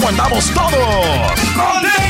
¿Cómo andamos todos?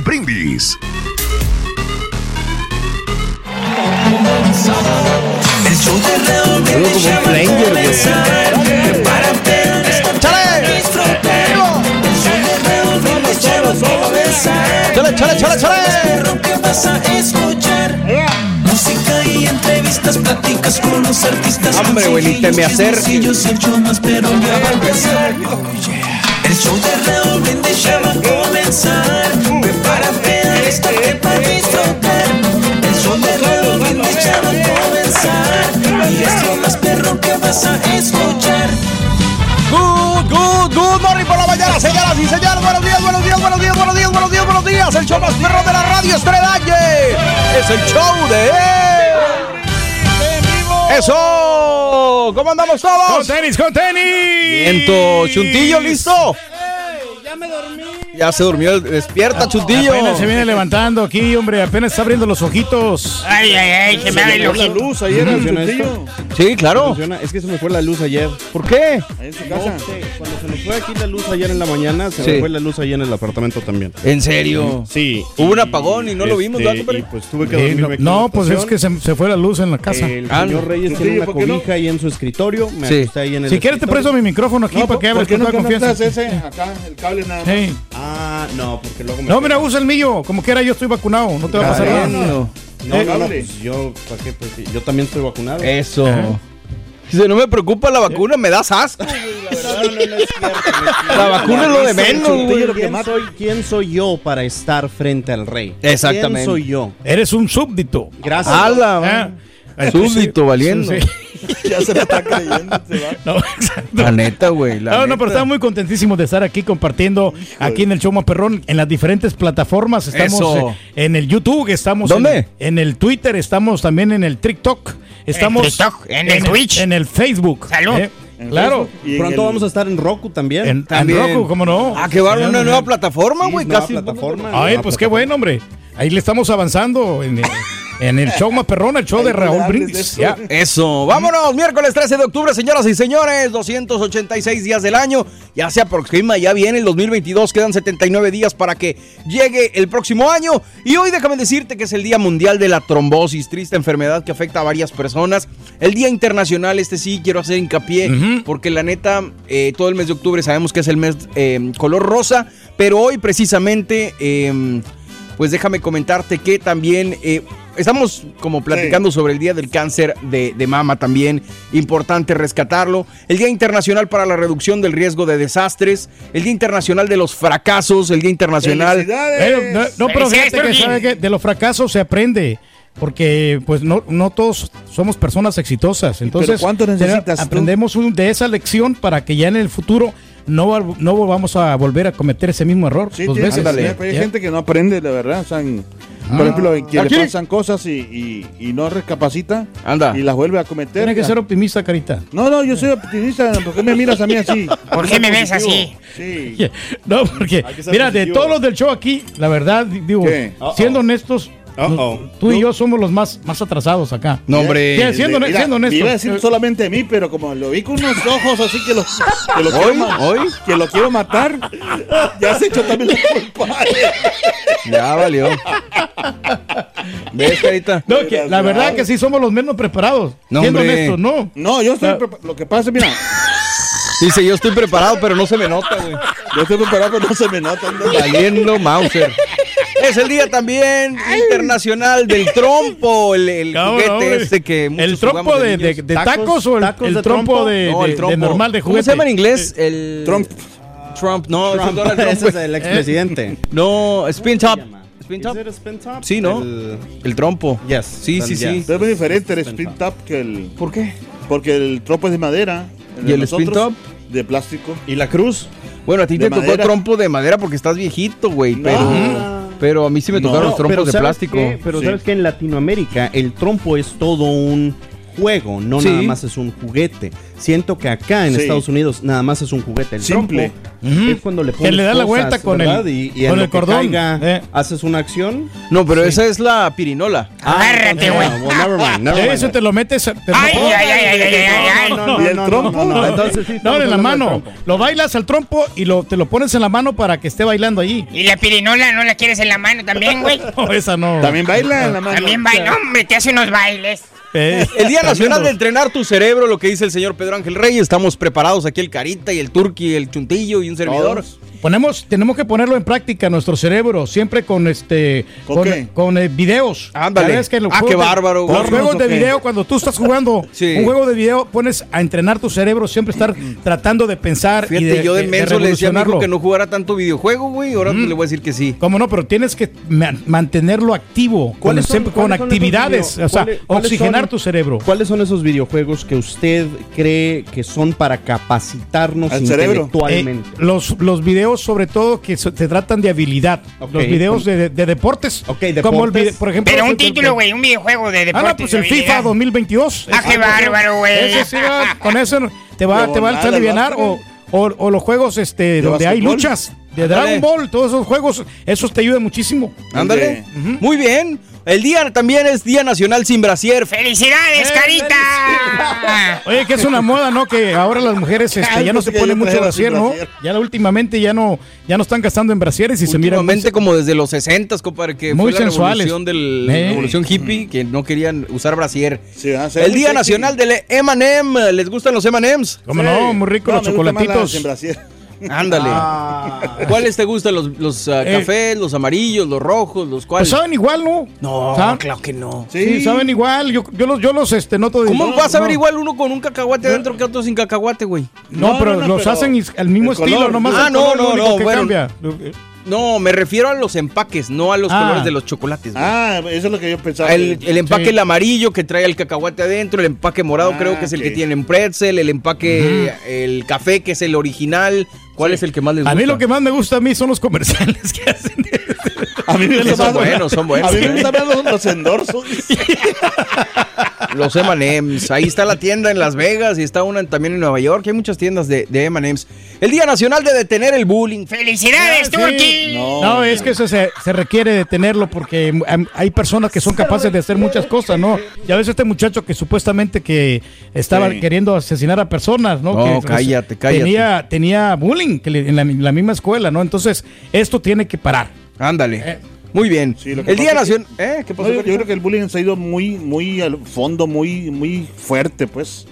El Brindis. El show de. Chale, chale, chale, chale. Que vas a escuchar. Música y entrevistas, pláticas con los artistas. Hombre, güey, ni te me acerques. acerques. el show más pero ya va a empezar. El show de Raúl Brindis ya va a comenzar. Prepárate a despertar para disfrutar. El show de Raúl Brindis ya va a comenzar. Y es lo más perro que vas a escuchar. Good, good, good morning por la mañana, señoras y señores. Buenos días, buenos días, buenos días, buenos días, buenos días, buenos días. El show más perro de la radio Estredalle. Es el show de... ¡Eso! ¿Cómo andamos todos? ¡Con tenis, con tenis! Viento, Chuntillo, ¿listo? ya me dormí. Ya se durmió, despierta, Chuntillo. Apenas se viene levantando aquí, hombre, apenas está abriendo los ojitos. Ay, ay, ay, se me abre el la ojito. luz ayer ¿Funciona Chuntillo. Sí, claro. Es que se me fue la luz ayer. ¿Por qué? Ahí en su casa. Cuando se nos fue aquí la luz ayer en la mañana, se Sí. me fue la luz ayer en el apartamento también. ¿En serio? Sí. Hubo un apagón y no lo vimos, ¿verdad, Este, compadre? Pues tuve que Eh, dormirme no, aquí en no, la pues es que se, se fue la luz en la casa. El Ah, señor no. Reyes tiene una ¿por qué no? cobija ahí en su escritorio. Me Sí. ahí en el si quieres te presto mi micrófono aquí No, para que hables ¿por qué con no toda confianza. ese acá, el cable nada más? Ah, no, porque luego me... No, mira, usa el mío. Como quiera, yo estoy vacunado. No te va a pasar nada. No, no, no, Cable. pues yo, ¿para qué? Pues yo también estoy vacunado. Eso. Ajá. Dice, no me preocupa la vacuna, me das asco. La no, no no vacuna es lo de menos. ¿Quién soy, ¿Quién soy yo para estar frente al rey? Exactamente. ¿Quién soy yo? Eres un súbdito. Gracias. Ah, Súbdito, presi- valiendo. Sí. Ya se me está creyendo. Se va. No, exacto. La neta, güey. la No, no, pero estamos muy contentísimos de estar aquí compartiendo aquí en el show más perrón en las diferentes plataformas. Estamos Eso. eh, en el YouTube, estamos ¿Dónde? En, en el Twitter, estamos también en el TikTok, estamos TikTok, en el Twitch. en el Facebook. Salud. ¿eh? Claro. Y Pronto vamos a estar en Roku también. En, en También. Roku, ¿cómo no? Ah, que va a haber una Sí, nueva plataforma, Sí, güey. nueva casi. plataforma. Ay, nueva pues qué bueno, hombre. Ahí le estamos avanzando en, en el show más perrón, el show de Raúl Brindis. Ya. Eso, vámonos, miércoles 13 de octubre, señoras y señores, 286 días del año, ya se aproxima, ya viene el 2022, quedan 79 días para que llegue el próximo año. Y hoy déjame decirte que es el Día Mundial de la Trombosis, triste enfermedad que afecta a varias personas, el Día Internacional, este sí quiero hacer hincapié, porque la neta, eh, todo el mes de octubre sabemos que es el mes eh, color rosa, pero hoy precisamente... eh, pues déjame comentarte que también eh, estamos como platicando sobre el Día del Cáncer de, de Mama también, importante rescatarlo, el Día Internacional para la Reducción del Riesgo de Desastres, el Día Internacional de los Fracasos, el Día Internacional... Eh, no, no, pero fíjate que, sabe que de los fracasos se aprende. Porque pues no, no todos somos personas exitosas. Entonces, cuánto necesitas aprendemos un- de esa lección para que ya en el futuro no, no volvamos a volver a cometer ese mismo error. Sí, dos veces. hay ya. gente que no aprende, la verdad. O sea, Por ejemplo, en Aquí. le pasan cosas y, y, y no recapacita Anda. y las vuelve a cometer. Tienes que ser optimista, carita. No, no, yo soy optimista. ¿Por qué me miras a mí así? ¿Por qué me ves así? Sí. No, porque, mira, de todos los del show aquí, la verdad, di- digo, ¿Qué? siendo honestos, Uh-oh. tú y yo somos los más, más atrasados acá. No, hombre. Sí, siendo, Mira, siendo iba a decir solamente a mí, pero como lo vi con unos ojos así que lo, que lo, quiero, ¿Hoy? ma- ¿Hoy? que lo quiero matar, ya se echó también la culpa. Ya valió. ¿Ves, carita? No, que la verdad que sí somos los menos preparados. No, siendo hombre. honestos, no. No, yo estoy. Ah. Lo que pasa, mira, Dice, yo estoy preparado, pero no se me nota, güey. yo estoy preparado, pero no se me nota. ¿no? Valiendo Mauser. Es el día también internacional del trompo, el, el Cabrón, juguete hombre. este que muchos ¿El trompo de, de- de tacos, Tacos, o el, tacos el de trompo, trompo? de, No, el trompo. de normal de ¿Cómo juguete? se llama en inglés? El Trump. Trump, no, Trump. Trump, Ese es el expresidente. No, spin top. Spin top. Sí, ¿no? El- El trompo. Yes, Sí, sí, sí. yes. Pero es muy diferente el spin top que el. ¿Por qué? Porque el trompo es de madera. ¿Y el spin top? De plástico. ¿Y la cruz? Bueno, a ti De te tocó madera. trompo de madera porque estás viejito, güey. Pero, pero a mí sí me tocaron los trompos de ¿sabes plástico. qué? Pero Sí. sabes que en Latinoamérica el trompo es todo un juego, no Sí. nada más es un juguete. Siento que acá en Sí. Estados Unidos nada más es un juguete. El Simple. trompo es cuando le Que pones le da la vuelta con el- ¿verdad? y, y en con lo el que cordón, caiga, eh. haces una acción. No, pero esa es la pirinola. Agárrate, güey. Ah, well, never mind, never Sí, mind. Eso te lo metes. Te lo Ay, pones- ay, ay, ay, ay, ay, ay. No, no, ¿Y no, el no, trompo? no, no, No, Entonces sí, no, en la mano. Lo bailas al trompo y lo, te lo pones en la mano para que esté bailando allí. ¿Y la pirinola no la quieres en la mano también, güey? No, esa no. También baila en la mano. También baila, hombre, te hace unos bailes. Eh, El Día Nacional de Entrenar tu Cerebro, lo que dice el señor Pedro Ángel Rey. Estamos preparados aquí el Carita y el Turqui, el Chuntillo y un servidor. Todos. Ponemos, tenemos que ponerlo en práctica nuestro cerebro, siempre con este ¿Con con, qué? con, eh, videos. Ándale. Que los Ah, juegos qué de- bárbaro, Los juegos de video, cuando tú estás jugando Sí. un juego de video, pones a entrenar tu cerebro, siempre estar tratando de pensar y Fíjate, de, yo de, de- menso le decía a mi hijo que no jugara tanto videojuego, güey. Ahora le voy a decir que sí. ¿Cómo no? Pero tienes que ma- mantenerlo activo, con, ¿Cuáles son- siempre, con actividades, video- o sea, oxigenar son- tu cerebro. ¿Cuáles son esos videojuegos que usted cree que son para capacitarnos Al cerebro. intelectualmente? Eh, los, los videos, sobre todo, que se tratan de habilidad. Los videos de, de deportes. Ok, Como el deportes. por ejemplo. Pero un el- título, güey, un videojuego de Ah, deporte. no, pues el FIFA 2022. Ah, qué bárbaro, güey. Ese sí va- con eso te va, te va a aliviar. O, o, o los juegos este, donde hay luchas. De. Dragon Ball, todos esos juegos, esos te ayudan muchísimo. Ándale. Hombre. Muy bien. El día también es Día Nacional sin brasier. ¡Felicidades, carita! Oye, que es una moda, ¿no? Que ahora las mujeres este, Ay, ya no pensé se ponen mucho brasier, ¿no? brasier. Ya últimamente ya no, ya no están gastando en brasieres y se miran muy, Últimamente como desde los 60, compadre, que Muy fue la sensuales. revolución, del, Eh. revolución hippie, que no querían usar brasier. Sí, ah, El muy Día sexy. Nacional del M&M. ¿Les gustan los M&M's? ¿Cómo no? Muy rico No, los me gusta más la chocolatitos. Ándale. ¿Cuáles te gustan? ¿Los, los ah, Eh. cafés, los amarillos, los rojos, los Pues cuáles? saben igual, ¿no? no, ¿Saben? claro que no. Sí, saben igual. Yo, yo los, yo los este, noto de. ¿Cómo no, vas a ver no. igual uno con un cacahuate adentro que otro sin cacahuate, güey? No, No, pero no, no, los pero hacen al mismo estilo, color. nomás Ah, el no, color es lo no, único no, que bueno. cambia. No, me refiero a los empaques, no a los Ah. colores de los chocolates. güey. Ah, eso es lo que yo pensaba. El, el empaque Sí. el amarillo que trae el cacahuate adentro, el empaque morado Ah, creo que es el que tiene en pretzel, el empaque el café que es el original. ¿Cuál es el que más les gusta? A mí lo que más me gusta a mí son los comerciales que hacen. A mí me Son más- buenos, son buenos. A mí me gustan más los, los endorsos. Los M&M's. Ahí está la tienda en Las Vegas y está una también en Nueva York. Hay muchas tiendas de, de M&M's. El Día Nacional de Detener el Bullying. ¡Felicidades, Sí. Turki! No, es que eso se, se requiere de tenerlo porque em, hay personas que son capaces de hacer muchas cosas, ¿no? Ya ves este muchacho que supuestamente que estaba Sí. queriendo asesinar a personas, ¿no? No, Que, pues, cállate, cállate. Tenía, tenía bullying que le- en la, en la misma escuela, ¿no? Entonces, esto tiene que parar. Ándale. Eh. Muy bien. Sí, el Día Nacional... ¿Eh? ¿Qué No, pasó? yo, yo Carita? creo que el bullying se ha ido muy, muy al fondo, muy, muy fuerte, pues.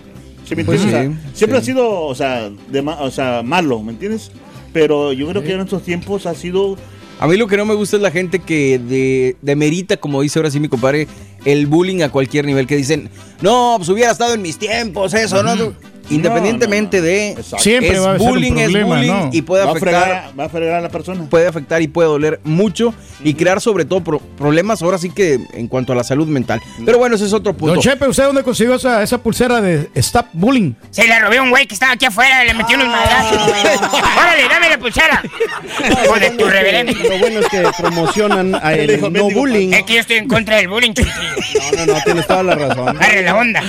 ¿Sí me Pues entiendes? sí, O sea, siempre sí. ha sido, o sea, de ma- o sea, malo, ¿me entiendes? Pero yo creo que en estos tiempos ha sido A mí lo que no me gusta es la gente que de, demerita, como dice ahora sí mi compadre, el bullying a cualquier nivel. Que dicen, no, pues hubiera estado en mis tiempos, eso, ¿no? Independientemente de Siempre es va a ser un bullying, es bullying ¿no? y puede va, a afectar fregar, va a fregar a la persona. puede afectar y puede doler mucho y crear sobre todo pro- problemas ahora sí que en cuanto a la salud mental. Pero bueno, ese es otro punto. Don Chepe, ¿usted dónde consiguió esa, esa pulsera de Stop Bullying? Se la robé a un güey que estaba aquí afuera, le metí unos madrazos. Órale, dame la pulsera. Hijo de tu reverendo. Lo bueno es que promocionan a el dijo, no bullying. Es que yo estoy en contra del bullying, chiquillo. No, no, no, tienes toda la razón. Agarre la onda.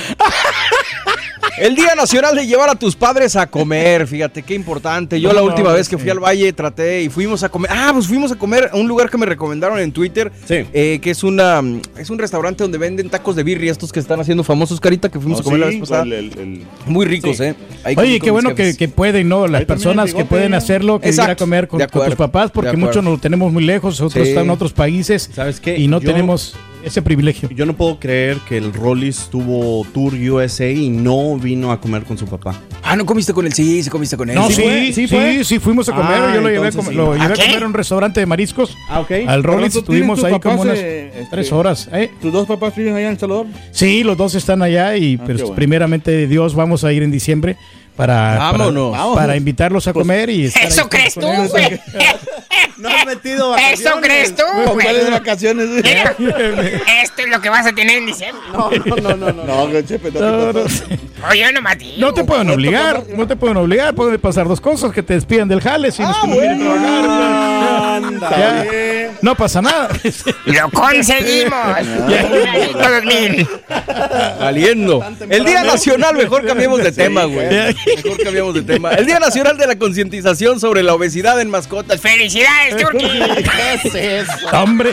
El Día Nacional de llevar a tus padres a comer, fíjate qué importante. Yo No, la no, última vez que sí. fui al valle traté y fuimos a comer. Ah, pues fuimos a comer a un lugar que me recomendaron en Twitter, Sí. eh, que es una es un restaurante donde venden tacos de birria, estos que están haciendo famosos, carita, que fuimos Oh, a comer la vez pasada. el- el- el- Muy ricos, eh. Ahí Oye, qué bueno que, que pueden, ¿no? Las Ahí personas que pueden hacerlo, que ir a Exacto, comer con, tus papás, porque muchos no lo tenemos muy lejos, otros Sí. están en otros países. ¿Sabes qué? Y no Yo- tenemos ese privilegio. Yo no puedo creer que el Rollis tuvo Tour USA y no vino a comer con su papá. Ah, no comiste con él, sí, sí comiste con él. No, sí, ¿Sí fue? sí, ¿Sí fuimos a comer. Ah, yo lo llevé, a com- sí. lo ¿A llevé a comer a un restaurante de mariscos. Ah, ok. Al Rollis ¿Cuánto tienen estuvimos ahí como unas este? tres horas. ¿eh? ¿Tus dos papás viven allá en El Salvador? Sí, los dos están allá y Ah, pues, bueno. primeramente Dios vamos a ir en diciembre para, Vámonos. para, para invitarlos a comer y Eso crees tú, güey. No has metido Eso crees tú, güey. ¿Cuáles vacaciones? Mira, esto es lo que vas a tener en diciembre. No, no, no, no. No, Chepe, no, No, no. Oye, no maté. no te pueden obligar, no te pueden obligar, pueden pasar dos cosas, que te despidan del jale si no es que no quieren trabajar. Anda. No pasa nada. Lo conseguimos. Saliendo. El Día Nacional, mejor cambiemos de tema, güey. Mejor cambiamos de tema. El Día Nacional de la concientización sobre la obesidad en mascotas. Felicidades, Turki. Hombre,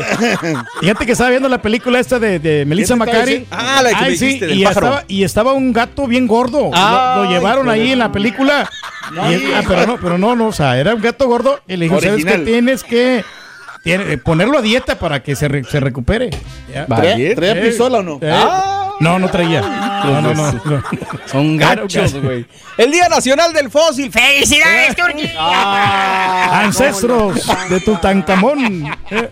fíjate que estaba viendo la película esta de, de Melissa ¿Qué Macari. Ah, la que me Ay, sí, dijiste del y pájaro. estaba, y estaba un gato bien gordo. Lo- llevaron ahí en la película. Y es- ah, pero no, pero no, no, o sea, era un gato gordo. Y le dijo, ¿sabes qué? Tienes que tiene- ponerlo a dieta para que se, re- se recupere. Ya. ¿Traía, traía Eh, pistola o no? eh, No, no traía. No, no, no. no. Son gachos, güey. El Día Nacional del Fósil. Felicidades, Turki. Ancestros de Tutankamón. Eh,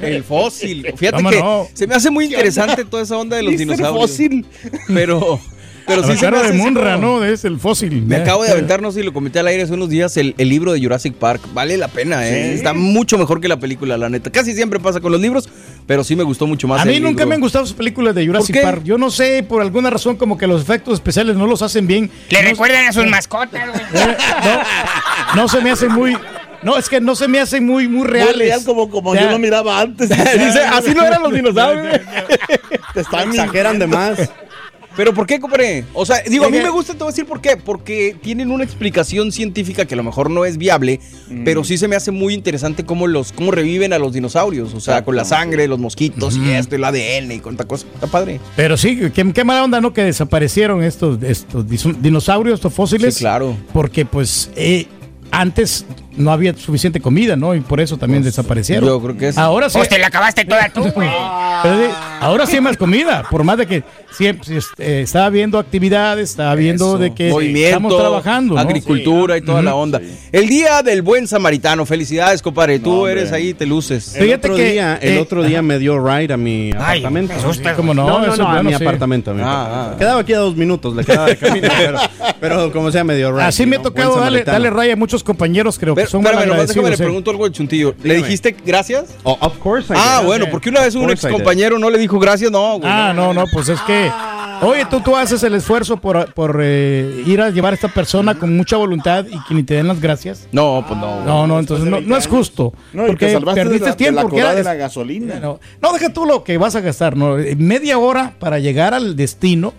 El fósil. Fíjate ¿Cómo que no? se me hace muy interesante toda esa onda de los dinosaurios. fósil. Pero, pero sí se me cara hace de como- ¿no? Es el fósil. Me Eh, acabo de eh. aventar, no sé si lo comenté al aire hace unos días, el, el libro de Jurassic Park. Vale la pena, ¿eh? Está mucho mejor que la película, la neta. Casi siempre pasa con los libros, pero sí me gustó mucho más. A el mí nunca libro. me han gustado sus películas de Jurassic? Park. Yo no sé, por alguna razón, como que los efectos especiales no los hacen bien. Le no, recuerdan a sus mascotas, güey. eh, no, no se me hacen muy. No, es que no se me hacen muy, muy Muy reales. real como, como yo lo miraba antes. Dice, así no eran los dinosaurios. Te están Exageran de más. Pero ¿por qué, compadre? O sea, digo, a mí me gusta, te voy a decir por qué. Porque tienen una explicación científica que a lo mejor no es viable, pero sí se me hace muy interesante cómo los cómo reviven a los dinosaurios. O sea, con la sangre, los mosquitos y esto, el ADN y con tanta cosa. Está padre. Pero sí, qué, qué mala onda, ¿no? Que desaparecieron estos, estos dinosaurios, estos fósiles. Sí, claro. Porque, pues, eh, antes no había suficiente comida, ¿no? Y por eso también desaparecieron. Pues, yo creo que es- Ahora sí. Pues te la acabaste toda tú, güey. Pero sí, ahora sí hay más comida, por más de que siempre eh, estaba viendo actividades, estaba viendo Eso. de que Movimiento, estamos trabajando, ¿no? agricultura y toda la onda. El día del buen samaritano. Felicidades, compadre. Tú eres ahí, te luces. El Fíjate otro, que, día, el eh, otro día me dio ride a mi Ay, apartamento. me asusta, ¿Cómo güey. no? No, no, Eso no, es a mi sí. apartamento. a mi Ah, apartamento. ah. Quedaba aquí a dos minutos, le quedaba de camino, pero, pero como sea, me dio ride. Así me ha tocado darle, raya a muchos compañeros, creo Pero, que son espérame, nomás déjame le malagradecidos, eh. pregunto algo al chuntillo. ¿Le Dígame. dijiste gracias? Oh, of course I Ah, did. bueno, porque una vez un ex compañero no le dijo gracias, no, güey. Ah, no, no, pues es que, oye, tú, tú haces el esfuerzo por, por eh, ir a llevar a esta persona con mucha voluntad y que ni te den las gracias. No, pues no. No, no, entonces no, no es justo. No, y porque te salvaste de perdiste la, de tiempo. la porque era- de la gasolina. no, no, deja tú lo que vas a gastar, ¿no? Eh, Media hora para llegar al destino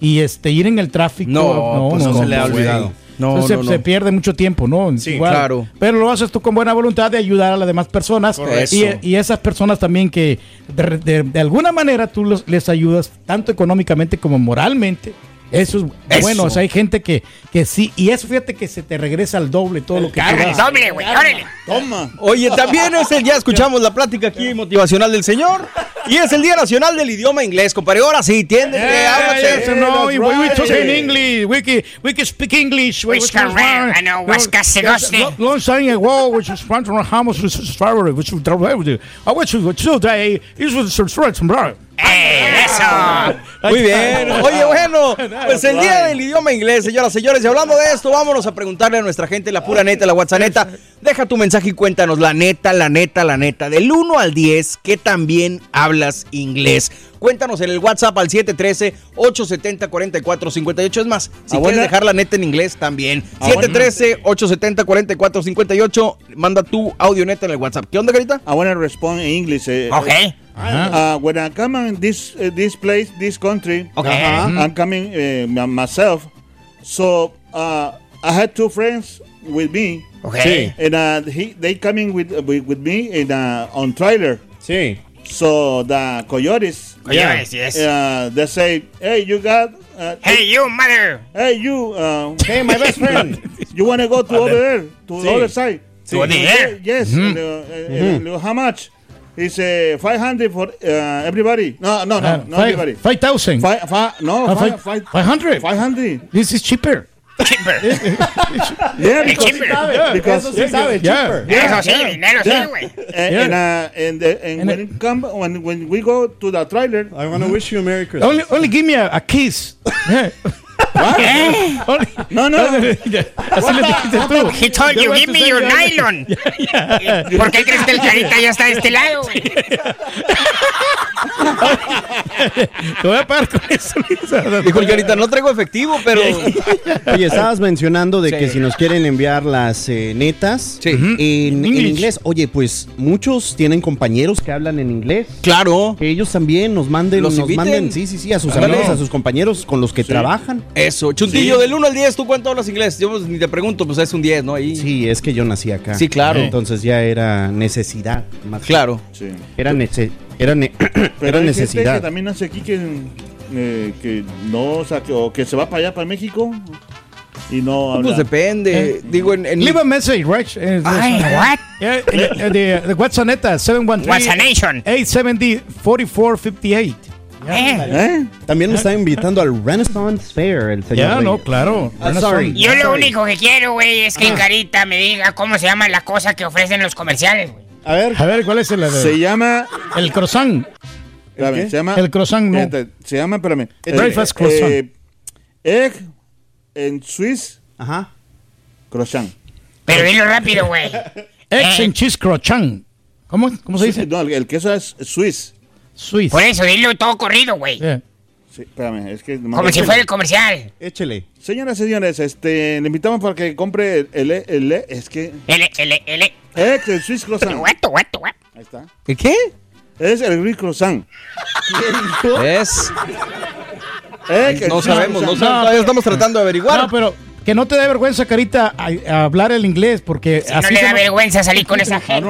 y este ir en el tráfico. No, pues no se le ha olvidado. No, Entonces no, se, no. se pierde mucho tiempo, ¿no? Sí, claro. Pero lo haces tú con buena voluntad de ayudar a las demás personas. Y, y esas personas también que de, de- de alguna manera tú los- les ayudas, tanto económicamente como moralmente. Eso es Eso. bueno. O sea, hay gente que, que sí. Y eso fíjate que se te regresa al doble todo lo que das. doble, güey, órale. Toma. Oye, también es el, ya escuchamos la plática aquí motivacional del señor. Y es el Día Nacional del Idioma Inglés, compadre. Ahora sí, tiéndete, Yeah, háblate. no, we, we right. talk in English. We can, we can speak English. We- can I know, was casegoste. Long- Long time ago, which is front of Hamas, which is favorite, which is. I wish you today, is with the threats, bro. ¡Eh, eso! Muy bien. Oye, bueno, pues el día del idioma inglés, señoras y señores. Y hablando de esto, vámonos a preguntarle a nuestra gente, la pura neta, la WhatsApp neta. Deja tu mensaje y cuéntanos, la neta, la neta, la neta. Del 1 al 10, ¿qué tan bien hablas inglés? Cuéntanos en el WhatsApp al 713-870-4458. Es más, si Ah, quieres buena. dejar la neta en inglés, también. Ah, buena. 713-870-4458. Manda tu audio neta en el WhatsApp. ¿Qué onda, carita? I want to respond in English. eh, Okay. Uh, when I come in this uh, this place, this country, Okay. uh-huh, I'm coming uh, myself. So uh, I had two friends with me, Okay. and uh, he they coming with with, with me in uh, on trailer. Sí. So the coyotes, Coyotes, yes. uh, they say, "Hey, you got." Uh, Hey, you mother. Hey, you. Uh, Hey, my best friend. you want to go to over there, to the other side? To the there? Yes. and, uh, uh, uh, how much? It's uh, 500 for uh, everybody. No, no, no, Uh, not five- everybody. 5,000. Fi- fi- no, Uh, fi- five- 500. 500. This is cheaper. Chipper. Yeah, Eh, because, chipper. because Eso sí sabe, Yeah. cheaper. Yeah, Eso sí, yeah, dinero sí, yeah. güey. and, and, uh, and, the- and And when it- it come when when we go to the trailer, I want to wish you a Merry Christmas. Only, only give me a, a kiss. Yeah. Only- no, no, Así le dijiste tú. He told you, give me your nylon. ¿Por qué crees que el carita ya está de este lado, güey? Te voy a pagar con eso. Dijo el carita, no traigo efectivo, pero. Oye, estabas mencionando de Sí. que si nos quieren enviar las eh, netas Sí. en, en inglés. Oye, pues muchos tienen compañeros que hablan en inglés. Claro. Que ellos también nos manden, Los nos inviten. manden, sí, sí, sí, a sus amigos, a sus compañeros con los que trabajan. Eso, Chuntillo, del 1 al 10, ¿tú cuánto hablas inglés? Yo pues, ni te pregunto, pues es un 10, ¿no? Ahí. Sí, es que yo nací acá. Sí, claro. Entonces ya era necesidad. Más Claro. sí. Era, nece- era, ne- Pero era hay gente que necesidad. también hace aquí que, eh, que no, o sea, que, o que se va para allá, para México, y no habla. Pues depende. Digo, en. en Leave a message, right? Eh, Ay, what? Yeah, the, the, the WhatsApp neta, 713 What's a nation? 870 4458. Eh, ¿Eh? También nos está invitando al Renaissance Fair el señor. Ya, Reyes. no, claro. Ah, sorry. Yo lo Sorry. único que quiero, güey, es que el carita me diga cómo se llama la cosa que ofrecen los comerciales, güey. A ver, A ver, ¿cuál es el, Se llama. el croissant? espérame, qué? se llama. El croissant, no. Se llama, espérame. Breakfast Eh, croissant. eh, egg en Swiss ajá. croissant. Pero dilo rápido, güey. Eggs Eh. and cheese croissant. ¿Cómo, ¿Cómo se dice? No, el, el queso es Swiss. Swiss. Por eso, dilo todo corrido, güey. Yeah. Sí, espérame, es que. Como si fuera el comercial. Échele. Señoras y señores, este, le invitamos para que compre el, el, el- es que. L, L, L. Egg en Swiss croissant. Guato, guato, guato. Ahí está. ¿El qué? Es el Swiss croissant. Es. Egg en No Swiss sabemos, no croissant. sabemos. Todavía estamos tratando de averiguar. No, pero que no te dé vergüenza, Carita, a, a hablar el inglés, porque Si no así le se da no- vergüenza salir con esa gente,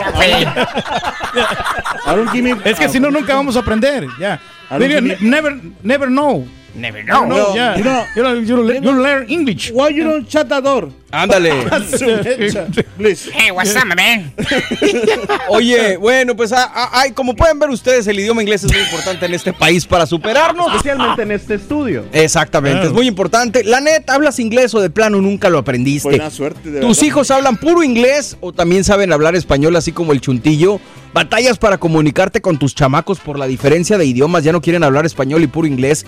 Es que si no, nunca vamos a aprender. Ya. Give never, never know. Never know. No, No, you know- You you learn- you learn English. Why you don't shut the door? Ándale. Please. Hey, what's up, man? Oye, bueno, pues ah, ah, ay, como pueden ver ustedes, el idioma inglés es muy importante en este país para superarnos. Especialmente en este estudio. Exactamente, es muy importante. La neta, ¿hablas inglés o de plano nunca lo aprendiste? Buena suerte, de ¿Tus verdad. hijos hablan puro inglés o también saben hablar español así como el chuntillo? Batallas para comunicarte con tus chamacos por la diferencia de idiomas, ya no quieren hablar español y puro inglés.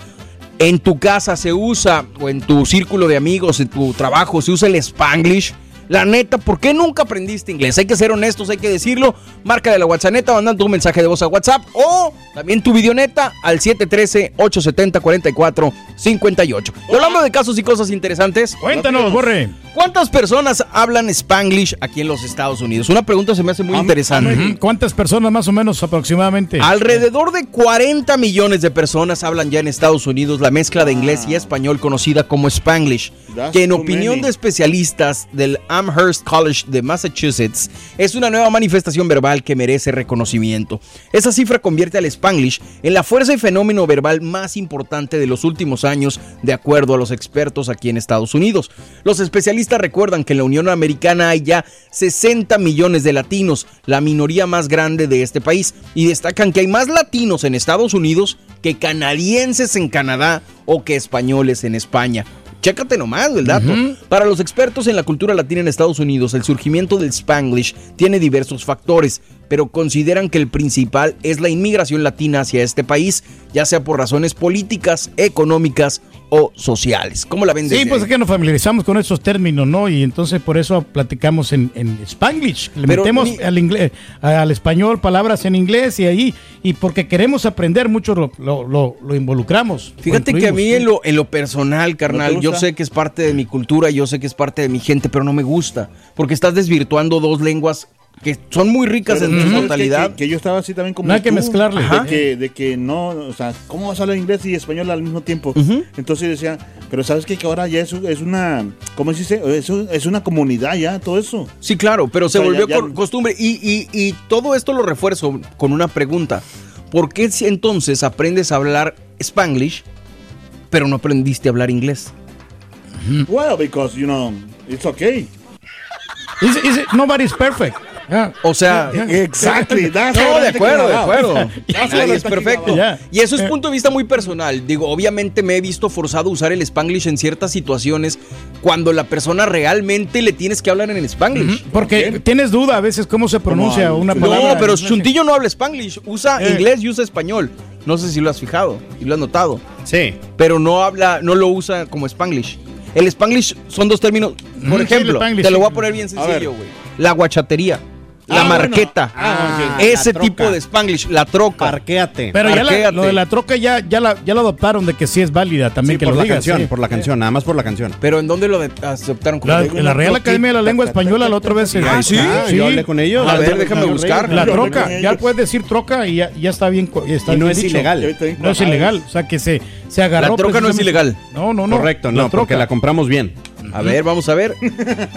En tu casa se usa, o en tu círculo de amigos, en tu trabajo, se usa el spanglish. La neta, ¿por qué nunca aprendiste inglés? Hay que ser honestos, hay que decirlo. Marca de la WhatsApp neta, mandando un mensaje de voz a WhatsApp o también tu videoneta al 713-870-4458. Y Hablando de casos y cosas interesantes, Cuéntanos, Borre. ¿cuántas personas hablan spanglish aquí en los Estados Unidos? Una pregunta se me hace muy interesante. ¿Cuántas personas más o menos aproximadamente? Alrededor de 40 millones de personas hablan ya en Estados Unidos la mezcla de inglés y español conocida como Spanglish, That's que en opinión many. de especialistas del Amherst College de Massachusetts es una nueva manifestación verbal que merece reconocimiento. Esa cifra convierte al Spanglish en la fuerza y fenómeno verbal más importante de los últimos años, de acuerdo a los expertos aquí en Estados Unidos. Los especialistas recuerdan que en la Unión Americana hay ya 60 millones de latinos, la minoría más grande de este país, y destacan que hay más latinos en Estados Unidos que canadienses en Canadá o que españoles en España. Chécate nomás el dato. Para los expertos en la cultura latina en Estados Unidos, el surgimiento del Spanglish tiene diversos factores. Pero consideran que el principal es la inmigración latina hacia este país, ya sea por razones políticas, económicas o sociales. ¿Cómo la ven Sí, pues es que nos familiarizamos con esos términos, ¿no? Y entonces por eso platicamos en, en Spanglish. Le Pero metemos ni- al inglés, al español palabras en inglés y ahí, y porque queremos aprender mucho lo, lo, lo- lo involucramos. lo Fíjate que a mí en lo, en lo personal, carnal, yo sé que es parte de mi cultura, yo sé que es parte de mi gente, pero no me gusta, porque estás desvirtuando dos lenguas que son muy ricas Pero en su totalidad. Que, que yo estaba así también como No hay que mezclarle. De que, de que no, o sea, ¿cómo vas a hablar inglés y español al mismo tiempo? Entonces decía, pero ¿sabes qué? Que ahora ya es, es una, ¿cómo se dice? Es, un- es una comunidad ya, todo eso. Sí, claro, pero se O sea, volvió ya- ya- costumbre. Y, y- y todo esto lo refuerzo con una pregunta. ¿Por qué si entonces aprendes a hablar spanglish, pero no aprendiste a hablar inglés? Well, because, you know, it's okay. Is is it- nobody's perfect. Yeah. O sea, Exactly. That's No, de acuerdo, de acuerdo. Es perfecto. Y eso es punto de vista muy personal. Digo, obviamente me he visto forzado a usar el spanglish en ciertas situaciones cuando la persona realmente le tienes que hablar en spanglish. Porque tienes duda a veces cómo se pronuncia una al- palabra. No, pero. Chuntillo no habla spanglish, usa Eh. inglés y usa español. No sé si lo has fijado y lo has notado. Sí. pero no habla, no lo usa como Spanglish. El Spanglish son dos términos. Por Mm, sí, ejemplo, el Spanglish, te lo sí. voy a poner bien sencillo, güey. La guachatería, la Ah, bueno. marqueta, Ah, ok. ese tipo de Spanglish, la troca. Parquéate. Pero ya la- lo de la troca ya, ya, la, ya lo adoptaron de que sí es válida también Sí, que por lo la digas. canción, sí. por la canción, nada más por la canción. Pero ¿en dónde lo aceptaron? como La, en la Real Academia de la Lengua Española la otra vez. Ah, sí, yo hablé con ellos. A ver, déjame buscar. La troca, ya puedes decir troca y ya, ya está bien. Está Y no bien es dicho. ilegal. No es ilegal, o sea que se, se agarró. La troca no es ilegal. No, no, no. Correcto, no, porque la compramos bien. A ver, vamos a ver.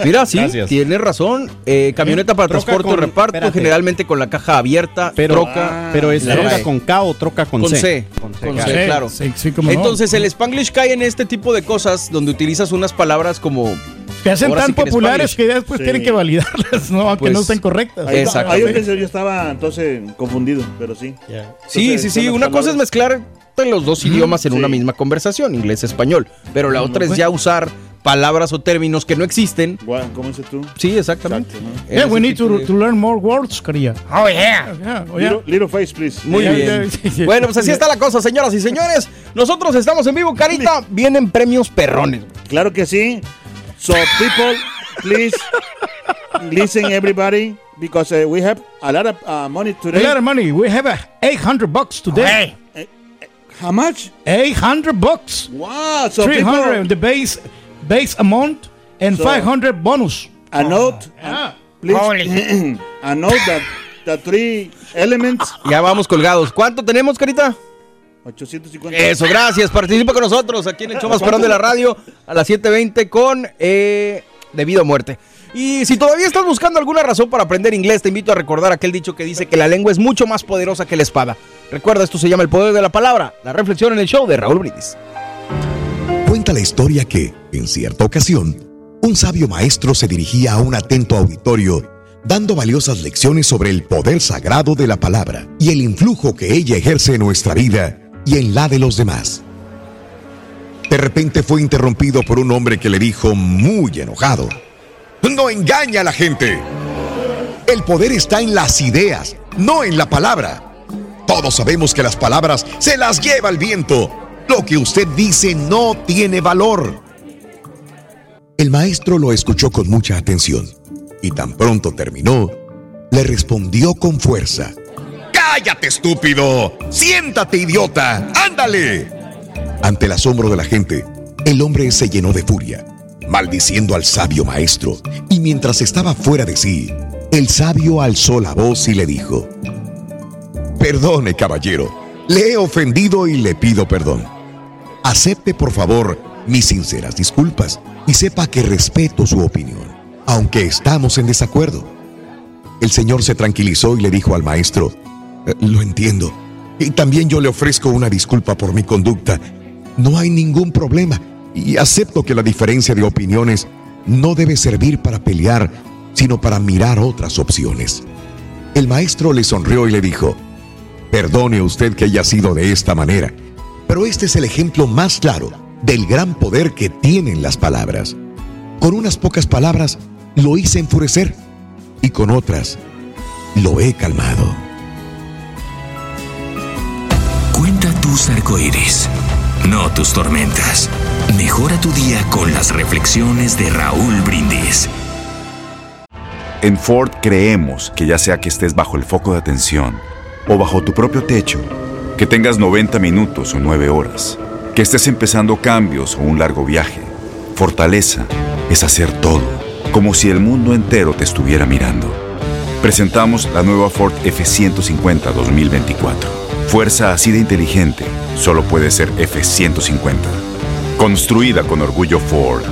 Mira, sí, Gracias. tienes razón. Eh, camioneta para Troca transporte o con- reparto, espérate. generalmente con la caja abierta, Pero, troca. pero es la troca con K o troca con, Con C. C. Con C, Con claro. C, claro. Sí, sí, cómo no. Entonces el Spanglish cae en este tipo de cosas donde utilizas unas palabras como que hacen ahora tan sí que en populares Spanglish. que ya después Sí. tienen que validarlas, ¿no? Aunque Pues, no estén correctas. Ahí, Exacto. ahí yo estaba entonces confundido, pero sí. Sí, Entonces, sí, son sí. las Una cosa es palabras. mezclar los dos idiomas en sí. una misma conversación, inglés-español. Pero la otra es ya usar palabras o términos que no existen. ¿Cómo dices tú? Sí, exactamente. Exacto, ¿no? Yeah, we need to, to learn more words, Caría. Oh, yeah. Yeah, oh, yeah. Little, little face, please. Muy bien. Bueno, pues así está la cosa, señoras y señores. Nosotros estamos en vivo, Carita. Vienen premios perrones. Claro que sí. So, people, please listen, everybody, because uh, we have a lot of uh, money A today. lot of money. We have a 800 bucks today. Hey. How much? 800 bucks. Wow. So, 300 people, the base base amount and So- 500 bonus. a note, Ah. please. Holy. a note that the three elements. Ya vamos colgados. ¿Cuánto tenemos, Carita? 850. Eso, gracias. Participa con nosotros aquí en el show más de la radio a las 7.20 con eh, Debido a Muerte. Y si todavía estás buscando alguna razón para aprender inglés, te invito a recordar aquel dicho que dice que la lengua es mucho más poderosa que la espada. Recuerda, esto se llama el poder de la palabra. La reflexión en el show de Raúl Brindis. Cuenta la historia que, en cierta ocasión, un sabio maestro se dirigía a un atento auditorio dando valiosas lecciones sobre el poder sagrado de la palabra y el influjo que ella ejerce en nuestra vida y en la de los demás. De repente fue interrumpido por un hombre que le dijo muy enojado, No engaña a la gente. El poder está en las ideas, no en la palabra. Todos sabemos que las palabras se las lleva el viento. Lo que usted dice no tiene valor. El maestro lo escuchó con mucha atención y tan pronto terminó, le respondió con fuerza. ¡Cállate, estúpido! ¡Siéntate, idiota! ¡Ándale! Ante el asombro de la gente, el hombre se llenó de furia, maldiciendo al sabio maestro, y mientras estaba fuera de sí, el sabio alzó la voz y le dijo, Perdone, caballero, le he ofendido y le pido perdón. Acepte, por favor, mis sinceras disculpas y sepa que respeto su opinión, aunque estamos en desacuerdo. El señor se tranquilizó y le dijo al maestro, "Eh, lo entiendo, y también yo le ofrezco una disculpa por mi conducta. No hay ningún problema y acepto que la diferencia de opiniones no debe servir para pelear, sino para mirar otras opciones. El maestro le sonrió y le dijo, Perdone usted que haya sido de esta manera, pero este es el ejemplo más claro del gran poder que tienen las palabras. Con unas pocas palabras lo hice enfurecer y con otras lo he calmado. Cuenta tus arcoíris, no tus tormentas. Mejora tu día con las reflexiones de Raúl Brindis. En Ford creemos que ya sea que estés bajo el foco de atención o bajo tu propio techo, que tengas 90 minutos o 9 horas, que estés empezando cambios o un largo viaje, fortaleza es hacer todo, como si el mundo entero te estuviera mirando. Presentamos la nueva Ford F150 2024. Fuerza así de inteligente solo puede ser F150. Construida con orgullo Ford.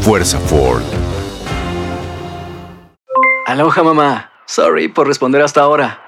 Fuerza Ford. Aloha mamá. Sorry por responder hasta ahora.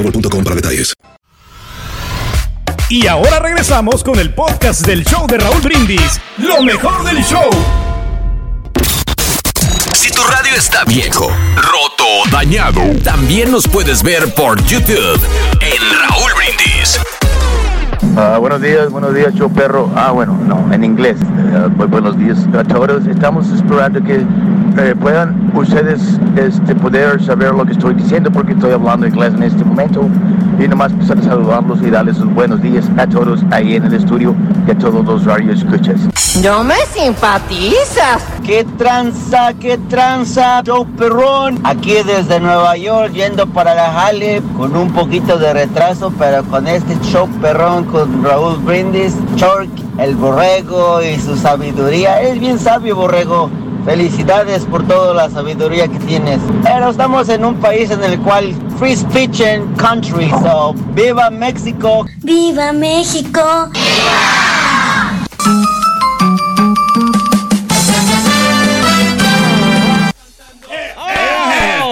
boostmobile.com para detalles. Y ahora regresamos con el podcast del show de Raúl Brindis. Lo mejor del show. Si tu radio está viejo, roto o dañado, también nos puedes ver por YouTube en Raúl Brindis. Ah, buenos días, buenos días, show perro. Ah, bueno, no, en inglés. Muy buenos días a todos. Estamos esperando que eh, puedan ustedes este, poder saber lo que estoy diciendo porque estoy hablando inglés en este momento. Y nomás empezar a saludarlos y darles sus buenos días a todos ahí en el estudio y a todos los radio escuchas. No me simpatizas. ¿Qué tranza, qué tranza, show perrón? Aquí desde Nueva York, yendo para la Jale, con un poquito de retraso, pero con este show perrón con Raúl Brindis, Chork, el borrego y su sabiduría. Es bien sabio, borrego. Felicidades por toda la sabiduría que tienes. Pero estamos en un país en el cual free speech and country, so viva México. ¡Viva México!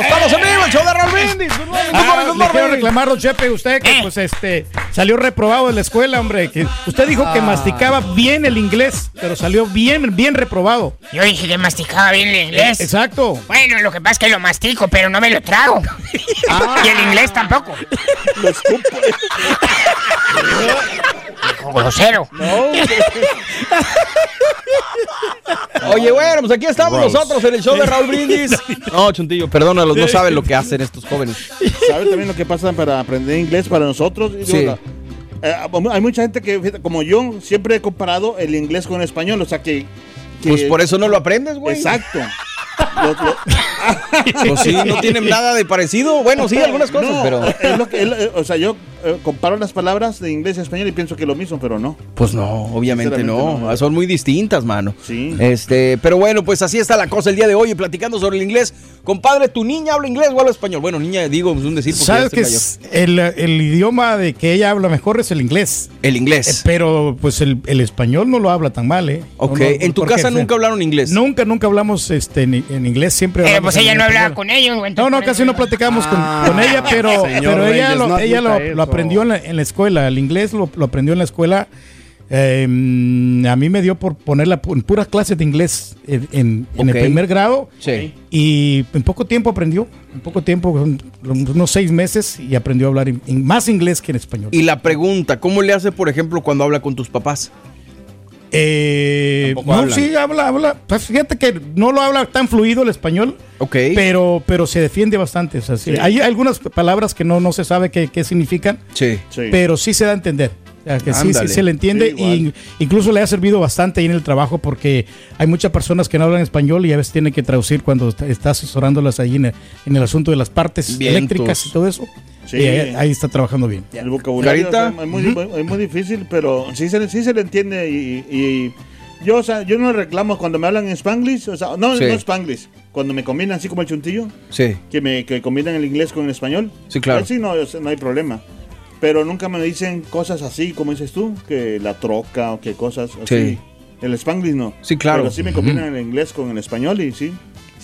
Estamos en vivo, el show de Raúl Brindis. Le quiero reclamar, don Chepe, usted que pues este salió reprobado de la escuela, hombre. Que usted dijo que Ah. masticaba bien el inglés, pero salió bien, bien reprobado. Yo dije que masticaba bien el inglés. Exacto. Bueno, lo que pasa es que lo mastico, pero no me lo trago. Y el inglés tampoco. Lo escupo. Grosero. Oye, bueno, pues aquí estamos Gross. nosotros en el show de Raúl Brindis. No, Chuntillo, perdónalos, no saben lo que hacen estos jóvenes. ¿Sabes también lo que pasa para aprender inglés para nosotros? Sí. la- eh, hay mucha gente que, como yo, siempre he comparado el inglés con el español, o sea que... que- Pues por eso no lo aprendes, güey. Exacto. Lo- lo- Pues sí, no tienen nada de parecido. Bueno, sí, algunas cosas, No, pero. es lo que- es lo- o sea, yo eh, comparo las palabras de inglés y español y pienso que lo mismo, pero no. Pues no, obviamente no. no. Son muy distintas, mano. Sí. Este, pero bueno, pues así está la cosa el día de hoy, platicando sobre el inglés. Compadre, ¿tu niña habla inglés o habla español? Bueno, niña, digo, es un decir porque ¿Sabes que es el, el idioma de que ella habla mejor es el inglés? El inglés. Eh, pero pues el, el español no lo habla tan mal, ¿eh? Ok, No, no, ¿en tu casa nunca hablaron inglés? Nunca, nunca hablamos este, en, en inglés, siempre Pero hablamos pues ella no hablaba con ellos. No, no, casi no platicamos con, Ah, con ella, pero, pero ella, Reyes, lo, no ella lo. Aprendió en la, en la escuela. El inglés lo, lo aprendió en la escuela. Eh, mm, a mí me dio por ponerla en puras clases de inglés en, en- en Ok. el primer grado. Sí. Y en poco tiempo aprendió. En poco tiempo, un- unos seis meses, y aprendió a hablar in- in- más inglés que en español. Y la pregunta, ¿cómo le hace, por ejemplo, cuando habla con tus papás? Eh, no, hablan. sí, habla, habla. Pues fíjate que no lo habla tan fluido el español. Ok. Pero, pero se defiende bastante. O sea, sí, Sí. Hay algunas palabras que no, no se sabe qué, qué significan. Sí. Pero sí se da a entender. O sea, que sí, sí se le entiende. Sí, y incluso le ha servido bastante ahí en el trabajo porque hay muchas personas que no hablan español y a veces tienen que traducir cuando está, está asesorándolas ahí en el, en el asunto de las partes Vientos. eléctricas y todo eso. Sí. Y ahí, ahí está trabajando bien. El vocabulario es, muy, es muy difícil, pero sí se, le- sí se le entiende y, y yo, o sea, yo no reclamo cuando me hablan en Spanglish, o sea, no, Sí. no Spanglish, cuando me combinan así como el chuntillo, Sí. que me que combinan el inglés con el español. Sí, claro. Sí no, no hay problema. Pero nunca me dicen cosas así, como dices tú, que la troca o que cosas así. Sí. El Spanglish no. Sí, claro. Pero sí me combinan el inglés con el español y sí.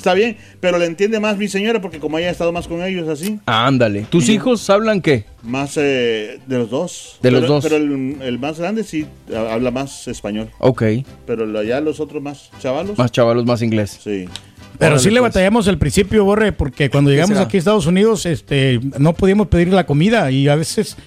Está bien, pero le entiende más mi señora porque como ella ha estado más con ellos así. Ándale. ¿Tus hijos hablan qué? Más eh, de los dos. De los dos. Pero el, el más grande sí ha- habla más español. Ok. Pero ya los otros más chavalos. Más chavalos, más inglés. Sí. Pero Órale, sí le pues. batallamos al principio, Borre, porque cuando llegamos será? aquí a Estados Unidos, este, no podíamos pedir la comida y a veces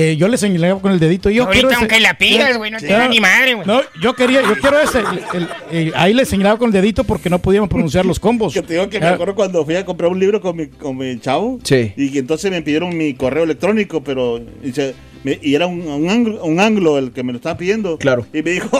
eh, yo le señalaba con el dedito. Yo Ahorita quiero ese- aunque la pidas, güey, no te da ni madre, güey. No, yo quería, yo quiero ese. el- el- ahí le señalaba con el dedito porque no podíamos pronunciar los combos. Que te digo que me acuerdo cuando fui a comprar un libro con mi, con mi chavo. Sí. Y que entonces me pidieron mi correo electrónico, pero. Y, se- me- y era un, un anglo, un anglo el que me lo estaba pidiendo. Claro. Y me dijo,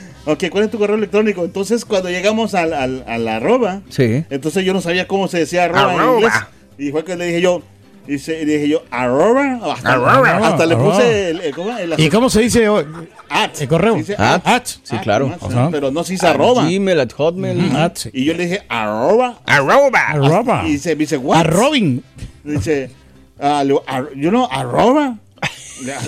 ok, ¿cuál es tu correo electrónico? Entonces cuando llegamos al, al, a la arroba, Sí. entonces yo no sabía cómo se decía arroba, en Arroba. inglés. Y fue que le dije yo. Y, se- y dije yo, arroba. Hasta, Arroba. hasta le puse el, el- ¿cómo? El- ¿Y cómo se dice oh, at. el correo? Se dice At. at. Sí, At, claro. Pero no se dice arroba. Gmail, at Hotmail. Mm, at, sí. Y yo le dije arroba. Arroba. Arroba. Y dice, me dice, what? A Robin. Dice, ah, le digo, ar- you know, arroba.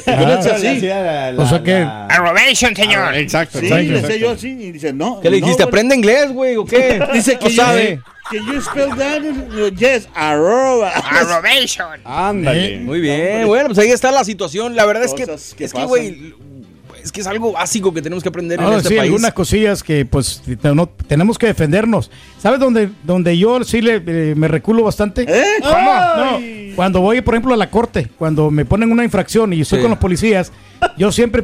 Ah, le decía así. O sea que. Arrobation, señor. Exacto, Sí, exacto. yo así. Y dice, no. ¿Qué le no, dijiste? bueno. ¿Aprende inglés, güey, o qué? Dice que sabe. que you spell that. Yes, arroba. Arrobation. Ándale. Muy bien. Bueno, pues ahí está la situación. La verdad es que, es que, güey, es que es algo básico que tenemos que aprender en este sí, país. algunas cosillas que pues no- tenemos que defendernos. ¿Sabes dónde, donde yo sí le, eh, me reculo bastante? ¿Eh? ¿Cómo? No, cuando voy, por ejemplo, a la corte, cuando me ponen una infracción y estoy Sí. con los policías, yo siempre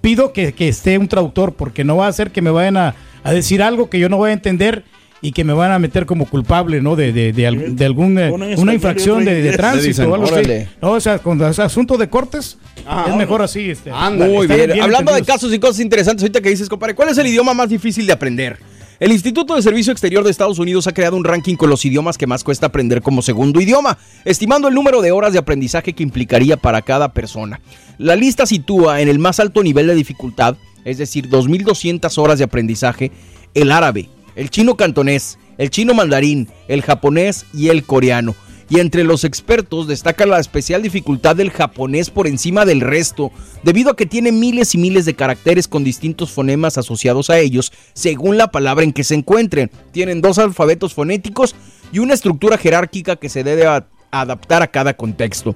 pido que, que esté un traductor, porque no va a ser que me vayan a, a decir algo que yo no voy a entender y que me van a meter como culpable, ¿no? De, de, de, al- de algún, eh, una y infracción de, tránsito o algo así. No, o sea, cuando es asunto de cortes, Ah, es mejor así. Este, Ándale. Muy estar bien. Hablando de casos y cosas interesantes, ahorita que dices, compadre, ¿cuál es el idioma más difícil de aprender? El Instituto de Servicio Exterior de Estados Unidos ha creado un ranking con los idiomas que más cuesta aprender como segundo idioma, estimando el número de horas de aprendizaje que implicaría para cada persona. La lista sitúa en el más alto nivel de dificultad, es decir, 2.200 horas de aprendizaje, el árabe, el chino cantonés, el chino mandarín, el japonés y el coreano. Y entre los expertos destaca la especial dificultad del japonés por encima del resto, debido a que tiene miles y miles de caracteres con distintos fonemas asociados a ellos, según la palabra en que se encuentren. Tienen dos alfabetos fonéticos y una estructura jerárquica que se debe adaptar a cada contexto.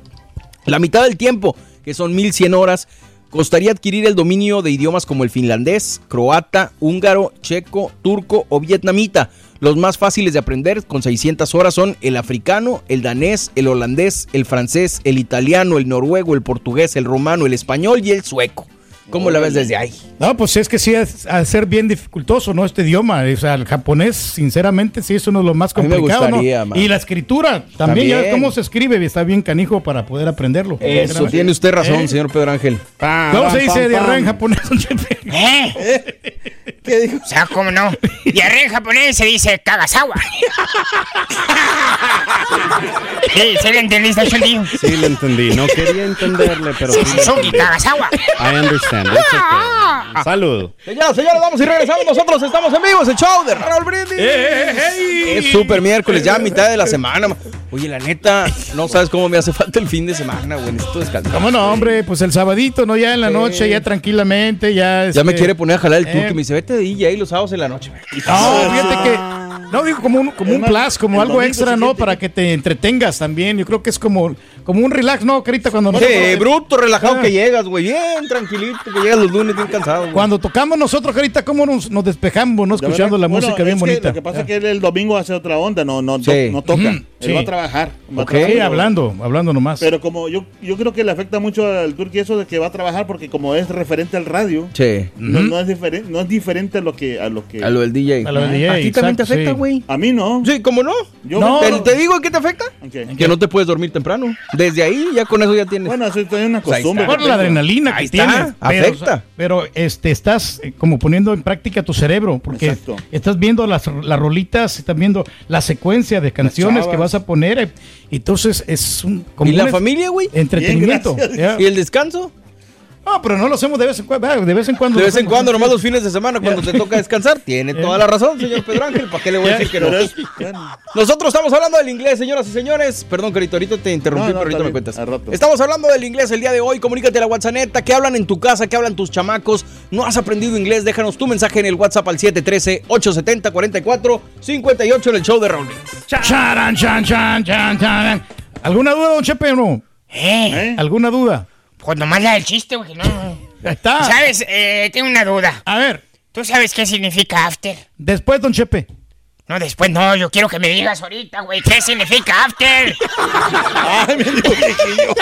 La mitad del tiempo, que son 1100 horas, costaría adquirir el dominio de idiomas como el finlandés, croata, húngaro, checo, turco o vietnamita. Los más fáciles de aprender con 600 horas son el africano, el danés, el holandés, el francés, el italiano, el noruego, el portugués, el romano, el español y el sueco. ¿Cómo la ves desde ahí? No, pues es que sí, es a ser bien dificultoso, ¿no? Este idioma. O sea, el japonés, sinceramente, sí es uno de los más complicados, ¿no? Y la escritura también, ya cómo se escribe, está bien canijo para poder aprenderlo. Eso, tiene usted razón, ¿Eh? señor Pedro Ángel. ¿Cómo se dice diarrea en japonés? ¿Eh? ¿Qué dijo? O sea, ¿cómo no? Diarrea en japonés se dice kagasawa. sí, ¿sí le entendiste? Sí, le entendí. No quería entenderle, pero sí. Suzuki entendí. Kagasawa. I understand. It's okay. Salud. Señoras, señores, vamos y regresamos. Nosotros estamos en vivo. Es el show de Raúl Brindis. Es super miércoles, ya a mitad de la semana. Oye, la neta, no sabes cómo me hace falta el fin de semana, güey. Necesito descansar. ¿Cómo no, hombre? Pues el sabadito, ¿no? Ya en la noche, ya tranquilamente, ya... Ya me este, quiere poner a jalar el eh. turco y me dice, vete de DJ los sábados en la noche. güey. No, fíjate que No, digo como un, como un más, plus, como algo extra, ¿no? Para que te entretengas también. Yo creo que es como, como un relax, ¿no, Carita? Cuando Sí, nosotros- bruto, relajado Ah. que llegas, güey. Bien, tranquilito, que llegas los lunes bien cansado. güey. Cuando tocamos nosotros, Carita, ¿cómo nos, nos despejamos, no? Escuchando verdad, la bueno, música bien es que bonita. Lo que pasa es que él el domingo hace otra onda, no, no, Sí. no, no toca. Ujú, Él sí. va a trabajar. Va a Ok, trabajar. hablando, hablando nomás. Pero como yo, yo creo que le afecta mucho al Turqui eso de que va a trabajar porque como es referente al radio, Sí. no, no es diferente, no es diferente a lo que a lo que A lo del DJ. A lo del DJ, ¿A ti también te afecta, sí. güey? a mí no. Sí, ¿cómo no? Yo No. ¿Te, te digo que te afecta? Que no te puedes dormir temprano. Desde ahí, ya con eso ya tienes. Bueno, eso es una Pues ahí costumbre. está. Por la adrenalina Ahí que está, tienes. Pero, afecta. pero, este, estás eh, como poniendo en práctica tu cerebro, porque Exacto. estás viendo las, las rolitas, estás viendo la secuencia de canciones que vas a poner. Eh, Entonces es un como ¿Y la familia, güey? entretenimiento. Bien. ¿Y el descanso? No, pero no lo hacemos de vez en cuando. De vez en cuando. De vez en cuando, nomás los fines de semana, cuando te toca descansar. Tiene toda la razón, señor Pedro Ángel. ¿Para qué le voy a decir que no? Nosotros estamos hablando del inglés, señoras y señores. Perdón, Carito, ahorita te interrumpí, No, no, pero ahorita me cuentas. Estamos hablando del inglés el día de hoy. Comunícate a la WhatsApp. ¿Qué hablan en tu casa? ¿Qué hablan tus chamacos? ¿No has aprendido inglés? Déjanos tu mensaje en el WhatsApp al 713-870-4458 en el show de Raúl. Charan, chan, chan, chan, chan. ¿Alguna duda, don Chepe, o no? ¿Eh? ¿eh? ¿Alguna duda? Pues nomás la del chiste, güey. No. Ya está. ¿Sabes? Eh, tengo una duda. A ver, ¿Tú sabes qué significa after? después, don Chepe. No, después no. Yo quiero que me digas ahorita, güey. ¿Qué significa after? Ay, me dijo.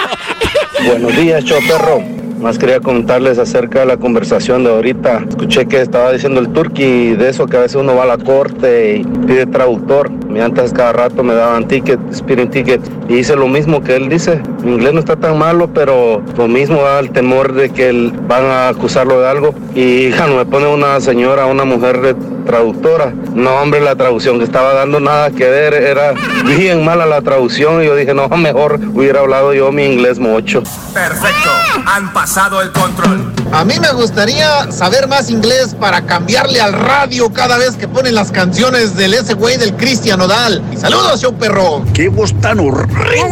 Buenos días, show perro. Más quería contarles acerca de la conversación de ahorita. Escuché que estaba diciendo el turqui de eso que a veces uno va a la corte y pide traductor. Mi antes cada rato me daban ticket, speeding ticket. Y hice lo mismo que él dice. Mi inglés no está tan malo, pero lo mismo da el temor de que van a acusarlo de algo. Y ja, no me pone una señora, una mujer de traductora. No, hombre, la traducción que estaba dando nada que ver. Era bien mala la traducción. Y yo dije, no, mejor hubiera hablado yo mi inglés mocho. Perfecto, han pasado el control. A mí me gustaría saber más inglés para cambiarle al radio cada vez que ponen las canciones del ese güey del Cristian Odal. Y saludos, show perro. ¡Qué voz tan horrible!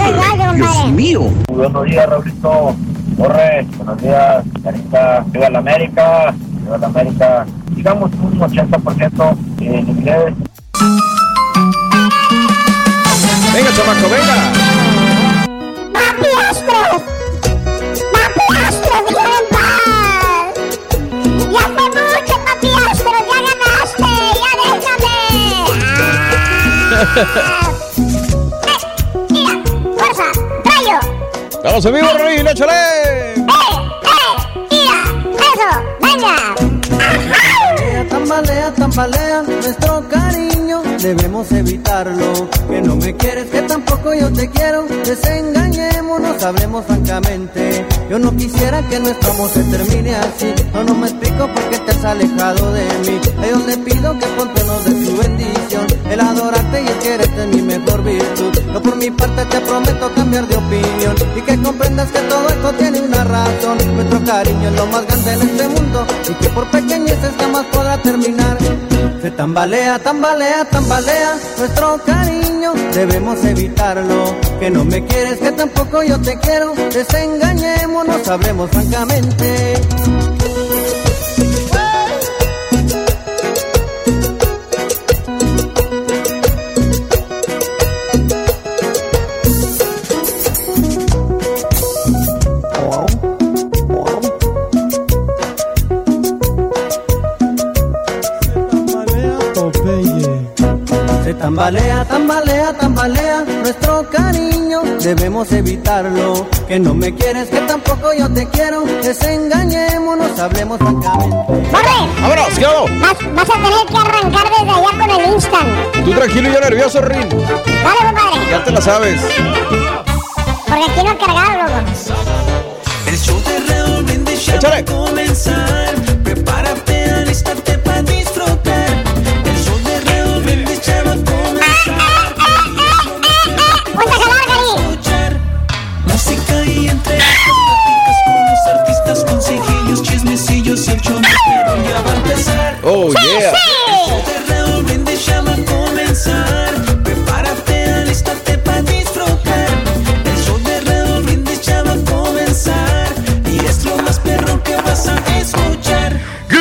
¡Dios mío! Buenos días, Raulito. Borre, buenos días, Carita. Viva la América, viva la América. Digamos un 80% en inglés. Venga, chamaco, venga. ¡Papi Astros! ¡Papi Astros, déjame en paz! ¡Ya fue mucho, papi Astros! ¡Ya ganaste! ¡Ya déjame! ¡Ah! ¡Eh! ¡Mira! ¡Fuerza! ¡Rayo! Vamos en vivo, Rolín, échale. ¡Eh! Tambalea, tambalea, nuestro cariño, debemos evitarlo. Que no me quieres, que tampoco yo te quiero. Desengañémonos, hablemos francamente. Yo no quisiera que nuestro amor se termine así. No, no me explico por qué te has alejado de mí. A Dios le pido que pronto nos dé su bendición. El adorarte y el quererte es mi mejor virtud. Yo por mi parte te prometo cambiar de opinión. Y que comprendas que todo esto tiene una razón. Nuestro cariño es lo más grande en este mundo. Y que por pequeñeces jamás podrá terminar. Se tambalea, tambalea, tambalea nuestro cariño. Debemos evitarlo. Que no me quieres, que tampoco yo te quiero. Desengañémonos, hablemos francamente. Se tambalea, tambalea, tambalea nuestro cariño. Debemos evitarlo. Que no me quieres, que tampoco yo te quiero. Desengañémonos, hablemos francamente. ¡Borre! ¡Vámonos, ¿qué hago? Vas, vas a tener que arrancar desde allá con el instant. Tú tranquilo y yo nervioso, Rin. Dale, compadre. Ya te la sabes. Porque aquí no he cargado, loco. El show de Raúl a comenzar. Oh, yeah. El show de Raúl Brindis ya va a comenzar. Prepárate, alístate para disfrutar. El show de Raúl Brindis ya va a comenzar. Y es lo más perro que vas a escuchar. Good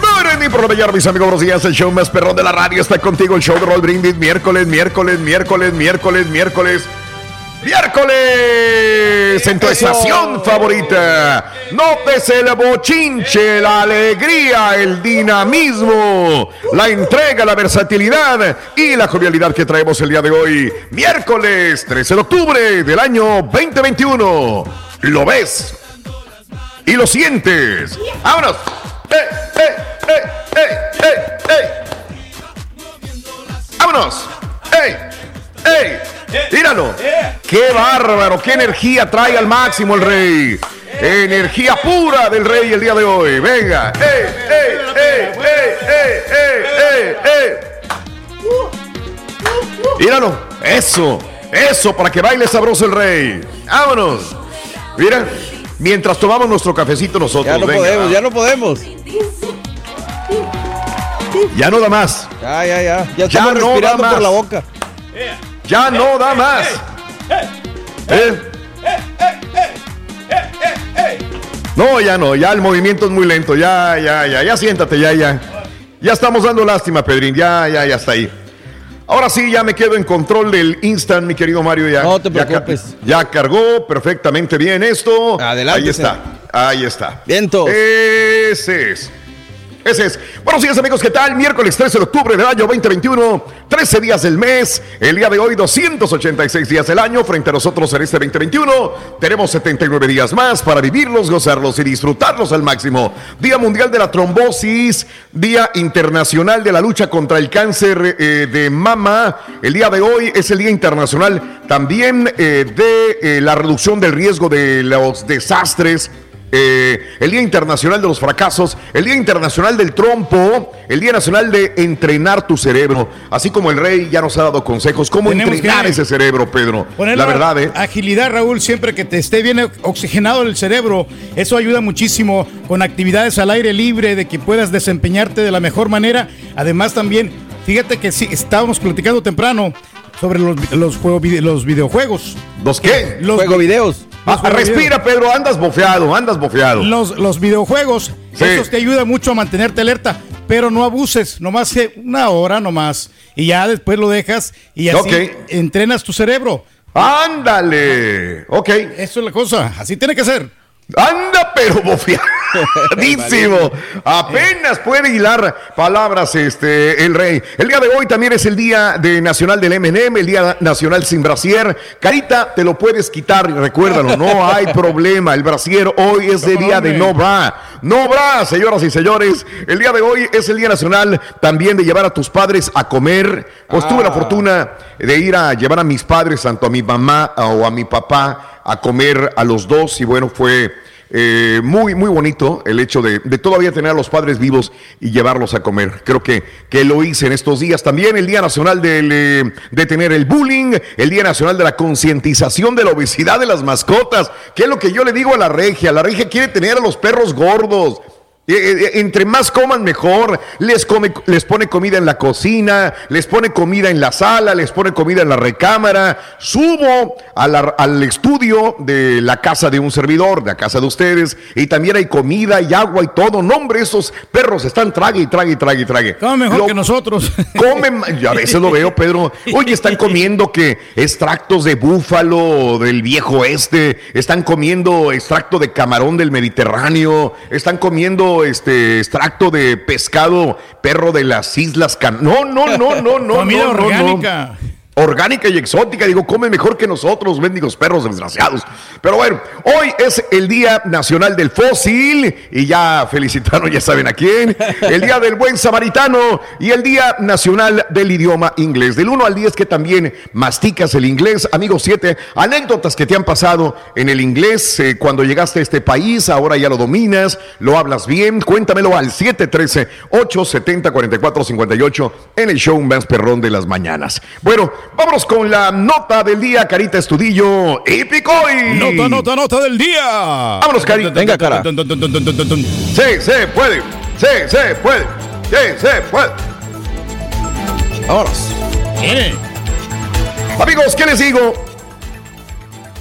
morning por la mañana, mis amigos. Buenos días. El show más perrón de la radio está contigo. El show de Roll Brindis. Miércoles, miércoles, miércoles, miércoles, miércoles. Miércoles en tu estación favorita. Notes el bochinche, la alegría, el dinamismo, la entrega, la versatilidad y la jovialidad que traemos el día de hoy. Miércoles 13 de octubre del año 2021. ¿Lo ves? Y lo sientes. ¡Vámonos! ¡Eh, eh, eh, eh, eh, eh! ¡Vámonos! ¡Ey! ¡Ey! ¡Míralo! ¡Qué bárbaro! ¡Qué energía trae al máximo el rey! Energía pura del rey el día de hoy. Venga. ¡Ey, ey, ey, ey, ey, ey, ey, ey! Míralo. Eso. Eso para que baile sabroso el rey. Vámonos. Mira. Mientras tomamos nuestro cafecito nosotros. Ya no venga, podemos, ya no podemos. Ya no da más. Ya, ya, ya. Ya Ya estamos no da respirando más. por la boca. Ya no da más. ¿Eh? No, ya no, ya el movimiento es muy lento, ya, ya, ya, ya siéntate, ya, ya. Ya estamos dando lástima, Pedrín, ya, ya, ya está ahí. Ahora sí, ya me quedo en control del instant, mi querido Mario. Ya, No te preocupes. Ya, cargó perfectamente bien esto. Adelante, Ahí está, ahí está. Vientos. Ese es. Ese es. Buenos días amigos, ¿qué tal? Miércoles 13 de octubre del año 2021, 13 días del mes, el día de hoy 286 días del año, frente a nosotros en este 2021 tenemos 79 días más para vivirlos, gozarlos y disfrutarlos al máximo. Día Mundial de la Trombosis, Día Internacional de la Lucha contra el Cáncer eh, de Mama, el día de hoy es el Día Internacional también eh, de eh, la reducción del riesgo de los desastres eh, el Día Internacional de los Fracasos, el Día Internacional del Trompo, el Día Nacional de Entrenar tu Cerebro, así como el Rey ya nos ha dado consejos, cómo Tenemos entrenar que- ese cerebro, Pedro. La verdad, ¿eh? Agilidad, Raúl, siempre que te esté bien oxigenado el cerebro, eso ayuda muchísimo con actividades al aire libre, de que puedas desempeñarte de la mejor manera. Además también, fíjate que sí, estábamos platicando temprano sobre los, los, juego- los videojuegos. ¿Los qué? Los Juego videos. Ah, respira, Pedro, andas bofeado, andas bofeado. Los, los videojuegos, Sí. esos te ayudan mucho a mantenerte alerta, pero no abuses, nomás que una hora nomás, y ya después lo dejas y así Ok. entrenas tu cerebro. Ándale, ok. Eso es la cosa, así tiene que ser. Anda, pero Apenas puede hilar palabras este el rey. El día de hoy también es el día de nacional del M&M, el día nacional sin brasier. Carita, te lo puedes quitar, recuérdalo, no hay problema. El brasier hoy es de día de no bra. No bra, señoras y señores. El día de hoy es el día nacional también de llevar a tus padres a comer. Pues tuve la fortuna de ir a llevar a mis padres, tanto a mi mamá o a mi papá, a comer a los dos y bueno, fue eh, muy, muy bonito el hecho de, todavía tener a los padres vivos y llevarlos a comer. Creo que, que lo hice en estos días. También el Día Nacional eh, de tener el bullying, el Día Nacional de la concientización de la obesidad de las mascotas, que es lo que yo le digo a la regia. La regia quiere tener a los perros gordos. Entre más coman mejor, les, come, les pone comida en la cocina, les pone comida en la sala, les pone comida en la recámara. Subo a la- al estudio de la casa de un servidor, de la casa de ustedes, y también hay comida y agua y todo. No, hombre, esos perros están trague y trague y trague y trague. Come mejor Lo- que nosotros. Comen, yo a veces lo veo, Pedro. Oye, están comiendo que extractos de búfalo del viejo oeste, están comiendo extracto de camarón del Mediterráneo, están comiendo este extracto de pescado perro de las islas Can. No, no, no, no, no. Comida no, no, no. Orgánica. Y exótica, digo, come mejor que nosotros, bendigos perros desgraciados. Pero bueno, hoy es el Día Nacional del Fósil y ya felicitaron, ya saben a quién. El Día del Buen Samaritano y el Día Nacional del Idioma Inglés. Del 1 al 10 que también masticas el inglés. Amigos, siete anécdotas que te han pasado en el inglés eh, cuando llegaste a este país, ahora ya lo dominas, lo hablas bien. Cuéntamelo al 713-870-4458 en el show más perrón de las mañanas. Bueno, vámonos con la nota del día, Carita Estudillo y Picoy. Nota, nota, nota del día. Vámonos, Carita. Venga, cara. Sí, se puede. Sí, se puede. Sí, se puede. Vámonos. Amigos, ¿qué les digo?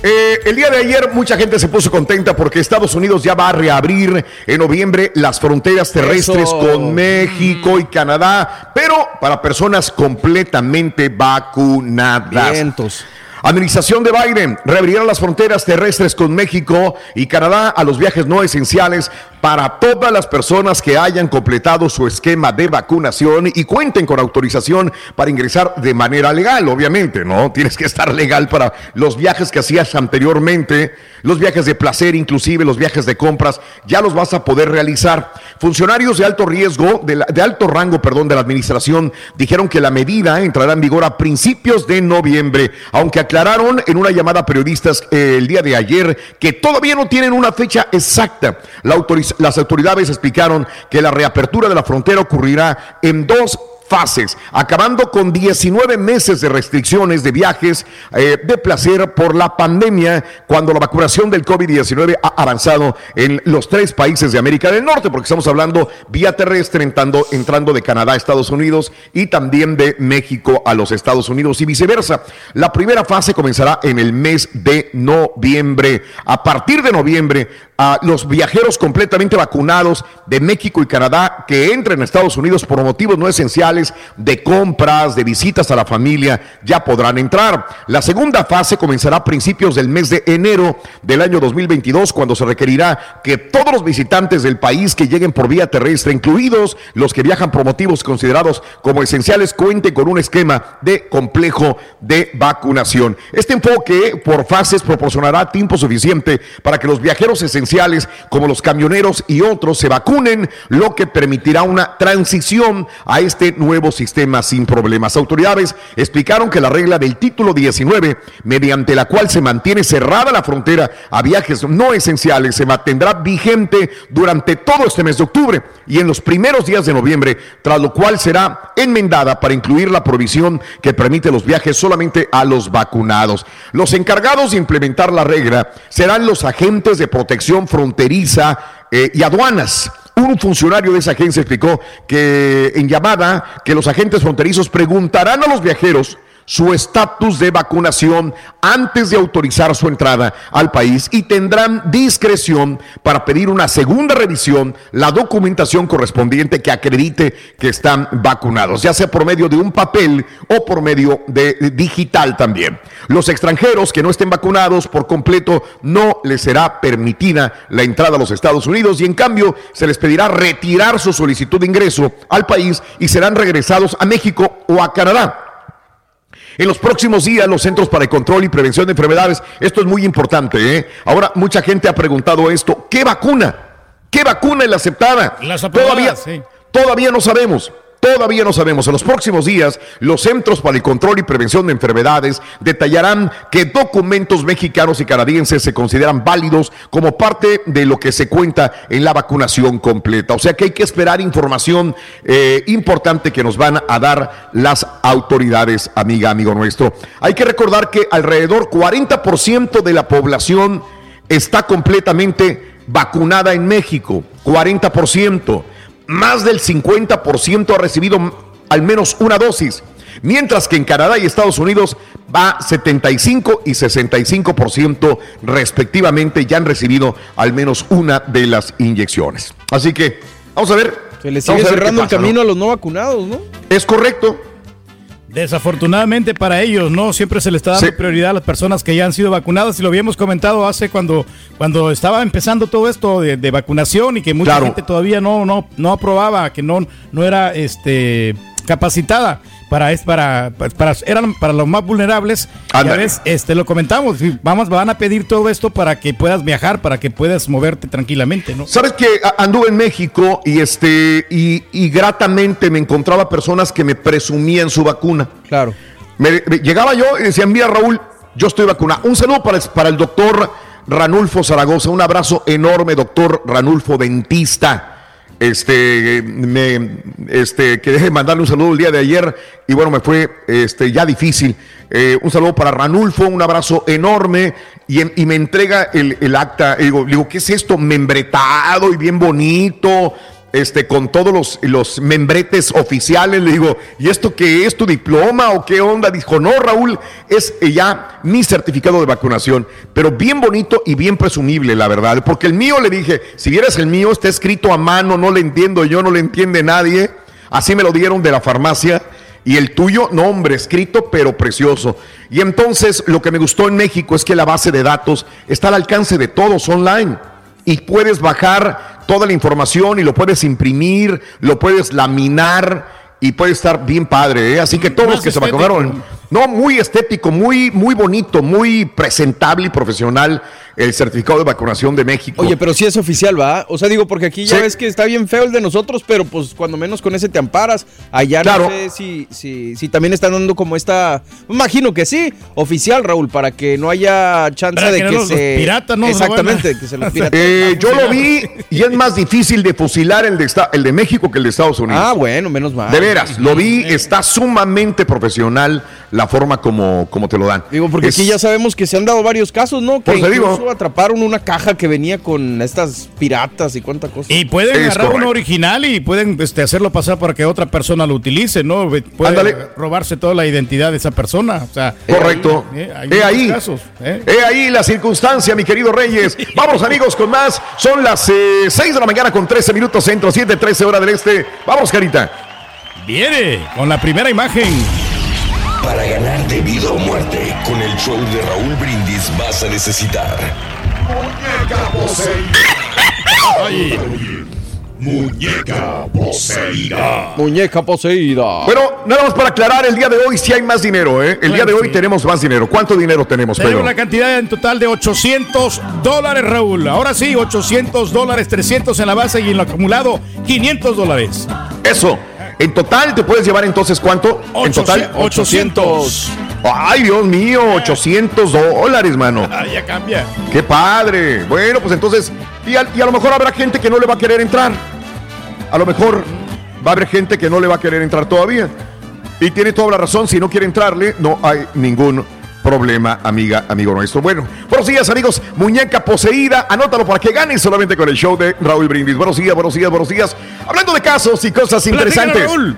Eh, el día de ayer mucha gente se puso contenta porque Estados Unidos ya va a reabrir en noviembre las fronteras terrestres Eso. con México y Canadá, pero para personas completamente vacunadas. Vientos. Administración de Biden reabrirá las fronteras terrestres con México y Canadá a los viajes no esenciales para todas las personas que hayan completado su esquema de vacunación y cuenten con autorización para ingresar de manera legal, obviamente, ¿no? Tienes que estar legal para los viajes que hacías anteriormente, los viajes de placer, inclusive los viajes de compras, ya los vas a poder realizar. Funcionarios de alto riesgo, de, la- de alto rango, perdón, de la administración dijeron que la medida entrará en vigor a principios de noviembre, aunque aclararon en una llamada a periodistas eh, el día de ayer que todavía no tienen una fecha exacta. La autoriz- las autoridades explicaron que la reapertura de la frontera ocurrirá en dos fases, acabando con 19 meses de restricciones de viajes eh, de placer por la pandemia, cuando la vacunación del COVID-19 ha avanzado en los tres países de América del Norte, porque estamos hablando vía terrestre entrando, entrando de Canadá a Estados Unidos y también de México a los Estados Unidos y viceversa. La primera fase comenzará en el mes de noviembre. A partir de noviembre, a los viajeros completamente vacunados de México y Canadá que entren a Estados Unidos por motivos no esenciales de compras, de visitas a la familia, ya podrán entrar. La segunda fase comenzará a principios del mes de enero del año 2022, cuando se requerirá que todos los visitantes del país que lleguen por vía terrestre, incluidos los que viajan por motivos considerados como esenciales, cuenten con un esquema de complejo de vacunación. Este enfoque por fases proporcionará tiempo suficiente para que los viajeros esenciales, como los camioneros y otros, se vacunen, lo que permitirá una transición a este nuevo sistema sin problemas. Autoridades explicaron que la regla del título 19, mediante la cual se mantiene cerrada la frontera a viajes no esenciales, se mantendrá vigente durante todo este mes de octubre y en los primeros días de noviembre, tras lo cual será enmendada para incluir la provisión que permite los viajes solamente a los vacunados. Los encargados de implementar la regla serán los agentes de protección fronteriza eh, y aduanas. Un funcionario de esa agencia explicó que en llamada que los agentes fronterizos preguntarán a los viajeros su estatus de vacunación antes de autorizar su entrada al país y tendrán discreción para pedir una segunda revisión, la documentación correspondiente que acredite que están vacunados, ya sea por medio de un papel o por medio de digital también. Los extranjeros que no estén vacunados por completo no les será permitida la entrada a los Estados Unidos y en cambio se les pedirá retirar su solicitud de ingreso al país y serán regresados a México o a Canadá. En los próximos días, los Centros para el Control y Prevención de Enfermedades, esto es muy importante, ¿eh? Ahora, mucha gente ha preguntado esto, ¿qué vacuna? ¿Qué vacuna es la aceptada? Las aprobadas, todavía, sí. todavía no sabemos. Todavía no sabemos. En los próximos días, los Centros para el Control y Prevención de Enfermedades detallarán qué documentos mexicanos y canadienses se consideran válidos como parte de lo que se cuenta en la vacunación completa. O sea que hay que esperar información eh, importante que nos van a dar las autoridades, amiga, amigo nuestro. Hay que recordar que alrededor 40% de la población está completamente vacunada en México. 40% más del 50% ha recibido al menos una dosis, mientras que en Canadá y Estados Unidos va 75 y 65% respectivamente ya han recibido al menos una de las inyecciones. Así que vamos a ver. Se le vamos sigue cerrando el camino a los no vacunados, ¿no? Es correcto. Desafortunadamente para ellos, ¿no? Siempre se le está dando Sí. prioridad a las personas que ya han sido vacunadas y lo habíamos comentado hace cuando, cuando estaba empezando todo esto de, de vacunación y que mucha Claro. gente todavía no, no, no aprobaba, que no, no era este capacitada para es para, para eran para los más vulnerables. Ya Ándale. ves, este lo comentamos, vamos van a pedir todo esto para que puedas viajar, para que puedas moverte tranquilamente, ¿no? Sabes que anduve en México y este y, y gratamente me encontraba personas que me presumían su vacuna. Claro. Me, me- llegaba yo y decían, mira Raúl, yo estoy vacunado. Un saludo para, para el doctor Ranulfo Zaragoza, un abrazo enorme, doctor Ranulfo, dentista. Este, me, este, que deje de mandarle un saludo el día de ayer y bueno, me fue este, ya difícil. Eh, un saludo para Ranulfo, un abrazo enorme y, y me entrega el, el acta. Y digo, digo, ¿qué es esto? Membretado y bien bonito. Este, con todos los, los membretes oficiales. Le digo, ¿y esto qué es? ¿Tu diploma o qué onda? Dijo, no, Raúl, es eh, ya mi certificado de vacunación. Pero bien bonito y bien presumible, la verdad. Porque el mío, le dije, si vieras el mío, está escrito a mano, no le entiendo yo, no le entiende nadie. Así me lo dieron de la farmacia. Y el tuyo, no hombre, escrito pero precioso. Y entonces lo que me gustó en México es que la base de datos está al alcance de todos online. Y puedes bajar toda la información y lo puedes imprimir, lo puedes laminar y puede estar bien padre. ¿eh? Así que todos los que se vacunaron, no, muy estético, muy, muy bonito, muy presentable y profesional el certificado de vacunación de México. Oye, pero sí es oficial, ¿va? O sea, digo, porque aquí ya ves que está bien feo el de nosotros, pero pues cuando menos con ese te amparas. Allá Claro. no sé si, si, si también están dando como esta. me Imagino que sí, oficial, Raúl, para que no haya chance Para de que que, no los se. piratas no los Exactamente, a- que se los piratas. Eh, yo lo vi y es más difícil de fusilar el de, esta- el de México que el de Estados Unidos. Ah, bueno, menos mal. De veras, lo vi, está sumamente profesional la forma como, como te lo dan. Digo, porque Es- aquí ya sabemos que se han dado varios casos, ¿no? Que digo. incluso atraparon una caja que venía con estas piratas y cuánta cosa. Y pueden agarrar uno original y pueden este, hacerlo pasar para que otra persona lo utilice, ¿no? Pueden Ándale. robarse toda la identidad de esa persona. O sea, Correcto. eh, hay He ahí. casos, ¿eh? He ahí la circunstancia, mi querido Reyes. Vamos, amigos, con más. Son las 6 de la mañana con 13 minutos centro, 7, 13 hora del este. Vamos, Carita. Viene con la primera imagen. Para ganar de vida o muerte, con el show de Raúl Brindis vas a necesitar. Muñeca poseída. Muñeca poseída. Bueno, nada más para aclarar, el día de hoy sí hay más dinero, ¿eh? El día de hoy tenemos más dinero. ¿Cuánto dinero tenemos, Tenemos Pedro? la cantidad en total de 800 dólares, Raúl. Ahora sí, 800 dólares, 300 en la base y en lo acumulado, 500 dólares. Eso. En total, ¿te puedes llevar entonces cuánto? En total, 800. Ay, Dios mío, 800 dólares, mano. Ah, ya cambia. ¡Qué padre! Bueno, pues entonces, y a, y a lo mejor habrá gente que no le va a querer entrar. A lo mejor va a haber gente que no le va a querer entrar todavía. Y tiene toda la razón, si no quiere entrarle, no hay ningún problema, amiga, amigo nuestro. Bueno, buenos días, amigos. Muñeca poseída, anótalo para que ganes solamente con el show de Raúl Brindis. Buenos días, buenos días, buenos días. Hablando de casos y cosas interesantes. Raúl.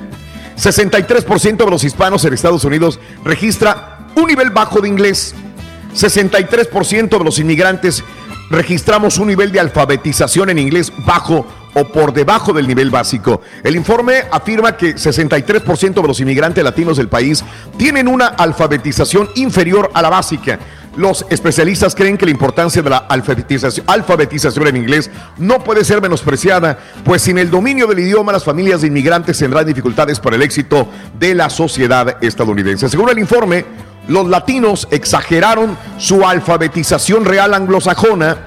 63% de los hispanos en Estados Unidos registra un nivel bajo de inglés. 63% de los inmigrantes registramos un nivel de alfabetización en inglés bajo o por debajo del nivel básico. El informe afirma que 63% de los inmigrantes latinos del país tienen una alfabetización inferior a la básica. Los especialistas creen que la importancia de la alfabetización, en inglés no puede ser menospreciada, pues sin el dominio del idioma las familias de inmigrantes tendrán dificultades para el éxito de la sociedad estadounidense. Según el informe, los latinos exageraron su alfabetización real anglosajona,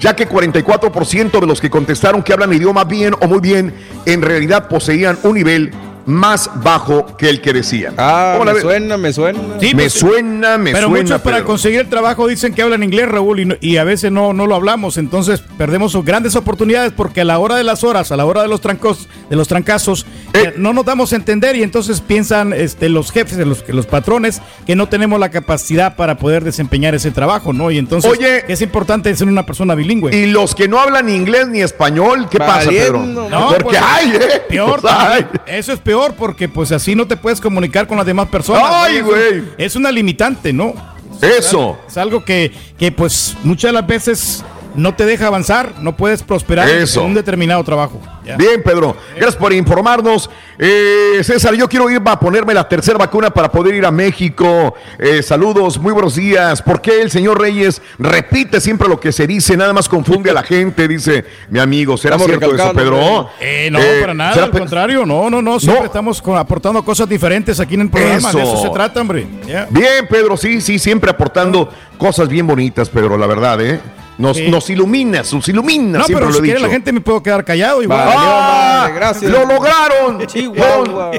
ya que 44% de los que contestaron que hablan idioma bien o muy bien, en realidad poseían un nivel más bajo que el que decían. Ah, ¿Cómo la me suena, me suena. Sí, me pues, suena, me Pero suena. muchos para Pedro. conseguir el trabajo dicen que hablan inglés, Raúl, y, no- y a veces no, no lo hablamos. Entonces perdemos grandes oportunidades porque a la hora de las horas, a la hora de los trancos, de los trancazos, eh, no nos damos a entender y entonces piensan este, los jefes, los, los patrones, que no tenemos la capacidad para poder desempeñar ese trabajo, ¿no? Y entonces Oye, es importante ser una persona bilingüe. Y los que no hablan inglés ni español, ¿qué pasa, Pedro? No, Porque pues, hay, ¿eh? Peor, Pues, hay. eso es peor porque pues así no te puedes comunicar con las demás personas. Ay, güey. Es una limitante, ¿no? Eso. Es algo que, que pues muchas de las veces no te deja avanzar, no puedes prosperar Eso. en un determinado trabajo. Ya. Bien, Pedro. Gracias por informarnos. Eh, César, yo quiero ir a ponerme la tercera vacuna para poder ir a México. Eh, saludos, muy buenos días. ¿Por qué el señor Reyes repite siempre lo que se dice? Nada más confunde a la gente, dice mi amigo. ¿Será Estamos cierto eso, Pedro? Eh, no, Eh, para nada, ¿será al contrario, no, no, no, siempre estamos con- aportando cosas diferentes aquí en el programa, de Eso. eso se trata, hombre. Bien, Pedro, sí, sí, siempre aportando cosas bien bonitas, Pedro, la verdad, ¿eh? Nos, Sí. nos iluminas, nos iluminas, No, siempre pero lo si he quiere dicho. la gente me puedo quedar callado igual. ¡Ah! gracias. ¡Lo lograron! Chihuahua.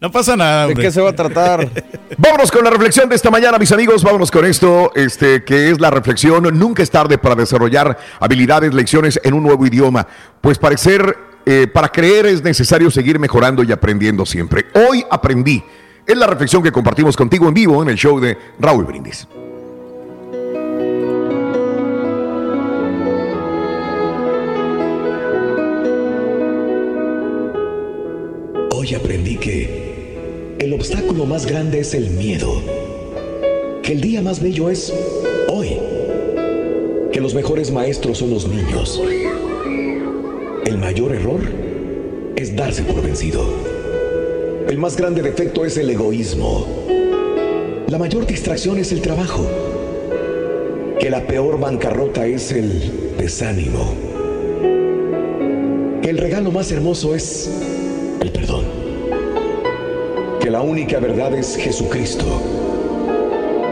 No pasa nada, ¿De hombre. qué se va a tratar? Vámonos con la reflexión de esta mañana, mis amigos. Vámonos con esto, este, que es la reflexión. Nunca es tarde para desarrollar habilidades, lecciones en un nuevo idioma. Pues parecer, eh, para creer es necesario seguir mejorando y aprendiendo siempre. Hoy aprendí. Es la reflexión que compartimos contigo en vivo en el show de Raúl Brindis. Hoy aprendí que el obstáculo más grande es el miedo. Que el día más bello es hoy. Que los mejores maestros son los niños. El mayor error es darse por vencido. El más grande defecto es el egoísmo. La mayor distracción es el trabajo. Que la peor bancarrota es el desánimo. Que el regalo más hermoso es el perdón. Que la única verdad es Jesucristo.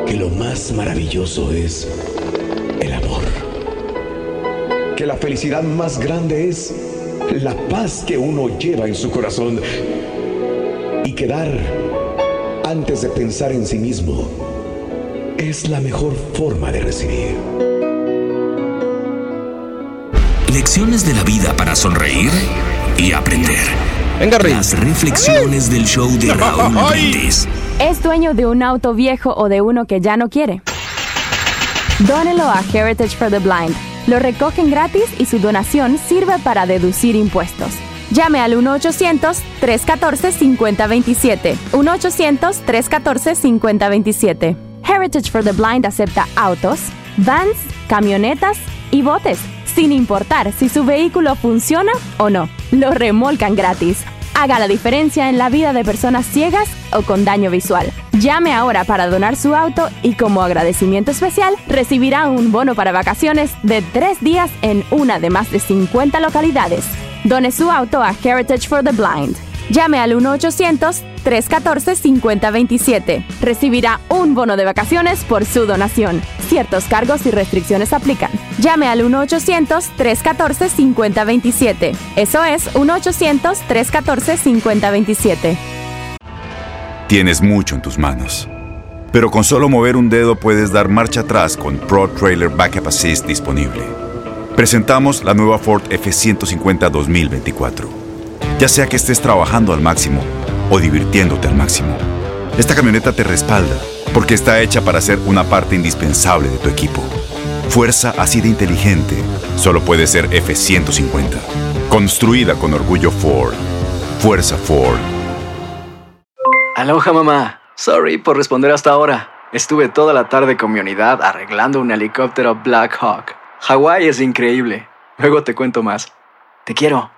Que lo más maravilloso es el amor. Que la felicidad más grande es la paz que uno lleva en su corazón. Y que dar antes de pensar en sí mismo es la mejor forma de recibir. Lecciones de la vida para sonreír y aprender. Venga, Las reflexiones del show de Raúl Brindis. ¿Es dueño de un auto viejo o de uno que ya no quiere? Dónelo a Heritage for the Blind. Lo recogen gratis y su donación sirve para deducir impuestos. Llame al 1-800-314-5027. 1-800-314-5027. Heritage for the Blind acepta autos, vans, camionetas y botes, sin importar si su vehículo funciona o no. Lo remolcan gratis. Haga la diferencia en la vida de personas ciegas o con daño visual. Llame ahora para donar su auto y como agradecimiento especial recibirá un bono para vacaciones de tres días en una de más de 50 localidades. Done su auto a Heritage for the Blind. Llame al 1-800-314-5027. Recibirá un bono de vacaciones por su donación. Ciertos cargos y restricciones aplican. Llame al 1-800-314-5027. Eso es 1-800-314-5027. Tienes mucho en tus manos. Pero con solo mover un dedo puedes dar marcha atrás con Pro Trailer Backup Assist disponible. Presentamos la nueva Ford F150 2024. Ya sea que estés trabajando al máximo o divirtiéndote al máximo, esta camioneta te respalda porque está hecha para ser una parte indispensable de tu equipo. Fuerza así de inteligente solo puede ser F150. Construida con orgullo Ford. Fuerza Ford. Aloha mamá. Sorry por responder hasta ahora. Estuve toda la tarde con mi unidad arreglando un helicóptero Black Hawk. Hawái es increíble. Luego te cuento más. Te quiero.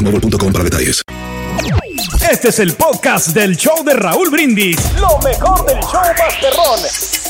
boostmobile.com para detalles. Este es el podcast del show de Raúl Brindis. Lo mejor del show Masterrón.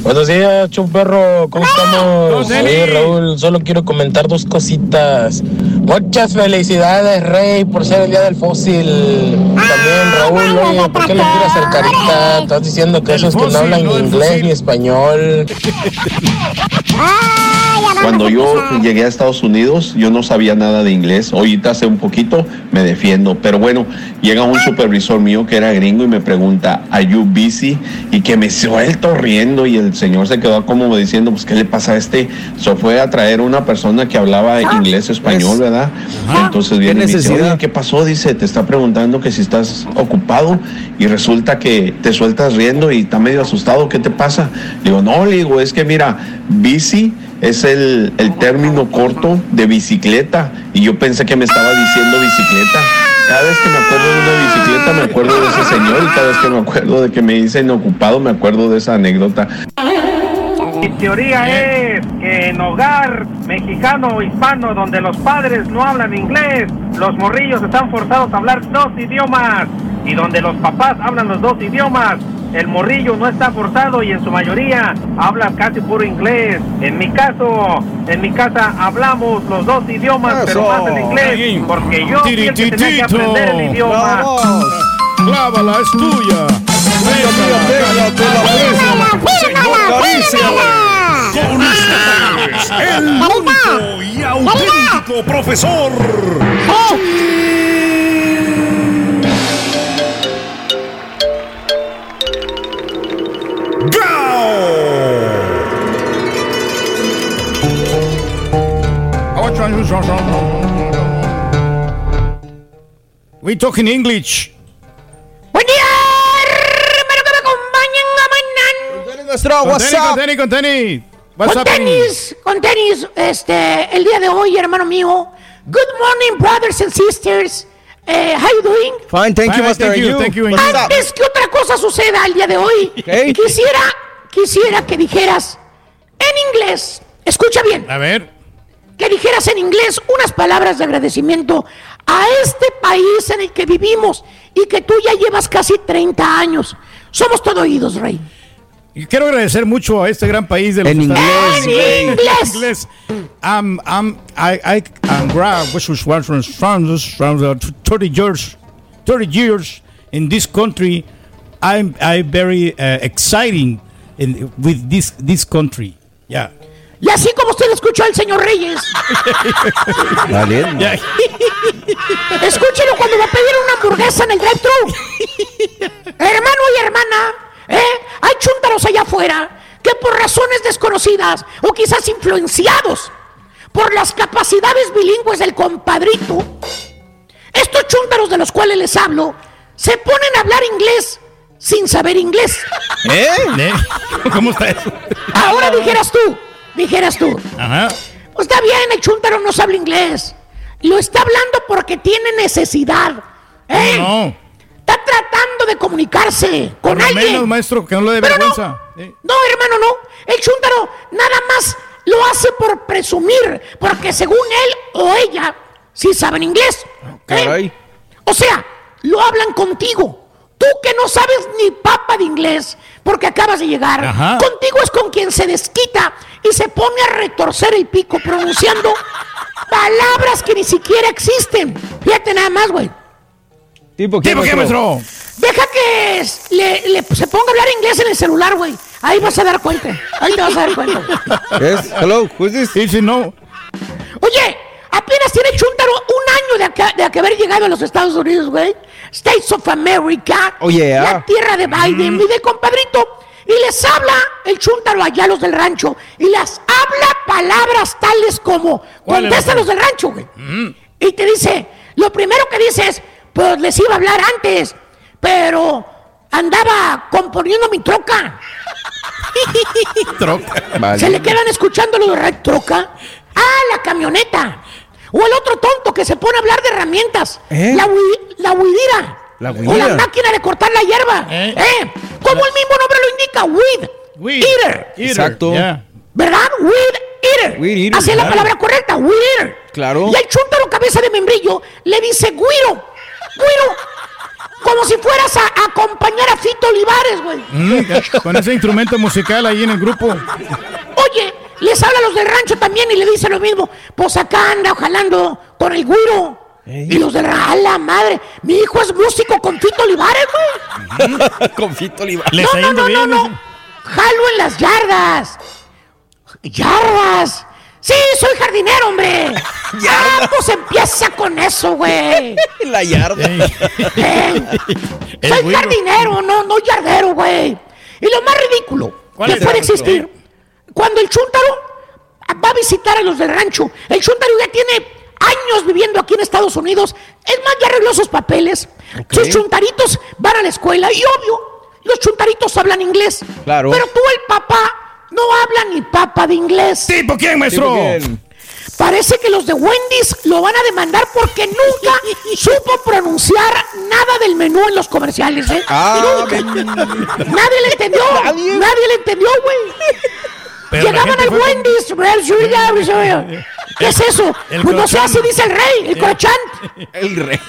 Buenos días, Chuperro. ¿Cómo estamos? Oye, Raúl, solo quiero comentar dos cositas. Muchas felicidades, Rey, por ser el día del fósil. También, Raúl, oye, ¿por qué le quieres hacer carita? Estás diciendo que esos que no hablan ni inglés ni español. ¡Ay, Cuando yo llegué a Estados Unidos, yo no sabía nada de inglés. Ahorita hace un poquito me defiendo. Pero bueno, llega un supervisor mío que era gringo y me pregunta, ¿Are you busy? Y que me suelto riendo y el señor se quedó como diciendo, pues, ¿qué le pasa a este? Se fue a traer una persona que hablaba inglés, español, ¿verdad? Entonces viene y me dice, necesidad? "Oye, ¿qué pasó? Dice, te está preguntando que si estás ocupado y resulta que te sueltas riendo y está medio asustado. ¿Qué te pasa? Le digo, no, le digo, es que mira, bici es el, el término corto de bicicleta y yo pensé que me estaba diciendo bicicleta. Cada vez que me acuerdo de una bicicleta me acuerdo de ese señor y cada vez que me acuerdo de que me dicen ocupado me acuerdo de esa anécdota. Mi teoría es que en hogar mexicano o hispano donde los padres no hablan inglés, los morrillos están forzados a hablar dos idiomas. Y donde los papás hablan los dos idiomas, el morrillo no está forzado y en su mayoría habla casi puro inglés. En mi caso, en mi casa hablamos los dos idiomas, pero más el inglés, porque yo fui el que tenía que aprender el idioma. Clávala, es tuya. Con ustedes, el único y auténtico profesor. We talk in English. Buen día, hermano que me acompañan a mañana. Nuestro Con WhatsApp. Con tenis, con tenis. What's Con tenis, con tenis, este, el día de hoy, hermano mío. Good morning, brothers and sisters. Eh, how you doing? Fine, thank you, Fine, Master. thank you, you? thank you, you. Antes que otra cosa suceda el día de hoy, quisiera, quisiera que dijeras en inglés, escucha bien, A ver. Que dijeras en inglés unas palabras de agradecimiento a este país en el que vivimos y que tú ya llevas casi 30 años. Somos todo oídos, Rey. Y quiero agradecer mucho a este gran país de los En Estados inglés, Unidos. En inglés. inglés. I'm, I'm, I, I, I'm glad which was one from from from the 30 years, 30 years in this country. I'm, I very uh, exciting in, with this, this country. Yeah. Y así como usted escuchó al señor Reyes, Yeah. escúchelo cuando va a pedir una hamburguesa en el drive-thru. Hermano y hermana, ¿eh? hay chúntaros allá afuera que por razones desconocidas o quizás influenciados por las capacidades bilingües del compadrito, estos chúntaros de los cuales les hablo se ponen a hablar inglés sin saber inglés. ¿Eh? ¿Cómo está eso? Ahora dijeras tú, dijeras tú, Ajá. Pues está bien, el chúntaro no sabe inglés. Lo está hablando porque tiene necesidad. ¿eh? No. Está tratando de comunicarse con Por lo alguien. menos, maestro, que no le dé no. vergüenza. No, hermano, no. El chúntaro nada más lo hace por presumir, porque según él o ella sí saben inglés. ¿eh? Caray. O sea, lo hablan contigo. Tú que no sabes ni papa de inglés porque acabas de llegar. Ajá. Contigo es con quien se desquita y se pone a retorcer el pico pronunciando palabras que ni siquiera existen. Fíjate nada más, güey. ¿Tipo qué, ¿Tipo qué, maestro? Deja que es- le, le- se ponga a hablar inglés en el celular, güey. Ahí vas a dar cuenta. Ahí te vas a dar cuenta. Yes, hello, who's this? Sí, sí, no. Oye, apenas tiene Chuntaro un año de, acá- de que haber llegado a los Estados Unidos, güey. States of America. Oh, yeah. La tierra de Biden y de compadrito. Y les habla el Chuntaro allá a los del rancho. Y les habla palabras tales como ¿Cuáles, contesta los del rancho, güey. Y te dice, lo primero que dice es, pues les iba a hablar antes, pero andaba componiendo mi troca. Troca. Se le quedan escuchando lo de red troca. Ah, la camioneta. O el otro tonto que se pone a hablar de herramientas. ¿Eh? La, hui- la huidira. La O la máquina de cortar la hierba. ¿Eh? ¿Eh? Como el mismo nombre lo indica, weed. Weed. Eater. Eater, Exacto. yeah. ¿Verdad? Weed eater. Weed eater, Así es la palabra correcta, weed eater. Claro. Y el chúntaro cabeza de membrillo le dice guiro. Guiro. Como si fueras a, acompañar a Fito Olivares, güey. Mm, con ese instrumento musical ahí en el grupo. Oye, les habla a los del rancho también y le dice lo mismo. Pues acá anda jalando con el güiro. Y los del rancho, a la madre, mi hijo es músico con Fito Olivares, güey. Con Fito Olivares. No, no, no, no, no. Jalo en las yardas. Yardas. Sí, soy jardinero, hombre. Ah, pues empieza con eso, güey. La yarda. Eh, soy güiro. jardinero, no, no yardero, güey. Y lo más ridículo ¿Cuál que puede existir, cuando el chúntaro va a visitar a los del rancho, el chúntaro ya tiene años viviendo aquí en Estados Unidos, es más, ya arregló sus papeles, sus chuntaritos van a la escuela y obvio, los chuntaritos hablan inglés. Claro. Pero tú, el papá, no habla ni papa de inglés. ¿Tipo quién, maestro? Parece que los de Wendy's lo van a demandar porque nunca supo pronunciar nada del menú en los comerciales, ¿eh? Ah, Nunca. Nadie le entendió. Nadie, le entendió, güey. Llegaban al Wendy's. ¿Qué es eso? El Pues no sé, así dice el rey, el crochant. El rey.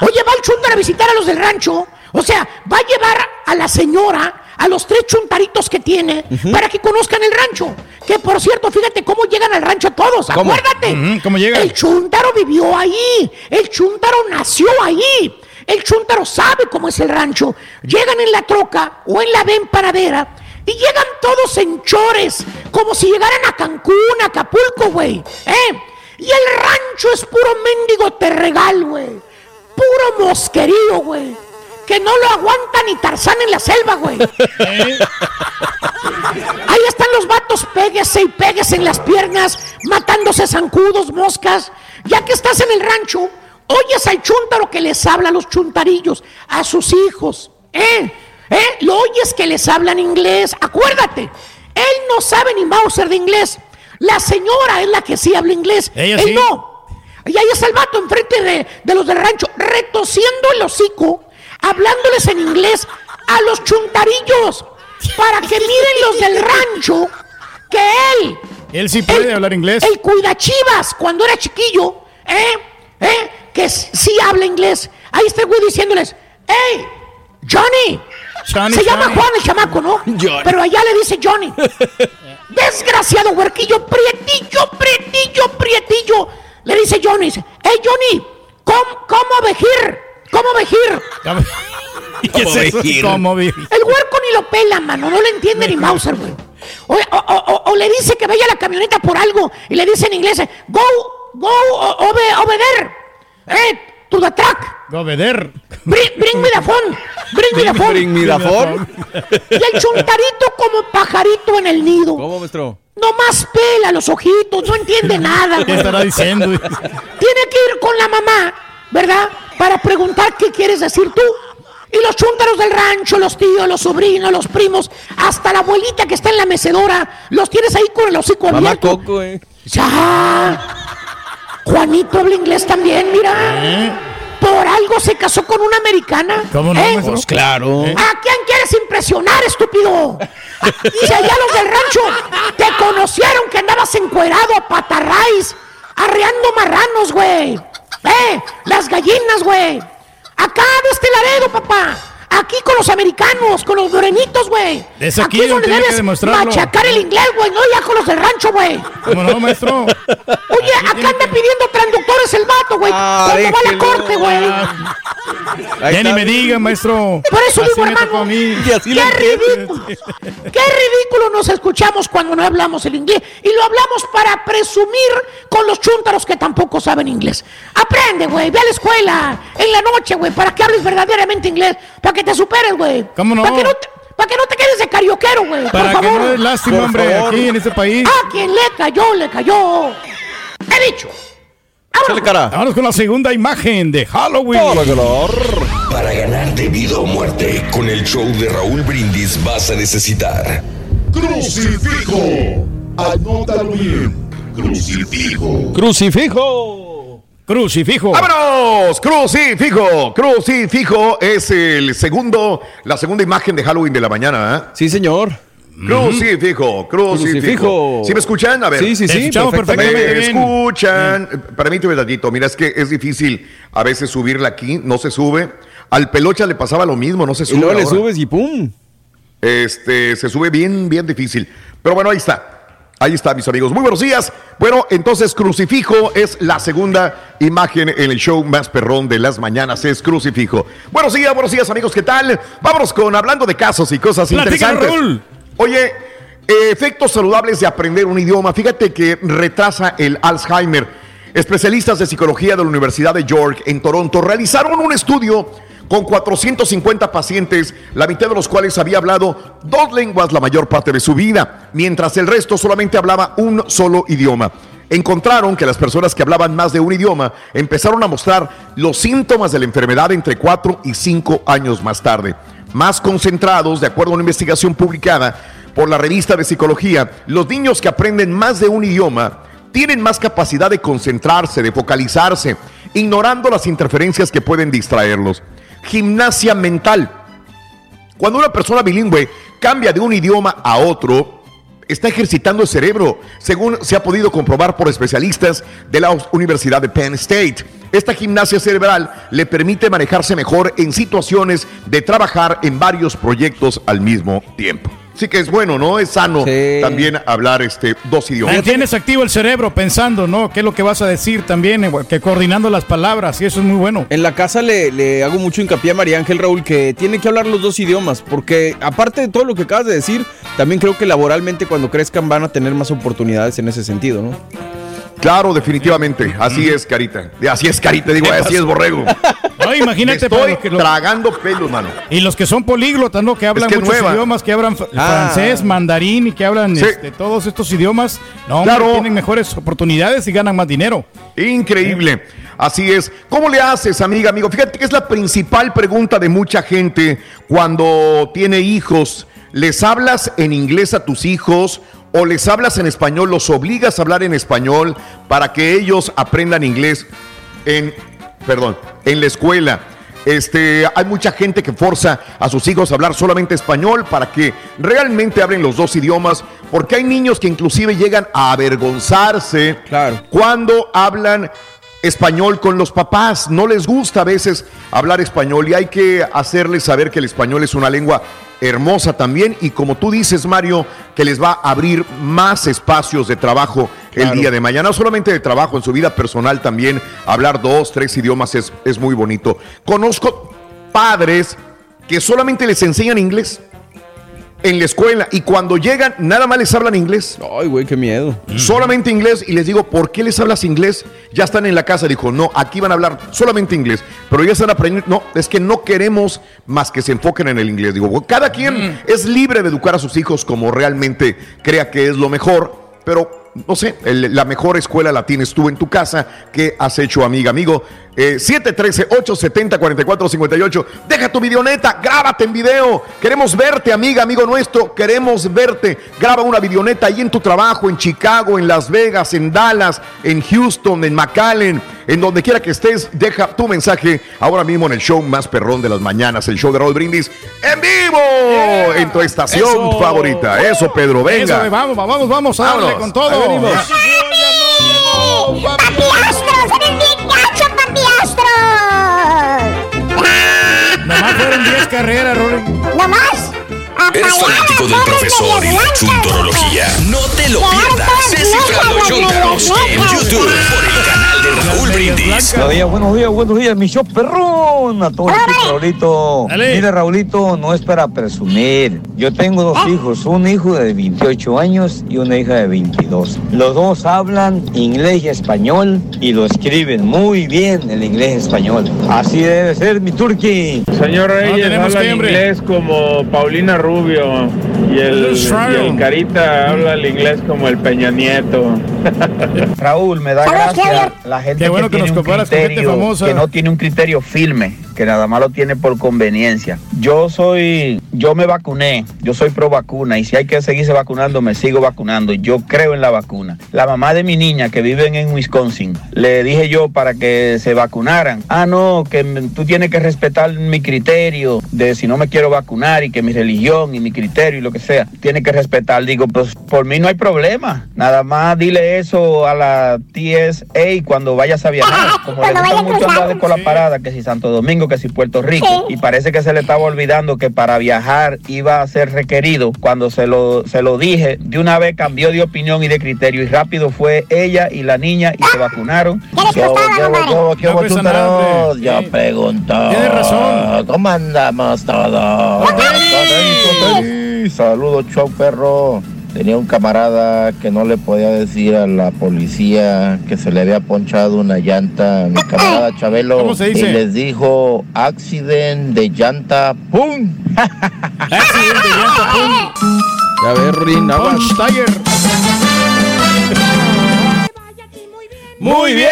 Oye, va el chuntar a visitar a los del rancho. O sea, va a llevar a la señora, a los tres chuntaritos que tiene, para que conozcan el rancho. Que por cierto, fíjate cómo llegan al rancho todos. ¿Cómo? Acuérdate. ¿cómo llegan? El chuntaro vivió ahí. El chuntaro nació ahí. El chuntaro sabe cómo es el rancho. Llegan en la troca o en la ven paradera y llegan todos en chores, como si llegaran a Cancún, a Acapulco, güey. ¿Eh? Y el rancho es puro mendigo terregal, güey. Puro mosquerío, güey. Que no lo aguanta ni Tarzán en la selva, güey. Ahí están los vatos, péguese y péguese en las piernas, matándose zancudos, moscas. Ya que estás en el rancho, oyes al chúntaro que les habla a los chuntarillos, a sus hijos. ¿Eh? ¿Eh? Lo oyes que les hablan inglés. Acuérdate, él no sabe ni Mauser de inglés. La señora es la que sí habla inglés. Ella él sí. no. Y ahí está el vato enfrente de, de los del rancho, retosiendo el hocico, hablándoles en inglés a los chuntarillos, para que miren los del rancho que él, Él sí puede hablar inglés. el cuidachivas, cuando era chiquillo, ¿eh? ¿eh? que sí habla inglés. Ahí está el güey diciéndoles, ¡Hey, Johnny! Johnny, Se llama. Juan el chamaco, ¿no? Johnny. Pero allá le dice Johnny. Desgraciado huerquillo, prietillo, prietillo, prietillo. Le dice Johnny, dice, hey Johnny, ¿cómo, cómo vejir? ¿Cómo vejir? ¿Qué es eso? ¿Cómo vi? El huerco ni lo pela, mano, no le entiende ni Mauser, güey. O, o- o- o le dice que vaya a la camioneta por algo y le dice en inglés, go, go, obe- obeder, eh, to the truck, Gobeder. bring, bring me the phone, bring me the phone. Bring me the phone. Y el chuntarito como pajarito en el nido. ¿Cómo, maestro? Nomás pela los ojitos, no entiende nada, ¿Qué güey. estará diciendo? Tiene que ir con la mamá, ¿verdad? Para preguntar qué quieres decir tú. Y los chúntaros del rancho, los tíos, los sobrinos, los primos, hasta la abuelita que está en la mecedora, los tienes ahí con el hocico Mamá abierto. Coco, eh. Ya. Juanito habla inglés también, mira. Por algo se casó con una americana. ¿Cómo no, ¿Eh? Pues claro. ¿A quién quieres impresionar, estúpido? Si allá los del rancho te conocieron que andabas encuerado a patarraíz, arreando marranos, güey. ¡Eh! Las gallinas, güey. Acá de este Laredo, papá. Aquí con los americanos, con los morenitos, güey. Es aquí es donde que debes machacar el inglés, güey, no ya con los del rancho, güey. ¿Cómo no, maestro? Oye, acá anda pidiendo traductores el vato, güey. Ah, ¿Cómo va la corte, güey? Ahí Ya ni me diga, maestro. Por eso Así digo, hermano, a mí. Y así qué ridículo. Qué ridículo nos escuchamos cuando no hablamos el inglés. Y lo hablamos para presumir con los chúntaros que tampoco saben inglés. Aprende, güey, ve a la escuela en la noche, güey, para que hables verdaderamente inglés, para que te superes, güey. ¿Cómo no? Para que no te, para que no te quedes de carioquero, güey. Por Para que favor. no des lástima, Por hombre, favor. aquí en este país. A quien le cayó, le cayó. He dicho. Échale cara. Vámonos con la segunda imagen de Halloween. Todo color. Para ganar de vida o muerte, con el show de Raúl Brindis vas a necesitar crucifijo. Anótalo bien. Crucifijo. Crucifijo. Crucifijo. ¡Vámonos! Crucifijo. Crucifijo es el segundo, la segunda imagen de Halloween de la mañana. ¿eh? Sí, señor. Crucifijo, crucifijo. Crucifijo. ¿Sí me escuchan? A ver. Sí, sí, sí. Escuchamos ¿Me perfectamente bien. escuchan? Permíteme tantito. Mira, es que es difícil a veces subirla aquí, no se sube. Al pelocha le pasaba lo mismo, no se Y sube. luego le subes y pum. Este, se sube bien, bien difícil. Pero bueno, ahí está. Ahí está, mis amigos. Muy buenos días. Bueno, entonces Crucifijo es la segunda imagen en el show más perrón de las mañanas. Es Crucifijo. Buenos días, buenos días, amigos. ¿Qué tal? Vámonos con hablando de casos y cosas Platícanos, interesantes. Raúl. Oye, efectos saludables de aprender un idioma. Fíjate que retrasa el Alzheimer. Especialistas de psicología de la Universidad de York en Toronto realizaron un estudio con 450 pacientes, la mitad de los cuales había hablado dos lenguas la mayor parte de su vida, mientras el resto solamente hablaba un solo idioma. Encontraron que las personas que hablaban más de un idioma empezaron a mostrar los síntomas de la enfermedad entre 4 y 5 años más tarde. Más concentrados, de acuerdo a una investigación publicada por la revista de psicología, los niños que aprenden más de un idioma tienen más capacidad de concentrarse, de focalizarse, ignorando las interferencias que pueden distraerlos. Gimnasia mental. Cuando una persona bilingüe cambia de un idioma a otro, está ejercitando el cerebro, según se ha podido comprobar por especialistas de la Universidad de Penn State. Esta gimnasia cerebral le permite manejarse mejor en situaciones de trabajar en varios proyectos al mismo tiempo. Sí que es bueno, ¿no? Es sano también hablar este, dos idiomas. Mantienes activo el cerebro pensando, ¿no? ¿Qué es lo que vas a decir también? eh, Que coordinando las palabras, y eso es muy bueno. En la casa le, le hago mucho hincapié a María Ángel Raúl que tiene que hablar los dos idiomas, porque aparte de todo lo que acabas de decir, también creo que laboralmente cuando crezcan van a tener más oportunidades en ese sentido, ¿no? Claro, definitivamente. Así es, Carita. Así es, Carita. Digo, ¿Qué así es, Borrego. No, imagínate estoy que lo- tragando pelos, mano. Y los que son políglotas, ¿no? Que hablan que es muchos nueva. idiomas, que hablan Ah. francés, mandarín y que hablan Sí. este, todos estos idiomas. No, hombre, Claro. tienen mejores oportunidades y ganan más dinero. Increíble. Así es. ¿Cómo le haces, amiga, amigo? Fíjate que es la principal pregunta de mucha gente cuando tiene hijos. ¿Les hablas en inglés a tus hijos o les hablas en español? ¿Los obligas a hablar en español para que ellos aprendan inglés en, perdón, en la escuela? Este, hay mucha gente que forza a sus hijos a hablar solamente español para que realmente hablen los dos idiomas, porque hay niños que inclusive llegan a avergonzarse cuando hablan español con los papás. No les gusta a veces hablar español y hay que hacerles saber que el español es una lengua hermosa también. Y como tú dices, Mario, que les va a abrir más espacios de trabajo el día de mañana, no solamente de trabajo, en su vida personal también, hablar dos, tres idiomas es, es muy bonito. Conozco padres que solamente les enseñan inglés en la escuela y cuando llegan nada más les hablan inglés. Ay, güey, qué miedo. Solamente inglés y les digo, ¿por qué les hablas inglés? Ya están en la casa. Dijo, no, aquí van a hablar solamente inglés, pero ya están aprendiendo. No, es que no queremos más que se enfoquen en el inglés. Digo, cada quien es libre de educar a sus hijos como realmente crea que es lo mejor, pero no sé, el- la mejor escuela la tienes tú en tu casa. ¿Qué has hecho, amiga, amigo? Eh, 713-870-4458. Deja tu videoneta, grábate en video. Queremos verte, amiga, amigo nuestro. Queremos verte. Graba una videoneta ahí en tu trabajo, en Chicago, en Las Vegas, en Dallas, en Houston, en McAllen, en donde quiera que estés. Deja tu mensaje ahora mismo en el show más perrón de las mañanas, el show de Raúl Brindis, en vivo, en tu estación Eso. favorita. Eso, Pedro, venga. Eso, vamos, vamos, vamos a darle con todo. Ahí venimos. Nomás fueron 10 carreras, Rory. ¿No más? ¿Eres fanático del profesor y la chuntorología? No te lo pierdas. Descifrando Chuntaros en YouTube por el canal de Raúl Brindis. Buenos días, buenos días, buenos días, mi show perrón. A todo el equipo, Raulito. Mire, Raulito, no es para presumir. Yo tengo dos hijos, un hijo de 28 años y una hija de 22. Los dos hablan inglés y español y lo escriben muy bien el inglés y español. Así debe ser, mi turqui. Señor Reyes habla en inglés como Paulina Rubio y el, y el Carita habla el inglés como el Peña Nieto. Raúl, me da ¿Sabes qué, gracia la gente bueno que, que nos tiene un comparas con gente criterio, que no tiene un criterio firme, que nada más lo tiene por conveniencia. Yo soy, yo me vacuné, yo soy pro vacuna y si hay que seguirse vacunando, me sigo vacunando. Yo creo en la vacuna. La mamá de mi niña que vive en Wisconsin, le dije yo para que se vacunaran. Ah, no, que tú tienes que respetar mi criterio de si no me quiero vacunar y que mi religión y mi criterio y lo que sea, tiene que respetar. Digo, pues por mí no hay problema. Nada más dile eso a la TSA cuando vayas a viajar. Como le gusta mucho andar por la parada, que si Santo Domingo, que si Puerto Rico. Y parece que se le estaba olvidando que para viajar iba a ser requerido. Cuando se lo, se lo dije, de una vez cambió de opinión y de criterio. Y rápido fue ella y la niña y se vacunaron. ¿Qué hubo, qué hubo, pregunto. Tienes razón. ¿Cómo andamos todos? Saludos, show perro. Tenía un camarada que no le podía decir a la policía que se le había ponchado una llanta a mi camarada Chabelo. ¿Cómo se dice? Y les dijo, accident de llanta, ¡pum! Accidente de llanta, pum. A ver, Rin, Tiger. Muy bien.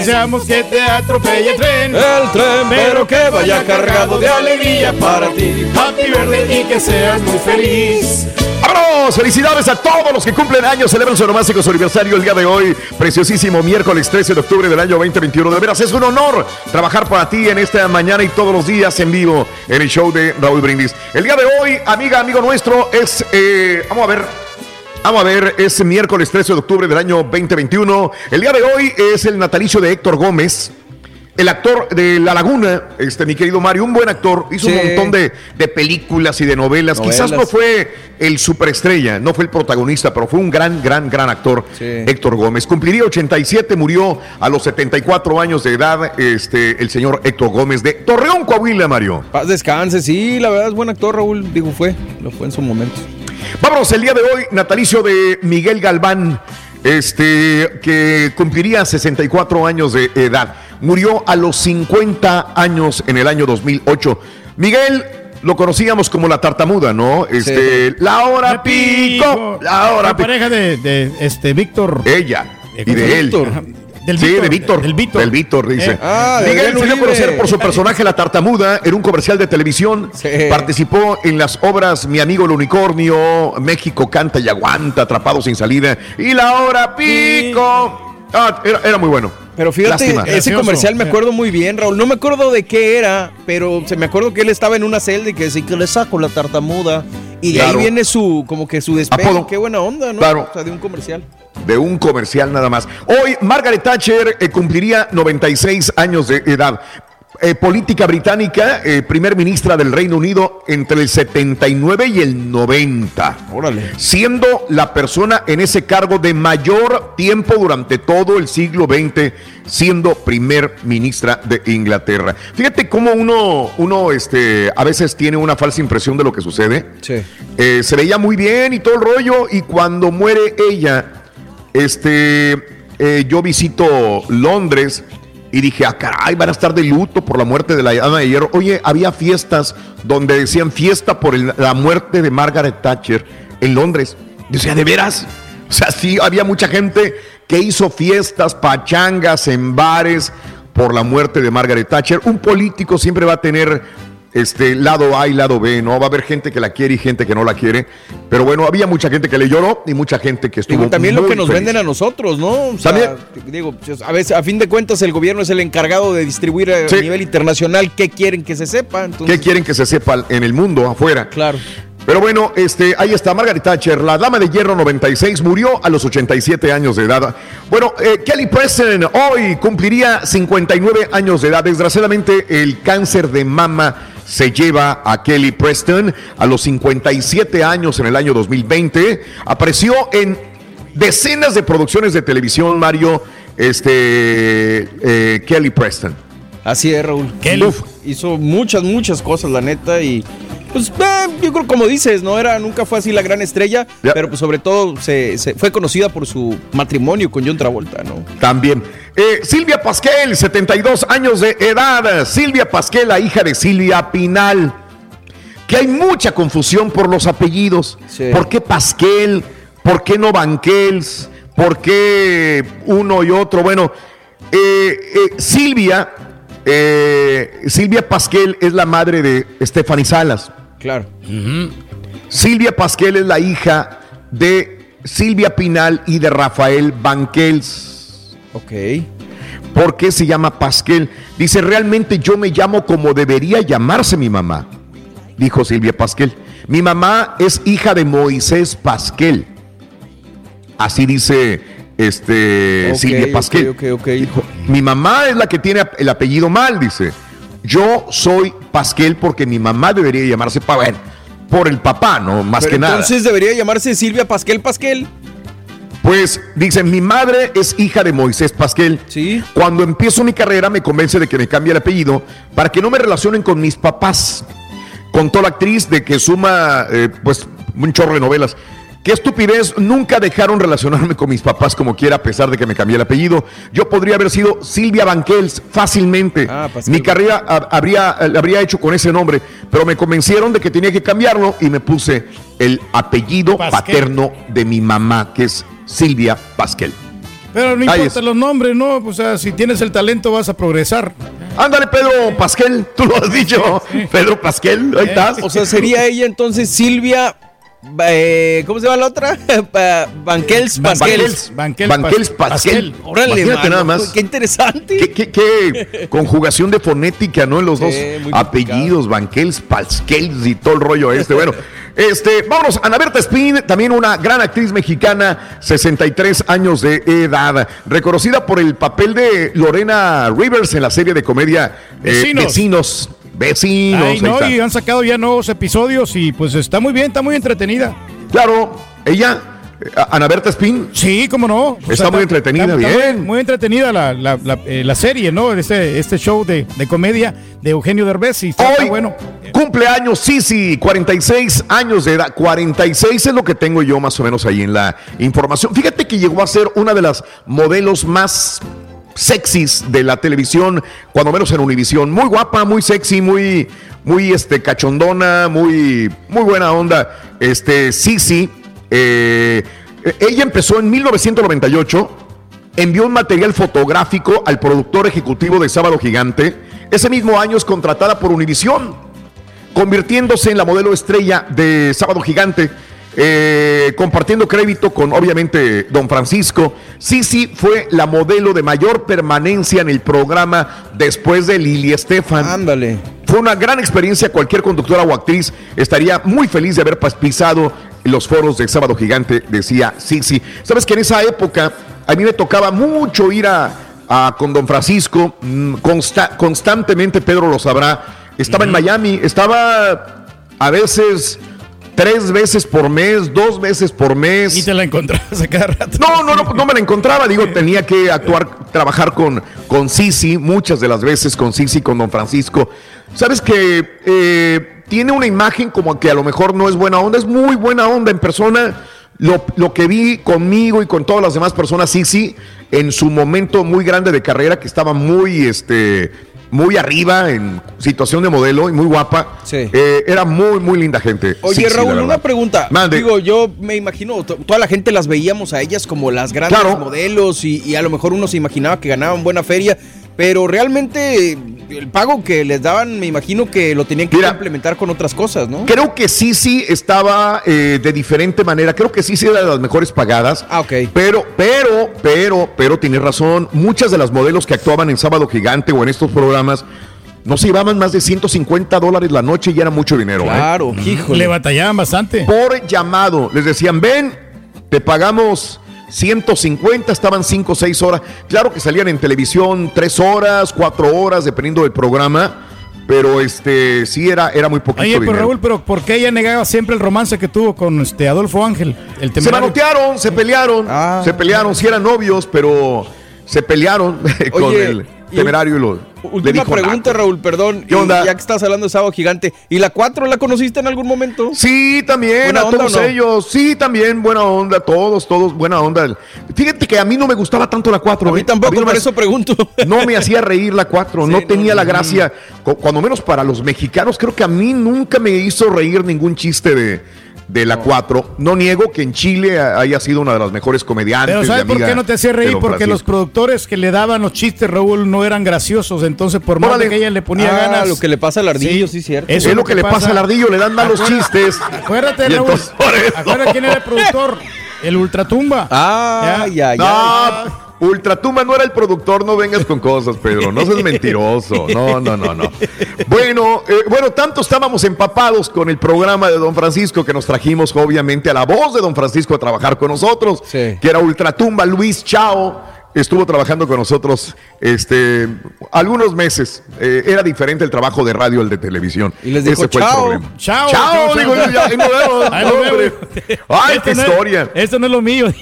Deseamos que te atropelle el tren. El tren, pero que vaya cargado de alegría para ti. Happy birthday y que seas muy feliz. ¡Vámonos! Felicidades a todos los que cumplen años, celebran su nomástico su aniversario el día de hoy, preciosísimo miércoles 13 de octubre del año 2021. De veras, es un honor trabajar para ti en esta mañana y todos los días en vivo en el show de Raúl Brindis. El día de hoy, amiga, amigo nuestro, es, eh, vamos a ver, Vamos a ver, es miércoles 13 de octubre del año 2021. El día de hoy es el natalicio de Héctor Gómez, el actor de La Laguna, este mi querido Mario, un buen actor, hizo un montón de, de películas y de novelas. Quizás no fue el superestrella, no fue el protagonista, pero fue un gran, gran, gran actor, Héctor Gómez. Cumpliría 87, murió a los 74 años de edad, este, el señor Héctor Gómez de Torreón, Coahuila, Mario. Paz descanse, sí, la verdad es buen actor, Raúl. Digo, fue, lo fue en su momento. Vámonos, el día de hoy, natalicio de Miguel Galván, este, que cumpliría 64 años de edad. Murió a los 50 años en el año 2008. Miguel lo conocíamos como la tartamuda, ¿no? Este, la hora pico, la hora La pareja de, de, este Víctor. Ella y de él. Del sí, Víctor, de Víctor. del Víctor. Del Víctor, dice. Eh. Ah, Miguel se dio a conocer por su personaje La Tartamuda en un comercial de televisión. Participó en las obras Mi amigo el unicornio, México canta y aguanta, Atrapado sin salida y La hora pico. Ah, era, era muy bueno. Pero fíjate, Lástima. ese comercial me acuerdo muy bien, Raúl. No me acuerdo de qué era, pero se me acuerdo que él estaba en una celda y que decía que le saco la tartamuda. Y de ahí viene su, como que su despegue. Apodo. Qué buena onda, ¿no? Claro. O sea, de un comercial. de un comercial nada más. Hoy Margaret Thatcher eh, cumpliría 96 años de edad. Eh, política británica, eh, primer ministra del Reino Unido entre el 79 y el 90. Órale. Siendo la persona en ese cargo de mayor tiempo durante todo el siglo XX, siendo primer ministra de Inglaterra. Fíjate cómo uno, uno este, a veces tiene una falsa impresión de lo que sucede. Sí. Eh, se veía muy bien y todo el rollo, y cuando muere ella, este, yo visito Londres y dije, ah, caray, van a estar de luto por la muerte de la dama de hierro. Oye, había fiestas donde decían fiesta por la muerte de Margaret Thatcher en Londres. Yo decía, ¿de veras? O sea, sí, había mucha gente que hizo fiestas, pachangas en bares por la muerte de Margaret Thatcher. Un político siempre va a tener este lado A y lado B, ¿no? Va a haber gente que la quiere y gente que no la quiere. Pero bueno, había mucha gente que le lloró y mucha gente que estuvo Digo, también lo que nos feliz. venden a nosotros, ¿no? O sea, También. Digo, pues, a veces, a fin de cuentas, el gobierno es el encargado de distribuir a Sí. nivel internacional qué quieren que se sepa. Entonces, ¿Qué quieren que se sepa en el mundo afuera? Claro. Pero bueno, este, ahí está Margaret Thatcher, la dama de hierro 96, murió a los 87 años de edad. Bueno, eh, Kelly Preston hoy cumpliría 59 años de edad. Desgraciadamente, el cáncer de mama se lleva a Kelly Preston a los 57 años en el año 2020. Apareció en decenas de producciones de televisión, Mario, este, eh, Kelly Preston. Así es, Raúl. Kelly. Uf, hizo muchas, muchas cosas, la neta, y pues eh, yo creo como dices, no era, nunca fue así la gran estrella, pero pues sobre todo se, se- fue conocida por su matrimonio con John Travolta, ¿no? También. Eh, Silvia Pasquel, 72 años de edad. Silvia Pasquel, la hija de Silvia Pinal. Que hay mucha confusión por los apellidos. ¿Por qué Pasquel? ¿Por qué no Banquels? ¿Por qué uno y otro? Bueno, eh, eh, Silvia, Silvia Pasquel es la madre de Stephanie Salas. Claro. Silvia Pasquel es la hija de Silvia Pinal y de Rafael Banquels. Ok. ¿Por qué se llama Pasquel? Dice, realmente yo me llamo como debería llamarse mi mamá, dijo Silvia Pasquel. Mi mamá es hija de Moisés Pasquel. Así dice este, Silvia Pasquel. Dijo, mi mamá es la que tiene el apellido mal, dice. Yo soy Pasquel porque mi mamá debería llamarse pa- bueno, por el papá, no más Pero que nada. entonces debería llamarse Silvia Pasquel Pasquel. Pues dicen, mi madre es hija de Moisés Pasquel. Sí. Cuando empiezo mi carrera me convence de que me cambie el apellido para que no me relacionen con mis papás. Contó la actriz de que suma eh, pues un chorro de novelas. Qué estupidez, nunca dejaron relacionarme con mis papás como quiera, a pesar de que me cambié el apellido. Yo podría haber sido Silvia Banquels fácilmente. Mi carrera ha- habría, la habría hecho con ese nombre, pero me convencieron de que tenía que cambiarlo y me puse el apellido Pasquel. paterno de mi mamá, que es Silvia Pasquel. Pero no importa los nombres, ¿no? O sea, si tienes el talento vas a progresar. Ándale, Pedro Pasquel, tú lo has dicho. Pedro Pasquel, ahí estás. O sea, sería ella entonces Silvia. eh, ¿Cómo se llama la otra? Banquels Pasquels. Banquels, Banquels Pasquel. Órale, Imagínate mano, nada más. Qué interesante. Qué, qué- qué conjugación de fonética, ¿no? En los Sí, dos apellidos, Banquels, Pasquels y todo el rollo este. Bueno, este, vámonos, Ana Berta Spin, también una gran actriz mexicana, 63 años de edad, reconocida por el papel de Lorena Rivers en la serie de comedia eh, Vecinos. Vecinos. Vecinos. Ay, no, y han sacado ya nuevos episodios y pues está muy bien, está muy entretenida. Claro, ella, Ana Berta Spin. Sí, cómo no. Está muy entretenida, está- está bien. Muy, muy entretenida la, la- la- eh, la serie, ¿no? Este, este show de, de comedia de Eugenio Derbez y está, Hoy bueno. cumpleaños Sisi, 46 años de edad. 46 es lo que tengo yo más o menos ahí en la información. Fíjate que llegó a ser una de las modelos más sexys de la televisión, cuando menos en Univisión. Muy guapa, muy sexy, muy, muy este, cachondona, muy, muy buena onda. Este, Sisi, eh, ella empezó en 1998 envió un material fotográfico al productor ejecutivo de Sábado Gigante. Ese mismo año es contratada por Univisión, convirtiéndose en la modelo estrella de Sábado Gigante, eh, compartiendo crédito con obviamente Don Francisco. Sisi fue la modelo de mayor permanencia en el programa después de Lili Estefan. Ándale. Fue una gran experiencia. Cualquier conductora o actriz estaría muy feliz de haber pisado los foros de Sábado Gigante, decía Sisi. Sabes que en esa época a mí me tocaba mucho ir a, a- con Don Francisco, mm, consta- constantemente, Pedro lo sabrá. Estaba en Miami, estaba a veces tres veces por mes, dos veces por mes. Y te la encontrabas a cada rato. No, no, no, no me la encontraba. Digo, tenía que actuar, trabajar con, con Sisi, muchas de las veces con Sisi, con Don Francisco. Sabes que eh, tiene una imagen como que a lo mejor no es buena onda, es muy buena onda en persona. Lo, lo que vi conmigo y con todas las demás personas, Sisi, en su momento muy grande de carrera, que estaba muy, este, muy arriba en situación de modelo y muy guapa. eh, era muy, muy linda gente. Oye, Raúl, una pregunta. Mande. Digo, yo me imagino, to- toda la gente las veíamos a ellas como las grandes Claro. modelos y, y a lo mejor uno se imaginaba que ganaban buena feria, pero realmente el pago que les daban, me imagino que lo tenían que implementar con otras cosas, ¿no? Creo que Sisi estaba eh, de diferente manera. Creo que Sisi era de las mejores pagadas. Ah, ok. Pero, pero, pero, pero tienes razón. Muchas de las modelos que actuaban en Sábado Gigante o en estos programas no se llevaban más de 150 dólares la noche y era mucho dinero. ¿eh? Claro, híjole. Le batallaban bastante. Por llamado. Les decían, ven, te pagamos 150, estaban 5 o 6 horas. Claro que salían en televisión 3 horas, 4 horas, dependiendo del programa. Pero este sí era, era muy poquito Oye, pero dinero. Raúl, pero ¿por qué ella negaba siempre el romance que tuvo con este Adolfo Ángel? El Se manotearon, se pelearon, Ah. se pelearon, sí eran novios, pero se pelearon con el y temerario y lo le Última dijo pregunta, naco. Raúl, perdón. ¿Qué y onda? Ya que estás hablando de Sábado Gigante. ¿Y la 4 la conociste en algún momento? Sí, también, ¿Buena a onda todos no? ellos. Sí, también, buena onda, todos, todos, buena onda. Fíjate que a mí no me gustaba tanto la 4. A mí tampoco, no por me- eso pregunto. No me hacía reír la 4, no tenía la gracia, cu- cuando menos para los mexicanos, creo que a mí nunca me hizo reír ningún chiste de, de la 4. No niego que en Chile haya sido una de las mejores comediantes. Pero ¿sabes por qué no te hacía reír? Porque los productores que le daban los chistes, Raúl, no eran graciosos. Entonces, por más de que ella le ponía Ah, ganas. lo que le pasa al ardillo, sí, cierto. eso Es lo que le pasa al ardillo, le dan malos chistes. Acuérdate, Y Raúl. entonces, por eso. Acuérdate quién era el productor. El Ultratumba. Ah, ya, ya. No, Ultratumba no era el productor, no vengas con cosas, Pedro, no seas mentiroso. No, no, no, no. Bueno, eh, bueno, tanto estábamos empapados con el programa de Don Francisco que nos trajimos, obviamente, a la voz de Don Francisco a trabajar con nosotros, que era Ultratumba, Luis Chao. Estuvo trabajando con nosotros este, algunos meses. Eh, era diferente el trabajo de radio al de televisión. Y les dijo, Ese fue el "Chao". problema. Chao. Chao, digo yo, ya, nos Hombre. vemos. Ay, Esto qué no es- historia. esto no es lo mío.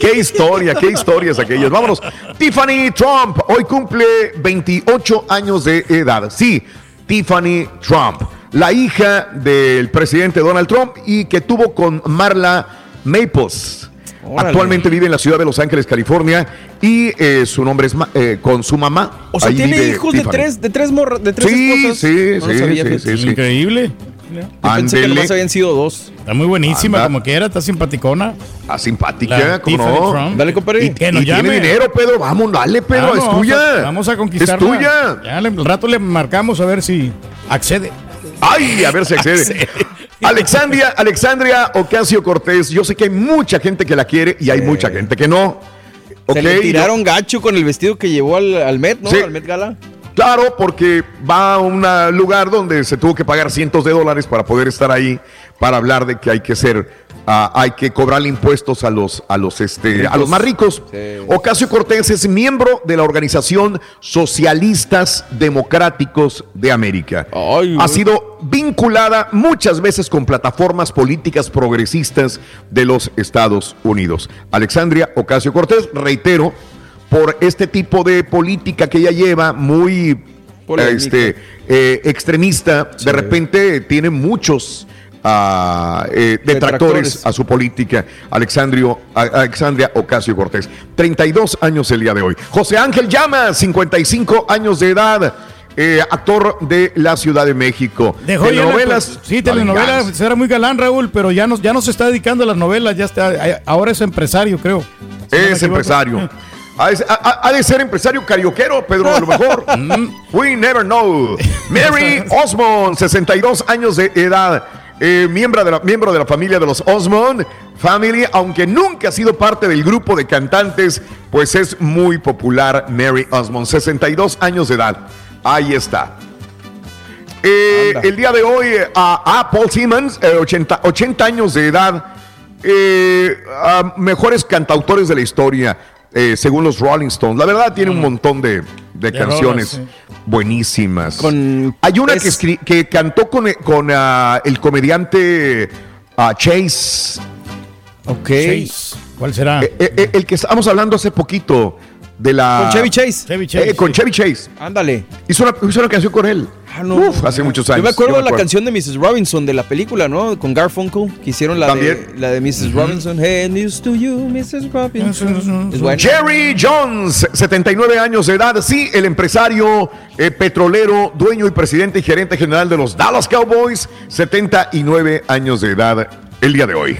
Qué historia, qué historias aquellas. Vámonos. Tiffany Trump hoy cumple 28 años de edad. Sí, Tiffany Trump, la hija del presidente Donald Trump y que tuvo con Marla Maples. Órale. Actualmente vive en la ciudad de Los Ángeles, California, y eh, su nombre es Ma- eh, con su mamá. O sea, Ahí tiene hijos de tres, de tres morras, de tres Sí, esposas. sí, No lo sí, sabía, sí, sí, sí. Increíble. Yo pensé que nomás habían sido dos. Está muy buenísima, Anda. como quiera, está simpaticona. Ah, simpática, La ¿cómo Tiffany no? Trump. Dale, compadre. Y que nos y tiene dinero, Pedro. Vamos, dale, Pedro. Vamos, es vamos tuya. a- Vamos a conquistarla. Es tuya. Ya al rato le marcamos a ver si accede. Ay, a ver si accede. Alexandria, Alexandria Ocasio Cortés. Yo sé que hay mucha gente que la quiere y hay mucha gente que no. Se le yo- tiraron gacho con el vestido que llevó al, al Met, ¿no? Sí. Al Met Gala. Claro, porque va a un lugar donde se tuvo que pagar cientos de dólares para poder estar ahí, para hablar de que hay que ser, ah, hay que cobrar impuestos a los, a los, este, a los más ricos. Ocasio Cortés es miembro de la organización Socialistas Democráticos de América. ha sido vinculada muchas veces con plataformas políticas progresistas de los Estados Unidos. Alexandria Ocasio Cortés, reitero, por este tipo de política que ella lleva, muy Polémica. este, eh, extremista, de repente tiene muchos ah, eh, detractores a su política. Alexandrio, a- Alexandria Ocasio Cortés, 32 años el día de hoy. José Ángel Llama, 55 años de edad. eh, actor de la Ciudad de México. Dejó ya la- Telenovelas. sí, La telenovelas. venganza. Era muy galán, Raúl, pero ya no, ya no se está dedicando a las novelas. Ya está, ahora es empresario, creo. Si Es equivoco. empresario. Ha de, ha- ha de ser empresario carioquero, Pedro, a lo mejor. We never know. Mary Osmond, 62 años de edad. eh, miembro, de la, miembro de la familia de los Osmond Family, aunque nunca ha sido parte del grupo de cantantes, pues es muy popular Mary Osmond, 62 años de edad. Ahí está. Eh, el día de hoy eh, a, a Paul Simmons, eh, 80, 80 años de edad, a mejores cantautores de la historia, eh, según los Rolling Stones. La verdad tiene un montón de, de De canciones rolas, buenísimas. Con- Hay una es- que, que cantó con, con ah, el comediante ah, Chase. Ok. ¿Cuál será? Eh, eh, eh, el que estábamos hablando hace poquito de la... Con Chevy Chase. Chevy Eh, con Chevy Chase. Ándale. Hizo una, hizo una canción con él. Ah, no. Uf, hace muchos años. Yo me acuerdo de la canción de Mrs. Robinson de la película, ¿no? Con Garfunkel, que hicieron la, de, la de Mrs. Robinson. Hey, news to you, Mrs. Robinson. Es. Jerry Jones, 79 años de edad, sí, el empresario eh, petrolero, dueño y presidente y gerente general de los Dallas Cowboys, 79 años de edad el día de hoy.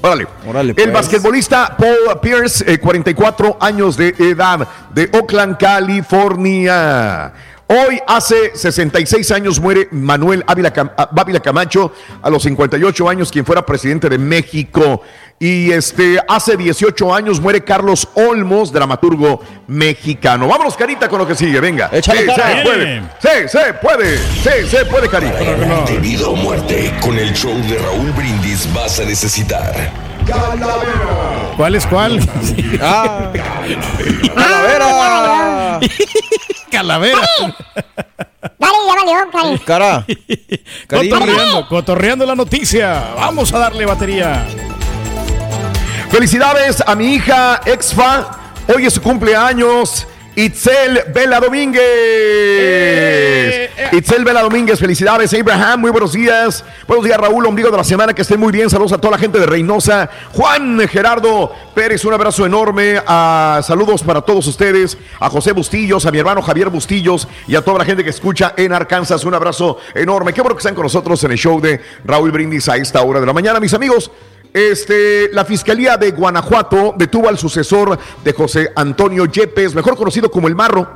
Órale. Órale, El pues. basquetbolista Paul Pierce, eh, 44 años de edad, de Oakland, California. Hoy, hace 66 años, muere Manuel Ávila, Cam- ah, Ávila Camacho, a los 58 años, quien fuera presidente de México. Y este, hace 18 años muere Carlos Olmos, dramaturgo mexicano. Vámonos, Carita, con lo que sigue, venga. Échale, sí, cara. se puede. Sí, se puede. Sí, se puede, Carita. De vida o muerte, con el show de Raúl Brindis vas a necesitar. ¿Cuál es cuál? Ah. ¡Calavera! Calavera. Dale, ya valió, Cari. Cara. Cotorreando, cotorreando la noticia. Vamos a darle batería. Felicidades a mi hija Exfa. Hoy es su cumpleaños. Itzel Vela Domínguez. Itzel Vela Domínguez, felicidades. Abraham, muy buenos días. Buenos días, Raúl, ombligo de la semana, que estén muy bien. Saludos a toda la gente de Reynosa. Juan Gerardo Pérez, un abrazo enorme. Saludos para todos ustedes. A José Bustillos, a mi hermano Javier Bustillos y a toda la gente que escucha en Arkansas. Un abrazo enorme. Qué bueno que están con nosotros en el show de Raúl Brindis a esta hora de la mañana, mis amigos. Este, la Fiscalía de Guanajuato detuvo al sucesor de José Antonio Yepes, mejor conocido como el Marro.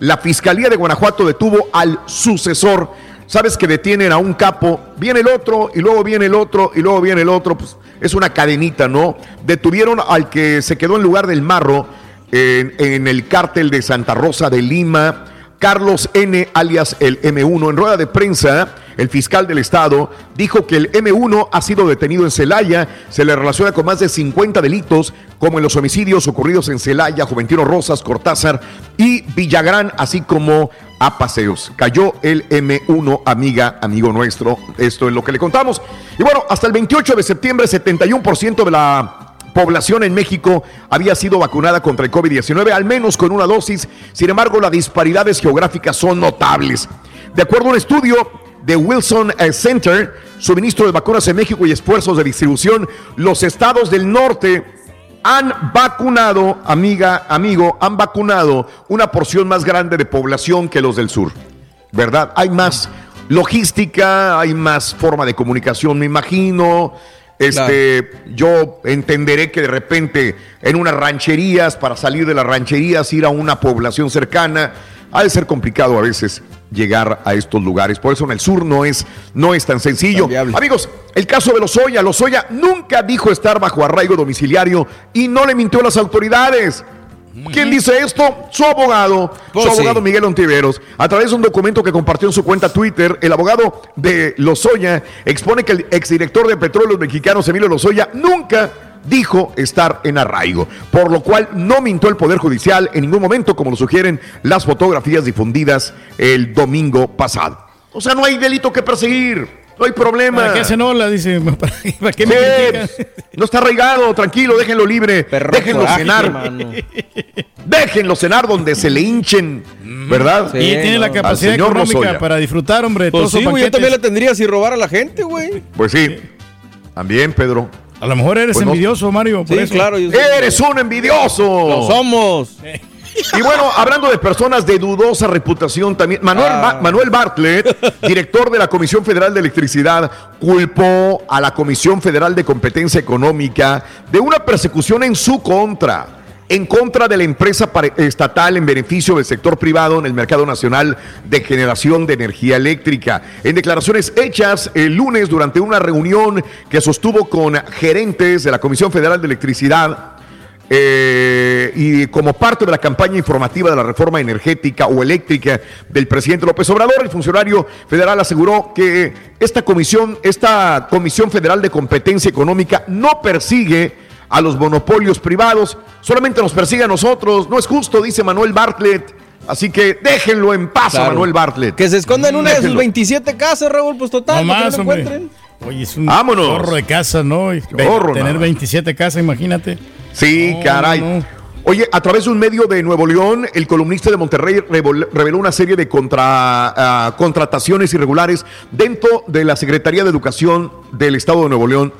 La Fiscalía de Guanajuato detuvo al sucesor. Sabes que detienen a un capo, viene el otro, y luego viene el otro, y luego viene el otro. Pues es una cadenita, ¿no? Detuvieron al que se quedó en lugar del Marro en, en el cártel de Santa Rosa de Lima. Carlos N., alias el M1, en rueda de prensa, el fiscal del Estado dijo que el M1 ha sido detenido en Celaya, se le relaciona con más de 50 delitos, como en los homicidios ocurridos en Celaya, Juventino Rosas, Cortázar y Villagrán, así como a Paseos. Cayó el M1, amiga, amigo nuestro, esto es lo que le contamos. Y bueno, hasta el 28 de septiembre, 71% de la población en México había sido vacunada contra el COVID-19, al menos con una dosis. Sin embargo, las disparidades geográficas son notables. De acuerdo a un estudio de Wilson eh, Center, suministro de vacunas en México y esfuerzos de distribución, los estados del norte han vacunado, amiga, amigo, han vacunado una porción más grande de población que los del sur. ¿Verdad? Hay más logística, hay más forma de comunicación, me imagino. Este, yo entenderé que de repente en unas rancherías, para salir de las rancherías, ir a una población cercana, ha de ser complicado a veces llegar a estos lugares. Por eso en el sur no es, no es tan sencillo. Amigos, el caso de Lozoya. Lozoya nunca dijo estar bajo arraigo domiciliario y no le mintió a las autoridades. ¿Quién dice esto? Su abogado, Pues su sí. abogado Miguel Ontiveros. A través de un documento que compartió en su cuenta Twitter, el abogado de Lozoya expone que el exdirector de Petróleos Mexicanos, Emilio Lozoya, nunca dijo estar en arraigo, por lo cual no mintió el Poder Judicial en ningún momento, como lo sugieren las fotografías difundidas el domingo pasado. O sea, no hay delito que perseguir, no hay problema. ¿Para qué la dice? ¿Para qué, para qué me Sí, critican? no está arraigado, tranquilo, déjenlo libre, déjenlo coraje, cenar. hermano. Déjenlo cenar donde se le hinchen, ¿verdad? y tiene la capacidad económica Lozoya. para disfrutar, hombre, de Pues sí, güey, yo también la tendría si robar a la gente, güey. Pues sí, también, Pedro. A lo mejor eres Pues no- envidioso, Mario. por Sí, eso. claro. yo- ¡Eres un envidioso! Lo somos. Y bueno, hablando de personas de dudosa reputación también, Manuel, Ah. Ba- Manuel Bartlett, director de la Comisión Federal de Electricidad, culpó a la Comisión Federal de Competencia Económica de una persecución en su contra, en contra de la empresa estatal en beneficio del sector privado en el mercado nacional de generación de energía eléctrica. En declaraciones hechas el lunes durante una reunión que sostuvo con gerentes de la Comisión Federal de Electricidad, eh, y como parte de la campaña informativa de la reforma energética o eléctrica del presidente López Obrador, el funcionario federal aseguró que esta comisión, esta Comisión Federal de Competencia Económica no persigue a los monopolios privados, solamente nos persigue a nosotros. No es justo, dice Manuel Bartlett. Así que déjenlo en paz a. Manuel Bartlett. Que se esconda en una de sus Déjenlo. 27 casas, Raúl, pues total, No más, no lo encuentren. Oye, es un Vámonos. chorro de casa, ¿no? Chorro, tener nada. 27 casas, imagínate. Sí, No, caray. no. Oye, a través de un medio de Nuevo León, el columnista de Monterrey reveló una serie de contra- ah, contrataciones irregulares dentro de la Secretaría de Educación del Estado de Nuevo León,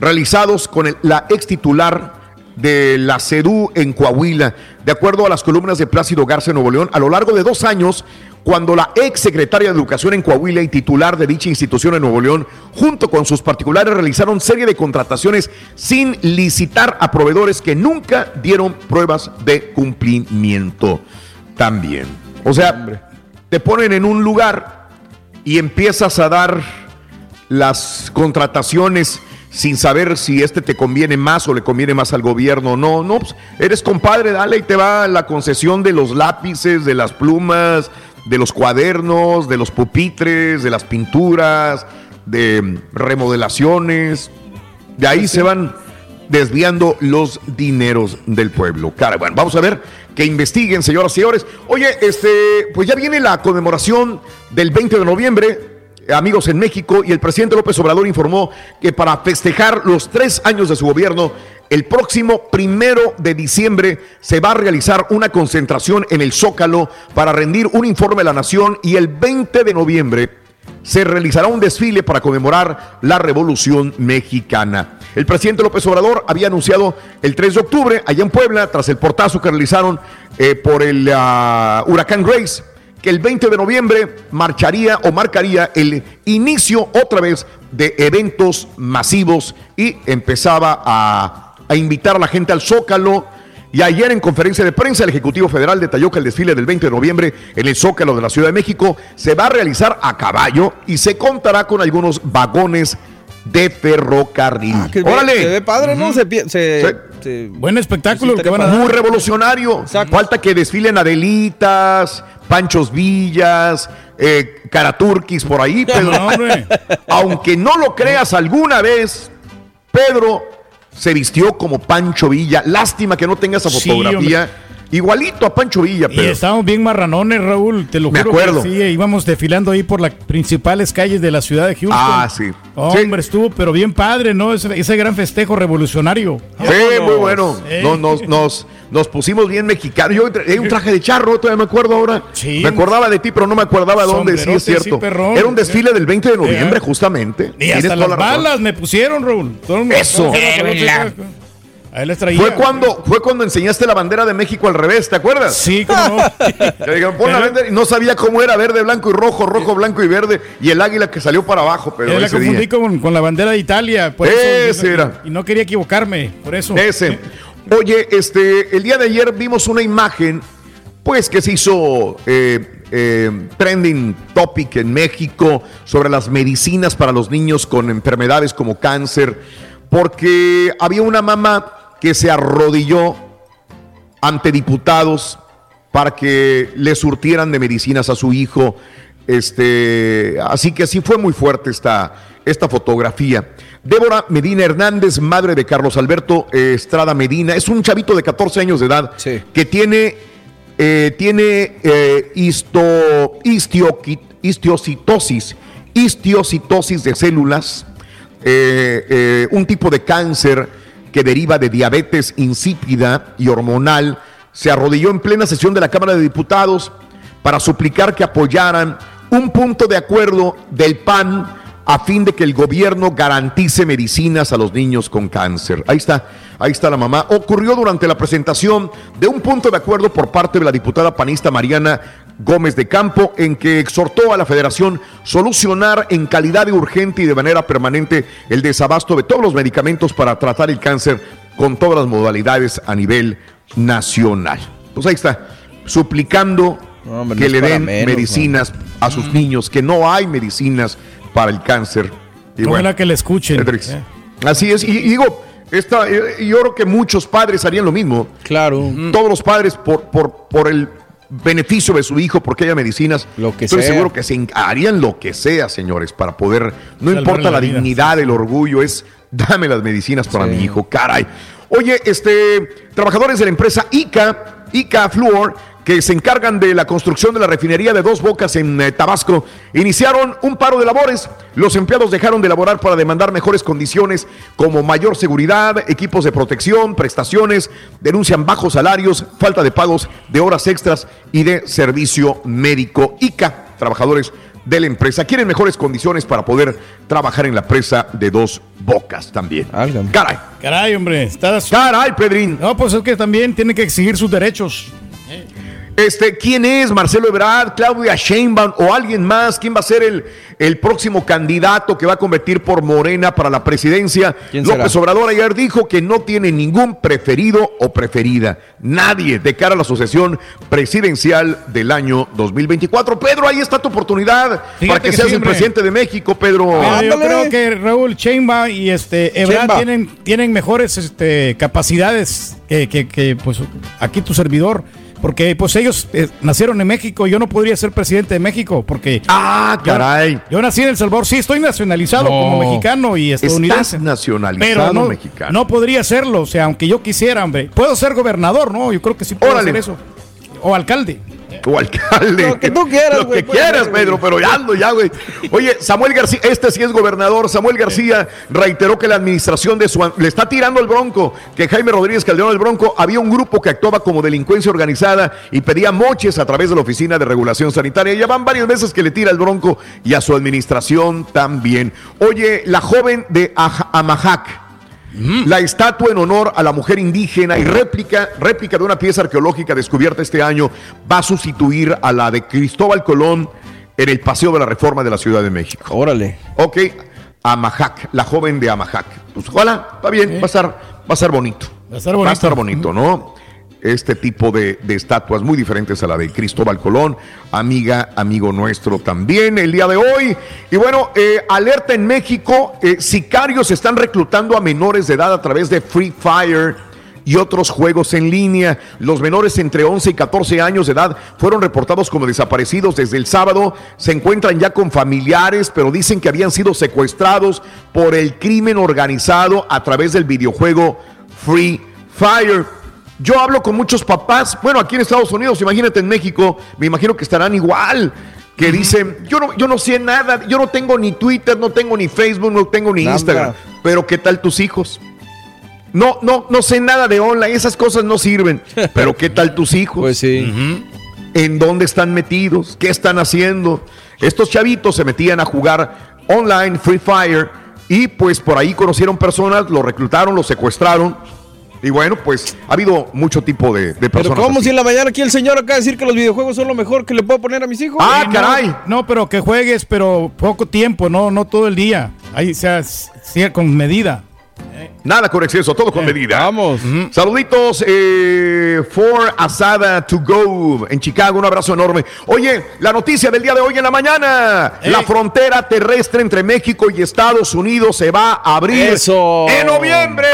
realizados con el- la ex titular de la CEDU en Coahuila. De acuerdo a las columnas de Plácido Garza en Nuevo León, a lo largo de dos años, cuando la ex secretaria de Educación en Coahuila y titular de dicha institución en Nuevo León, junto con sus particulares, realizaron serie de contrataciones sin licitar a proveedores que nunca dieron pruebas de cumplimiento. También. O sea, te ponen en un lugar y empiezas a dar las contrataciones sin saber si este te conviene más o le conviene más al gobierno o no. No, pues, eres compadre, dale y te va la concesión de los lápices, de las plumas, de los cuadernos, de los pupitres, de las pinturas, de remodelaciones. De ahí se van desviando los dineros del pueblo. Cara, bueno, vamos a ver que investiguen, señoras y señores. Oye, este, pues ya viene la conmemoración del 20 de noviembre amigos en México y el presidente López Obrador informó que para festejar los tres años de su gobierno, el próximo primero de diciembre se va a realizar una concentración en el Zócalo para rendir un informe a la nación y el 20 de noviembre se realizará un desfile para conmemorar la Revolución Mexicana. El presidente López Obrador había anunciado el 3 de octubre, allá en Puebla, tras el portazo que realizaron eh, por el ah, huracán Grace, que el 20 de noviembre marcharía o marcaría el inicio otra vez de eventos masivos y empezaba a, a invitar a la gente al Zócalo. Y ayer en conferencia de prensa el Ejecutivo Federal detalló que el desfile del 20 de noviembre en el Zócalo de la Ciudad de México se va a realizar a caballo y se contará con algunos vagones de ferrocarril. Que ve- ¡Órale! Se ve padre, ¿no? Se, se- Buen espectáculo que van a Muy revolucionario. Falta que desfilen Adelitas, Panchos Villas, eh, Caraturquis por ahí, Pedro. No. Aunque no lo creas alguna vez, Pedro se vistió como Pancho Villa. Lástima que no tenga esa Sí, fotografía. Igualito a Pancho Villa, Y Pedro. estábamos bien marranones, Raúl, te lo Me juro. acuerdo. Que sí, íbamos desfilando ahí por las principales calles de la ciudad de Houston. Ah, sí. Hombre, estuvo, pero bien padre, ¿no? Ese, ese gran festejo revolucionario. Sí, muy bueno. Sí. Nos, nos, nos, nos pusimos bien mexicanos. Yo traía un traje de charro, todavía me acuerdo ahora. Me acordaba de ti, pero no me acordaba dónde, sí es cierto. sí, perrón. Era un desfile del 20 de noviembre, justamente. Y hasta las la razón. balas me pusieron, Raúl. Todo- Eso. Ahí les traía. Fue cuando, fue cuando enseñaste la bandera de México al revés, ¿te acuerdas? Sí, cómo no. No sabía cómo era verde, blanco y rojo, rojo, blanco y verde, y el águila que salió para abajo, pero Yo la confundí con, con la bandera de Italia. Por Ese eso, era. Y no quería equivocarme, por eso. Ese. Oye, este, el día de ayer vimos una imagen, pues que se hizo eh, eh, trending topic en México sobre las medicinas para los niños con enfermedades como cáncer, porque había una mamá que se arrodilló ante diputados para que le surtieran de medicinas a su hijo. Este, así que sí fue muy fuerte esta, esta fotografía. Débora Medina Hernández, madre de Carlos Alberto eh, Estrada Medina, es un chavito de 14 años de edad que tiene, eh, tiene eh, histo- histiocitosis, histiocitosis de células, eh, un tipo de cáncer que deriva de diabetes insípida y hormonal, se arrodilló en plena sesión de la Cámara de Diputados para suplicar que apoyaran un punto de acuerdo del PAN a fin de que el gobierno garantice medicinas a los niños con cáncer. Ahí está, ahí está la mamá. Ocurrió durante la presentación de un punto de acuerdo por parte de la diputada panista Mariana Gómez de Campo, en que exhortó a la federación solucionar en calidad de urgente y de manera permanente el desabasto de todos los medicamentos para tratar el cáncer con todas las modalidades a nivel nacional. Pues ahí está, suplicando hombre, que le den menos, medicinas a sus niños, que no hay medicinas para el cáncer. Y Ojalá que le escuchen. Eh. Así es, y, y digo, esta, eh, yo creo que muchos padres harían lo mismo. Claro. Todos los padres por, por, por el beneficio de su hijo, porque haya medicinas, Lo que estoy sea. seguro que se harían lo que sea, señores, para poder, no importa la dignidad, el orgullo, es dame las medicinas para mi hijo, caray. Oye, este, trabajadores de la empresa ICA, ICA Fluor, que se encargan de la construcción de la refinería de Dos Bocas en eh, Tabasco, iniciaron un paro de labores. Los empleados dejaron de laborar para demandar mejores condiciones como mayor seguridad, equipos de protección, prestaciones, denuncian bajos salarios, falta de pagos de horas extras y de servicio médico. ICA, trabajadores de la empresa, quieren mejores condiciones para poder trabajar en la presa de Dos Bocas también. Caray. Caray, hombre, estás. Caray, Pedrín. No, pues es que también tiene que exigir sus derechos. Este, ¿quién es Marcelo Ebrard, Claudia Sheinbaum o alguien más? ¿Quién va a ser el, el próximo candidato que va a convertir por Morena para la presidencia? ¿Quién López será? Obrador ayer dijo que no tiene ningún preferido o preferida. Nadie de cara a la sucesión presidencial del año 2024. Pedro, ahí está tu oportunidad Fíjate para que, que seas el presidente de México, Pedro. Pero yo creo que Raúl Chainba y este Ebrard Sheinbaum. tienen, tienen mejores este, capacidades que, que- que, pues aquí tu servidor. Porque pues ellos eh, nacieron en México, yo no podría ser presidente de México porque... Ah, caray. Yo, yo nací en El Salvador, sí, estoy nacionalizado No. como mexicano y estadounidense. Estás nacionalizado pero no, mexicano. no podría serlo, o sea, aunque yo quisiera, hombre. Puedo ser gobernador, ¿no? Yo creo que sí puedo Órale. hacer eso. O alcalde. O alcalde. Lo que tú quieras, Lo que quieras, Pedro, pero ya ando ya, güey. Oye, Samuel García, este sí es gobernador. Samuel García reiteró que la administración de su le está tirando el bronco, que Jaime Rodríguez Calderón el Bronco había un grupo que actuaba como delincuencia organizada y pedía moches a través de la Oficina de Regulación Sanitaria. Ya van varias veces que le tira el bronco y a su administración también. Oye, la joven de Aj- La estatua en honor a la mujer indígena y réplica, réplica de una pieza arqueológica descubierta este año va a sustituir a la de Cristóbal Colón en el Paseo de la Reforma de la Ciudad de México. Órale. Ok, Amajac, la joven de Amajac. Pues ojalá, está bien, va a estar, va a estar bonito. Va a estar bonito. Va a estar bonito, ¿no? Este tipo de, de estatuas muy diferentes a la de Cristóbal Colón, amiga, amigo nuestro también el día de hoy. Y bueno, eh, alerta en México, eh, sicarios están reclutando a menores de edad a través de Free Fire y otros juegos en línea. Los menores entre 11 y 14 años de edad fueron reportados como desaparecidos desde el sábado. Se encuentran ya con familiares, pero dicen que habían sido secuestrados por el crimen organizado a través del videojuego Free Fire. Yo hablo con muchos papás, bueno, aquí en Estados Unidos, imagínate en México, me imagino que estarán igual, que dicen, yo no, yo no sé nada, yo no tengo ni Twitter, no tengo ni Facebook, no tengo ni Nada. Instagram, pero ¿qué tal tus hijos? no, no, no sé nada de online, esas cosas no sirven. Pero ¿qué tal tus hijos? Pues sí. ¿En dónde están metidos? ¿Qué están haciendo? Estos chavitos se metían a jugar online, Free Fire, y pues por ahí conocieron personas, lo reclutaron, lo secuestraron. Y bueno, pues ha habido mucho tipo de, de Pero personas. ¿cómo así. si en la mañana aquí el señor acaba de decir que los videojuegos son lo mejor que le puedo poner a mis hijos? Ah, no, caray. No, pero que juegues, pero poco tiempo, no, no todo el día. Ahí sea sí, con medida. Nada con exceso, todo con medida. Vamos. Saluditos eh, for Asada to Go en Chicago. Un abrazo enorme. Oye, la noticia del día de hoy en la mañana: la frontera terrestre entre México y Estados Unidos se va a abrir Eso. en noviembre.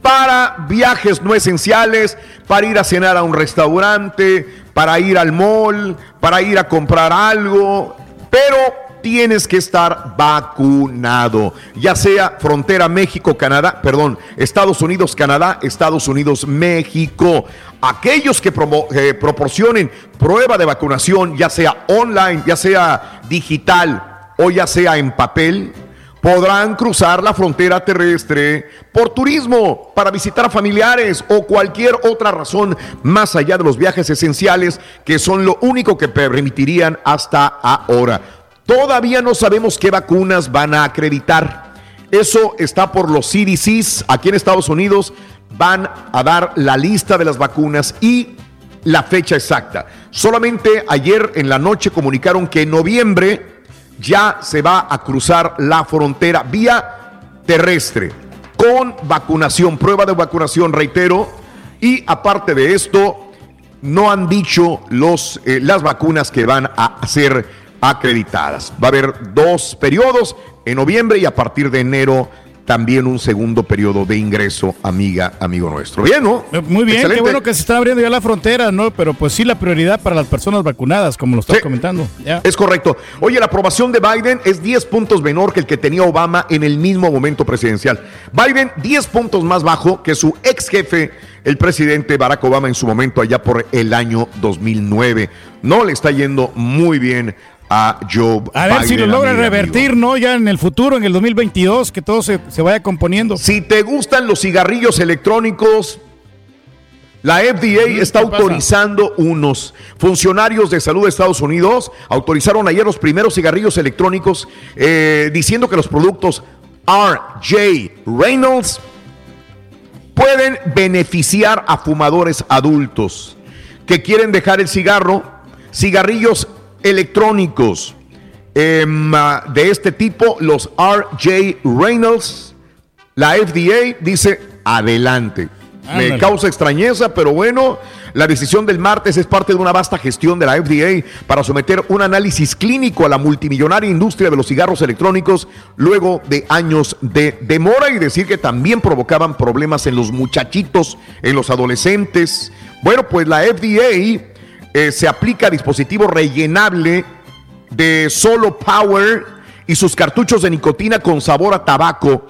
Para viajes no esenciales, para ir a cenar a un restaurante, para ir al mall, para ir a comprar algo, pero tienes que estar vacunado, ya sea frontera México-Canadá, perdón, Estados Unidos-Canadá, Estados Unidos-México. Aquellos que promo- eh, proporcionen prueba de vacunación, ya sea online, ya sea digital o ya sea en papel, podrán cruzar la frontera terrestre por turismo, para visitar familiares o cualquier otra razón más allá de los viajes esenciales que son lo único que permitirían hasta ahora. Todavía no sabemos qué vacunas van a acreditar. Eso está por los CDCs aquí en Estados Unidos. Van a dar la lista de las vacunas y la fecha exacta. Solamente ayer en la noche comunicaron que en noviembre ya se va a cruzar la frontera vía terrestre con vacunación, prueba de vacunación, reitero. Y aparte de esto, no han dicho los, eh, las vacunas que van a ser acreditadas. Va a haber dos periodos en noviembre y a partir de enero también un segundo periodo de ingreso, amiga, amigo nuestro. Bien, ¿no? Eh, Muy bien, Excelente. qué bueno que se está abriendo ya la frontera, ¿no? Pero pues sí la prioridad para las personas vacunadas, como lo estás comentando. Ya. Es correcto. Oye, la aprobación de Biden es 10 puntos menor que el que tenía Obama en el mismo momento presidencial. Biden 10 puntos más bajo que su ex jefe, el presidente Barack Obama en su momento allá por el año 2009. No le está yendo muy bien a Joe A ver si lo logra revertir, ¿no? Ya en el futuro, en el 2022, que todo se, se vaya componiendo. Si te gustan los cigarrillos electrónicos, la FDA está autorizando unos. Funcionarios de salud de Estados Unidos autorizaron ayer los primeros cigarrillos electrónicos eh, diciendo que los productos RJ Reynolds pueden beneficiar a fumadores adultos que quieren dejar el cigarro, cigarrillos electrónicos em, ah, de este tipo, los RJ Reynolds, la FDA dice adelante. Me causa extrañeza, pero bueno, la decisión del martes es parte de una vasta gestión de la FDA para someter un análisis clínico a la multimillonaria industria de los cigarros electrónicos luego de años de demora y decir que también provocaban problemas en los muchachitos, en los adolescentes. Bueno, pues la FDA eh, se aplica a dispositivo rellenable de solo power y sus cartuchos de nicotina con sabor a tabaco.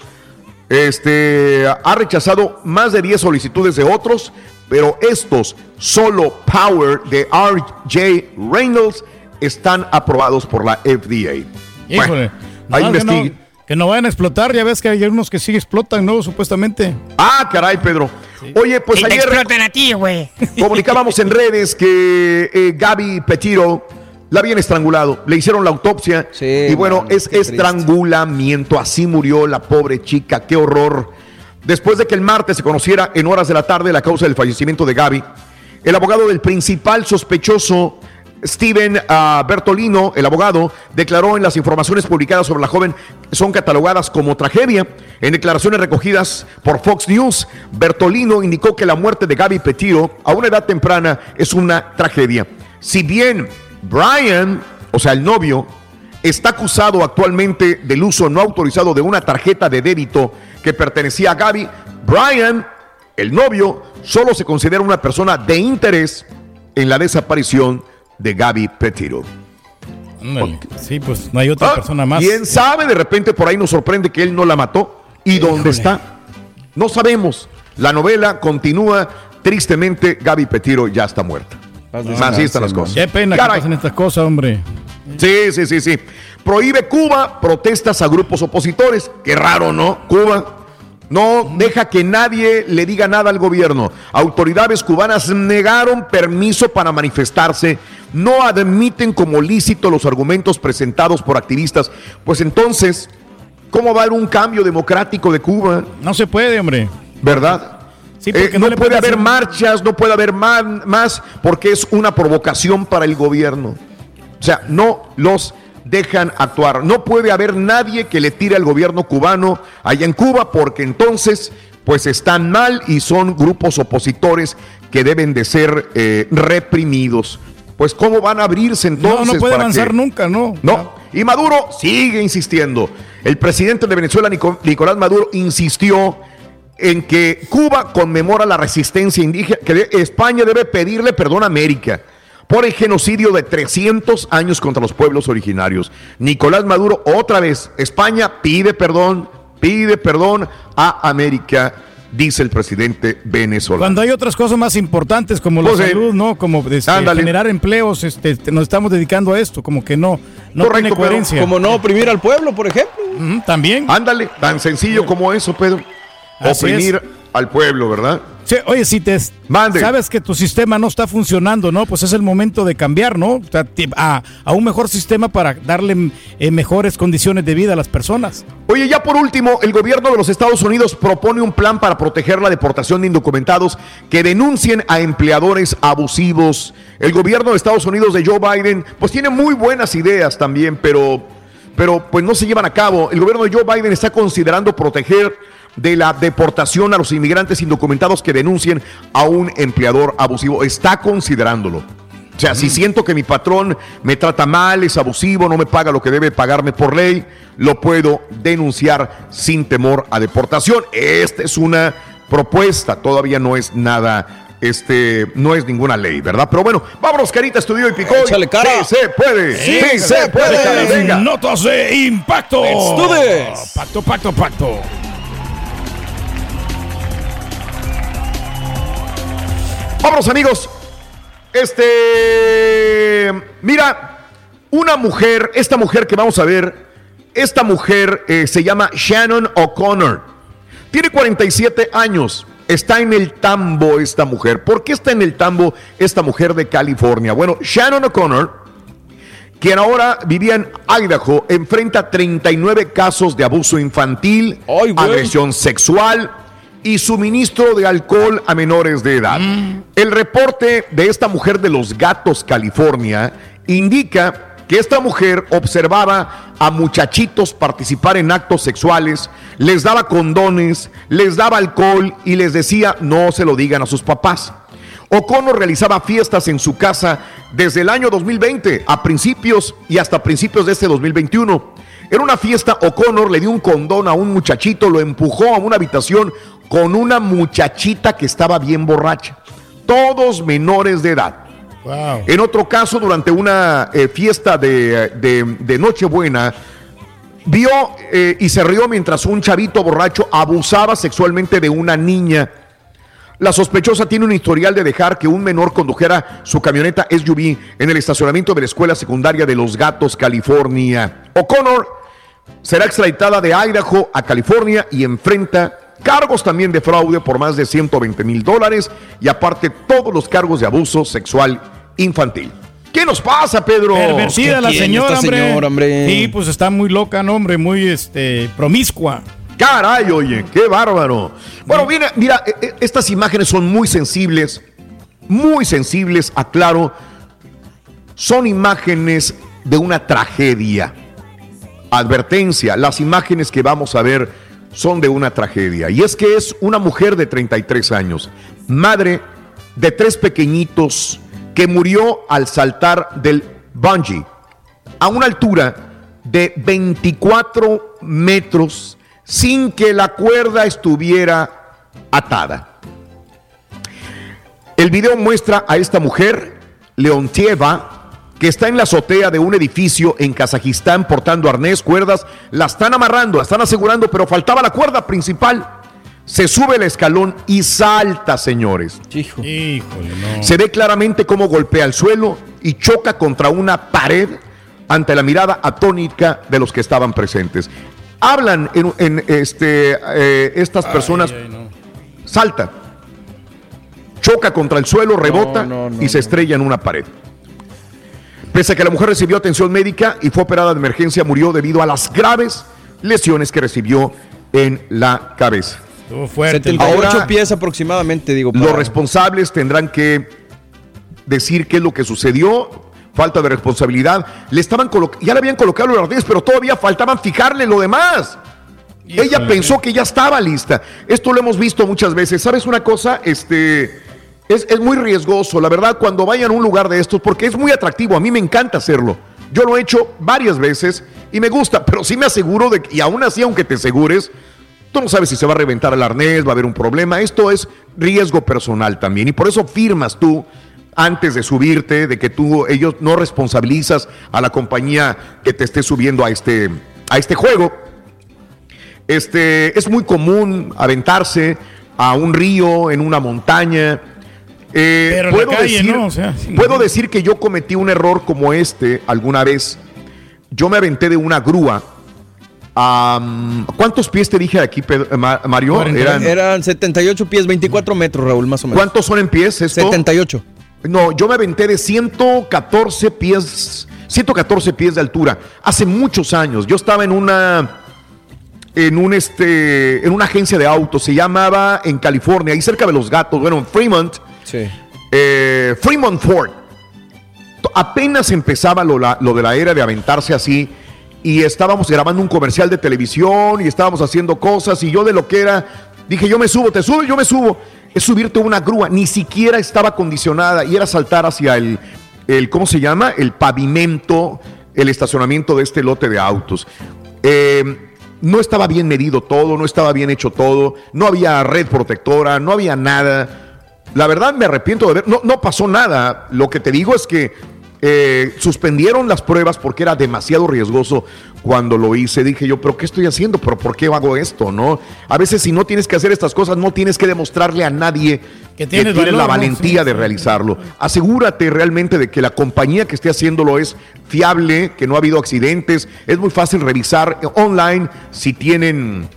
Este ha rechazado más de 10 solicitudes de otros, pero estos solo power de RJ Reynolds están aprobados por la FDA. Híjole. Bueno, ahí No, que, no, vayan a explotar, ya ves que hay unos que sí explotan, ¿no? Supuestamente. Ah, caray, Pedro. Oye, pues Y te ayer explotan a ti, güey. comunicábamos en redes que eh, Gaby Petiro la habían estrangulado, le hicieron la autopsia y bueno, es estrangulamiento, así murió la pobre chica, qué horror. Después de que el martes se conociera en horas de la tarde la causa del fallecimiento de Gaby, el abogado del principal sospechoso, Steven ah, Bertolino, el abogado, declaró en las informaciones publicadas sobre la joven son catalogadas como tragedia. En declaraciones recogidas por Fox News, Bertolino indicó que la muerte de Gaby Petiro a una edad temprana es una tragedia. Si bien Brian, o sea, el novio, está acusado actualmente del uso no autorizado de una tarjeta de débito que pertenecía a Gaby, Brian, el novio, solo se considera una persona de interés en la desaparición de Gaby Petiro. Ándale. Sí, pues no hay otra Ah, persona más. ¿Quién sabe? De repente por ahí nos sorprende que él no la mató. ¿Y dónde está? No sabemos. La novela continúa. Tristemente, Gaby Petiro ya está muerta. Así están las cosas. Qué pena Caray. que pasen estas cosas, hombre. Sí, sí, sí, sí. Prohíbe Cuba protestas a grupos opositores. Qué raro, ¿no? Cuba. No deja que nadie le diga nada al gobierno. Autoridades cubanas negaron permiso para manifestarse. No admiten como lícito los argumentos presentados por activistas. Pues entonces, ¿cómo va a haber un cambio democrático de Cuba? No se puede, hombre. ¿Verdad? Sí, Eh, no, puede haber marchas, no puede haber más, porque es una provocación para el gobierno. O sea, no los dejan actuar. No puede haber nadie que le tire al gobierno cubano allá en Cuba, porque entonces, pues están mal y son grupos opositores que deben de ser eh, reprimidos. Pues, ¿cómo van a abrirse entonces? no, no puede avanzar que- nunca, no. no. Y Maduro sigue insistiendo. El presidente de Venezuela, Nico- Nicolás Maduro, insistió en que Cuba conmemora la resistencia indígena, que España debe pedirle perdón a América por el genocidio de 300 años contra los pueblos originarios. Nicolás Maduro, otra vez, España pide perdón, pide perdón a América, dice el presidente venezolano. Cuando hay otras cosas más importantes como la Pues, salud, ¿no? Como este, generar empleos, este, te- nos estamos dedicando a esto, como que no, no Correcto, tiene coherencia. Como no oprimir al pueblo, por ejemplo. También. Ándale, tan sencillo como eso, Pedro. Así Oprimir es. al pueblo, ¿verdad? Oye, si te Mande. sabes que tu sistema no está funcionando, ¿no? Pues es el momento de cambiar, ¿no? O sea, a, a un mejor sistema para darle eh, mejores condiciones de vida a las personas. Oye, ya por último, el gobierno de los Estados Unidos propone un plan para proteger la deportación de indocumentados que denuncien a empleadores abusivos. El gobierno de Estados Unidos de Joe Biden, pues tiene muy buenas ideas también, pero, pero pues no se llevan a cabo. El gobierno de Joe Biden está considerando proteger de la deportación a los inmigrantes indocumentados que denuncien a un empleador abusivo. Está considerándolo. O sea, si siento que mi patrón me trata mal, es abusivo, no me paga lo que debe pagarme por ley, lo puedo denunciar sin temor a deportación. Esta es una propuesta, todavía no es nada, este, no es ninguna ley, ¿verdad? Pero bueno, vámonos, Carita, estudió y picó. Échale, cara. Sí se puede, sí, se puede, venga. Notas de impacto. Estudes. Pacto, pacto, pacto. Vámonos amigos. Este, mira, una mujer, esta mujer que vamos a ver, esta mujer eh, se llama Shannon O'Connor. Tiene 47 años. Está en el tambo esta mujer. ¿Por qué está en el tambo esta mujer de California? Bueno, Shannon O'Connor, quien ahora vivía en Idaho, enfrenta 39 casos de abuso infantil, Ay, agresión sexual y suministro de alcohol a menores de edad. El reporte de esta mujer de los Gatos, California, indica que esta mujer observaba a muchachitos participar en actos sexuales, les daba condones, les daba alcohol y les decía no se lo digan a sus papás. O'Connor realizaba fiestas en su casa desde el año 2020 a principios y hasta principios de este 2021. En una fiesta, O'Connor le dio un condón a un muchachito, lo empujó a una habitación con una muchachita que estaba bien borracha. Todos menores de edad. Wow. En otro caso, durante una eh, fiesta de, de- de Nochebuena, vio eh, y se rió mientras un chavito borracho abusaba sexualmente de una niña. La sospechosa tiene un historial de dejar que un menor condujera su camioneta SUV en el estacionamiento de la escuela secundaria de Los Gatos, California. O'Connor será extraditada de Idaho a California y enfrenta cargos también de fraude por más de 120 mil dólares y aparte todos los cargos de abuso sexual infantil. ¿Qué nos pasa, Pedro? Pervertida la ¿Qué tiene señora, hombre. señora, hombre? Sí, pues está muy loca, no, hombre, muy este promiscua. Caray, oye, qué bárbaro. Bueno, mira, mira, eh, eh, estas imágenes son muy sensibles, muy sensibles, aclaro. Son imágenes de una tragedia. Advertencia, las imágenes que vamos a ver son de una tragedia. Y es que es una mujer de 33 años, madre de tres pequeñitos, que murió al saltar del bungee a una altura de 24 metros sin que la cuerda estuviera atada. El video muestra a esta mujer, Leontieva, que está en la azotea de un edificio en Kazajistán portando arnés, cuerdas, la están amarrando, la están asegurando, pero faltaba la cuerda principal. Se sube el escalón y salta, señores. Hijo. Híjole, no. Se ve claramente cómo golpea el suelo y choca contra una pared ante la mirada atónica de los que estaban presentes. hablan en, en, este, eh, estas personas, salta, choca contra el suelo, rebota no, no, y se estrella en una pared. Pese a que la mujer recibió atención médica y fue operada de emergencia, murió debido a las graves lesiones que recibió en la cabeza. Estuvo fuerte. 78 Ahora- pies aproximadamente, digo. Los responsables tendrán que decir qué es lo que sucedió. Falta de responsabilidad. Le estaban ya le habían colocado los arnés, pero todavía faltaban fijarle lo demás. Ella pensó que ya estaba lista. Esto lo hemos visto muchas veces. ¿Sabes una cosa? Este es, es muy riesgoso, la verdad, cuando vayan a un lugar de estos, porque es muy atractivo. A mí me encanta hacerlo. Yo lo he hecho varias veces y me gusta, pero sí me aseguro de que, y aún así, aunque te asegures, Tú no sabes si se va a reventar el arnés, va a haber un problema. Esto es riesgo personal también. Y por eso firmas tú antes de subirte, de que tú, ellos no responsabilizas a la compañía que te esté subiendo a este, a este juego. Este, es muy común aventarse a un río, en una montaña. Eh, Pero en la calle, decir, ¿no? O sea, sí. puedo decir que yo cometí un error como este alguna vez. Yo me aventé de una grúa. ¿Cuántos pies te dije aquí, Pedro- Ma- Mario? Eran, Eran, 78 pies, 24 metros, Raúl, más o menos. ¿Cuántos son en pies esto? 78. No, yo me aventé de 114 pies, 114 pies de altura. Hace muchos años. Yo estaba en una en un este en una agencia de autos, se llamaba en California, ahí cerca de Los Gatos, bueno, en Fremont. Sí. eh, Fremont Ford. Apenas empezaba lo, de la era de aventarse así y estábamos grabando un comercial de televisión y estábamos haciendo cosas y yo de lo que era, dije yo me subo, te subo, yo me subo. Es subirte una grúa, ni siquiera estaba acondicionada y era saltar hacia el, ¿cómo se llama? El pavimento, el estacionamiento de este lote de autos. Eh, no estaba bien medido todo, no estaba bien hecho todo, no había red protectora, no había nada. La verdad me arrepiento de ver, no, no pasó nada. Lo que te digo es que eh, suspendieron las pruebas porque era demasiado riesgoso cuando lo hice. Dije yo, pero ¿qué estoy haciendo? ¿Pero por qué hago esto? ¿No? A veces si no tienes que hacer estas cosas, no tienes que demostrarle a nadie que tienes tienes la valentía Sí, de realizarlo. Asegúrate realmente de que la compañía que esté haciéndolo es fiable, que no ha habido accidentes. Es muy fácil revisar online si tienen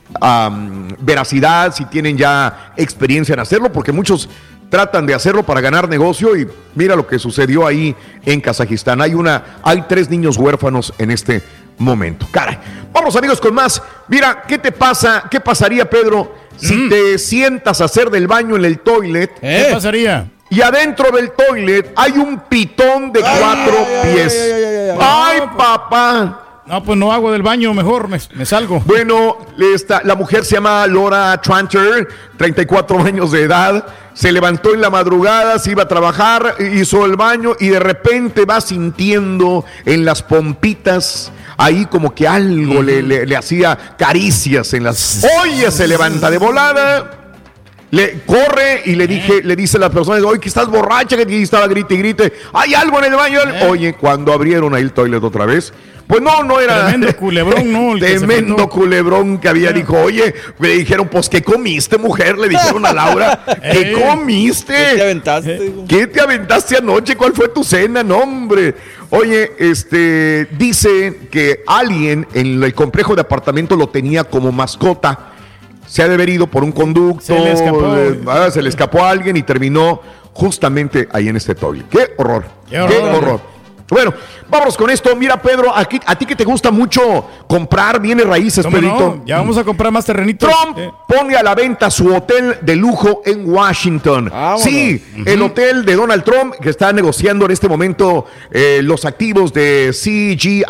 veracidad, si tienen ya experiencia en hacerlo, porque muchos tratan de hacerlo para ganar negocio y mira lo que sucedió ahí en Kazajistán. Hay una, hay tres niños huérfanos en este momento. Caray. Vamos amigos con más. Mira, ¿qué te pasa? ¿Qué pasaría, Pedro, si te sientas a hacer del baño en el toilet? ¿Qué pasaría? Y adentro del toilet hay un pitón de cuatro pies. ¡Ay, papá! No, pues no hago del baño, mejor me, me salgo. Bueno, esta, la mujer se llama Laura Tranter, 34 años de edad. Se levantó en la madrugada, se iba a trabajar, hizo el baño y de repente va sintiendo en las pompitas ahí como que algo le, le- le hacía caricias en las. Oye, se levanta de volada. Le corre y le dije, le dice a las personas, oye, que estás borracha, que estaba grite y grite, hay algo en el baño. Oye, cuando abrieron ahí el toilet otra vez, pues no, no era. Tremendo culebrón, ¿no? El que Tremendo faltó. culebrón que había. Dijo, oye, le dijeron, pues, ¿qué comiste, mujer? Le dijeron a Laura, ¿qué Eh. comiste? ¿Qué te aventaste? ¿Qué te aventaste anoche? ¿Cuál fue tu cena? No, hombre. Oye, este, dice que alguien en el complejo de apartamento lo tenía como mascota. Se ha de haber ido por un conducto. Se le escapó. eh, ah, se le escapó a alguien y terminó justamente ahí en este toilet. ¡Qué horror! Qué horror. horror! Bueno, vámonos con esto. Mira, Pedro, aquí, a ti que te gusta mucho comprar bienes raíces, ¿Cómo Pedrito. no? Ya vamos a comprar más terrenitos. Trump Eh, pone a la venta su hotel de lujo en Washington. Vámonos. Sí, el hotel de Donald Trump que está negociando en este momento eh, los activos de CGI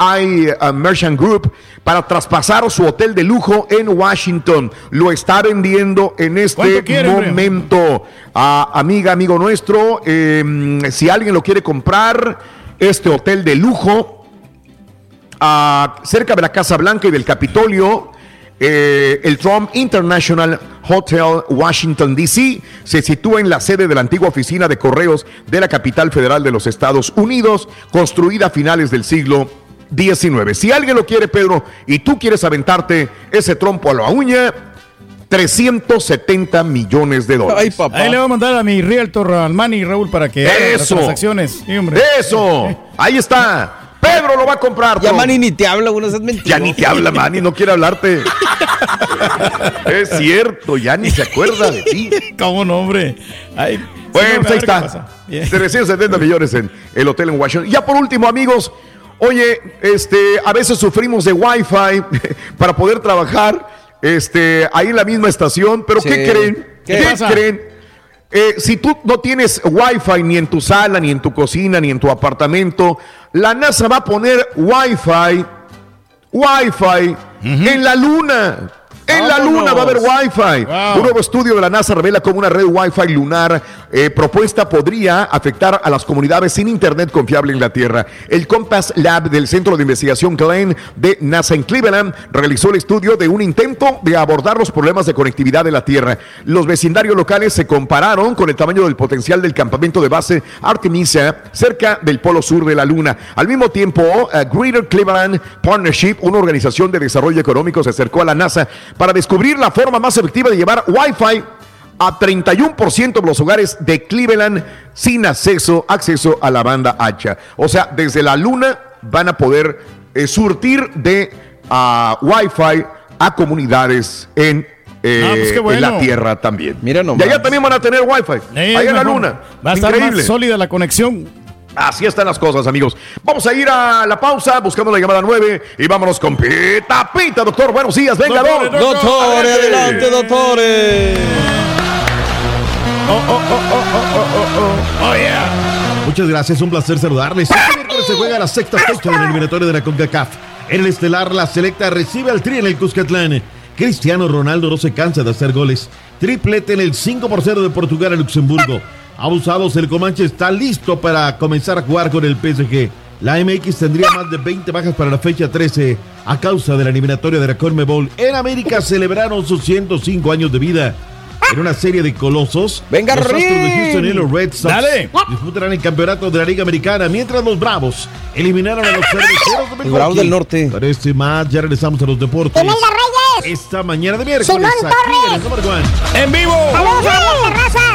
uh, Merchant Group para traspasar su hotel de lujo en Washington. Lo está vendiendo en este momento. Ah, amiga, amigo nuestro, eh, si alguien lo quiere comprar, este hotel de lujo cerca de la Casa Blanca y del Capitolio, eh, el Trump International Hotel Washington, D.C., se sitúa en la sede de la antigua oficina de correos de la capital federal de los Estados Unidos, construida a finales del siglo XIX. Si alguien lo quiere, Pedro, y tú quieres aventarte ese trompo a la uña, 370 millones de dólares. Ay, papá. Ahí le voy a mandar a mi realtor, al Manny Raúl, para que haga las transacciones. Sí, hombre. Eso, ahí está. Pedro lo va a comprar. Ya. Manny ni te habla, uno es mentiroso. Ya ni te habla, Manny, no quiere hablarte. es cierto, ya ni se acuerda de ti. ¿Cómo no, hombre? Ay, Bueno, sí, pues ahí está. pasa. Bien. 370 millones en el hotel en Washington. Y ya por último, amigos, oye, este, a veces sufrimos de Wi-Fi para poder trabajar este, ahí en la misma estación, pero Sí. ¿qué creen? ¿Qué ¿Qué, pasa? creen? Eh, si tú no tienes Wi-Fi ni en tu sala, ni en tu cocina, ni en tu apartamento, la NASA va a poner Wi-Fi, Wi-Fi en la luna. En la luna va a haber Wi-Fi. Un nuevo estudio de la NASA revela cómo una red Wi-Fi lunar eh, propuesta podría afectar a las comunidades sin internet confiable en la Tierra. El Compass Lab del Centro de Investigación Glenn de NASA en Cleveland realizó el estudio de un intento de abordar los problemas de conectividad de la Tierra. Los vecindarios locales se compararon con el tamaño del potencial del campamento de base Artemisia cerca del polo sur de la Luna. Al mismo tiempo, eh, Greater Cleveland Partnership, una organización de desarrollo económico, se acercó a la NASA para descubrir la forma más efectiva de llevar Wi-Fi a 31% de los hogares de Cleveland sin acceso, acceso a la banda ancha. O sea, desde la luna van a poder eh, surtir de ah, Wi-Fi a comunidades en, eh, Ah, pues en la. Tierra también. Mira y nomás. allá también van a tener Wi-Fi. Eh, allá en la luna. Va a estar Increíble. más sólida la conexión. Así están las cosas, amigos. Vamos a ir a la pausa, buscando la llamada 9 y vámonos con Pita Pita, doctor. Buenos días, venga, Doctores, doc. Doctores, adelante, doctores. Oh, yeah. Muchas gracias, un placer saludarles. Este miércoles se juega la sexta fecha del eliminatorio de la CONCACAF. En el estelar, la selecta recibe al tri en el Cuscatlán. Cristiano Ronaldo no se cansa de hacer goles. Triplete en el 5 por 0 de Portugal a Luxemburgo. Abusados, el Comanche está listo para comenzar a jugar con el PSG. La MX tendría más de 20 bajas para la fecha 13 a causa de la eliminatoria de la Conmebol. En América celebraron sus 105 años de vida. En una serie de colosos, Venga, los Astros de. Houston y los Red Sox Dale. disputarán el campeonato de la Liga Americana, mientras los Bravos eliminaron a los cerveceros de Milwaukee. Bravos del Norte. Para este y más, ya regresamos a los deportes. Esta mañana de miércoles, Simón aquí en el Torres. En vivo. Saludos a Alex Terrazas.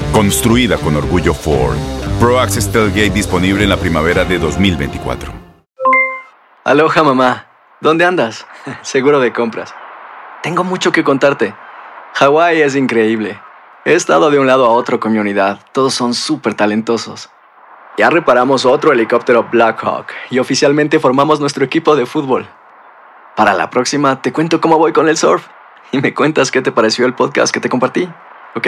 Construida con orgullo Ford. Pro Access Tailgate disponible en la primavera de 2024. Aloha mamá, ¿dónde andas? Seguro de compras. Tengo mucho que contarte. Hawái es increíble. He estado de un lado a otro con mi unidad. Todos son súper talentosos. Ya reparamos otro helicóptero Blackhawk y oficialmente formamos nuestro equipo de fútbol. Para la próxima te cuento cómo voy con el surf y me cuentas qué te pareció el podcast que te compartí, ¿ok?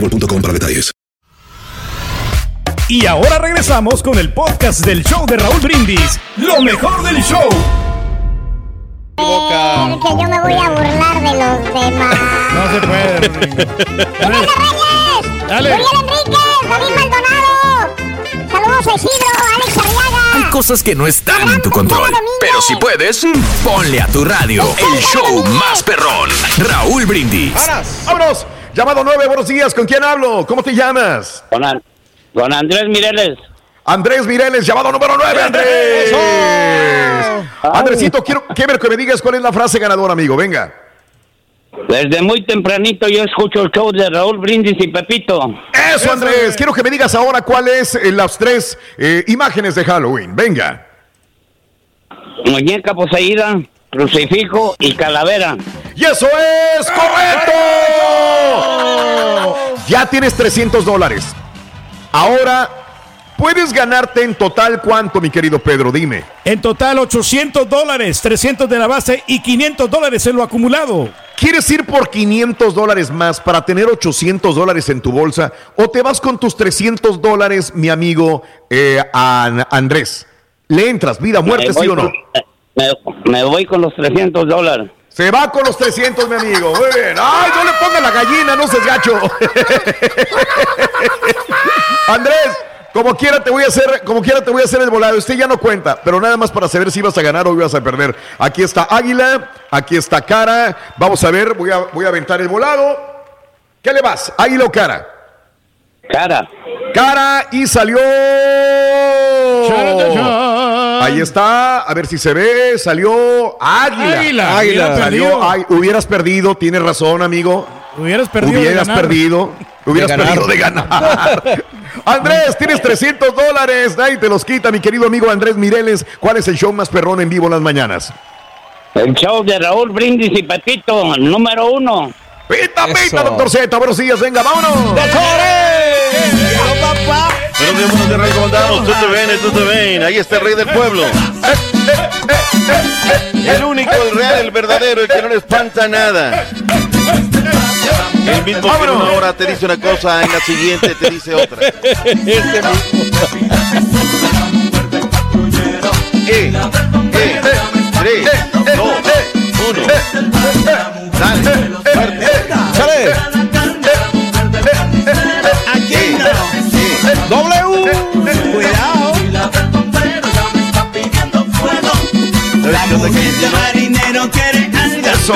boostmobile.com para detalles. Y ahora regresamos con el podcast del show de Raúl Brindis. Lo mejor del show. Que yo me voy a burlar de los demás. No se puede. ¡Imelda Reyes! Dale. ¡David Maldonado! ¡Saludos a Isidro! ¡Alex Arriaga! cosas que no están en tu control. Pero si puedes, ponle a tu radio el show más perrón. Raúl Brindis. ¡Vámonos! Llamado 9, buenos días. ¿Con quién hablo? ¿Cómo te llamas? Con, con Andrés Mireles. Andrés Mireles, llamado número 9, Andrés. Andresito, quiero, quiero que me digas cuál es la frase ganadora, amigo. Venga. Desde muy tempranito yo escucho el show de Raúl Brindis y Pepito. Eso, Andrés. Quiero que me digas ahora cuáles eh, las tres eh, imágenes de Halloween. Venga. Muñeca poseída, crucifijo y calavera. ¡Y eso es correcto! Ya tienes 300 dólares. Ahora, puedes ganarte en total cuánto, mi querido Pedro? Dime. En total 800 dólares, 300 de la base y 500 dólares en lo acumulado. ¿Quieres ir por 500 dólares más para tener 800 dólares en tu bolsa? ¿O te vas con tus 300 dólares, mi amigo eh, An- Andrés? ¿Le entras, vida, muerte, sí o no? Me, me voy con los 300 dólares. Se va con los 300, mi amigo. Muy bien. ¡Ay, no le ponga la gallina, no seas gacho! Andrés, como quiera te voy a hacer, como quiera te voy a hacer el volado. Usted ya no cuenta, pero nada más para saber si ibas a ganar o ibas a perder. Aquí está Águila, aquí está Cara. Vamos a ver, voy a, voy a aventar el volado. ¿Qué le vas? ¿Águila o Cara? Cara. Cara y salió. Ahí está, a ver si se ve, salió Águila. Águila. Salió, perdido. ay, hubieras perdido, tienes razón, amigo. Hubieras perdido. de Hubieras ganar. perdido. Hubieras De perdido de ganar. Andrés, tienes 300 dólares. Nadie te los quita, mi querido amigo Andrés Mireles. ¿Cuál es el show más perrón en vivo en las mañanas? El show de Raúl Brindis y Pepito, el número uno. Pita, pita, doctor Z. Buenos días, venga, vámonos. Buenos días, buenos días, Rey, ¿cómo andamos? Tú te ven, tú te ven. Ahí está el rey del pueblo. El único, el real, el verdadero, el que no le espanta nada. El mismo que en una hora te dice una cosa, en la siguiente te dice otra. Eh, eh, tres, dos, uno. Dale, fuerte. Aquí W. Cuidado. Eso,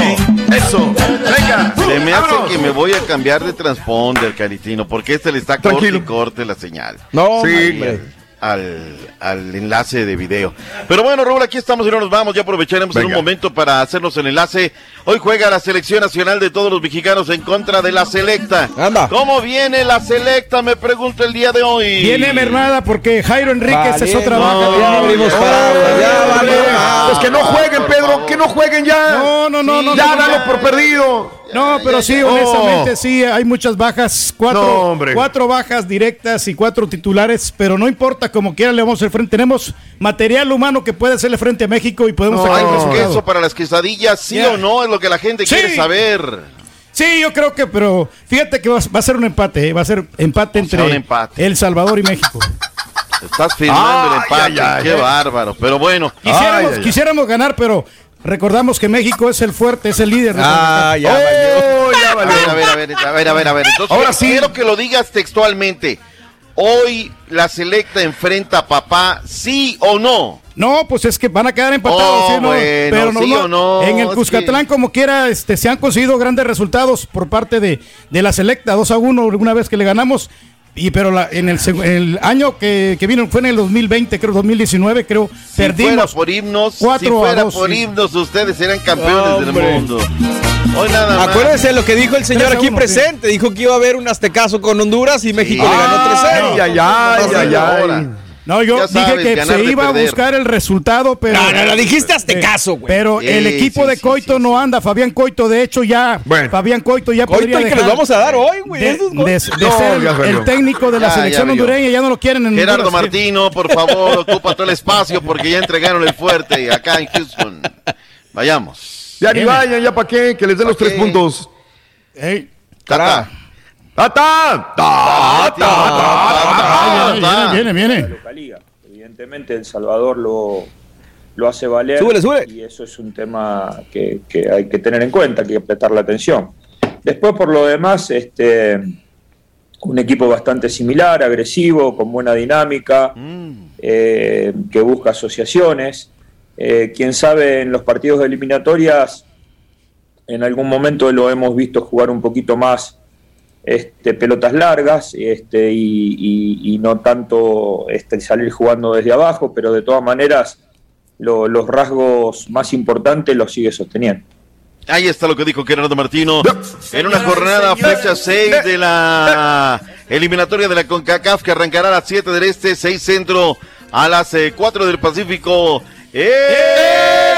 eso. Venga. Se me hace vámonos. que me voy a cambiar de transponder, Caritino, porque este le está corte Tranquilo. y corte la señal. No, sí, hombre. Al, al enlace de video. Pero bueno, Raúl, aquí estamos y no nos vamos. Ya aprovecharemos en un momento para hacernos el enlace. Hoy juega la selección nacional de todos los mexicanos en contra de la selecta. Anda. ¿Cómo viene la selecta? Me pregunto el día de hoy. Viene Mernada porque Jairo Enríquez es otra valió. Pues que no jueguen, Pedro, que no jueguen ya. No, no, no, no. Ya no, dalo por perdido. No, pero sí, Oh. honestamente sí, hay muchas bajas, cuatro, No, hombre. cuatro bajas directas y cuatro titulares, pero no importa, como quiera le vamos a hacer frente. Tenemos material humano que puede hacerle frente a México y podemos ¿Hay sacar el queso para las quesadillas? ¿Sí o no? Es lo que la gente Sí. quiere saber. Sí, yo creo que, pero fíjate que va, va a ser un empate, ¿eh? va a ser empate entre empate. El Salvador y México. Estás firmando el empate. Qué bárbaro. Pero bueno. Quisiéramos, quisiéramos ganar, pero recordamos que México es el fuerte, es el líder. de Ah, ya valió. Oh, ya A valió. ver, a ver, a ver, a ver, a ver, a ver. Entonces, Ahora sí. quiero que lo digas textualmente. Hoy la selecta enfrenta a papá, sí o no. No, pues es que van a quedar empatados, Oh, ¿sí, no? bueno, pero no, sí no. o no, En el Cuscatlán, como quiera, este, se han conseguido grandes resultados por parte de, de la selecta, 2 a 1, una vez que le ganamos. Y pero la- en, el, el año que, que vino fue en el 2020, creo, 2019, creo, Si fuera perdimos. por himnos, si cuatro a fuera dos, por sí. himnos, ustedes serían campeones del mundo. Hoy nada más. Acuérdense lo que dijo el señor a aquí uno, presente. Dijo que iba a haber un aztecaso con Honduras y México le ganó 3-0. Ay, ay, ay, ay, ay. No, yo Ya dije sabes, que se iba a buscar el resultado, pero. No, no, no, dijiste aztecaso, güey. Pero Sí, el equipo sí, de Coito sí, no anda. Fabián Coito, de hecho, ya. Bueno. Fabián Coito ya Coito podría el que dejar les vamos a dar hoy, güey. de, de- de No, ser el, ya técnico de la Ya, ya selección valió. hondureña. Ya no lo quieren en Gerardo Honduras. Martino, por favor, ocupa todo el espacio porque ya entregaron el fuerte acá en Houston. Vayamos. Ya ni vayan, ya para qué, que les den los ¿Pa' tres qué? puntos. Ey, Tata. ¡Tata! ¡Tata! Viene, viene. Evidentemente El Salvador lo, lo hace valer Súbele, súbele. y eso es un tema que, que hay que tener en cuenta, que hay que prestarle atención. Después, por lo demás, este, un equipo bastante similar, agresivo, con buena dinámica. Mm. eh, que busca asociaciones. Eh, quién sabe en los partidos de eliminatorias, en algún momento lo hemos visto jugar un poquito más este, pelotas largas este, y, y- y no tanto este, salir jugando desde abajo, pero de todas maneras lo- los rasgos más importantes los sigue sosteniendo. Ahí está lo que dijo Gerardo Martino en una jornada fecha 6 de la eliminatoria de la CONCACAF que arrancará a las 7 del Este, 6 Centro, a las eh, 4 del Pacífico. ¡En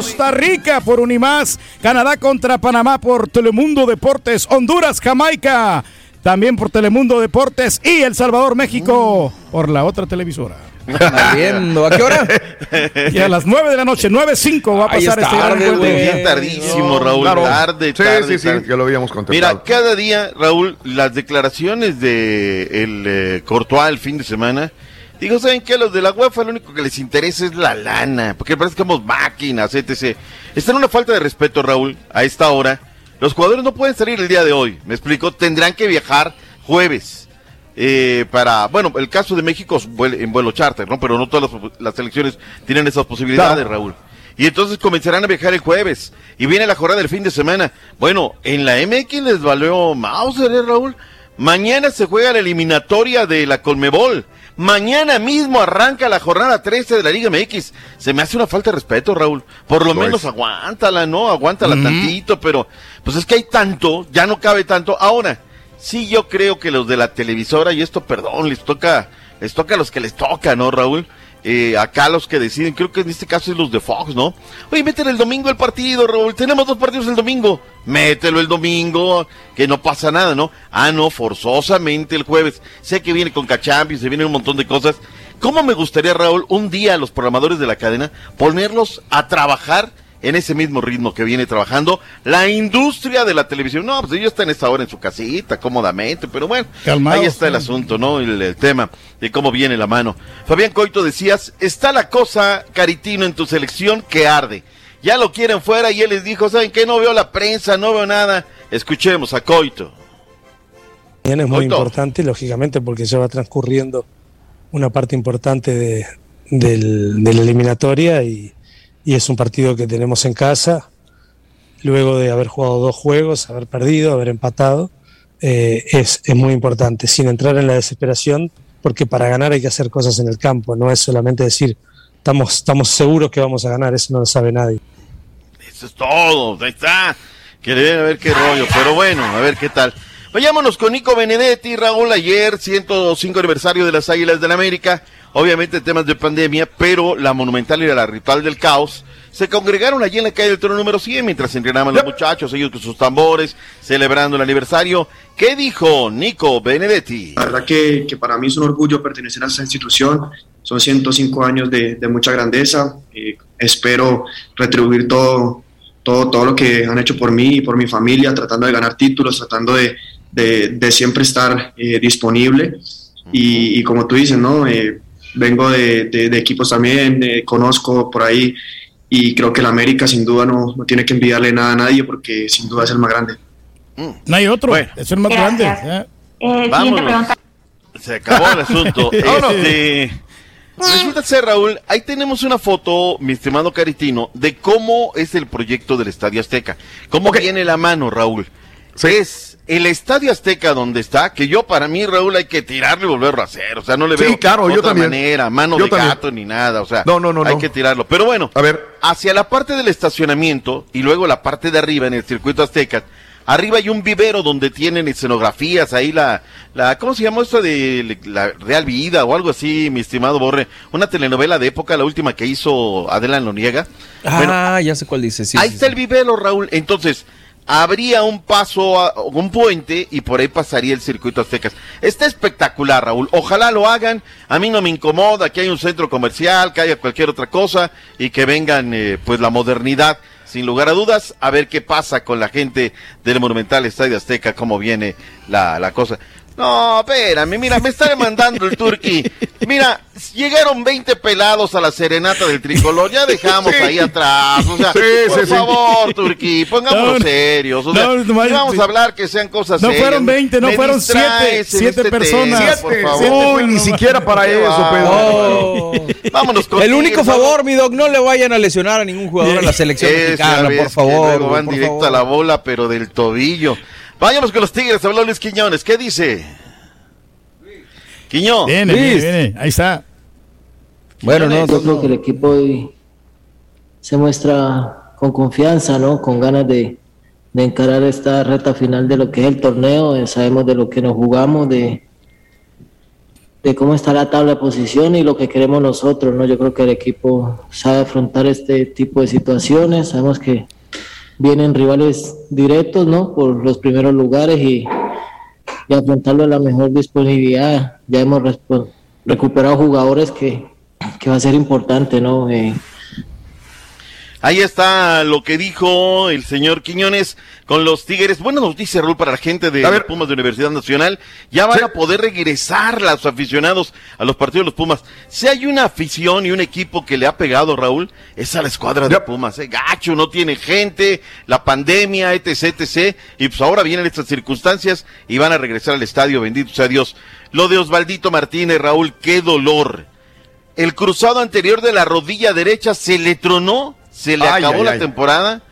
Costa Rica por Unimás, Canadá contra Panamá por Telemundo Deportes, Honduras, Jamaica, también por Telemundo Deportes y El Salvador, México por la otra televisora. viendo. ¿A qué hora? Y a las 9 de la noche, 9.05 va a pasar es este gran tarde, güey. Bien tardísimo, Raúl. Claro. Tarde, Sí, tarde, sí, sí, tarde. ya lo habíamos contemplado. Mira, cada día, Raúl, las declaraciones de el eh, Courtois el fin de semana, digo, ¿saben qué? A los de la UEFA lo único que les interesa es la lana, porque parece que somos máquinas, etc. Está en una falta de respeto, Raúl, a esta hora. Los jugadores no pueden salir el día de hoy, ¿me explico? Tendrán que viajar jueves. eh, para, bueno, el caso de México es en vuelo charter, ¿no? Pero no todas las, las selecciones tienen esas posibilidades, Raúl. Y entonces comenzarán a viajar el jueves. Y viene la jornada del fin de semana. Bueno, en la MX les valió Mauser, ¿eh, Raúl? Mañana se juega la eliminatoria de la Colmebol. Mañana mismo arranca la jornada 13 de la Liga MX. Se me hace una falta de respeto, Raúl. Por lo menos aguántala, ¿no? Aguántala tantito, pero pues es que hay tanto, ya no cabe tanto. Ahora, sí yo creo que los de la televisora, y esto, perdón, les toca, les toca a los que les toca, ¿no, Raúl? Eh, acá los que deciden, creo que en este caso es los de Fox, ¿no? Oye, métele el domingo el partido, Raúl. Tenemos dos partidos el domingo. Mételo el domingo, que no pasa nada, ¿no? Ah, no, forzosamente el jueves. Sé que viene con Cachampions, se vienen un montón de cosas. ¿Cómo me gustaría, Raúl, un día a los programadores de la cadena ponerlos a trabajar en ese mismo ritmo que viene trabajando la industria de la televisión? No, pues ellos están esta hora en su casita, cómodamente, pero bueno, ahí está el asunto, ¿no? El, el tema de cómo viene la mano. Fabián Coito decías, está la cosa, Caritino, en tu selección que arde. Ya lo quieren fuera y él les dijo, ¿saben qué? No veo la prensa, no veo nada. Escuchemos a Coito. Mañana es muy Coito. importante, lógicamente, porque ya va transcurriendo una parte importante de, del- de la eliminatoria y, y es un partido que tenemos en casa. Luego de haber jugado dos juegos, haber perdido, haber empatado, eh, es, es muy importante, sin entrar en la desesperación, porque para ganar hay que hacer cosas en el campo, no es solamente decir, estamos, estamos seguros que vamos a ganar, eso no lo sabe nadie. Eso es todo, ahí está. Que deben a ver qué rollo, pero bueno, a ver qué tal. Vayámonos con Nico Benedetti, Raúl, ayer, 105 aniversario de las Águilas del América. Obviamente temas de pandemia, pero la monumental y la ritual del caos se congregaron allí en la calle del Toro número 100 mientras entrenaban los muchachos, ellos con sus tambores, celebrando el aniversario. ¿Qué dijo Nico Benedetti? La verdad que, que para mí es un orgullo pertenecer a esta institución. Son 105 años de, de mucha grandeza. Eh, espero retribuir todo, todo, todo lo que han hecho por mí y por mi familia, tratando de ganar títulos, tratando de, de- de siempre estar eh, disponible. Y, y como tú dices, ¿no? Eh, vengo de, de- de equipos también, eh, conozco por ahí y creo que el América sin duda no, no tiene que envidiarle nada a nadie porque sin duda es el más grande. No hay otro, es el más grande. Gracias. ¿eh? Eh, Vámonos. Se acabó el asunto. Vámonos. Este, resulta ser, Raúl, ahí tenemos una foto, mi estimado Caritino, de cómo es el proyecto del Estadio Azteca. ¿Cómo viene la mano, Raúl? Es el Estadio Azteca donde está, que yo para mí, Raúl, hay que tirarlo y volverlo a hacer. O sea, no le Sí, veo claro, yo otra también. manera, mano Yo de también. gato ni nada. O sea, No, no, no, hay no. que tirarlo. Pero bueno, a ver. hacia la parte del estacionamiento y luego la parte de arriba en el circuito Azteca. Arriba hay un vivero donde tienen escenografías, ahí la, la ¿cómo se llama esto de la Real Vida o algo así, mi estimado Borre? Una telenovela de época, la última que hizo Adela Noriega. Ah, ya sé cuál dice. Sí, ahí sí, está sí. el vivero, Raúl. Entonces, habría un paso, a- un puente y por ahí pasaría el circuito Aztecas. Está espectacular, Raúl. Ojalá lo hagan. A mí no me incomoda que haya un centro comercial, que haya cualquier otra cosa y que vengan, eh, pues, la modernidad. Sin lugar a dudas, a ver qué pasa con la gente del Monumental Estadio Azteca, cómo viene la, la cosa. No, espérame, mira, me está demandando el turqui. Mira, llegaron 20 pelados a la serenata del tricolor, ya dejamos Sí. ahí atrás. O sea, Sí, por sí, sí. favor, turqui, pongámonos No, serios. O sea, no, no, vamos a hablar que sean cosas No serias. fueron 20, no Me fueron distraes siete, en siete este personas. tema, Siete, por siete favor. fueron, ni siquiera para eso. Pedro. Vámonos con El único favor, mi doc, no le vayan a lesionar a ningún jugador en la selección mexicana, por favor. luego van por directo favor. a la bola, pero del tobillo. Vayamos con los Tigres, habló Luis Quiñones. ¿Qué dice? Quiñón. Viene, viene, viene. Ahí está. Bueno, no, Yo creo que el equipo hoy se muestra con confianza, ¿no? Con ganas de, de encarar esta reta final de lo que es el torneo. Eh, Sabemos de lo que nos jugamos, de, de cómo está la tabla de posición y lo que queremos nosotros, ¿no? Yo creo que el equipo sabe afrontar este tipo de situaciones. Sabemos que vienen rivales directos, ¿no? Por los primeros lugares y, y afrontarlo a la mejor disponibilidad. Ya hemos recuperado jugadores que, que va a ser importante, ¿no? Eh, Ahí está lo que dijo el señor Quiñones con los Tigres. Buena noticia, Raúl, para la gente de Pumas de Universidad Nacional. Ya van a poder regresar los aficionados a los partidos de los Pumas. Si hay una afición y un equipo que le ha pegado, Raúl, es a la escuadra de Pumas. ¿eh? Gacho, no tiene gente, la pandemia, etc, etc. Y pues ahora vienen estas circunstancias y van a regresar al estadio, bendito sea Dios. Lo de Osvaldito Martínez, Raúl, qué dolor. El cruzado anterior de la rodilla derecha se le tronó, se le Ay, acabó ay, la ay. temporada.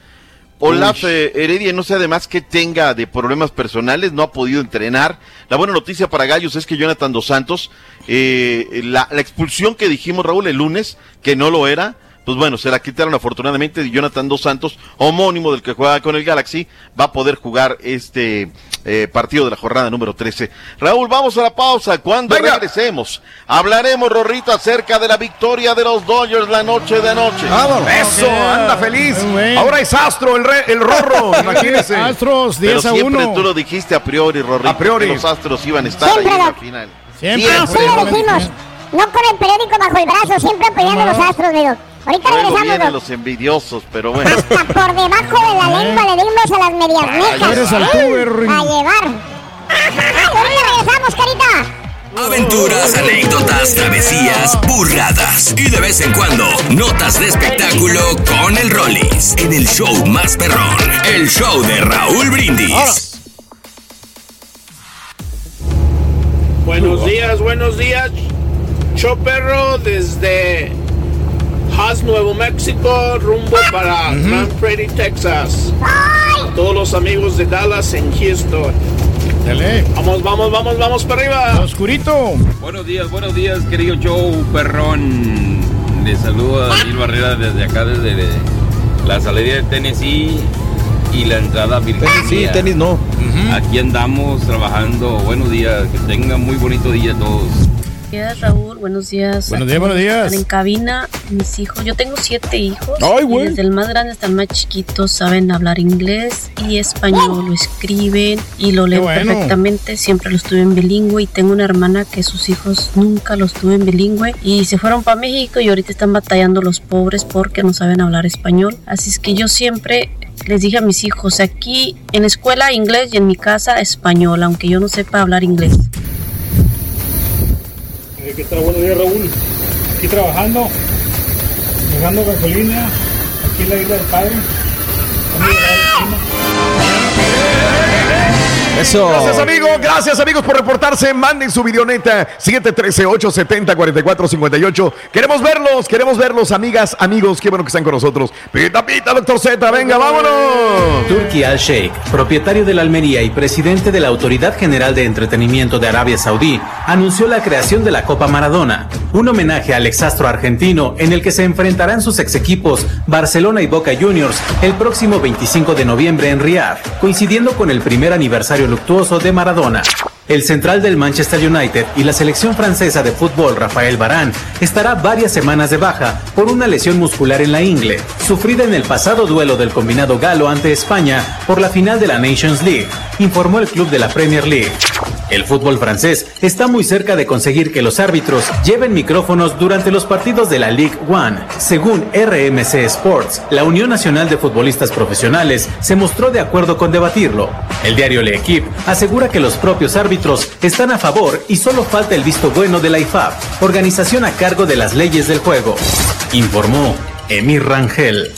Olaf eh, Heredia, no sé además que tenga de problemas personales, no ha podido entrenar. La buena noticia para Gallos es que Jonathan Dos Santos, eh, la, la expulsión que dijimos Raúl el lunes, que no lo era, pues bueno, se la quitaron afortunadamente y Jonathan Dos Santos, homónimo del que juega con el Galaxy, va a poder jugar este eh, partido de la jornada número 13. Raúl, vamos a la pausa. Cuando regresemos, hablaremos, Rorrito, acerca de la victoria de los Dodgers la noche de anoche. Eso, anda feliz. Ahora es Astro, el, re- el Rorro, imagínese. Astros, Pero 10 a siempre 1. tú lo dijiste a priori, Rorrito, A priori. que los Astros iban a estar Siempre ahí en la final. Siempre. Así lo dijimos. No con el periódico bajo el brazo, siempre apoyando a los astros, doc. Ahorita Luego regresamos, vienen los envidiosos, pero bueno. Hasta por debajo de la lengua le dimos a las medias Ruin. A llevar. Ahorita regresamos, carita. Aventuras, anécdotas, travesías, burradas y de vez en cuando notas de espectáculo con el Rollis en el show más perrón, el show de Raúl Brindis. Buenos días, buenos días. Show perro desde Haas, Nuevo México, rumbo para Grand Prairie, Texas. A todos los amigos de Dallas en Houston. Dale. Vamos, vamos, vamos, vamos para arriba. Oscurito. Buenos días, buenos días, querido Joe Perrón. Le saludo a Daniel Barrera desde acá, desde la salida de Tennessee y la entrada a Virginia. Sí, tenis no. Aquí andamos trabajando. Buenos días, que tengan muy bonito día todos. Buenos días, Raúl. Buenos días. Buenos días, buenos días. En cabina, mis hijos. Yo tengo siete hijos. Ay, y güey. desde el más grande hasta el más chiquito saben hablar inglés y español. Lo escriben y lo leen bueno. perfectamente. Siempre los tuve en bilingüe. Y tengo una hermana que sus hijos nunca los tuve en bilingüe. Y se fueron para México y ahorita están batallando los pobres porque no saben hablar español. Así es que yo siempre les dije a mis hijos, aquí en escuela inglés y en mi casa español, aunque yo no sepa hablar inglés. ¿Qué tal? Buenos días, Raúl. Aquí trabajando, dejando gasolina, aquí en la isla del Padre. Eso. Gracias, amigos. Gracias, amigos, por reportarse. Manden su videoneta 713-870-4458. Queremos verlos, queremos verlos, amigas, amigos. Qué bueno que están con nosotros. Pita, pita, doctor Z. Venga, vámonos. Turki Al Sheikh, propietario de la Almería y presidente de la Autoridad General de Entretenimiento de Arabia Saudí, anunció la creación de la Copa Maradona, un homenaje al exastro argentino en el que se enfrentarán sus ex equipos Barcelona y Boca Juniors el próximo 25 de noviembre en Riyadh, coincidiendo con el primer aniversario luctuoso de Maradona. El central del Manchester United y la selección francesa de fútbol Rafael Barán estará varias semanas de baja por una lesión muscular en la ingle, sufrida en el pasado duelo del combinado galo ante España por la final de la Nations League, informó el club de la Premier League. El fútbol francés está muy cerca de conseguir que los árbitros lleven micrófonos durante los partidos de la Ligue 1. Según RMC Sports, la Unión Nacional de Futbolistas Profesionales se mostró de acuerdo con debatirlo. El diario L'Equipe asegura que los propios árbitros están a favor y solo falta el visto bueno de la IFAB, organización a cargo de las leyes del juego. Informó Emir Rangel.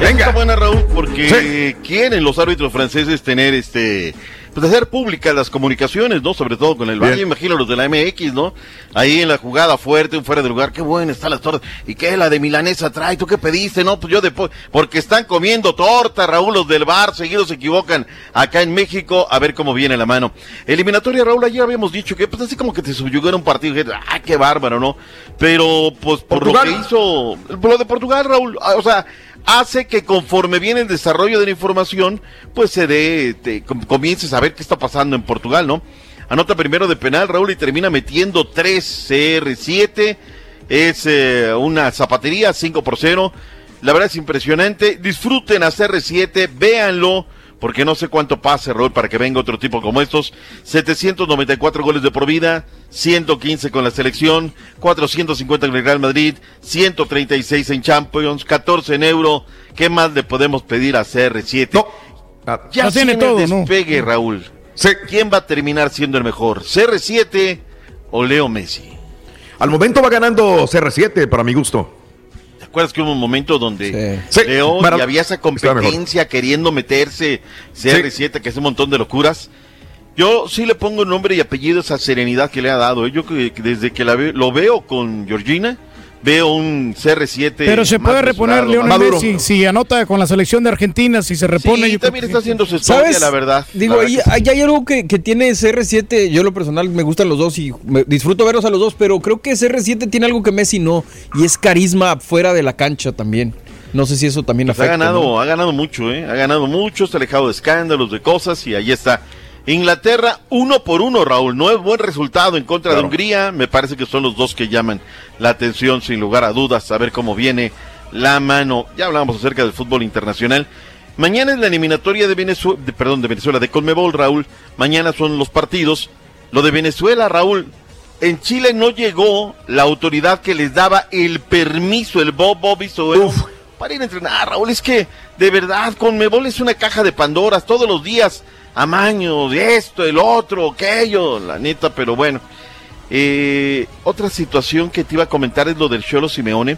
Venga. Buena, Raúl, porque quieren los árbitros franceses tener este pues hacer públicas las comunicaciones, ¿no? Sobre todo con el Valle, imagino los de la MX, ¿no? Ahí en la jugada fuerte, un fuera de lugar, qué buena está la torta. ¿Y qué la de milanesa trae? ¿Tú qué pediste? No, pues yo después, porque están comiendo torta, Raúl, los del bar, seguidos se equivocan acá en México, a ver cómo viene la mano. Eliminatoria, Raúl, ayer habíamos dicho que, pues así como que te subyugó un partido, ah, qué bárbaro, ¿no? Pero, pues, por lo que hizo, lo de Portugal, Raúl, o sea, hace que conforme viene el desarrollo de la información, pues se dé, te, comiences a ver qué está pasando en Portugal, ¿no? Anota primero de penal Raúl y termina metiendo 3 CR7. Es eh, una zapatería 5 por 0. La verdad es impresionante. Disfruten a CR7, véanlo porque no sé cuánto pase, Raúl, para que venga otro tipo como estos. 794 goles de por vida, 115 con la selección, 450 en el Real Madrid, 136 en Champions, 14 en Euro. ¿Qué más le podemos pedir a CR7? No. Ya tiene todo, despegue, Raúl. ¿Quién va a terminar siendo el mejor? ¿CR7 o Leo Messi? Al momento va ganando CR7, para mi gusto acuerdas que hubo un momento donde Leo y había esa competencia queriendo meterse CR7, que es un montón de locuras? Yo sí le pongo nombre y apellido a esa serenidad que le ha dado. ¿eh? Yo que desde que la lo veo con Georgina, veo un CR7. Pero se puede reponer Leonel Messi si anota con la selección de Argentina, si se repone. Sí, también está haciendo su historia, la verdad. Digo, ahí, hay algo que, tiene CR7, yo lo personal me gustan los dos y disfruto verlos a los dos, pero creo que CR7 tiene algo que Messi no, y es carisma fuera de la cancha también. No sé si eso también pues afecta. Ha ganado, ha ganado mucho, ¿eh? Ha ganado mucho, está alejado de escándalos, de cosas, y ahí está. Inglaterra uno por uno, Raúl. No es buen resultado en contra de Hungría. Me parece que son los dos que llaman la atención, sin lugar a dudas, a ver cómo viene la mano. Ya hablamos acerca del fútbol internacional. Mañana es la eliminatoria de Venezuela, perdón, de Venezuela, de Colmebol, Raúl. Mañana son los partidos. Lo de Venezuela, Raúl. En Chile no llegó la autoridad que les daba el permiso, el Bob Bobby para ir a entrenar, Raúl. Es que, de verdad, Colmebol es una caja de Pandoras todos los días amaños, esto, el otro, aquello, la neta, pero bueno. Eh, otra situación que te iba a comentar es lo del Cholo Simeone.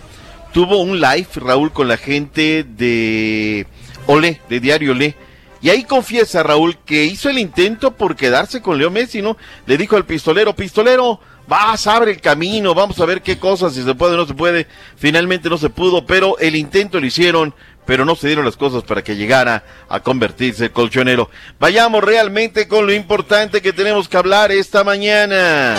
Tuvo un live, Raúl, con la gente de Olé, de Diario Olé. Y ahí confiesa Raúl que hizo el intento por quedarse con Leo Messi, ¿no? Le dijo al pistolero, pistolero, vas, abre el camino, vamos a ver qué cosas, si se puede o no se puede. Finalmente no se pudo, pero el intento lo hicieron pero no se dieron las cosas para que llegara a convertirse colchonero. Vayamos realmente con lo importante que tenemos que hablar esta mañana.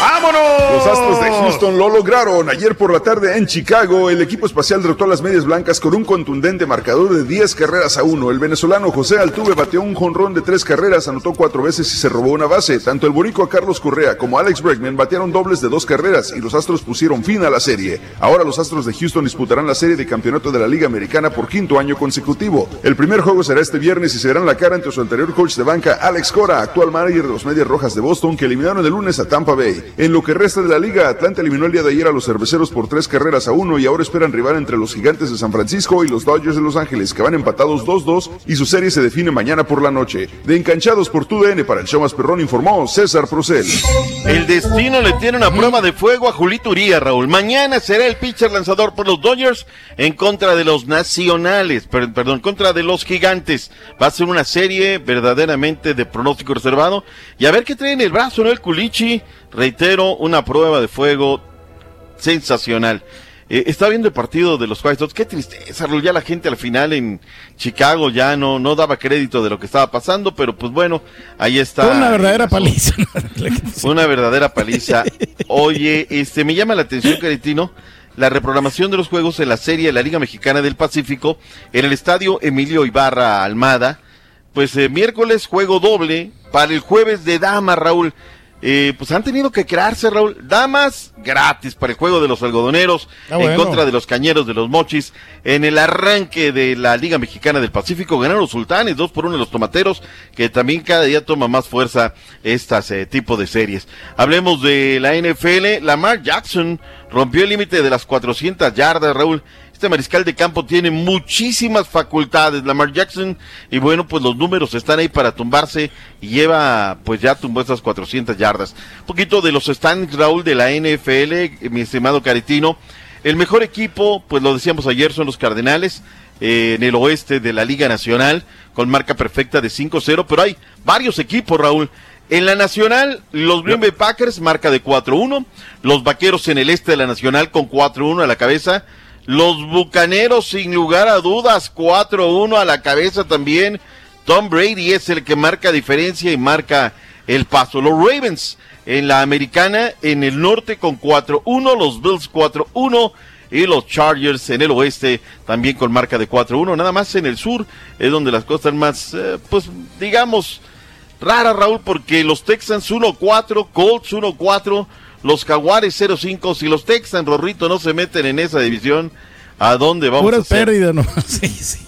¡Vámonos! Los Astros de Houston lo lograron. Ayer por la tarde en Chicago, el equipo espacial derrotó a las medias blancas con un contundente marcador de 10 carreras a 1. El venezolano José Altuve bateó un jonrón de 3 carreras, anotó 4 veces y se robó una base. Tanto el boricua Carlos Correa como Alex Bregman batearon dobles de 2 carreras y los Astros pusieron fin a la serie. Ahora los Astros de Houston disputarán la serie de campeonato de la Liga Americana por quinto año consecutivo. El primer juego será este viernes y se verán la cara ante su anterior coach de banca, Alex Cora, actual manager de los Medias Rojas de Boston, que eliminaron el lunes a Tampa Bay. En lo que resta de la liga, Atlanta eliminó el día de ayer a los cerveceros por tres carreras a uno y ahora esperan rival entre los gigantes de San Francisco y los Dodgers de Los Ángeles, que van empatados 2-2 y su serie se define mañana por la noche. De enganchados por TUDN para el show más perrón informó César Procel. El destino le tiene una prueba de fuego a Julito Uría, Raúl. Mañana será el pitcher lanzador por los Dodgers en contra de los nacionales, perdón, contra de los gigantes. Va a ser una serie verdaderamente de pronóstico reservado y a ver qué trae en el brazo, ¿no? El Culichi reitero, una prueba de fuego sensacional. Eh, está viendo el partido de los White Sox, qué tristeza, ya la gente al final en Chicago ya no, no daba crédito de lo que estaba pasando, pero pues bueno, ahí está. Fue una verdadera paliza. una verdadera paliza. Oye, este, me llama la atención, Caritino, la reprogramación de los juegos en la serie de la Liga Mexicana del Pacífico en el estadio Emilio Ibarra Almada. Pues eh, miércoles juego doble para el jueves de dama, Raúl. Eh, pues han tenido que crearse, Raúl, damas gratis para el juego de los algodoneros Ah, en bueno. contra de los cañeros de los mochis. En el arranque de la Liga Mexicana del Pacífico ganaron los sultanes, dos por uno de los tomateros, que también cada día toma más fuerza estas eh, tipo de series. Hablemos de la NFL, Lamar Jackson rompió el límite de las 400 yardas, Raúl. Este mariscal de campo tiene muchísimas facultades, Lamar Jackson, y bueno, pues los números están ahí para tumbarse y lleva, pues ya tumbó esas 400 yardas. Un poquito de los standings, Raúl, de la NFL, mi estimado Caretino. El mejor equipo, pues lo decíamos ayer, son los Cardenales, eh, en el oeste de la Liga Nacional, con marca perfecta de 5-0, pero hay varios equipos, Raúl. En la Nacional, los Green Bay Packers, marca de 4-1. Los Vaqueros en el este de la Nacional con 4-1 a la cabeza. Los Bucaneros, sin lugar a dudas, 4-1 a la cabeza también. Tom Brady es el que marca diferencia y marca el paso. Los Ravens en la americana, en el norte con 4-1. Los Bills 4-1. Y los Chargers en el oeste también con marca de 4-1. Nada más en el sur es donde las cosas están más, eh, pues digamos, rara, Raúl, porque los Texans 1-4, Colts 1-4, los Jaguares 0-5. Si los Texans, Rorrito, no se meten en esa división, ¿a dónde vamos a Puras hacer? pérdidas, no. Sí, sí.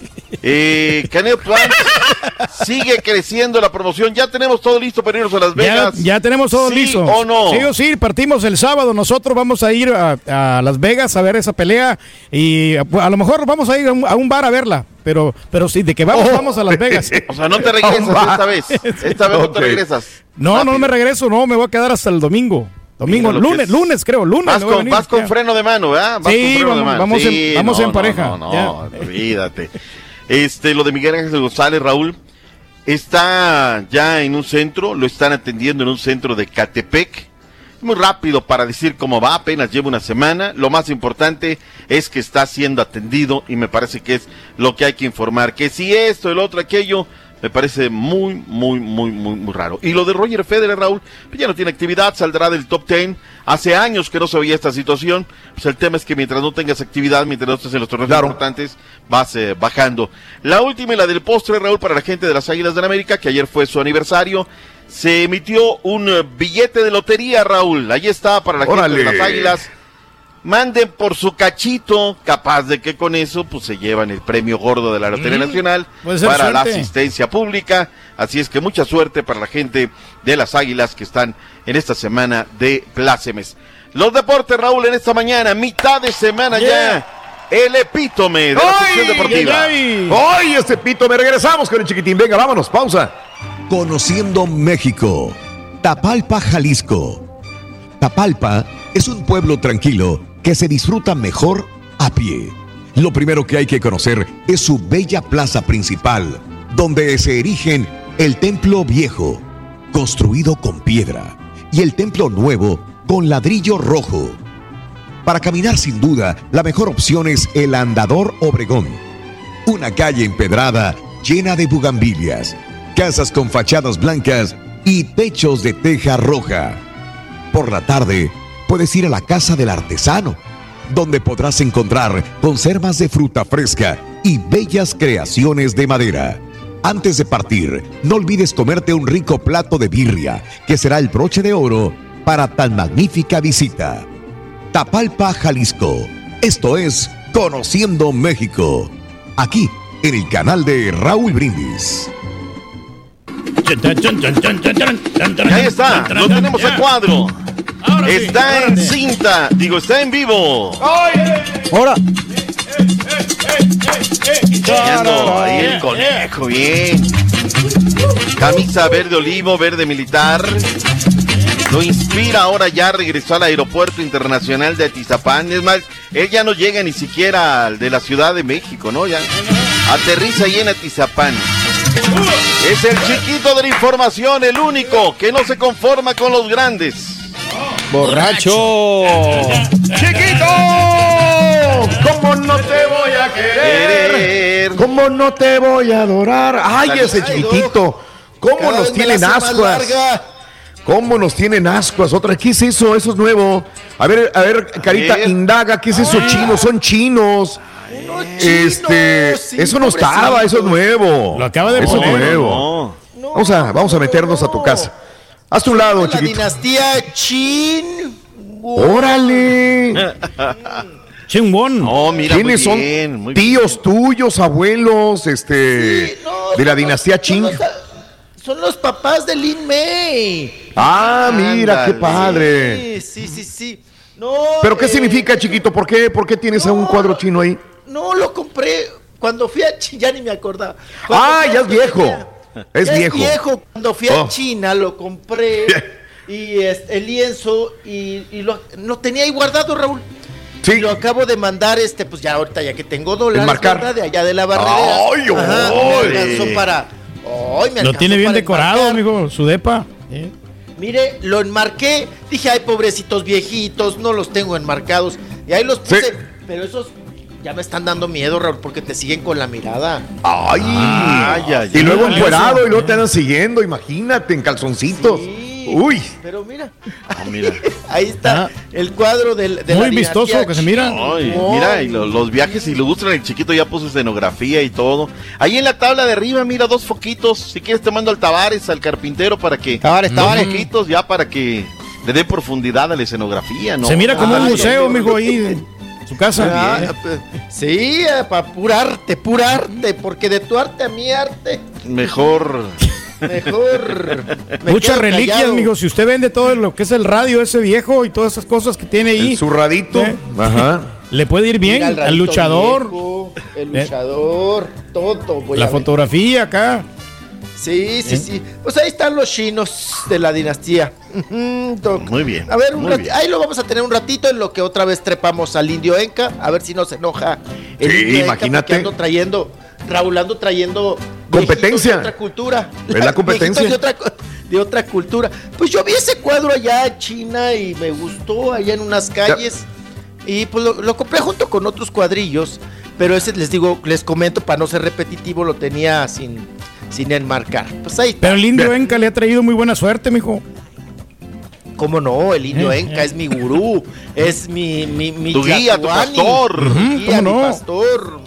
Eh, Canelo Plant sigue creciendo la promoción. Ya tenemos todo listo para irnos a Las Vegas. ya tenemos todo ¿Sí listo. o no? Sí o sí, partimos el sábado. Nosotros vamos a ir a, a Las Vegas a ver esa pelea y a, a lo mejor vamos a ir a un, a un bar a verla. Pero, pero sí, de que vamos, vamos a Las Vegas. O sea, no te regresas esta vez. Esta vez no te regresas. No, no me regreso, no, me voy a quedar hasta el domingo. Domingo, lunes, es. lunes creo, lunes. Vas con, venir, vas con freno de mano, ¿verdad? Vas Sí, con freno de vamos- mano. vamos en- vamos no, en no, pareja, No, no, ya. olvídate. Este, lo de Miguel Ángel González, Raúl, está ya en un centro, lo están atendiendo en un centro de Catepec. Muy rápido para decir cómo va, apenas lleva una semana. Lo más importante es que está siendo atendido y me parece que es lo que hay que informar. Que si esto, el otro, aquello, me parece muy, muy, muy, muy, muy raro. Y lo de Roger Federer, Raúl, pues ya no tiene actividad, saldrá del top 10. Hace años que no se veía esta situación. Pues el tema es que mientras no tengas actividad, mientras no estés en los torneos importantes, vas eh, bajando. La última y la del postre, Raúl, para la gente de las Águilas del América, que ayer fue su aniversario. Se emitió un eh, billete de lotería, Raúl. Ahí está para la Órale. gente de las Águilas. Manden por su cachito, capaz de que con eso pues se llevan el premio gordo de la Lotería Mm, Nacional para la asistencia pública. Así es que mucha suerte para la gente de las Águilas que están en esta semana de plácemes. Los deportes, Raúl, en esta mañana, mitad de semana ya. El epítome de la sección deportiva. ¡Ay, este pito! Me regresamos con el chiquitín. Venga, vámonos, pausa. Conociendo México. Tapalpa, Jalisco. Tapalpa es un pueblo tranquilo que se disfruta mejor a pie. Lo primero que hay que conocer es su bella plaza principal, donde se erigen el templo viejo, construido con piedra, y el templo nuevo con ladrillo rojo. Para caminar sin duda, la mejor opción es el Andador Obregón, una calle empedrada llena de bugambilias, casas con fachadas blancas y techos de teja roja. Por la tarde, puedes ir a la casa del artesano, donde podrás encontrar conservas de fruta fresca y bellas creaciones de madera. Antes de partir, no olvides comerte un rico plato de birria, que será el broche de oro para tan magnífica visita. Tapalpa, Jalisco. Esto es Conociendo México. Aquí, en el canal de Raúl Brindis. Ahí está, lo tenemos a cuadro. Está en cinta, digo, está en vivo. Ahora. Ahí el conejo, bien. Camisa verde olivo, verde militar. Lo inspira ahora ya regresó al aeropuerto internacional de Atizapán. Es más, él ya no llega ni siquiera al de la Ciudad de México, ¿no? Ya aterriza ahí en Atizapán. Es el chiquito de la información, el único que no se conforma con los grandes. Borracho. ¡Chiquito! ¿Cómo no te voy a querer? ¿Cómo no te voy a adorar? ¡Ay, ese chiquitito! ¿Cómo Cada nos tienen ascuas? ¿Cómo nos tienen ascuas? Otra, ¿qué es eso? Eso es nuevo. A ver, a ver, Carita, indaga, ¿qué es eso chino? Son chinos. Este, eso no estaba, eso es nuevo. Lo acaba de Eso es poner. nuevo. Vamos a, vamos a meternos a tu casa. Hazte un lado, la chiquito. dinastía Chin. ¡Órale! Chingón. Oh, mira, ¿Quiénes muy son muy tíos tuyos, abuelos, este, de la dinastía Ching? Son los papás de Lin May. Ah, mira, qué Sí, padre. Sí, sí, sí. No, ¿Pero qué eh, significa, chiquito? ¿Por qué, por qué tienes a un cuadro chino ahí? No, lo compré cuando fui a China, ya ni me acordaba. Cuando Ah, ya es viejo. Es Ya viejo. Es viejo. Cuando fui a Oh. China lo compré y este, el lienzo y, y lo, lo tenía ahí guardado, Raúl. Y lo acabo de mandar, este, pues ya ahorita, ya que tengo dólares. ¿verdad? De allá de la barrera. ¡Ay, Ajá, ay! me alcanzó para. ay, me Lo alcanzó tiene bien decorado, amigo, su depa. ¿eh? Mire, lo enmarqué. Dije, ay, pobrecitos viejitos, no los tengo enmarcados. Y ahí los puse. Pero esos ya me están dando miedo, Raúl, porque te siguen con la mirada. Ay, Ay, ay, y luego Ay, encuerado y luego te andan siguiendo, imagínate, en calzoncitos. Uy. Pero mira, mira. ahí está el cuadro del, de la Muy vistoso que se mira. Ay, Oh. mira, y lo- los viajes ilustran, el chiquito ya puso escenografía y todo. Ahí en la tabla de arriba, mira, dos foquitos. Si quieres te mando al Tavares, al carpintero, para que... Tavares, dos Tavares. foquitos ya para que le dé profundidad a la escenografía, ¿no? Se mira como un Ándale. museo, amigo, ahí en su casa. Ah, pues, sí, para pura arte, pura arte, porque de tu arte a mi arte, Mejor... mejor. me Muchas reliquias, callado. amigo. Si usted vende todo lo que es el radio ese viejo y todas esas cosas que tiene ahí. El zurradito. ¿eh? Ajá. Le puede ir bien al radito luchador. viejo, el Eh. luchador, todo. voy La fotografía acá. Sí, sí, ¿Eh? sí. Pues ahí están los chinos de la dinastía. Muy bien. A ver, un bien. ahí lo vamos a tener un ratito en lo que otra vez trepamos al indio Enca, a ver si no se enoja. El Sí, indio imagínate. ando trayendo, Raúl ando trayendo Competencia. de otra cultura. Es la competencia. De otra, de otra cultura. Pues yo vi ese cuadro allá en China y me gustó allá en unas calles. Y pues lo, lo compré junto con otros cuadrillos. Pero ese les digo, les comento para no ser repetitivo, lo tenía sin, sin enmarcar. Pues ahí. Pero el indio Enca le ha traído muy buena suerte, mijo. ¿Cómo no? El indio Eh, Enca es mi gurú, es mi, mi, mi Tu guía, tu pastor. mi Ujú, guía, ¿cómo mi no? pastor.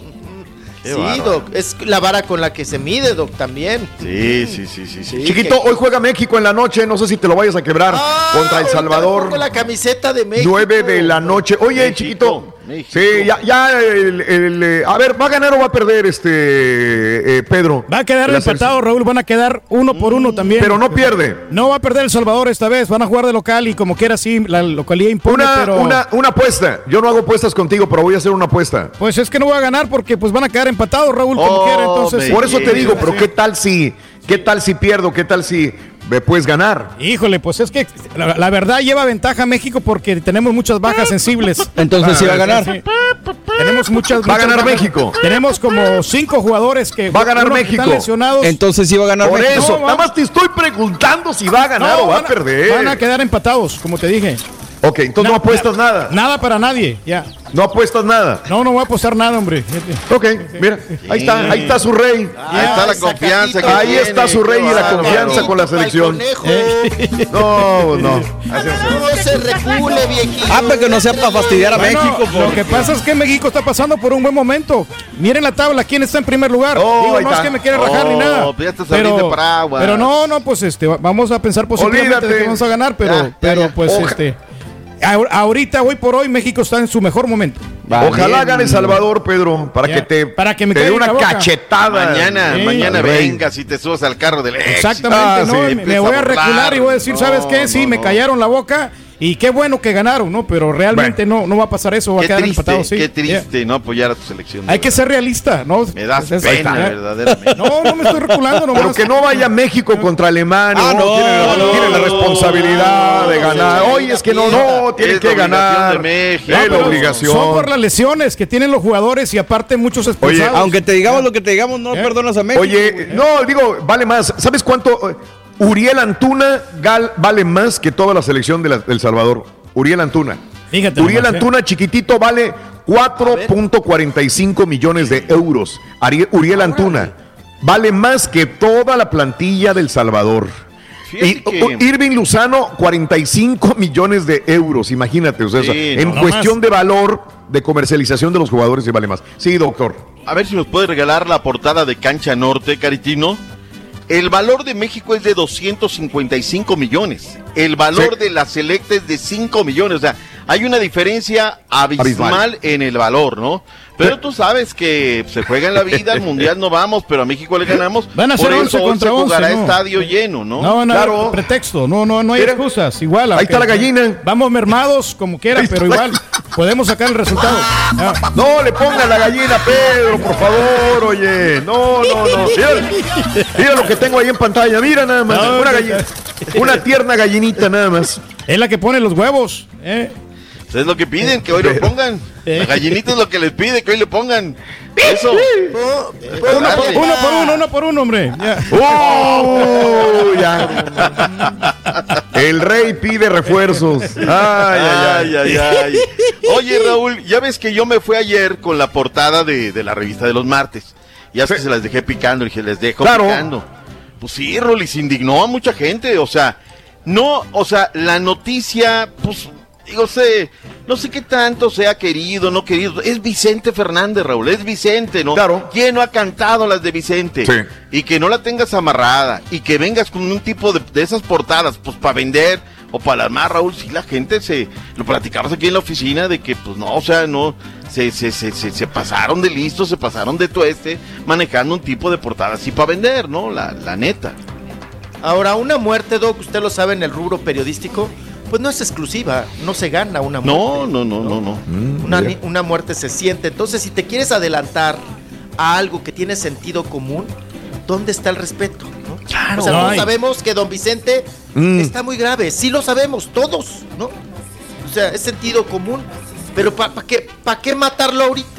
Qué sí. Doc, es la vara con la que se mide, Doc, también. Sí, sí, sí, sí. Chiquito, que- hoy juega México en la noche, no sé si te lo vayas a quebrar Ah, contra El Salvador. pongo la camiseta de México. 9 de la noche. Oye, México, chiquito. México. Sí, ya, ya el, el, eh, a ver, ¿va a ganar o va a perder este eh, Pedro? Va a quedar empatado, Raúl. Van a quedar uno por uno también. Pero no pierde. No va a perder El Salvador esta vez. Van a jugar de local y como quiera, sí, la localidad impone, Una, pero. una, una apuesta. Yo no hago apuestas contigo, pero voy a hacer una apuesta. Pues es que no va a ganar porque pues van a quedar empatados, Raúl, como Oh, quiera. Entonces. Por eso te digo, pero. ¿qué tal si, qué tal si pierdo? ¿Qué tal si me puedes ganar? Híjole, pues es que la, la verdad lleva ventaja México porque tenemos muchas bajas sensibles. Entonces sí va a ganar. Sí. Tenemos muchas. Va a ganar bajas. México. Tenemos como cinco jugadores que Va a ganar México. Están lesionados. Entonces sí va a ganar Por México. eso, No, nada más te estoy preguntando si va a ganar No, o va a perder. Van a quedar empatados, como te dije. Ok, entonces no Na- apuestas nada. Nada para nadie, ya. No apuestas nada. No, no voy a apostar nada, hombre. Ok, mira, ahí está, ahí está su rey. Ahí está la confianza que Ahí tiene, está su rey y la confianza con la selección. No, no. No se recule, viejito. Ah, pero que no sea para fastidiar a Bueno, México. lo por- que pasa es que México está pasando por un buen momento. Miren la tabla, ¿quién está en primer lugar? Oh, Digo, no es que me quiera rajar ni Oh, nada. pues abriendo paraguas. pero no, no, pues este, va- vamos a pensar positivamente Olvídate. que vamos a ganar, pero, Ya, ya, pero pues Oja- este, ahorita, hoy por hoy, México está en su mejor momento. Ojalá gane Salvador, Pedro, para Ya, que te, para que me te dé una cachetada. Mañana, Sí. mañana vengas y te subas al carro del éxito. Exactamente, Ah, ¿no? sí. Me- me, voy a a recular y voy a decir, ¿sabes No, qué? Sí, no, me no. callaron la boca y qué bueno que ganaron, ¿no? Pero realmente no, no va a pasar eso, va a quedar triste, empatado, sí. qué triste no apoyar a tu selección. Hay que ser realista, ¿no? Me das Es- pena, Ya. verdaderamente. No, no me estoy reculando nomás. Pero que no vaya México contra Alemania. Ah, no, no, tiene, la- no, tiene la no, responsabilidad de ganar. Oye, es que no, no, tienen Es que ganar. de México. Es No, la obligación. Son por las lesiones que tienen los jugadores y aparte muchos expulsados. Aunque te digamos lo que te digamos, no ¿Eh? perdonas a México. Oye, no, digo, vale más. ¿Sabes cuánto? Uriel Antuna gal- vale más que toda la selección de la- Salvador. Uriel Antuna. Fíjate Uriel nomás, ¿eh? Antuna, chiquitito, vale 4.45 millones de euros. Ari- Uriel Antuna vale más que toda la plantilla del Salvador. Y que- Irving Luzano, 45 millones de euros, imagínate, o sea, Sí, en no, cuestión más. de valor de comercialización de los jugadores se vale más. Sí, doctor. A ver si nos puede regalar la portada de Cancha Norte, Caritino. El valor de México es de 255 millones. El valor de la selecta es de 5 millones. O sea, hay una diferencia abismal, Abismal. en el valor, ¿no? Pero tú sabes que se juega en la vida, al mundial no vamos, pero a México le ganamos. Van a ser Por 11 eso hoy contra se 11, jugará ¿no? estadio lleno, ¿no? No, no, Claro. pretexto, no, no, no hay Mira, excusas. Igual. ahí está la gallina. Vamos mermados como quiera, pero igual podemos sacar el resultado. Ya. No le ponga la gallina, Pedro, por favor, oye. No, no, no. Mira, mira lo que tengo ahí en pantalla. Mira nada más. No, una, gallina, una tierna gallinita nada más. Es la que pone los huevos. ¿eh? Es lo que piden, que hoy lo pongan. La gallinita es lo que les pide, que hoy le pongan. Eso. Uno por, uno por uno, uno por uno, hombre. Ya. ¡Oh! Ya. El rey pide refuerzos. Ay, ay, Ay, ay, ay. Oye, Raúl, ya ves que yo me fui ayer con la portada de, de la revista de los martes. Ya que se las dejé picando, dije, les dejo Claro. picando. Pues sí, y se indignó a mucha gente. O sea, no, o sea, la noticia, pues, digo, sé, no sé qué tanto sea querido, no querido. Es Vicente Fernández, Raúl, es Vicente, ¿no? Claro. ¿Quién no ha cantado las de Vicente? Sí. Y que no la tengas amarrada y que vengas con un tipo de, de esas portadas, pues para vender o para armar, Raúl, sí la gente se, lo platicamos aquí en la oficina de que, pues no, o sea, no, se, se, se, se, se pasaron de listos, se pasaron de tueste, manejando un tipo de portada así para vender, ¿no? La, la neta. Ahora, una muerte, Doc, usted lo sabe en el rubro periodístico, pues no es exclusiva, no se gana una muerte. No, no, no, no, no. Una, ni- una muerte se siente. Entonces, si te quieres adelantar a algo que tiene sentido común, ¿dónde está el respeto? no? Claro. O sea, No todos sabemos que don Vicente Mm. está muy grave. Sí lo sabemos, todos, ¿no? O sea, es sentido común. Pero ¿para qué, pa qué matarlo ahorita?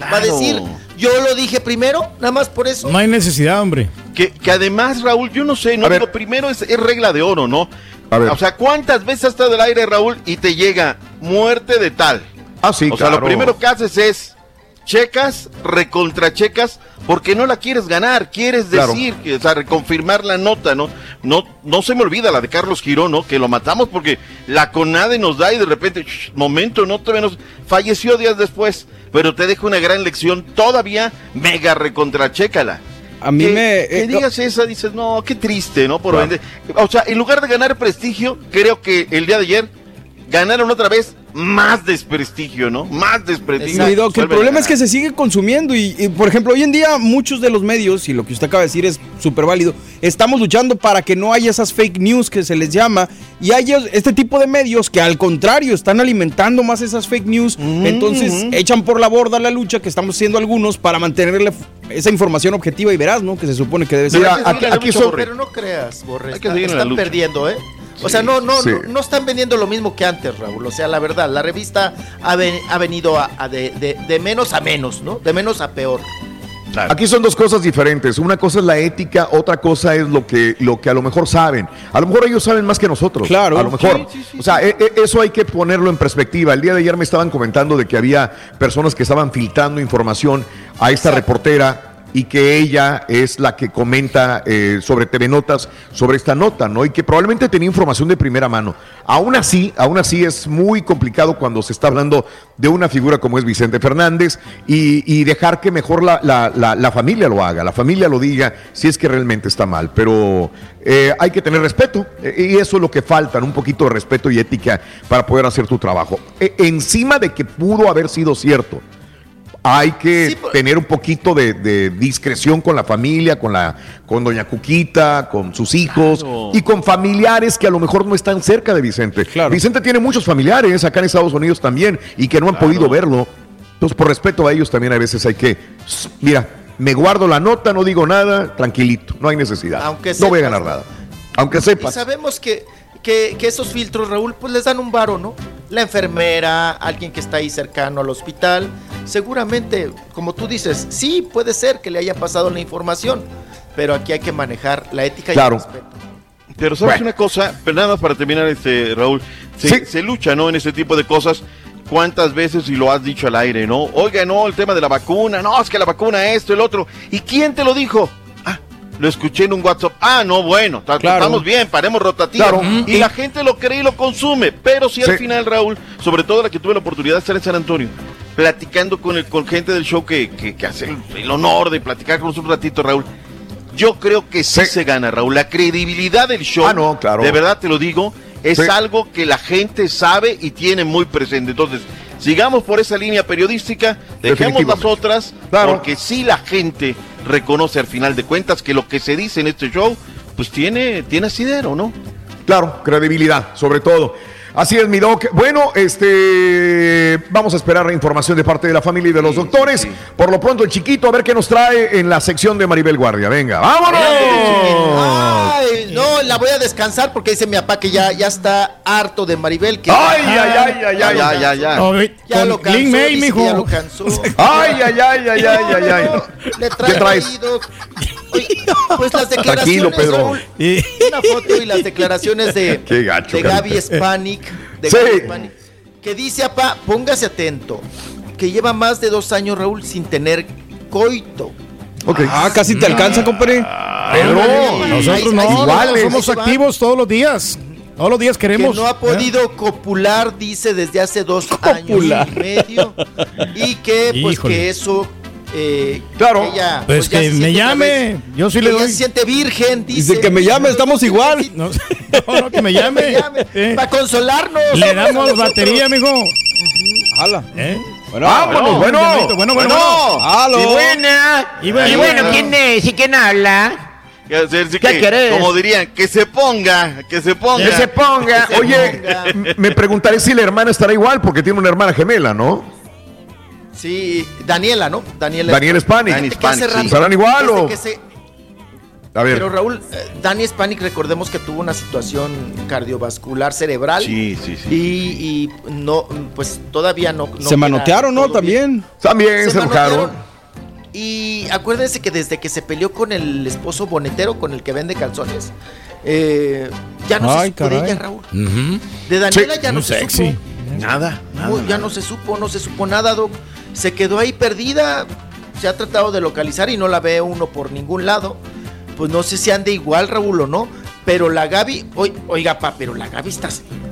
Va a Claro. decir, yo lo dije primero, nada más por eso. No hay necesidad, hombre. Que, que además, Raúl, yo no sé, no, lo primero es, es regla de oro, ¿no? A ver. O sea, ¿cuántas veces has estado al aire, Raúl, y te llega muerte de tal? Ah, sí, o sea, lo primero que haces es checas, recontrachecas, porque no la quieres ganar, quieres Claro. decir, que, o sea, reconfirmar la nota, ¿no? No no se me olvida la de Carlos Girón, ¿no? Que lo matamos porque la CONADE nos da y de repente, shh, momento, no te menos, falleció días después, pero te deja una gran lección, todavía mega recontrachécala. A mí que, me- que eh, digas esa, dices, no, qué triste, ¿no? Por vender. O sea, en lugar de ganar prestigio, creo que el día de ayer ganaron otra vez más desprestigio, ¿no? Más desprestigio. El problema es que se sigue consumiendo y, y, por ejemplo, hoy en día muchos de los medios, y lo que usted acaba de decir es súper válido, estamos luchando para que no haya esas fake news que se les llama y hay este tipo de medios que al contrario están alimentando más esas fake news, entonces echan por la borda la lucha que estamos haciendo algunos para mantenerle esa información objetiva y veraz, ¿no? Que se supone que debe ser. Mira, aquí, aquí. Pero no creas, Borre. Hay que está- seguir en la están lucha. perdiendo, ¿eh? O sea, no, no, Sí. no, no están vendiendo lo mismo que antes, Raúl. O sea, la verdad, la revista ha, ven- ha venido a, a de, de- de menos a menos, ¿no? De menos a peor. Aquí son dos cosas diferentes. Una cosa es la ética, otra cosa es lo que, lo que a lo mejor saben. A lo mejor ellos saben más que nosotros. Claro. A lo mejor. o sea, e- e- eso hay que ponerlo en perspectiva. El día de ayer me estaban comentando de que había personas que estaban filtrando información a esta reportera y que ella es la que comenta eh, sobre TV sobre esta nota, ¿no? Y que probablemente tenía información de primera mano. Aún así, aún así es muy complicado cuando se está hablando de una figura como es Vicente Fernández y, dejar que mejor la, la- la- familia lo haga, la familia lo diga si es que realmente está mal. Pero eh, hay que tener respeto eh, y eso es lo que falta, ¿no? un poquito de respeto y ética para poder hacer tu trabajo. E- encima de que pudo haber sido cierto hay que Sí, tener un poquito de, de discreción con la familia, con la, con doña Cuquita, con sus hijos Claro. y con familiares que a lo mejor no están cerca de Vicente. Claro. Vicente tiene muchos familiares acá en Estados Unidos también y que no han podido verlo. Entonces, por respeto a ellos también a veces hay que, mira, me guardo la nota, no digo nada, tranquilito, no hay necesidad. Aunque no voy a ganar nada. Aunque Y sepas. sabemos que, que, que esos filtros, Raúl, pues les dan un varo, ¿no? La enfermera, alguien que está ahí cercano al hospital, seguramente, como tú dices, sí, puede ser que le haya pasado la información, pero aquí hay que manejar la ética Claro. y el respeto. Pero sabes Bueno. una cosa, pero nada más para terminar, este Raúl, se, Sí. se lucha, ¿no? En ese tipo de cosas. ¿Cuántas veces y lo has dicho al aire, no? Oiga, no, el tema de la vacuna, no, es que la vacuna esto, el otro. ¿Y quién te lo dijo? Lo escuché en un WhatsApp. Ah, no, bueno, Claro. estamos bien, paremos rotativa. Claro. Y la gente lo cree y lo consume. Pero si al Sí. final, Raúl, sobre todo la que tuve la oportunidad de estar en San Antonio, platicando con, el, con gente del show que, que, que hace el, el honor de platicar con nosotros un ratito, Raúl. yo creo que sí, se gana, Raúl. La credibilidad del show, Ah, no, claro. de verdad te lo digo, es Sí. algo que la gente sabe y tiene muy presente. Entonces, sigamos por esa línea periodística, dejemos las otras, Claro. porque sí la gente reconoce al final de cuentas que lo que se dice en este show, pues tiene, tiene asidero, ¿no? Claro, credibilidad, sobre todo. Así es, mi doc. Bueno, este, vamos a esperar la información de parte de la familia y de los doctores. Por lo pronto, el chiquito, a ver qué nos trae en la sección de Maribel Guardia. Venga, vámonos. Ay, no, la voy a descansar porque dice mi papá que ya, ya está harto de Maribel. Que Ay, ay, ay, ay, ay, ya, ya, ya. Ya lo cansó, Lin May, ya lo cansó. Ay, ay, ay, ay, ay, ay, ay. Le ¿Qué trae traes? ahí, doc. Oye, pues las Tranquilo, declaraciones, Pedro. Raúl, una foto y las declaraciones de, Qué gacho, de. Gaby Spanik, de Sí. Gaby Spanik, que dice, apá, póngase atento, que lleva más de dos años, Raúl, sin tener coito. Ah, casi te alcanza, compadre. Pedro, Ay, nosotros no, iguales, somos activos todos los días. Todos los días queremos. que no ha podido copular, dice, desde hace dos años y medio. Y que, pues, Híjole. que eso. Eh, Claro. ella, Pues ya que me llame, vez- yo sí le doy. se siente virgen, dice. Dice que me llame, estamos igual. No, no, no, que me llame. Eh, Para consolarnos. Le damos Nosotros. batería, mijo. Hala. ¿Eh? Bueno, Vámonos, bueno. Bueno, bueno, bueno. bueno. Halo. Y bueno, Y bueno, ¿quién es? ¿Y quién habla? Que hacer- sí ¿Qué que, querés? Como dirían, que se ponga, que se ponga. Que se ponga. Oye, me preguntaré si la hermana estará igual, porque tiene una hermana gemela, ¿no? Sí, Daniela, ¿no? Daniela. Daniel Spanik. Dani Que hace Spanik, sí. ¿Estarán igual o...? se- A ver. Pero Raúl, eh, Dani Spanik, recordemos que tuvo una situación cardiovascular cerebral. Sí, sí, sí. Y, y no, pues todavía no. no Se manotearon, ¿no? bien. También. También se, manotearon. enojaron. Y acuérdense que desde que se peleó con el esposo bonetero, con el que vende calzones, eh, ya no Ay, se supo de ella, Raúl. De Daniela ya no se sexy. supo. Nada, nada. Muy- ya no se supo, no se supo nada, Doc. Se quedó ahí perdida. Se ha tratado de localizar y no la ve uno por ningún lado. Pues no sé si ande igual, Raúl, o no. Pero la Gaby, oi- oiga, pa, pero la Gaby está.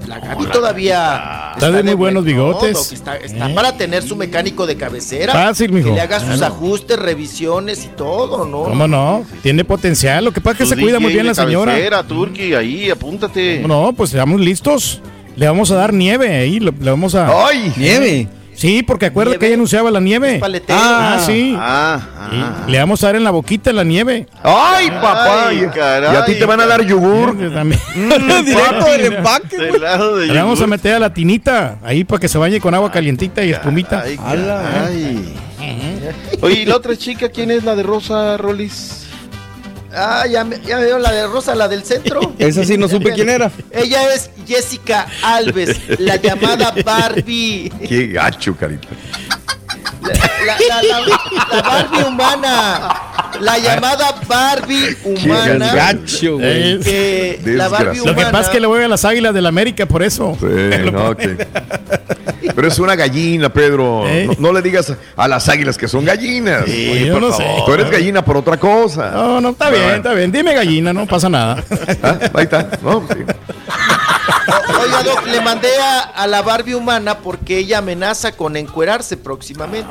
La Gaby todavía. Está de muy buenos buen- bigotes. Está está ¿Eh? para tener su mecánico de cabecera. Fácil, mijo. Que le haga sus Claro. ajustes, revisiones y todo, ¿no? ¿Cómo no? Tiene potencial. Lo que pasa es que Tu se cuida muy bien la de señora. cabecera, Turki, ahí, apúntate. No, pues estamos listos. Le vamos a dar nieve ahí. Le, le vamos a. ¡Ay! Nieve. Sí, porque acuerda Nieve. que ella anunciaba la nieve. Paletero. Ah, sí. Ah, Y ah. Le vamos a dar en la boquita la nieve. ¡Ay, papá! Ay, y, caray, y a ti te van a dar yogur. También. Directo del empaque, Del güey. lado de Le vamos a meter a la tinita ahí para que se bañe con agua calientita y espumita. Ay, caray. Oye, ¿y la otra chica quién es la de Rosa Rolis? Ah, ya me, ya me dio la de Rosa, la del centro. Esa sí no supe quién era. Ella es Jessica Alves, la llamada Barbie. ¡Qué gacho, carita! La, la- la- la- la Barbie humana. La llamada Barbie humana. Gacho. Es- Que la Barbie Desgraciado. Lo que humana. pasa es que le voy a las águilas del América por eso. Sí, no, que- Pero es una gallina, Pedro. ¿Eh? No, no le digas a las águilas que son gallinas. Oye, yo no sé. Tú eres gallina por otra cosa. No, no, está bien, está bien. Dime gallina, no pasa nada. Ah, Ahí está. No, sí. Oiga, Doc, le mandé a, a la Barbie humana porque ella amenaza con encuerarse próximamente.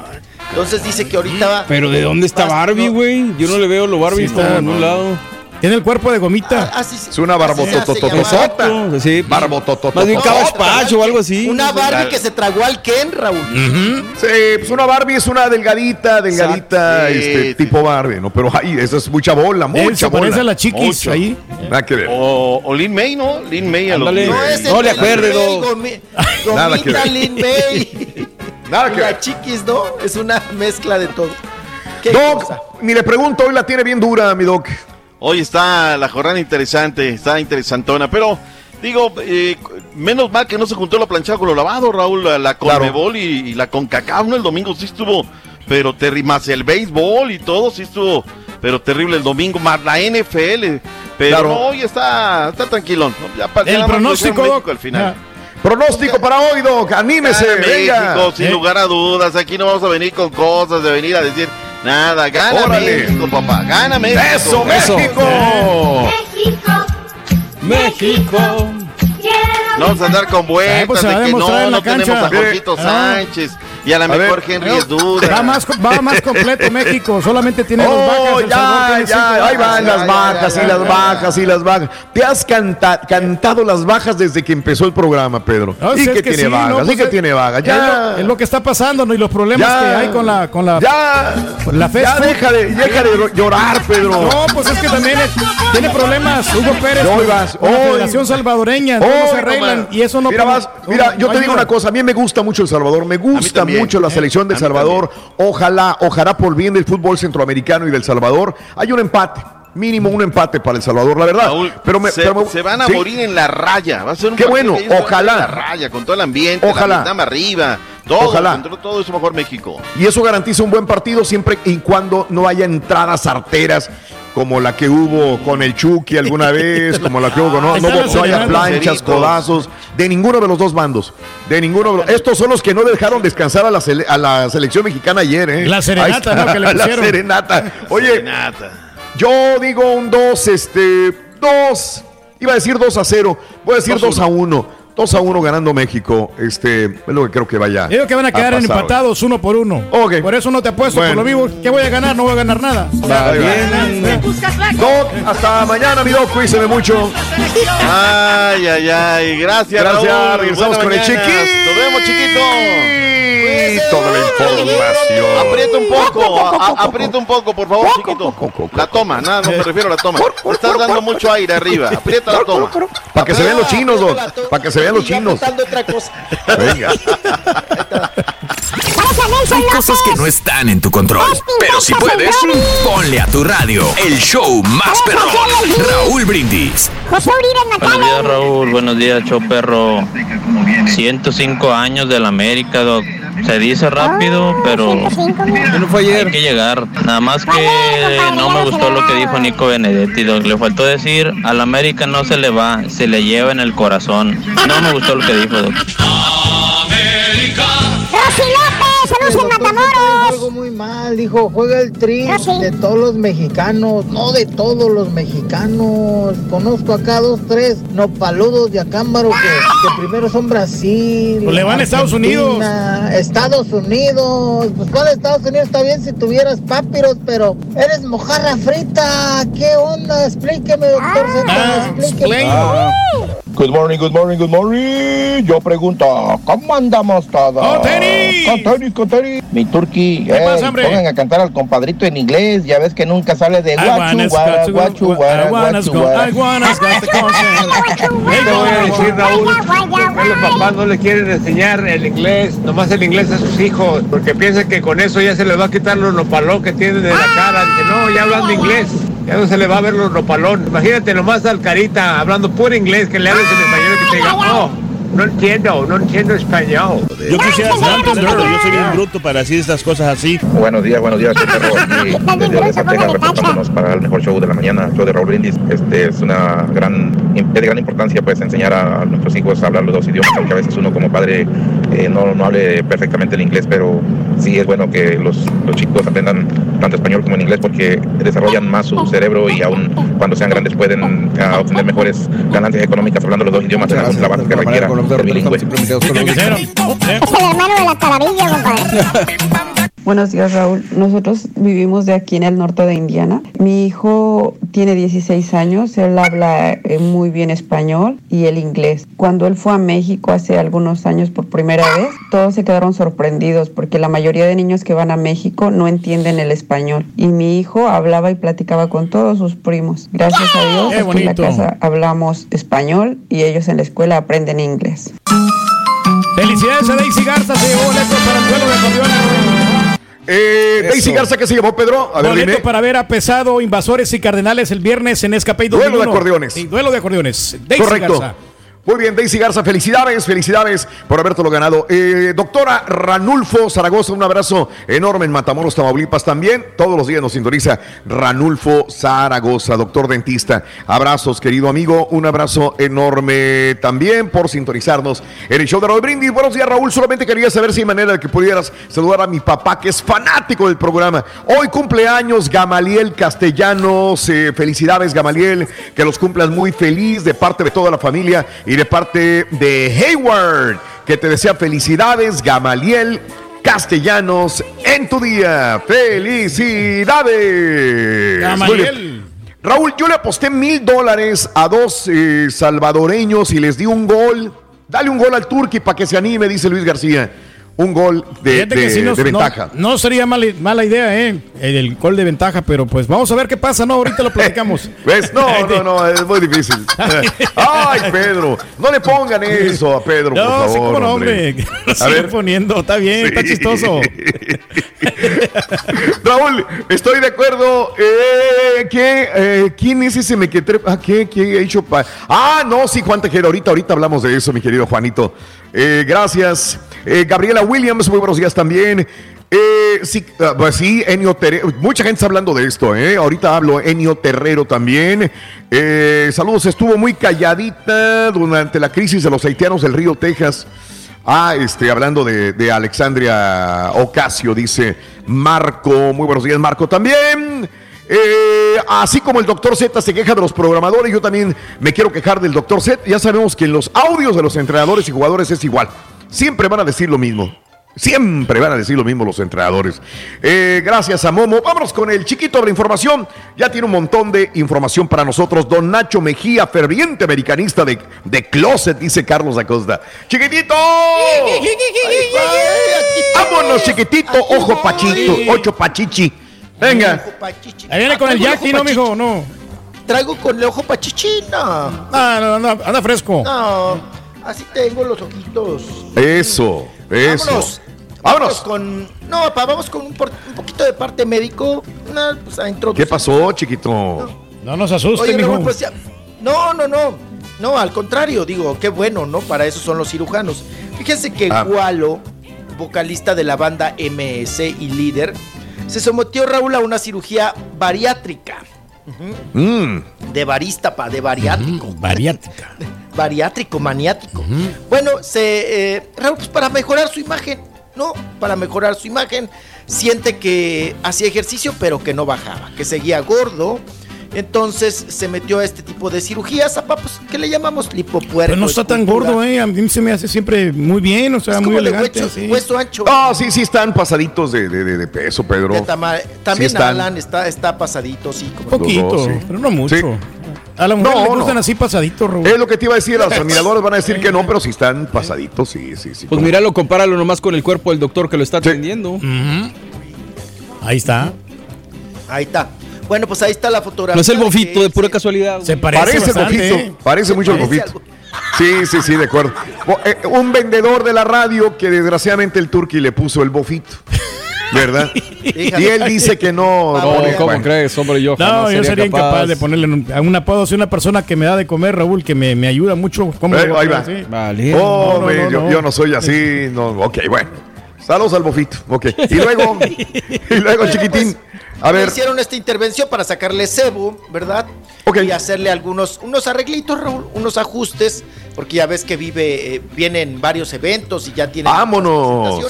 Entonces dice que ahorita va. Pero ¿de dónde está Barbie, no, güey? Yo no le veo lo Barbie Sí está, ningún no. lado. Tiene el cuerpo de gomita. Ah, sí, sí. Es una barbototototota. sí. Barbotototota. Más bien Cabbage Patch o algo así. Una. Barbie que se tragó al Ken, Raúl. Sí, pues una Barbie es una delgadita, delgadita, este tipo Barbie, ¿no? Pero ay, esa es mucha bola, mucha Él se bola. parece a la chiquis Mucho. ahí. Nada que ver. O, o Lin May, ¿no? Lin May a los. No es No le Doc. Gomi- Nada que Gomita ver. Lin May. Nada que La ver. chiquis, ¿no? Es una mezcla de todo. ¿Qué Doc, cosa? ni le pregunto, hoy la tiene bien dura, mi Doc. Hoy está la jornada interesante, está interesantona, pero digo, eh, menos mal que no se juntó la planchada con lo lavado, Raúl, la, la Claro. Conmebol y, y la CONCACAF, ¿no? El domingo sí estuvo, pero terrible, más el béisbol y todo sí estuvo, pero terrible el domingo, más la NFL, pero Claro. no, hoy está, está tranquilón. ¿no? Ya El pronóstico, México al final. Pronóstico para hoy, Doc. Anímese, Gana venga. México, sin Eh. lugar a dudas. Aquí no vamos a venir con cosas de venir a decir nada. Gana Órale. México, papá. Gana México. ¡Eso. México! México. No vamos a andar con vueltas Ay, pues de que no, demostrar en la no tenemos cancha. a Jorgito Ah. Y a lo mejor Henry es duda. Va más, va más completo México, solamente tiene dos Oh, bajas. El Salvador ya, tiene cinco ya, ahí bajas. van las bajas y las bajas y las bajas. Te has canta- cantado las bajas desde que empezó el programa, Pedro. No, y si es que, tiene sí, bajas, no, y pues que es- tiene bajas. Es Ya, lo, es lo que está pasando, ¿no? Y los problemas Ya. que hay con la, con la, ya, la ya deja de, deja de llorar, Pedro. No, pues es que también es- tiene problemas Hugo Pérez Hoy con, vas, con la hoy. Federación Salvadoreña, no Hoy se arreglan y eso no Mira, puede- vas, no- mira, yo no te digo una cosa, a mí me gusta mucho El Salvador, me gusta mucho la selección de El Salvador. Ojalá, ojalá por bien del fútbol centroamericano y del Salvador, hay un empate. Mínimo un empate para El Salvador, la verdad. Raúl, pero me, se, pero me- se van a sí. morir en la raya. Va a ser un Qué bueno, ojalá. en la raya, con todo el ambiente, Ojalá. la arriba, todo, Ojalá. todo eso mejor México. Y eso garantiza un buen partido siempre y cuando no haya entradas arteras como la que hubo con el Chucky alguna vez, como la que hubo con no, no, hubo- los no haya planchas, codazos, de ninguno de los dos bandos. De ninguno de los- Estos son los que no dejaron descansar a la, sele- a la selección mexicana ayer, ¿eh? La serenata, está, ¿no? que le la serenata. Oye, Nata. yo digo un 2, este, 2. Iba a decir 2 a 0. Voy a decir 2 2 a 1. 2 a 1 ganando México. Este, es lo que creo que vaya. Digo que van a quedar empatados uno por uno. Ok. Por eso no te apuesto Bueno. por lo vivo. ¿Qué voy a ganar? No voy a ganar nada. Va bien. Doc, hasta mañana, mi Doc. Cuídese mucho. Ay, ay, ay. Gracias, Gracias. Raúl. Regresamos con el chiquito. Nos vemos, chiquito. Toda la información. Aprieta un poco, a- a- aprieta un poco, por favor, chiquito. La toma, nada, no me refiero a la toma. Estás dando mucho aire arriba. Aprieta la toma. Para que se vean los chinos, Doc. Para que se vean los Y yo chinos. otra cosa. Venga. Hay cosas que no están en tu control, pero si puedes, ponle a tu radio el show más perrón. Raúl Brindis. Buenos días, Raúl. Buenos días, show perro. 105 años de la América, Doc. Se dice rápido, pero no fue ayer. hay que llegar. Nada más que no me gustó lo que dijo Nico Benedetti, Doc. Le faltó decir, al América no se le va, se le lleva en el corazón. No me gustó lo que dijo, Doc. Rosy López, saludos en Matamoros. algo muy mal, dijo, juega el tri de todos los mexicanos, no de todos los mexicanos. Conozco acá dos, tres nopaludos de Acámbaro que, que primero son Brasil. Pues le van a Estados Unidos. Estados Unidos. Pues cuál Estados Unidos está bien si tuvieras papiros, pero eres mojarra frita. ¿Qué onda? Explíqueme, doctor Ah, Z, explíqueme. Good morning, good morning, good morning. Yo pregunto, ¿cómo andamos todos? ¡Con tenis! Con tenis, con tenis. Mi turqui, ¿Qué eh, pasa, hombre? pongan a cantar al compadrito en inglés. Ya ves que nunca sale de guachu, guara, guachu, guara, guachu, go- guara. I wanna go to concert. ¿Qué te voy a decir, Raúl? ¿Por qué los papás no le quieren enseñar el inglés, nomás el inglés a sus hijos? Porque piensan que con eso ya se les va a quitar los nopalón que tienen de la cara. Dice, no, ya hablando inglés, ya no se le va a ver los nopalón. Imagínate nomás al carita hablando puro inglés, que le hables en español que te diga, no, no entiendo, no entiendo español. Yo quisiera ser entender, yo soy bien bruto para decir estas cosas así. Buenos días, buenos días, soy Perro, aquí desde Odessa, Texas, reportándonos para el mejor show de la mañana, show de Raúl Brindis. Este es una gran, es de gran importancia pues enseñar a, nuestros hijos a hablar los dos idiomas, aunque a veces uno como padre eh, no, no hable perfectamente el inglés, pero sí es bueno que los, los chicos aprendan tanto español como en inglés porque desarrollan más su cerebro y aún cuando sean grandes pueden ah, obtener mejores ganancias económicas hablando los dos idiomas en bilingüe. Es el hermano de la taravilla, compadre. Buenos días, Raúl. Nosotros vivimos de aquí en el norte de Indiana. Mi hijo tiene 16 años, él habla eh, muy bien español y el inglés. Cuando él fue a México hace algunos años por primera vez, todos se quedaron sorprendidos porque la mayoría de niños que van a México no entienden el español. Y mi hijo hablaba y platicaba con todos sus primos. Gracias a Dios, ¡Qué aquí en la casa hablamos español y ellos en la escuela aprenden inglés. Felicidades a Daisy Garza, se llevó para el duelo de acordeones. Eh. Daisy Garza, ¿qué se llevó, Pedro? A ver, Boleto dime. para ver a Pesado, Invasores y Cardenales el viernes en Escape Duelo de 2001. acordeones. Sí, duelo de acordeones. Daisy Correcto. Garza. Muy bien, Daisy Garza, felicidades, felicidades por habértelo ganado. Eh, doctora Ranulfo Zaragoza, un abrazo enorme en Matamoros, Tamaulipas también. Todos los días nos sintoniza Ranulfo Zaragoza, doctor dentista. Abrazos, querido amigo, un abrazo enorme también por sintonizarnos en el show de Raúl Brindis. Buenos días, Raúl. Solamente quería saber si hay manera de que pudieras saludar a mi papá, que es fanático del programa. Hoy cumpleaños Gamaliel Castellanos. Eh, felicidades, Gamaliel. Que los cumplas muy feliz de parte de toda la familia y de parte de Hayward, que te desea felicidades, Gamaliel Castellanos en tu día. ¡Felicidades! Gamaliel. Raúl, yo le aposté mil dólares a dos eh, salvadoreños y les di un gol. Dale un gol al Turqui para que se anime, dice Luis García. Un gol de, de- sí nos- de ventaja. No, sería mala, mala idea, ¿eh? El, el gol de ventaja, pero pues vamos a ver qué pasa, ¿no? Ahorita lo platicamos. ¿Ves? No, no, no, es muy difícil. Ay, Pedro, no le pongan eso a Pedro, por No, favor. sí, cómo no, hombre. Lo A siguen ver. poniendo, está bien, está chistoso. Raúl, estoy de acuerdo. Eh, ¿qué, eh, ¿Quién es ese mequetre? Ah, ¿qué, ¿Qué ha hecho? pa- Ah, no, sí, Juan Tejero. Ahorita, ahorita hablamos de eso, mi querido Juanito. Eh, gracias. Eh, Gabriela Williams, muy buenos días también. Eh, sí, ah, pues Enio Terrero. Mucha gente está hablando de esto, ¿eh? Ahorita hablo Enio Terrero también. Saludos, estuvo muy calladita durante la crisis de los haitianos del río Texas. Ah, este, hablando de, de Alexandria Ocasio, dice Marco. Muy buenos días, Marco. También, así como el doctor Z se queja de los programadores, yo también me quiero quejar del doctor Z. Ya sabemos que en los audios de los entrenadores y jugadores es igual. Siempre van a decir lo mismo. Siempre van a decir lo mismo los entrenadores. Eh, gracias a Momo. Vámonos con el chiquito de la información. Ya tiene un montón de información para nosotros. Don Nacho Mejía, ferviente americanista de, de closet, dice Carlos Acosta. ¡Chiquitito! Vámonos, chiquitito. Ojo pachito. Ocho pachichi. Venga. Ahí viene con el Jackie, ¿no, mijo? No. Traigo con el ojo pachichina. Ah, no, anda, anda fresco. No, así tengo los ojitos. Eso, eso. Vámonos. Vámonos. con. No, pa, vamos con un, por- un poquito de parte médico. No, pues a. ¿Qué pasó, chiquito? No nos asuste, Oye, pues ya- No, no, no. No, al contrario, digo, qué bueno, ¿no? Para eso son los cirujanos. Fíjense que Ah. Gualo, vocalista de la banda MS y líder, se sometió Raúl a una cirugía bariátrica. Mm. De barista, pa, de bariátrico. Bariátrica. Bariátrico, maniático. Bueno, se, eh, Raúl, pues para mejorar su imagen, ¿no? Para mejorar su imagen, siente que hacía ejercicio, pero que no bajaba, que seguía gordo. Entonces se metió a este tipo de cirugías, a pues, que le llamamos lipopuerco. Pero no está tan gordo, ¿eh? A mí se me hace siempre muy bien, o sea, Es muy como elegante. hueso- sí. hueso ancho. Ah, sí, sí, están pasaditos de, de- de- peso, Pedro. De También Sí están. Alan está, está pasadito, sí. Como Poquito, Los dos, sí. pero no mucho. Sí. A la mujer No, le no. gustan así pasaditos, Raúl. Es lo que te iba a decir, las admiradoras van a decir que no, pero si están pasaditos, sí, sí, sí. Pues míralo, compáralo nomás con el cuerpo del doctor que lo está atendiendo. Ahí está. Ahí está. Bueno, pues ahí está la fotografía. No es el bofito, de pura casualidad. Se parece, Parece bastante, bofito, ¿eh? parece mucho el Parece bofito. Sí, sí, sí, de acuerdo. Eh, un vendedor de la radio que desgraciadamente el turqui le puso el bofito. ¿Verdad? y él dice que no. No, pone- ¿cómo bueno. crees, hombre? Yo No, jamás yo sería capaz. incapaz de ponerle un, a un apodo. Soy una persona que me da de comer, Raúl, que me, me ayuda mucho. ¿Cómo Eh, ahí va. Vale. Oh, No, no, me- no, yo, no. yo no soy así. No, ok, bueno. Saludos al bofito. Ok. Y luego, y luego, chiquitín. A ver, hicieron esta intervención para sacarle cebo, ¿verdad? Ok. Y hacerle algunos unos arreglitos, Raúl, unos ajustes, porque ya ves que vive, eh, vienen varios eventos y ya tiene Vámonos.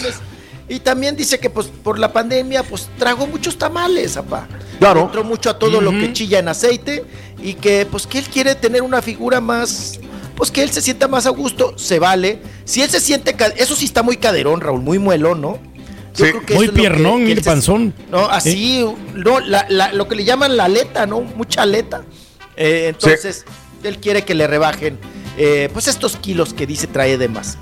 Y también dice que pues por la pandemia pues tragó muchos tamales, apá. Claro. Entró mucho a todo lo que chilla en aceite y que pues que él quiere tener una figura más pues que él se sienta más a gusto, se vale. Si él se siente, eso sí está muy caderón, Raúl, muy muelón, ¿no? Yo Sí. creo que Muy que- piernón, que panzón. no, así, no, la- la- lo que le llaman la aleta, ¿no? Mucha aleta. Eh, entonces, él quiere que le rebajen, eh, pues estos kilos que dice trae de más.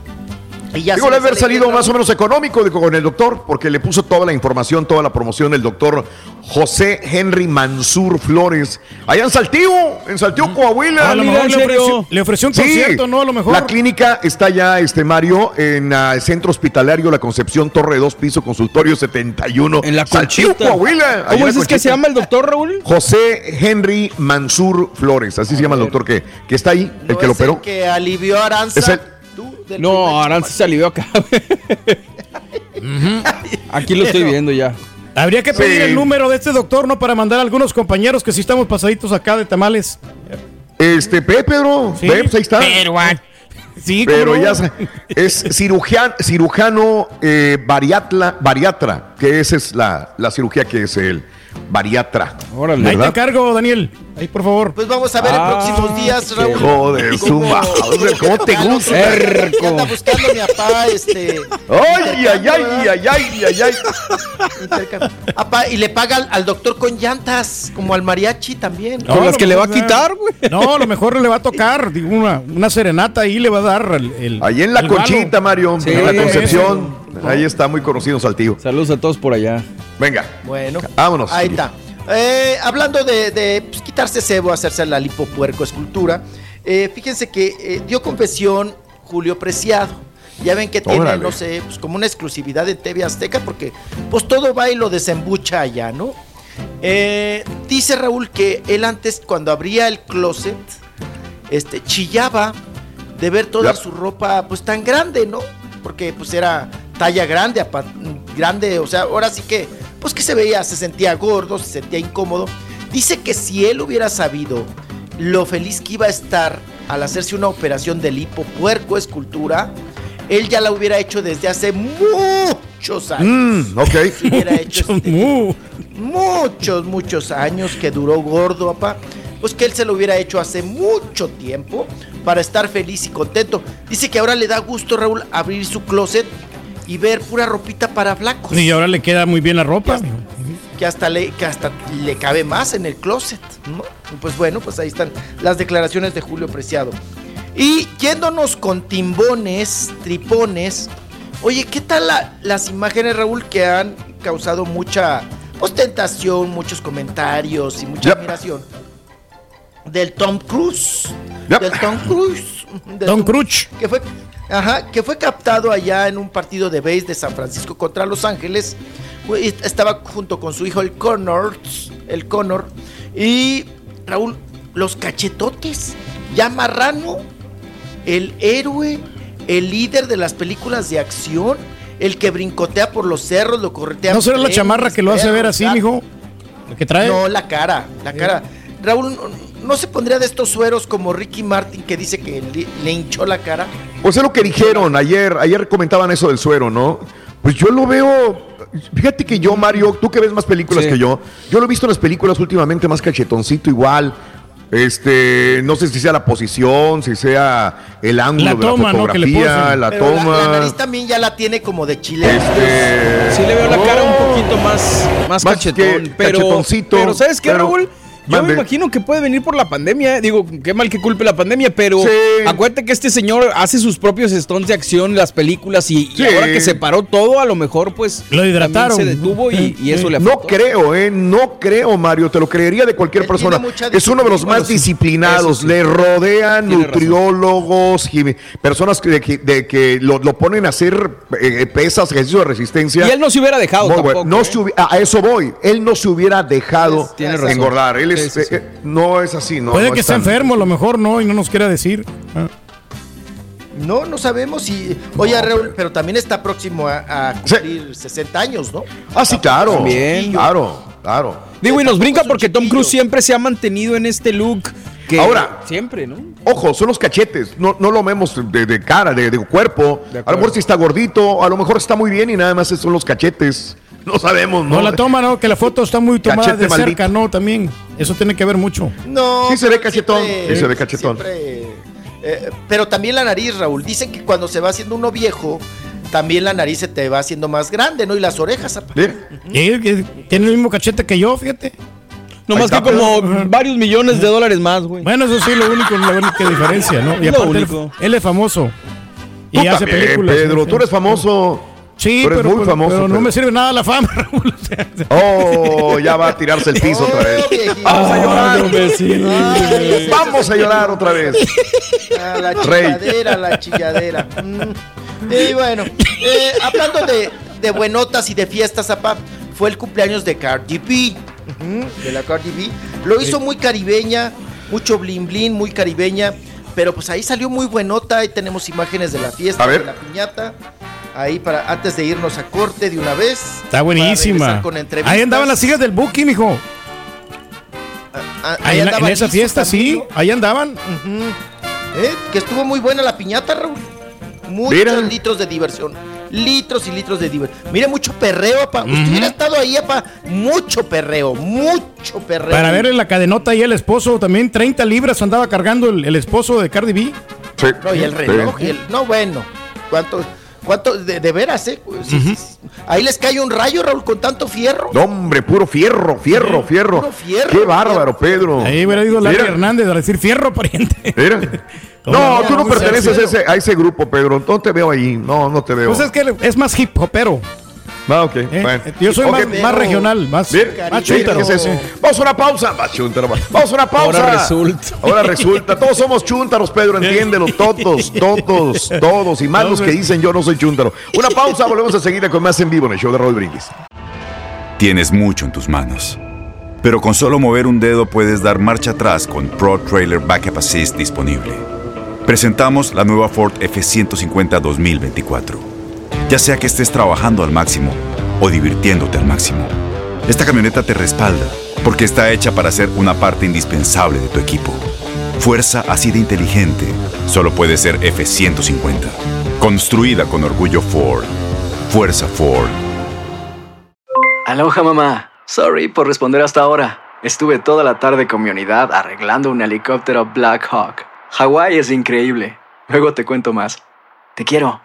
Y ya Digo, le haber salido más o menos económico digo, con el doctor, porque le puso toda la información, toda la promoción del doctor José Henry Mansur Flores. Allá en Saltillo, en Saltillo, Coahuila. A lo mira, mejor ¿en le ofreció, le ofreció un Sí, concierto, ¿no? A lo mejor. La clínica está ya, este Mario, en ah, el centro hospitalario La Concepción, Torre 2, piso consultorio 71. En la Saltillo, Conchita. Coahuila. ¿Cómo dices que se llama el doctor, Raúl? José Henry Mansur Flores, así se llama el doctor que, que está ahí, el ¿No que lo es el operó. que alivió a Aranza. Es el-. Del No, Aranza se alivió acá. Aquí lo estoy viendo ya. Habría que pedir Sí. el número de este doctor, ¿no? Para mandar a algunos compañeros que sí estamos pasaditos acá de tamales. Este, Pepe, Pedro, Sí. ve, pues ahí está. Pero, ah, sí, ¿cómo Pero no? ya sa- es cirujano eh, bariatla, bariatra, que esa es la, la cirugía que es el bariatra. Órale. Ahí te ¿verdad? encargo, Daniel. Ahí, por favor. Pues vamos a ver en Ah, próximos días, Raúl. Joder, su madre, ¿cómo te gusta? Que anda buscando a mi papá, este. Ay, ay, ay, ay, ay, ay, ay. Apá, y le paga al, al doctor con llantas, como al mariachi también. No, lo mejor, No, a lo mejor le va a tocar digo, una, una serenata ahí le va a dar el, el- Ahí en la el. Conchita, Mario, Sí, en la Concepción. eso. Ahí está muy conocido Saltillo. Saludos a todos por allá. Venga. Bueno, Vámonos. ahí está. Eh, hablando de, de, pues, quitarse cebo, hacerse la lipopuerco escultura, eh, fíjense que eh, dio confesión Julio Preciado. Ya ven que tiene, Órale. no sé, pues como una exclusividad en TV Azteca, porque pues todo va y lo desembucha allá, ¿no? Eh, dice Raúl que él antes, cuando abría el closet, este, chillaba de ver toda Ya. su ropa, pues tan grande, ¿no? Porque pues era talla grande, grande, o sea, ahora sí que, pues que se veía, se sentía gordo, se sentía incómodo. Dice que si él hubiera sabido lo feliz que iba a estar al hacerse una operación de lipopuerco escultura, él ya la hubiera hecho desde hace muchos años. Mm, ok. Hubiera hecho este- muchos, muchos años que duró gordo, papá. Pues que él se lo hubiera hecho hace mucho tiempo para estar feliz y contento. Dice que ahora le da gusto, Raúl, abrir su closet y ver pura ropita para flacos. Y ahora le queda muy bien la ropa. Que hasta le, que hasta le cabe más en el closet, Pues bueno, pues ahí están las declaraciones de Julio Preciado. Y yéndonos con timbones, tripones. Oye, ¿qué tal la- las imágenes, Raúl, que han causado mucha ostentación, muchos comentarios y mucha admiración? Del Tom Cruise. Del Tom Cruise. Del Tom Cruise. Que fue, ajá, que fue captado allá en un partido de base de San Francisco contra Los Ángeles. Estaba junto con su hijo, el Connor. El Connor. Y Raúl, los cachetotes. Ya marrano. El héroe. El líder de las películas de acción. El que brincotea por los cerros, lo corretea. ¿No será la chamarra que lo hace ver así, mijo? ¿Lo que trae? no, la cara, la cara. Raúl, ¿no, no se pondría de estos sueros como Ricky Martin que dice que le, le hinchó la cara? Pues es lo que dijeron ayer. Ayer comentaban eso del suero, ¿no? Pues yo lo veo. Fíjate que yo, Mario, tú que ves más películas Sí. que yo, yo lo he visto en las películas últimamente más cachetoncito igual. Este, no sé si sea la posición, si sea el ángulo La de la ¿no? que le fotografía, posen. la Pero la- toma. La, nariz también ya la tiene como de chile. Este, Sí le veo la cara un poquito más, más, Más cachetón. que Pero, cachetoncito, pero ¿sabes qué, pero- Raúl? Yo Mande. me imagino que puede venir por la pandemia. eh. Digo, qué mal que culpe la pandemia, pero Sí. acuérdate que este señor hace sus propios stunts de acción, las películas, y, ahora que se paró todo, a lo mejor pues Lo hidrataron. se detuvo y, y eso le No afectó. creo, ¿eh? No creo, Mario. Te lo creería de cualquier Él persona. Es uno de los más disciplinados. sí. Le rodean Tiene nutriólogos, personas que, de que, de que lo, lo ponen a hacer eh, pesas, ejercicio de resistencia. Y él no se hubiera dejado Muy tampoco. bueno. No ¿eh? se hubi- a eso voy. Él no se hubiera dejado Tiene razón. engordar. Él es, Sí, sí, sí. eh, no es así, ¿no? Puede no que es esté enfermo, a lo mejor no, y no nos quiera decir. Ah. No, no sabemos si. Oye, Raúl, pero también está próximo a, a cumplir 60 años, ¿no? Ah, sí, claro. También. Claro, claro. Digo, y nos brinca porque Tom. Cruise siempre se ha mantenido en este look que Ahora. siempre, ¿no? Ojo, son los cachetes, no, no lo vemos de, de cara, de, de cuerpo. De a lo mejor si está gordito, a lo mejor está muy bien y nada más son los cachetes. No sabemos, ¿no? No la toma, ¿no? Que la foto está muy tomada Cachete de cerca, maldito. ¿no? También. Eso tiene que ver mucho. No. Sí se ve pero cachetón, siempre- sí se ve cachetón. siempre, eh, pero también la nariz, Raúl. Dicen que cuando se va haciendo uno viejo, también la nariz se te va haciendo más grande, ¿no? Y las orejas, apa. Sí. Tiene el mismo cachete que yo, fíjate. No más que como varios millones de dólares más, güey. Bueno, eso sí, lo único, la única diferencia, ¿no? Y Lo aparte, él, único. él es famoso. Y Tú hace también, películas. Pedro, sí, tú eres sí. famoso. Sí, pero, muy pero- famoso, pero no me sirve nada la fama, Raúl. Oh, ya va a tirarse el piso otra vez. Vamos a llorar. sirve. Ay, Vamos a llorar otra vez. Ah, la Rey. chilladera, la chilladera. Mm. Y bueno, eh, hablando de, de buenotas y de fiestas, apa, fue el cumpleaños de Cardi B. De la Cardi B. Lo hizo muy caribeña, mucho blin blin, muy caribeña. Pero pues ahí salió muy buenota y tenemos imágenes de la fiesta, A ver. de la piñata. Ahí para antes de irnos a corte de una vez. Está buenísima. regresar Con entrevistas. Ahí andaban las hijas del Buki, mijo. Ah, Ahí en, la- andaba en esa fiesta, sí. Ahí andaban. Eh, Que estuvo muy buena la piñata, Raúl. Muchos Mira. litros de diversión. Litros y litros de diversión. Mire, mucho perreo, pa. Usted hubiera estado ahí, pa. Mucho perreo, mucho perreo. Para ver en la cadenota ahí el esposo, también 30 libras andaba cargando el, el esposo de Cardi B. Sí. No, y el reloj, y el- no, bueno. ¿Cuánto? ¿Cuánto? De, de veras, ¿eh? Sí, sí, sí. Ahí les cae un rayo, Raúl, con tanto fierro. No, hombre, puro fierro, fierro, fierro. Puro fierro, Qué bárbaro, Pedro. Ahí hubiera ido Larry Hernández a decir fierro, pariente. mira. No, tú no perteneces a ese, a ese grupo, Pedro. No te veo ahí. No, no te veo. Pues es que es más hip hopero. Ah, ok. ¿eh? bueno. Yo soy más, más regional, más, Bien. ¿qué es eso? Vamos a una pausa. Vamos a una pausa. Ahora resulta. Ahora resulta. Todos somos chúntaros, Pedro, entiéndelo. Todos, todos, todos. Y más los que dicen yo no soy chúntaro. Una pausa, volvemos a seguir con más en vivo en el show de Raúl Brindis. Tienes mucho en tus manos. Pero con solo mover un dedo puedes dar marcha atrás con Pro Trailer Backup Assist disponible. Presentamos la nueva Ford F150 2024. Ya sea que estés trabajando al máximo o divirtiéndote al máximo, esta camioneta te respalda porque está hecha para ser una parte indispensable de tu equipo. Fuerza así de inteligente solo puede ser F150. Construida con orgullo Ford. Fuerza Ford. Aloha mamá. Sorry por responder hasta ahora. Estuve toda la tarde con mi unidad arreglando un helicóptero Black Hawk. Hawái es increíble. Luego te cuento más. Te quiero.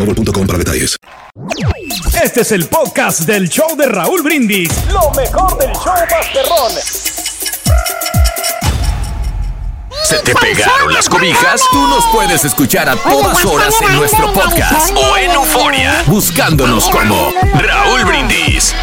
boostmobile.com para detalles. Este es el podcast del show de Raúl Brindis. Lo mejor del show Masterrón. ¿Se te pegaron las cobijas? Tú nos puedes escuchar a todas horas en nuestro podcast o en Euforia, buscándonos como Raúl Brindis.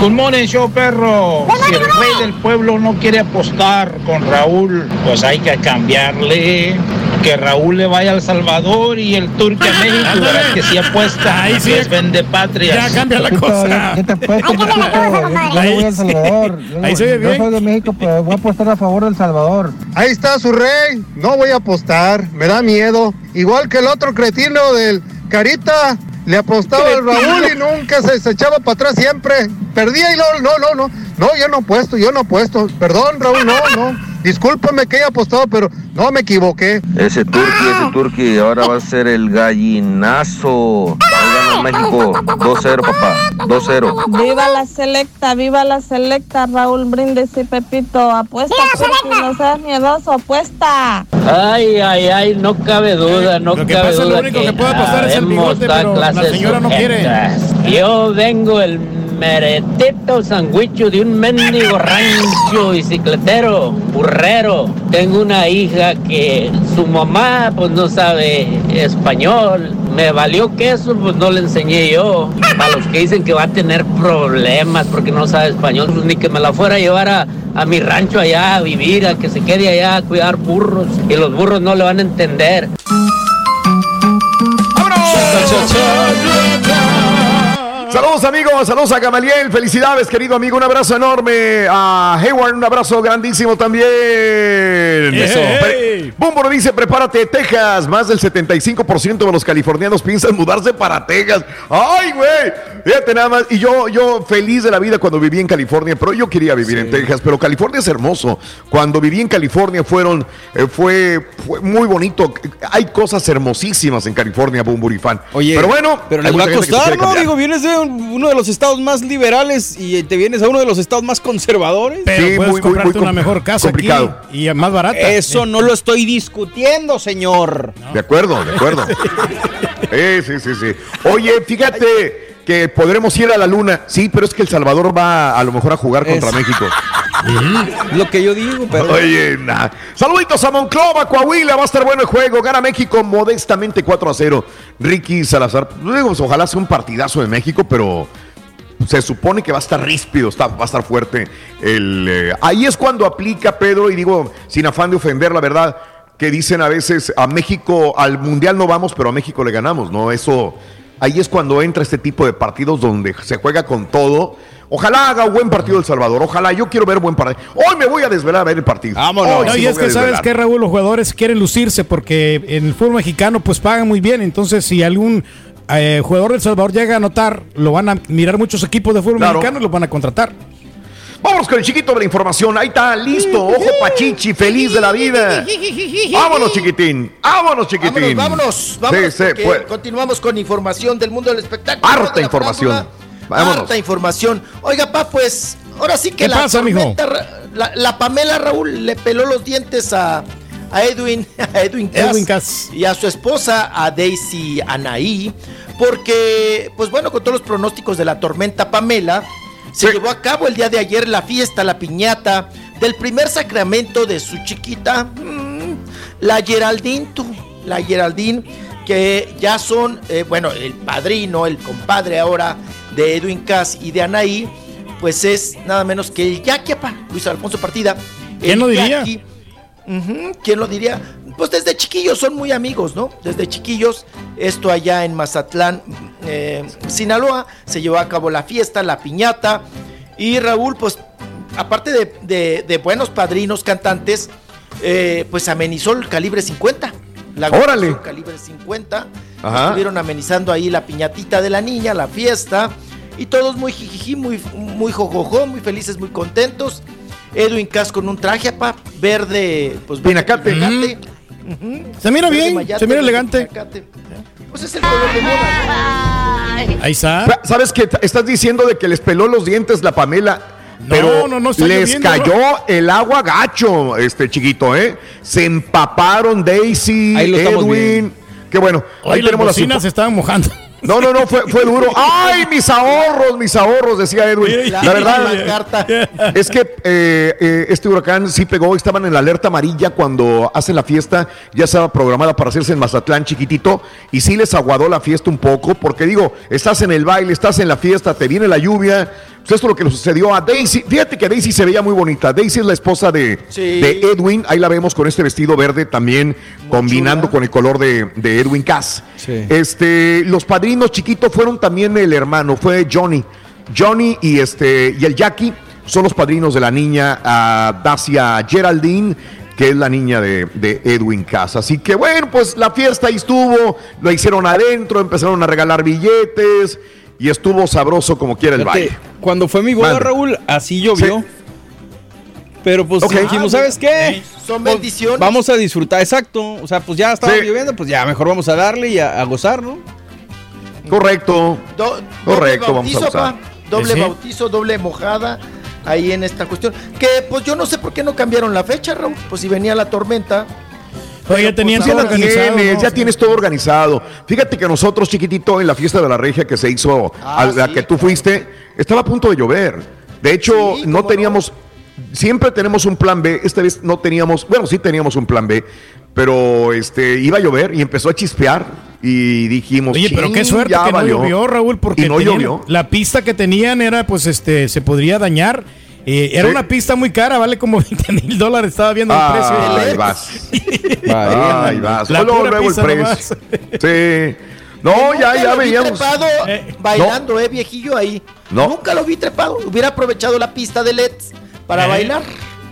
Good morning, show perro. Si el rey del pueblo no quiere apostar con Raúl, pues hay que cambiarle. Que Raúl le vaya al Salvador y el turque a México. Verás que si apuesta, Ahí sí. les vende patrias. Ya cambia la cosa. ¿Qué te? Yo no voy a El Salvador. Yo, no- Ahí se ve yo bien. soy de México, pero voy a apostar a favor del Salvador. Ahí está su rey. No voy a apostar. Me da miedo. Igual que el otro cretino del Carita. Le apostaba al Raúl y nunca se, se echaba para atrás siempre. Perdía y no, no, no, no. No, yo no apuesto, yo no apuesto. Perdón, Raúl, no, no. Discúlpame que haya apostado, pero no me equivoqué. Ese turqui, ese turqui, ahora va a ser el gallinazo. Gana México 2-0, papá. 2-0. Viva la selecta, viva la selecta, Raúl Brindis y Pepito. Apuesta, Turqui, no seas miedoso, apuesta. Ay, ay, ay, no cabe duda, no Lo que cabe pasa, lo duda único que puede pasar es el bigote, pero la señora no quiere. sujetas. Yo vengo el meretito sandwicho de un mendigo rancho bicicletero, burrero. Tengo una hija que su mamá pues no sabe español. Me valió queso, pues no le enseñé yo. A los que dicen que va a tener problemas porque no sabe español, pues ni que me la fuera a llevar a, a mi rancho allá a vivir, a que se quede allá a cuidar burros. Y los burros no le van a entender. Saludos amigos, saludos a Gamaliel, felicidades querido amigo, un abrazo enorme a Hayward, un abrazo grandísimo también. Eso. Dice, prepárate Texas, más del 75% de los californianos piensan mudarse para Texas. Ay, güey, fíjate nada más, y yo, yo feliz de la vida cuando viví en California, pero yo quería vivir en Texas, pero California es hermoso. Cuando viví en California fueron, eh, fue, fue muy bonito, hay cosas hermosísimas en California, Bumburi fan. Oye, pero bueno, pero les va a costar, ¿no? Digo, vienes de uno de los estados más liberales y te vienes a uno de los estados más conservadores. Pero Sí, puedes muy- comprarte muy una mejor casa complicado. aquí y más barata. Eso no lo estoy discutiendo, señor. De acuerdo, de acuerdo. Sí, sí, sí, sí. Oye, fíjate que podremos ir a la luna. Sí, pero es que El Salvador va a lo mejor a jugar contra Es- México. Lo que yo digo, pero. Oye, nah. Saluditos a Monclova, Coahuila. Va a estar bueno el juego. Gana México modestamente 4 a 0. Ricky Salazar. Pues, ojalá sea un partidazo de México, pero se supone que va a estar ríspido, está, va a estar fuerte. El, eh, ahí es cuando aplica Pedro, y digo, sin afán de ofender, la verdad, que dicen a veces a México, al Mundial no vamos, pero a México le ganamos, ¿no? Eso, ahí es cuando entra este tipo de partidos donde se juega con todo. Ojalá haga un buen partido El Salvador, ojalá, yo quiero ver buen partido. Hoy me voy a desvelar a ver el partido. Vámonos. Hoy No, sí y es que sabes que Raúl, los jugadores quieren lucirse porque en el fútbol mexicano pues pagan muy bien. Entonces, si algún eh, jugador del Salvador llega a anotar, lo van a mirar muchos equipos de fútbol Claro. mexicano y lo van a contratar. Vámonos con el chiquito de la información. Ahí está, listo. Ojo Pachichi, feliz de la vida. Vámonos, chiquitín. Vámonos, chiquitín. Vámonos, vámonos, vámonos. Sí, sí, pues. continuamos con información del mundo del espectáculo. Harta de información. Vámonos. Harta información. Oiga, pa, pues, ahora sí que ¿Qué la pasa, mijo? tormenta La, la Pamela Raúl le peló los dientes a, a Edwin, a Edwin Cass, Edwin Cass. y a su esposa, a Daisy Anaí, porque, pues bueno, con todos los pronósticos de la tormenta Pamela, se llevó a cabo el día de ayer la fiesta, la piñata del primer sacramento de su chiquita, mm, la Geraldine, la Geraldine, que ya son, eh, bueno, el padrino, el compadre ahora de Edwin Cass y de Anaí, pues es nada menos que el Yaquiapa, Luis Alfonso Partida. ¿Quién lo diría? Yaqui. ¿Quién lo diría? Pues desde chiquillos son muy amigos, ¿no? Desde chiquillos, esto allá en Mazatlán, eh, Sinaloa, se llevó a cabo la fiesta, la piñata. Y Raúl, pues, aparte de, de- de buenos padrinos cantantes, eh, pues amenizó el calibre 50. La Órale. calibre 50. Ajá. Estuvieron amenizando ahí la piñatita de la niña, la fiesta. Y todos muy jijiji, muy, muy jojojo, muy felices, muy contentos. Edwin Cass con un traje, apa, verde, pues Pinacate. Ujú. Se mira bien, mayate, se mira elegante. Pues es el color de moda. Ahí está. ¿Sabes qué? Estás diciendo de que les peló los dientes la Pamela. Pero no, no está les lloviendo, cayó el agua gacho, este chiquito, ¿eh? Se empaparon Daisy, Edwin. Qué bueno. Hoy Ahí las tenemos las bocinas info- se estaban mojando. No, no, no, fue, fue duro. ¡Ay, mis ahorros, mis ahorros! Decía Edwin. La, La verdad carta. es que eh, eh, este huracán sí pegó, estaban en la alerta amarilla cuando hacen la fiesta, ya estaba programada para hacerse en Mazatlán chiquitito, y sí les aguadó la fiesta un poco, porque digo, estás en el baile, estás en la fiesta, te viene la lluvia. Pues esto es lo que le sucedió a Daisy. Fíjate que Daisy se veía muy bonita. Daisy es la esposa de, Sí. de Edwin. Ahí la vemos con este vestido verde también, combinando chula. con el color de, de Edwin Cass. Sí. Este, los padrinos chiquitos fueron también el hermano, fue Johnny. Johnny y este y el Jackie son los padrinos de la niña ah, Dacia Geraldine, que es la niña de, de Edwin Cass. Así que bueno, pues la fiesta ahí estuvo, lo hicieron adentro, empezaron a regalar billetes y estuvo sabroso como quiera el Fíjate, baile. Cuando fue mi boda. Raúl, así llovió. Sí. Pero pues dijimos, ¿sabes qué? Son Pues, bendiciones. Vamos a disfrutar, exacto. O sea, pues ya estaba Sí. lloviendo, pues ya mejor vamos a darle y a, a gozar, ¿no? Correcto. Do- Correcto, doble vamos a bautizo, usar. pa, doble Sí. bautizo, doble mojada ahí en esta cuestión. Que pues yo no sé por qué no cambiaron la fecha, Raúl. Pues si venía la tormenta. Oye, ya tenían pues, todo Ya la organizado. tienes, ¿no? ya tienes todo organizado. Fíjate que nosotros, chiquitito, en la fiesta de la regia que se hizo, Ah, a la sí, que tú fuiste, estaba a punto de llover. De hecho, Sí, no teníamos, siempre tenemos un plan B. Esta vez no teníamos, bueno, sí teníamos un plan B, pero este iba a llover y empezó a chispear y dijimos, Oye, pero qué "Chin, suerte ya que valió". no llovió, Raúl, porque y no tenían- llovió. la pista que tenían era, pues, este, se podría dañar. Eh, era Sí. una pista muy cara, vale como 20 mil dólares, estaba viendo el precio. Ay, LED. vas. Ay, vas. La Luego, el precio. nomás. Sí. No, ya, ya lo vi veíamos. trepado Eh, bailando, eh, viejillo ahí. No. Nunca lo vi trepado. Hubiera aprovechado la pista de LEDs para Eh, bailar.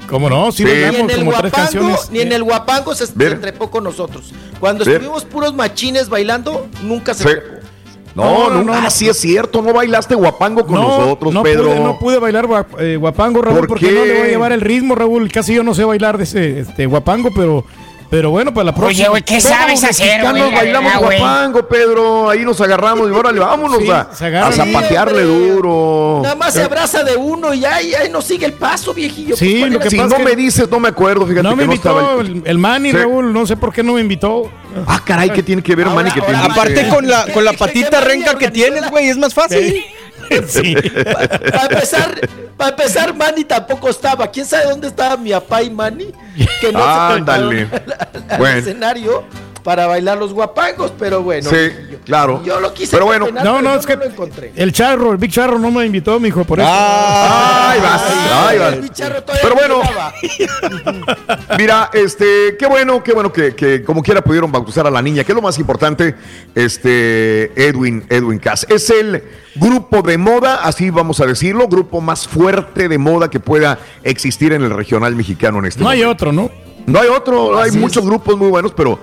¿Cómo no? Sí, Sí. Ni bailamos en el como tres guapango, canciones. ni en el guapango se, se trepó con nosotros. Cuando Ver. estuvimos puros machines bailando, nunca se Sí. trepó. No, No, no, no, no, no. sí es cierto, no bailaste guapango con nosotros, no Pedro. Pude, no pude bailar eh, guapango, Raúl, ¿Por porque no le voy a llevar el ritmo, Raúl. Casi yo no sé bailar de ese este, guapango, pero, Pero bueno, para la próxima. Oye, güey, ¿qué sabes hacer, güey? la bailamos guapango, Pedro. Ahí nos agarramos y órale, vámonos Sí, a, a zapatearle Sí, duro. Nada más se abraza de uno y ya, ya no sigue el paso, viejillo. Sí, Pues, ¿cuál lo que Si pasa no que me dices, no me acuerdo, fíjate No que me no invitó estaba. el, el Manny, Sí. Raúl. No sé por qué no me invitó. Ah, caray, ¿qué tiene que ver, Ahora- Manny? Que te ahora-? Aparte con la, con la ¿Qué- qué- patita renca que tienes, güey, es más fácil. Sí. Para empezar, para empezar, Manny tampoco estaba. ¿Quién sabe dónde estaba mi papá y Manny? Que no Ándale. se prepararon al, al Bueno. escenario para bailar los guapangos, pero bueno. Sí, claro. Yo lo quise Pero bueno, No, pero no, es que lo encontré. el charro, el Big Charro no me invitó, mijo, por eso. Ah, Ay, vas, ay, vas. El bicharro todavía Pero no bueno. Mira, este, qué bueno, qué bueno que, que como quiera pudieron bautizar a la niña, que es lo más importante, este, Edwin, Edwin Cass. Es el grupo de moda, así vamos a decirlo, grupo más fuerte de moda que pueda existir en el regional mexicano en este No hay momento. otro, ¿no? No hay otro, hay muchos es. grupos muy buenos, pero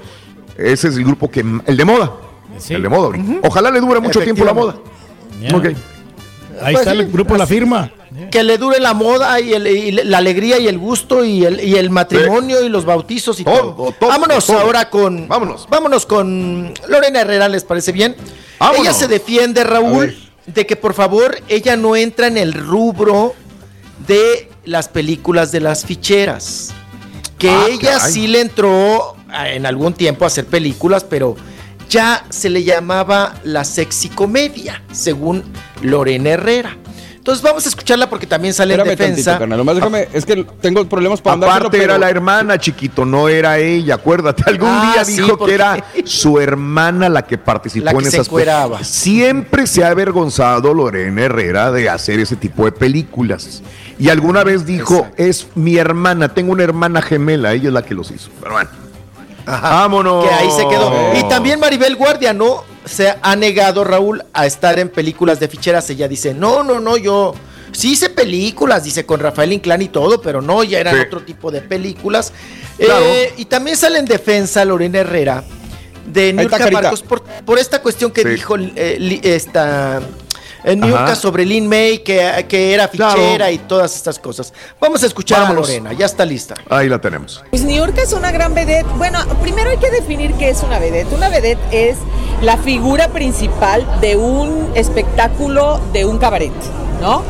ese es el grupo que, el de moda. Sí. El de moda. Ojalá le dure mucho tiempo la moda. Ok. Ahí Pues está sí, el grupo La Firma. Que le dure la moda y, el- y la alegría y el gusto y el, y el matrimonio y los bautizos y todo. Todo, todo, vámonos todo. ahora con. Vámonos. Vámonos con Lorena Herrera, ¿les parece bien? Vámonos. Ella se defiende, Raúl, de que por favor ella no entra en el rubro de las películas de las ficheras. Que Ah, ella caray. sí le entró a- en algún tiempo a hacer películas, pero ya se le llamaba la sexicomedia, según Lorena Herrera. Entonces vamos a escucharla porque también sale Espérame en defensa. tantito, carnal. Nomás déjame, es que tengo problemas para Aparte era la hermana, chiquito, no era ella, acuérdate. Algún Ah, día sí, dijo porque- que era su hermana la que participó La que en se esas. Siempre se ha avergonzado Lorena Herrera de hacer ese tipo de películas. Y alguna vez dijo, es mi hermana, tengo una hermana gemela, ella es la que los hizo. Pero bueno. Vámonos. Que ahí se quedó. Y también Maribel Guardia no se ha negado, Raúl, a estar en películas de ficheras. Ella dice, no, no, no, yo sí hice películas, dice con Rafael Inclán y todo, pero no, ya eran Sí. otro tipo de películas. Claro. Eh, y también sale en defensa Lorena Herrera de Carita. Marcos por, por esta cuestión que Sí. dijo eh, li- esta... En Niurka Ajá. sobre Lin May, que, que era Claro. fichera y todas estas cosas. Vamos a escuchar Vámonos. a Lorena, ya está lista. Ahí la tenemos. Pues Niurka es una gran vedette. Bueno, primero hay que definir qué es una vedette. Una vedette es la figura principal de un espectáculo de un cabaret, ¿no?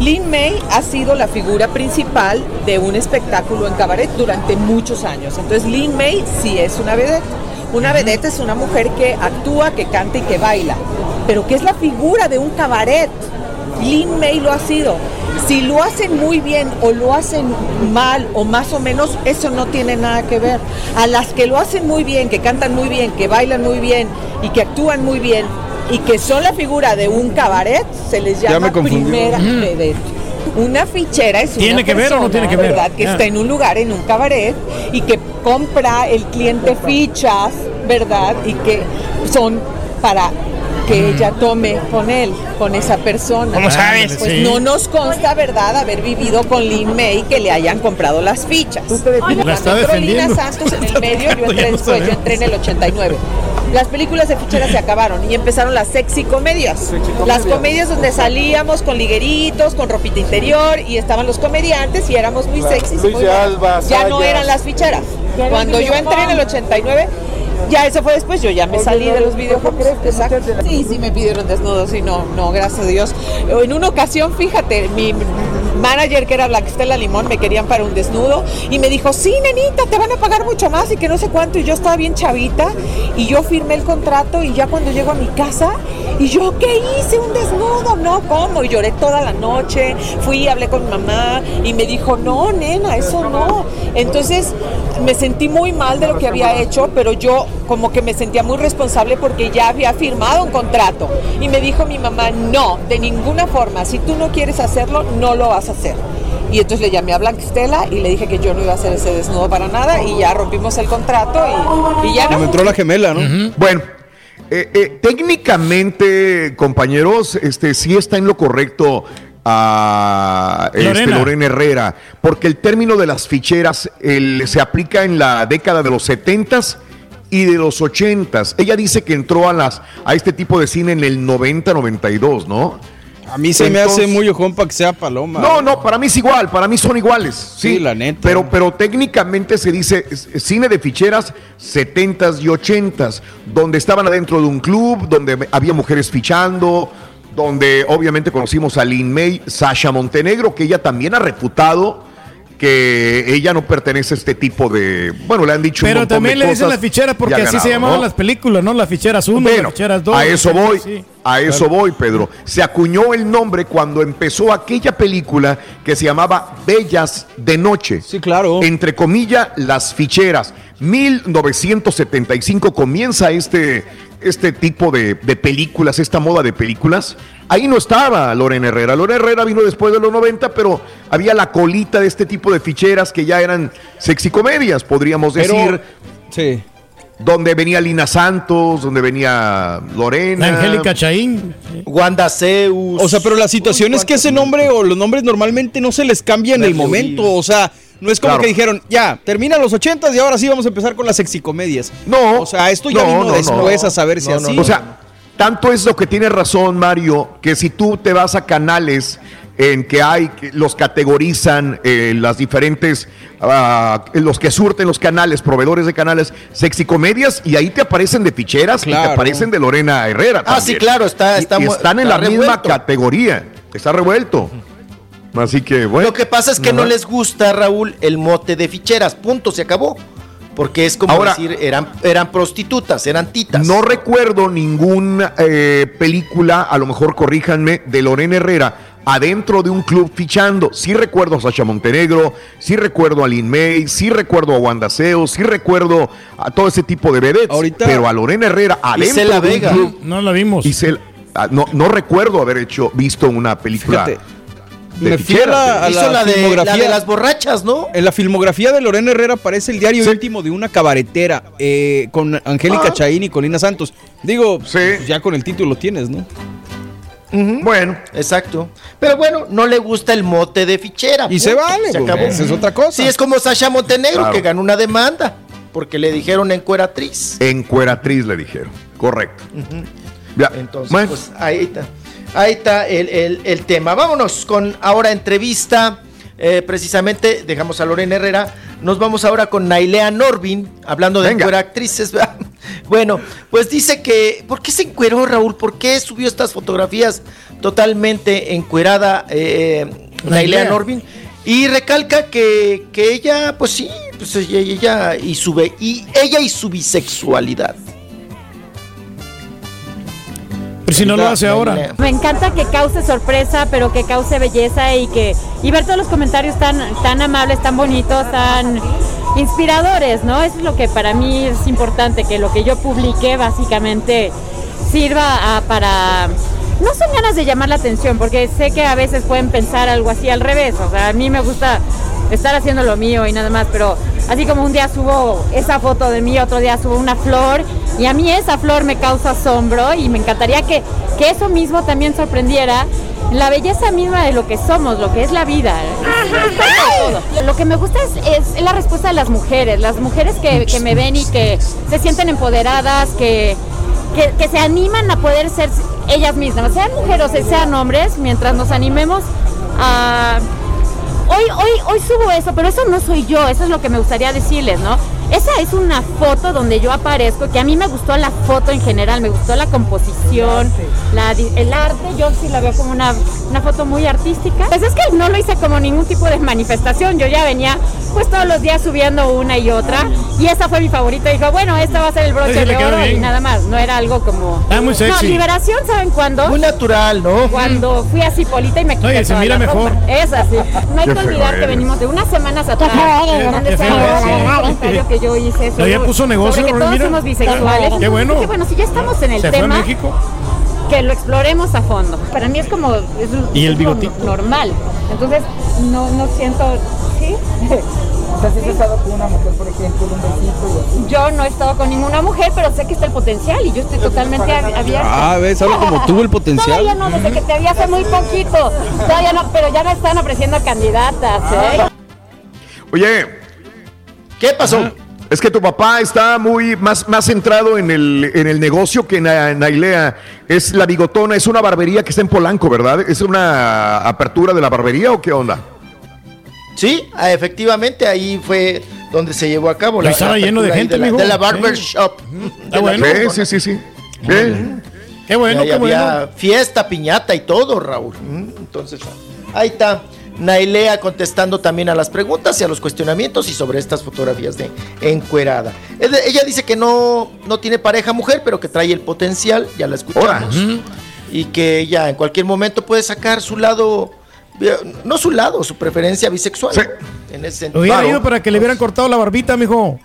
Lin May ha sido la figura principal de un espectáculo en cabaret durante muchos años. Entonces Lin May sí es una vedette. Una vedette es una mujer que actúa, que canta y que baila, pero que es la figura de un cabaret. Lin May lo ha sido. Si lo hacen muy bien o lo hacen mal o más o menos, eso no tiene nada que ver. A las que lo hacen muy bien, que cantan muy bien, que bailan muy bien y que actúan muy bien y que son la figura de un cabaret, se les llama primera vedette. Una fichera es ¿Tiene una que ver o no tiene que ver? ¿verdad? Que Ya. está en un lugar, en un cabaret, y que compra el cliente fichas, ¿verdad? Y que son para que ella tome con él, con esa persona. ¿Cómo sabes? Pues Sí. no nos consta, ¿verdad?, haber vivido con Lin May que le hayan comprado las fichas. La está entró defendiendo. Lina Santos en el medio, yo entré después, yo entré en el 89. Las películas de ficheras se acabaron y empezaron las sexy comedias. Las comedias donde salíamos con ligueritos, con ropita interior y estaban los comediantes y éramos muy sexys. y muy buenos. ya no eran las ficheras. Cuando yo entré en el 89, ya eso fue después, yo ya me salí de los videojuegos. Exacto. Sí, sí me pidieron desnudos y no, no, gracias a Dios. En una ocasión, fíjate, mi manager que era Blanquistela Limón me querían para un desnudo y me dijo, sí, nenita, te van a pagar mucho más y que no sé cuánto. Y yo estaba bien chavita y yo firmé el contrato y ya cuando llego a mi casa y yo, ¿qué hice? ¿Un desnudo? No, ¿cómo? Y lloré toda la noche, fui, hablé con mi mamá y me dijo, no, nena, eso no. Entonces me sentí muy mal de lo que había hecho, pero yo como que me sentía muy responsable porque ya había firmado un contrato. Y me dijo mi mamá, no, de ninguna forma, si tú no quieres hacerlo, no lo a hacer. Y entonces le llamé a Blanquistela y le dije que yo no iba a hacer ese desnudo para nada y ya rompimos el contrato y, y ya Me no. entró la gemela, ¿no? Bueno, eh, eh, técnicamente, compañeros, este sí está en lo correcto a este, Lorena. Lorena. Herrera, porque el término de las ficheras el- se aplica en la década de los 70s y de los 80s. Ella dice que entró a las a este tipo de cine en el 90-92, ¿no? A mí se me hace muy ojón para que sea paloma. No, no, para mí es igual, para mí son iguales. Sí, Sí, la neta. Pero, pero técnicamente se dice cine de ficheras 70s y 80s, donde estaban adentro de un club, donde había mujeres fichando, donde obviamente conocimos a Lin May, Sasha Montenegro, que ella también ha refutado que ella no pertenece a este tipo de. Bueno, le han dicho un Pero montón también de le dicen cosas la fichera porque así se llamaban ¿no? las películas, ¿no? Las ficheras 1, Bueno, las ficheras 2. a eso voy, Sí. A eso voy, Pedro. Se acuñó el nombre cuando empezó aquella película que se llamaba Bellas de Noche. Sí, claro. Entre comillas, las ficheras. 1975 comienza este, este tipo de, de películas, esta moda de películas. Ahí no estaba Lorena Herrera. Lorena Herrera vino después de los 90, pero había la colita de este tipo de ficheras que ya eran sexicomedias, podríamos Pero- decir. Sí. Donde venía Lina Santos, donde venía Lorena. Angélica Chaín. Wanda Zeus. O sea, pero la situación es que ese nombre o los nombres normalmente no se les cambia en el momento. O sea, no es como Claro. que dijeron, ya, terminan los ochentas y ahora sí vamos a empezar con las sexicomedias. No. O sea, esto ya no, vino no, no. después a saber si No, no, así. no. O sea, tanto es lo que tiene razón Mario, que si tú te vas a canales en que hay, los categorizan eh, las diferentes, ah, los que surten los canales, proveedores de canales, sexicomedias, y ahí te aparecen de ficheras y te aparecen de Lorena Herrera. Ah, también. sí, claro, está- Y- está y mu- están en está la misma categoría, está revuelto. Así que, bueno. Lo que pasa es que no les gusta, Raúl, el mote de ficheras. Punto, se acabó. Porque es como Ahora- decir, eran, eran prostitutas, eran titas. No recuerdo ninguna eh, película, a lo mejor corríjanme, de Lorena Herrera adentro de un club fichando. Sí recuerdo a Sasha Montenegro, sí recuerdo a Lin May, sí recuerdo a Wanda Seo, sí recuerdo a todo ese tipo de vedettes. Ahorita- pero a Lorena Herrera adentro Isela de Vega. club. No la vimos. Isela- ah, no, no recuerdo haber hecho, visto una película. Fíjate, de me la, a Hizo la la de, la las borrachas, ¿no? En la filmografía de Lorena Herrera aparece el diario íntimo de una cabaretera eh, con Angélica Ah. Chaín y Colina Santos. Digo, Sí. pues ya con el título tienes, ¿no? Bueno, Exacto. Pero bueno, no le gusta el mote de fichera. Y se vale, se acabó. esa es otra cosa. Sí, es como Sasha Montenegro, Claro. que ganó una demanda. Porque le dijeron encueratriz. encueratriz le dijeron. Correcto. Ya, Entonces, bueno. pues ahí está. Ahí está el, el- el tema. Vámonos con ahora entrevista. eh, precisamente, dejamos a Lorena Herrera. Nos vamos ahora con Nailea Norvin, hablando de encueratrices. bueno, pues dice que. ¿Por qué se encueró, Raúl? ¿Por qué subió estas fotografías totalmente encuerada eh, Nailea. Norvin? Y recalca que, que ella, pues sí, pues ella, y su y ella y su bisexualidad. Pero si no lo hace ahora. Me encanta que cause sorpresa, pero que cause belleza y que y ver todos los comentarios tan tan amables, tan bonitos, tan inspiradores, ¿no? Eso es lo que para mí es importante, que lo que yo publique básicamente sirva a- para no son ganas de llamar la atención, porque sé que a veces pueden pensar algo así al revés, o sea, a mí me gusta estar haciendo lo mío y nada más, pero así como un día subo esa foto de mí, otro día subo una flor y a mí esa flor me causa asombro y me encantaría que, que eso mismo también sorprendiera la belleza misma de lo que somos, lo que es la vida. Todo. Lo que me gusta es, es la respuesta de las mujeres, las mujeres que, que me ven y que se sienten empoderadas, que, que, se animan a poder ser ellas mismas, sean mujeres o sean hombres, mientras nos animemos a hoy, hoy, hoy subo eso, pero eso no soy yo, eso es lo que me gustaría decirles, ¿no? Esa es una foto donde yo aparezco, que a mí me gustó la foto en general, me gustó la composición, la el arte, yo sí la veo como una, una foto muy artística. Pues es que no lo hice como ningún tipo de manifestación, yo ya venía pues todos los días subiendo una y otra, y esa fue mi favorita, dijo, bueno, esta va a ser el broche Sí, de oro y nada más, no era algo como... Ah, muy sexy. No, liberación, ¿saben cuándo? Muy natural, ¿no? Cuando fui a Cipolita y me quité Oye, se toda mira la mejor. ropa. Es así. No hay Qué que olvidar que venimos de unas semanas atrás. donde se que yo hice ya puso negocio, sobre que todos mira. somos bisexuales. Qué bueno. Entonces, bueno, si ya estamos en el Se fue a tema, México. que lo exploremos a fondo. Para mí es como es, ¿Y el bigotito? normal. Entonces, no, no siento, ¿sí? has estado con una mujer, por ejemplo, un besito Yo no he estado con ninguna mujer, pero sé que está el potencial y yo estoy totalmente ab- abierta. Ah, ves, habla como tú el potencial. Todavía no, desde que te vi hace muy poquito. Todavía no, pero ya me están ofreciendo candidatas, ¿eh? Oye, ¿Qué pasó? Es que tu papá está muy más, más centrado en el, en el negocio que Na- Nailea. Es la bigotona, es una barbería que está en Polanco, ¿verdad? ¿Es una apertura de la barbería o qué onda? Sí, ah, efectivamente, ahí fue donde se llevó a cabo estaba lleno de gente, de la, mijo. de la barber Sí. la bueno. Sí, sí, sí, sí. Bien. Qué bueno, Y ahí qué bueno. había fiesta, piñata y todo, Raúl. Mm, Entonces, ahí está. Nailea contestando también a las preguntas y a los cuestionamientos y sobre estas fotografías de encuerada. Ella dice que no, no tiene pareja mujer, pero que trae el potencial, ya la escuchamos. Y que ella en cualquier momento puede sacar su lado, eh, no su lado, su preferencia bisexual. En ese sentido. Hubiera ido para que le hubieran cortado la barbita, mijo.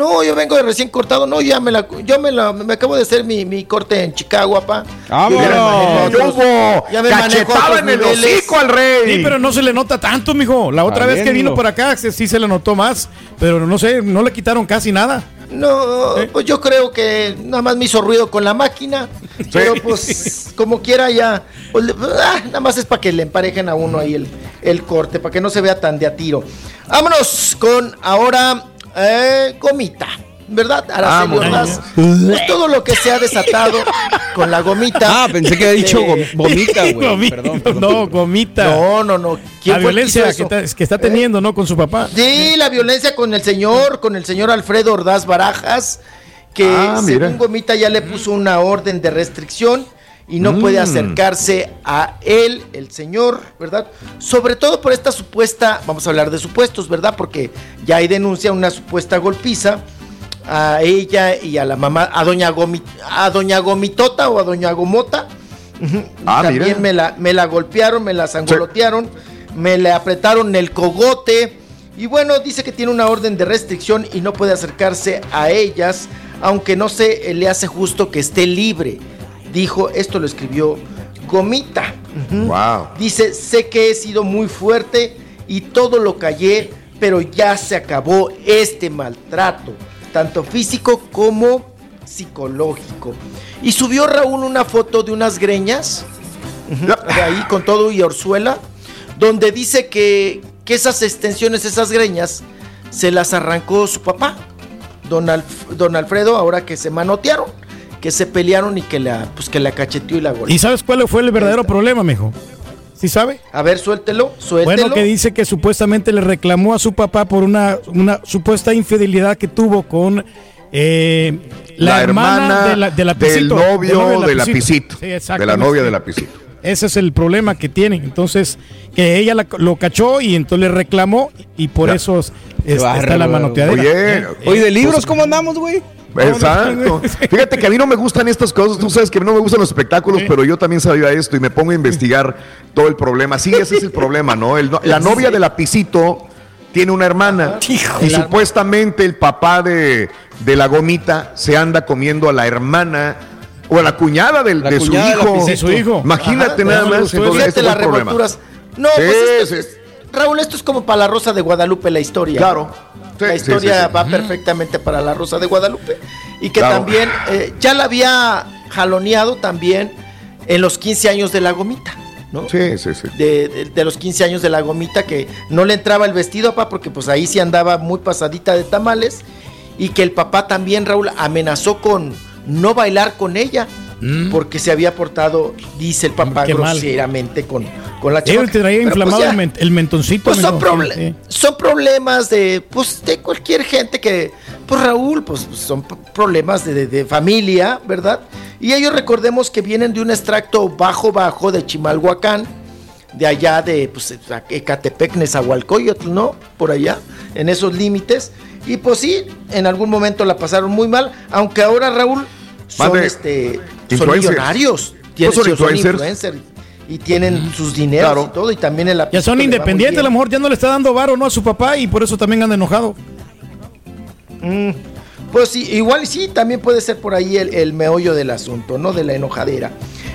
No, yo vengo de recién cortado. No, ya me la, yo me la, me acabo de hacer mi, mi corte en Chicago, papá. ¡Vámonos! Yo ya me manejo a otros- ¡Hubo! ya me manejo a ¡Cachetada otros en el hocico al rey! Sí, pero no se le nota tanto, mijo. La otra vez que vino por acá sí se le notó más, pero no sé, no le quitaron casi nada. No, pues yo creo que nada más me hizo ruido con la máquina. Pero pues, como quiera ya. pues, ah, nada más es para que le emparejen a uno ahí el, el corte, para que no se vea tan de a tiro. Vámonos con ahora eh, Gomita. ¿Verdad? Araceli Vámonos. Ordaz. Pues todo lo que se ha desatado con la gomita. Ah, pensé que había dicho Eh, gom- gomita, güey. Gomita, Perdón, perdón. No, gomita. No, no, no. ¿Quién La fue el que violencia que está, que está teniendo, ¿no? Con su papá. Sí, la violencia con el señor, con el señor Alfredo Ordaz Barajas, que Ah, mira. según Gomita ya le puso una orden de restricción y no puede Mm. acercarse a él, el señor, ¿verdad? Sobre todo por esta supuesta, vamos a hablar de supuestos, ¿verdad? Porque ya hay denuncia, una supuesta golpiza a ella y a la mamá, a doña, Gomi- a doña Gomitota o a doña Gomota. Ah, También mira. me la, me la golpearon, me la zangolotearon, me le apretaron el cogote. Y bueno, dice que tiene una orden de restricción y no puede acercarse a ellas, aunque no se le hace justo que esté libre. Dijo, esto lo escribió Gomita. Wow. Dice, sé que he sido muy fuerte y todo lo callé, pero ya se acabó este maltrato, tanto físico como psicológico. Y subió Raúl una foto de unas greñas, de ahí con todo y orzuela, donde dice que, que esas extensiones, esas greñas, se las arrancó su papá, don, Alf- don Alfredo, ahora que se manotearon, que se pelearon y que la, pues, que la cacheteó y la golpeó. ¿Y sabes cuál fue el verdadero problema, mijo? ¿Sí sabe? A ver, suéltelo, suéltelo. Bueno, que dice que supuestamente le reclamó a su papá por una, una supuesta infidelidad que tuvo con eh, la, La hermana, hermana de la, de la del Pisito, novio de la Pisito. Sí, De la novia de la Pisito. Ese es el problema que tienen. Entonces, que ella la- lo cachó y entonces le reclamó y por Ya. eso es- está la manoteadera. Oye, Oye, de libros, ¿cómo andamos, güey? Exacto. Fíjate que a mí no me gustan estas cosas. Tú sabes que a mí no me gustan los espectáculos, pero yo también sabía esto y me pongo a investigar todo el problema. Sí, ese es el problema, ¿no? El la novia de la Pisito tiene una hermana y supuestamente el papá de, de la gomita se anda comiendo a la hermana o a la cuñada del- La de, su cuñada de hijo. De su hijo. Imagínate Ajá, nada no, más. entonces, Fíjate este las. No, Sí, pues esto sí. es- Raúl, esto es como para la Rosa de Guadalupe la historia. Claro. La sí, historia sí, sí. va perfectamente para la Rosa de Guadalupe. Y que Claro. también eh, ya la había jaloneado también en los 15 años de la gomita. ¿no? Sí, sí, sí. De, de- de los 15 años de la gomita que no le entraba el vestido, papá, porque pues ahí sí andaba muy pasadita de tamales. Y que el papá también, Raúl, amenazó con no bailar con ella. Porque se había portado, dice el papá, Mm. Qué mal. groseramente con, con la Él chamaca. te traía pues, inflamado ya, el, men- el mentoncito. pues son, proble- Sí. son problemas de, pues, de cualquier gente que, pues Raúl, pues son p- problemas de, de- de familia, ¿verdad? Y ellos recordemos que vienen de un extracto bajo bajo de Chimalhuacán, de allá de pues, Ecatepec, Nezahualcóyotl, ¿no? Por allá, en esos límites. Y pues sí, en algún momento la pasaron muy mal, aunque ahora Raúl son este son millonarios, No tienen, son influencers. influencers, y tienen sus dineros Claro. y todo, y también el Ya son independientes, a lo mejor ya no le está dando varo no a su papá y por eso también anda enojado. Mm, pues sí, igual sí, también puede ser por ahí el, el meollo del asunto, ¿no? De la enojadera.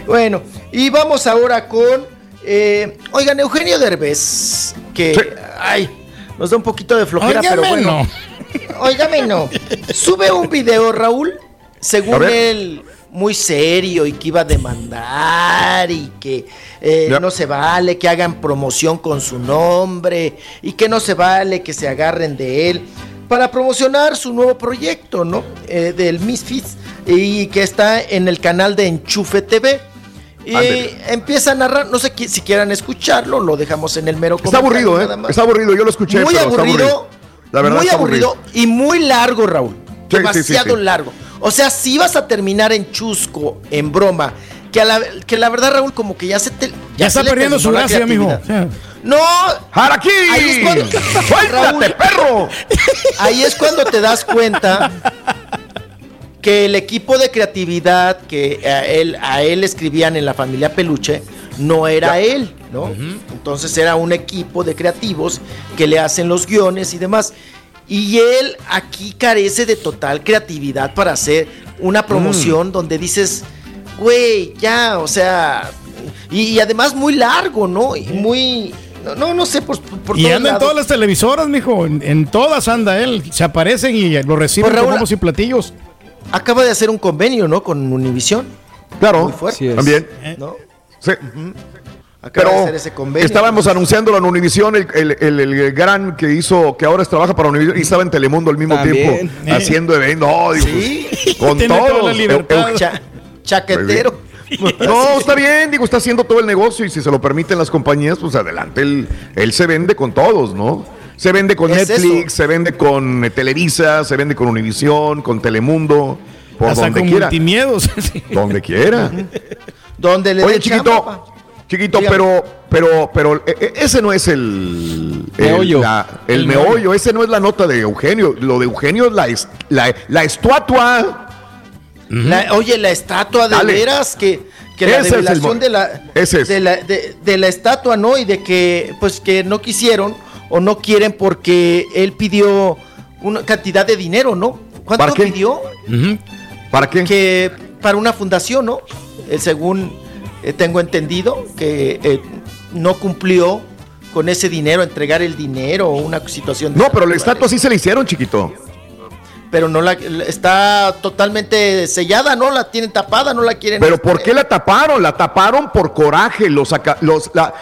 Bueno, y vamos ahora con, eh, oigan, Eugenio Derbez, que, ay, nos da un poquito de flojera, pero bueno. Óigame, no. Sube un video, Raúl, según él, muy serio y que iba a demandar y que eh, no se vale que hagan promoción con su nombre y que no se vale que se agarren de él. para promocionar su nuevo proyecto, ¿no? Eh, del Misfits y que está en el canal de Enchufe TV. Y empieza a narrar, no sé si quieran escucharlo, lo dejamos en el mero Está aburrido, ¿eh? Está aburrido, yo lo escuché. Muy pero está aburrido, La verdad muy está aburrido, y muy largo, Raúl. sí, Demasiado sí, sí. largo. O sea, si vas a terminar en chusco, en broma, que, a la, que la verdad, Raúl, como que ya se te. Ya está se perdiendo su gracia, mijo. creatividad. No. ¡Araquí! Ahí es cuando. ¡Suéltate, perro! Ahí es cuando te das cuenta que el equipo de creatividad que a él, a él escribían en la familia Peluche no era él, ¿no? Entonces era un equipo de creativos que le hacen los guiones y demás. Y él aquí carece de total creatividad para hacer una promoción donde dices, güey, ya, o sea, y, y además muy largo, ¿no? Y muy, no, no, sé, por, por Y anda en todas las televisoras, mijo. En, en todas anda él. Se aparecen y lo reciben Pues, con Raúl, bombos y platillos. Acaba de hacer un convenio, ¿no? Con Univisión. Claro, Muy fuerte. También. ¿No? Sí. Acaba de Pero hacer ese convenio. estábamos anunciándolo en Univisión, el, el- el- el gran que hizo, que ahora trabaja para Univisión y estaba en Telemundo al mismo También. tiempo haciendo eventos. No, digo, Sí. con eu- Cha- chaquetero. No, está bien, digo, está haciendo todo el negocio y si se lo permiten las compañías, pues adelante, él, él se vende con todos, ¿no? Se vende con Es Netflix, eso. se vende con eh, Televisa, se vende con Univisión, con Telemundo, por Hasta donde con quiera. multimiedos. Donde quiera. Donde le Oye, chiquito, chamba. Chiquito, Dígame. pero, pero, pero eh, eh, ese no es el, el Meollo. la- el, El meollo. meollo. ese no es la nota de Eugenio. Lo de Eugenio es la, es- la, la estatua. La- oye, la estatua de Dale. veras que, que la mo- de la, Ese es. de la de, de la estatua, ¿no? Y de que pues que no quisieron o no quieren porque él pidió una cantidad de dinero, ¿no? ¿Cuánto ¿Para qué? pidió? ¿Para qué? Que para una fundación, ¿no? Eh, según eh, tengo entendido, que eh, no cumplió con ese dinero, entregar el dinero o una situación de No, pero la estatua sí se la hicieron, chiquito. Pero no la está totalmente sellada, ¿no? La tienen tapada, no la quieren. Pero ¿por qué la taparon? La taparon por coraje. Los, los, la,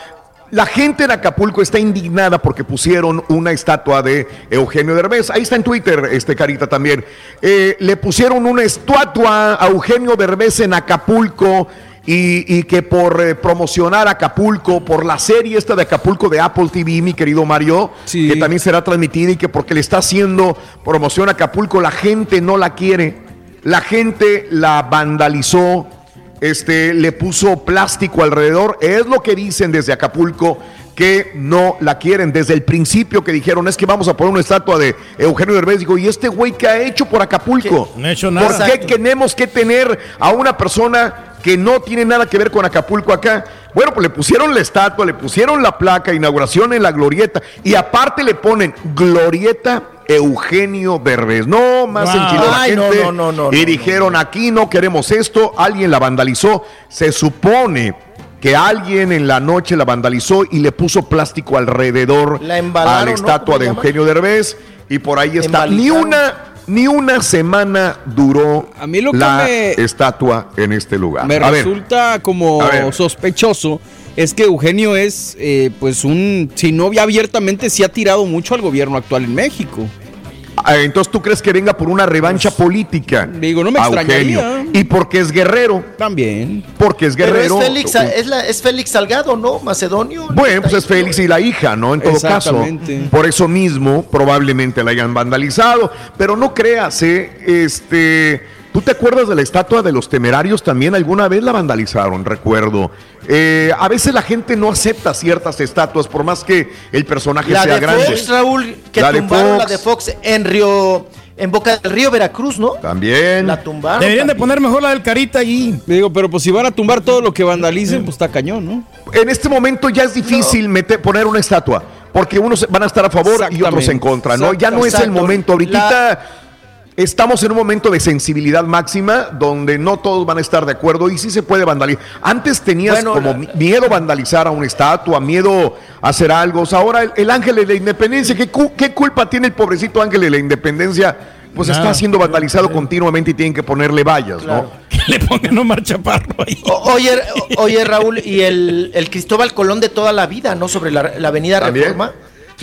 la gente en Acapulco está indignada porque pusieron una estatua de Eugenio Derbez. Ahí está en Twitter, este carita también. Eh, le pusieron una estatua a Eugenio Derbez en Acapulco. Y, y que por eh, promocionar Acapulco, por la serie esta de Acapulco de Apple TV, mi querido Mario, que también será transmitida y que porque le está haciendo promoción a Acapulco, la gente no la quiere. La gente la vandalizó, este, le puso plástico alrededor. Es lo que dicen desde Acapulco que no la quieren. Desde el principio que dijeron es que vamos a poner una estatua de Eugenio Derbez. Digo, ¿y este güey qué ha hecho por Acapulco? No ha hecho nada. ¿Por qué tenemos que tener a una persona que no tiene nada que ver con Acapulco acá? Bueno, pues le pusieron la estatua, le pusieron la placa, inauguración en la glorieta, y aparte le ponen glorieta Eugenio Derbez. No, más Wow. enchiló la Ay, no, gente. no, no, no, y dijeron, aquí no queremos esto, alguien la vandalizó. Se supone que alguien en la noche la vandalizó y le puso plástico alrededor La a la estatua ¿Cómo de? Eugenio Derbez. Y por ahí está. Ni una, ni una semana duró A mí lo que la me- estatua en este lugar. Me a ver, resulta como sospechoso es que Eugenio es, eh, pues, un, si no abiertamente, sí ha tirado mucho al gobierno actual en México. Ah, entonces tú crees que venga por una revancha política. Digo, no me extrañaría. Y porque es guerrero. También. Porque es Pero guerrero. es Félix, es, la- es Félix Salgado, ¿no? Macedonio. Bueno, pues es Félix y la hija, ¿no? En todo caso. Por eso mismo, probablemente la hayan vandalizado. Pero no creas, ¿eh? Este. ¿Tú te acuerdas de la estatua de los temerarios? También alguna vez la vandalizaron, recuerdo. Eh, a veces la gente no acepta ciertas estatuas, por más que el personaje La sea de grande. Fox, Raúl, que La de tumbaron la de Fox en Río, en Boca del Río, Veracruz, ¿no? También. La tumbaron. Deberían de poner mejor la del carita allí. Digo, pero pues si van a tumbar todo lo que vandalicen, pues está cañón, ¿no? En este momento ya es difícil meter- poner una estatua, porque unos van a estar a favor y otros en contra, ¿no? Ya no es el momento. Ahorita estamos en un momento de sensibilidad máxima donde no todos van a estar de acuerdo y sí se puede vandalizar. Antes tenías Bueno, como la- mi- miedo a vandalizar a una estatua, miedo a hacer algo. O sea, ahora el, el ángel de la independencia, ¿qué, cu- qué culpa tiene el pobrecito ángel de la independencia? Pues Nada. está siendo vandalizado continuamente y tienen que ponerle vallas, ¿no? Que le pongan Omar Chaparro ahí. O- oye, o- oye, Raúl, y el, el Cristóbal Colón de toda la vida, ¿no? Sobre la, la avenida También. Reforma.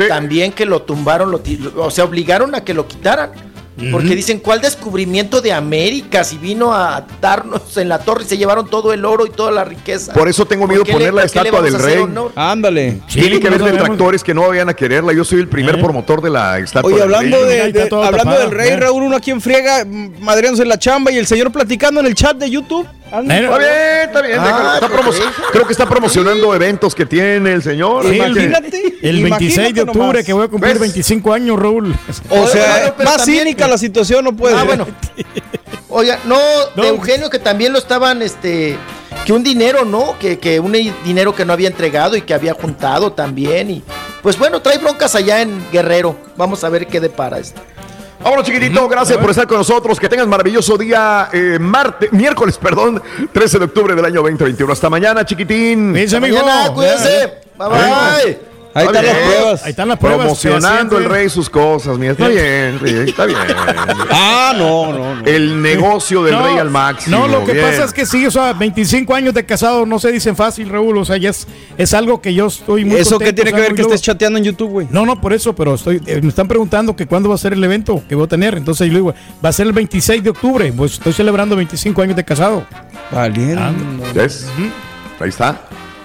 también que lo tumbaron, lo- o sea, obligaron a que lo quitaran. Porque dicen, ¿cuál descubrimiento de América? Si vino a darnos en la torre y se llevaron todo el oro y toda la riqueza. Por eso tengo miedo ¿Por qué poner le- la estatua del rey. Ándale. Tiene que haber detractores que no vayan a quererla. Yo soy el primer promotor de la estatua Oye, del hablando, rey. de, hablando tapada, del rey, ¿eh? Raúl, uno aquí en friega, madreándose en la chamba y el señor platicando en el chat de YouTube. Está bien, está bien. Ah, está. Creo que está promocionando eventos que tiene el señor. Sí, Imagínate. El 26 de octubre nomás. que voy a cumplir ¿Ves? 25 años, Raúl. O sea, más también- cínica la situación no puede Ah, ser. bueno. Oiga, no, No. de Eugenio que también lo estaban, este, que un dinero, ¿no? Que, que un dinero que no había entregado y que había juntado también. Y pues bueno, trae broncas allá en Guerrero. Vamos a ver qué depara esto. Vámonos, chiquitito. Gracias por estar con nosotros. Que tengas maravilloso día. eh, martes, miércoles, perdón, 13 de octubre del año 2021. Hasta mañana, chiquitín. Dice, amigo. Mañana, cuídense. Bye bye. Ahí Está están las pruebas. Ahí están las pruebas. Promocionando el rey sus cosas. Mira, está bien, rey, está bien. Ah, no, no, no. El negocio del No, rey al máximo. No, lo que bien. pasa es que sí, o sea, 25 años de casado no se dicen fácil, Raúl. O sea, ya es, es algo que yo estoy muy ¿Eso qué tiene o que ver que luego- estés chateando en YouTube, güey? No, no, por eso, pero estoy, eh, me están preguntando que cuándo va a ser el evento que voy a tener. Entonces yo le digo, va a ser el 26 de octubre. Pues estoy celebrando 25 años de casado. Valiendo. ¿Ves? Ahí está.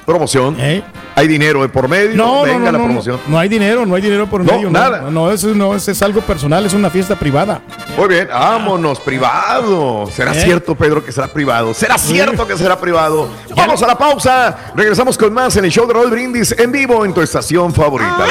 Promoción. ¿Eh? Hay dinero de por medio. No, Venga no, no, la no, promoción. No hay dinero, no hay dinero por No, medio. nada. No, no, eso no, eso es algo personal, es una fiesta privada. Muy bien, vámonos, privado. ¿Será ¿Eh? cierto, Pedro, que será privado? ¿Será cierto que será privado? Vamos a la pausa. Regresamos con más en el show de Roll Brindis en vivo en tu estación favorita.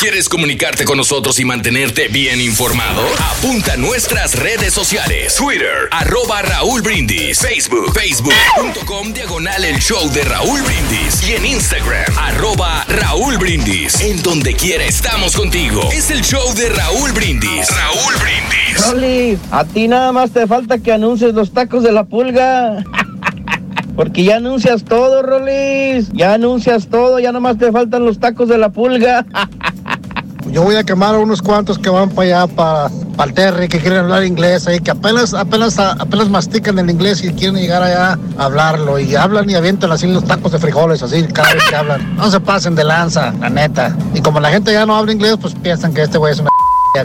¿Quieres comunicarte con nosotros y mantenerte bien informado? Apunta a nuestras redes sociales. Twitter, arroba Raúl Brindis. Facebook, facebook.com diagonal el show de Raúl Brindis. Y en Instagram, arroba Raúl Brindis. En donde quiera estamos contigo. Es el show de Raúl Brindis. Raúl Brindis. Rolly, a ti nada más te falta que anuncies los tacos de la pulga. Porque ya anuncias todo, Rolis. Ya anuncias todo, ya nada más te faltan los tacos de la pulga. Yo voy a quemar a unos cuantos que van para allá, para, para el Terry, que quieren hablar inglés ahí, que apenas, apenas, apenas mastican el inglés y quieren llegar allá a hablarlo. Y hablan y avientan así los tacos de frijoles, así, cada vez que hablan. No se pasen de lanza, la neta. Y como la gente ya no habla inglés, pues piensan que este güey es una.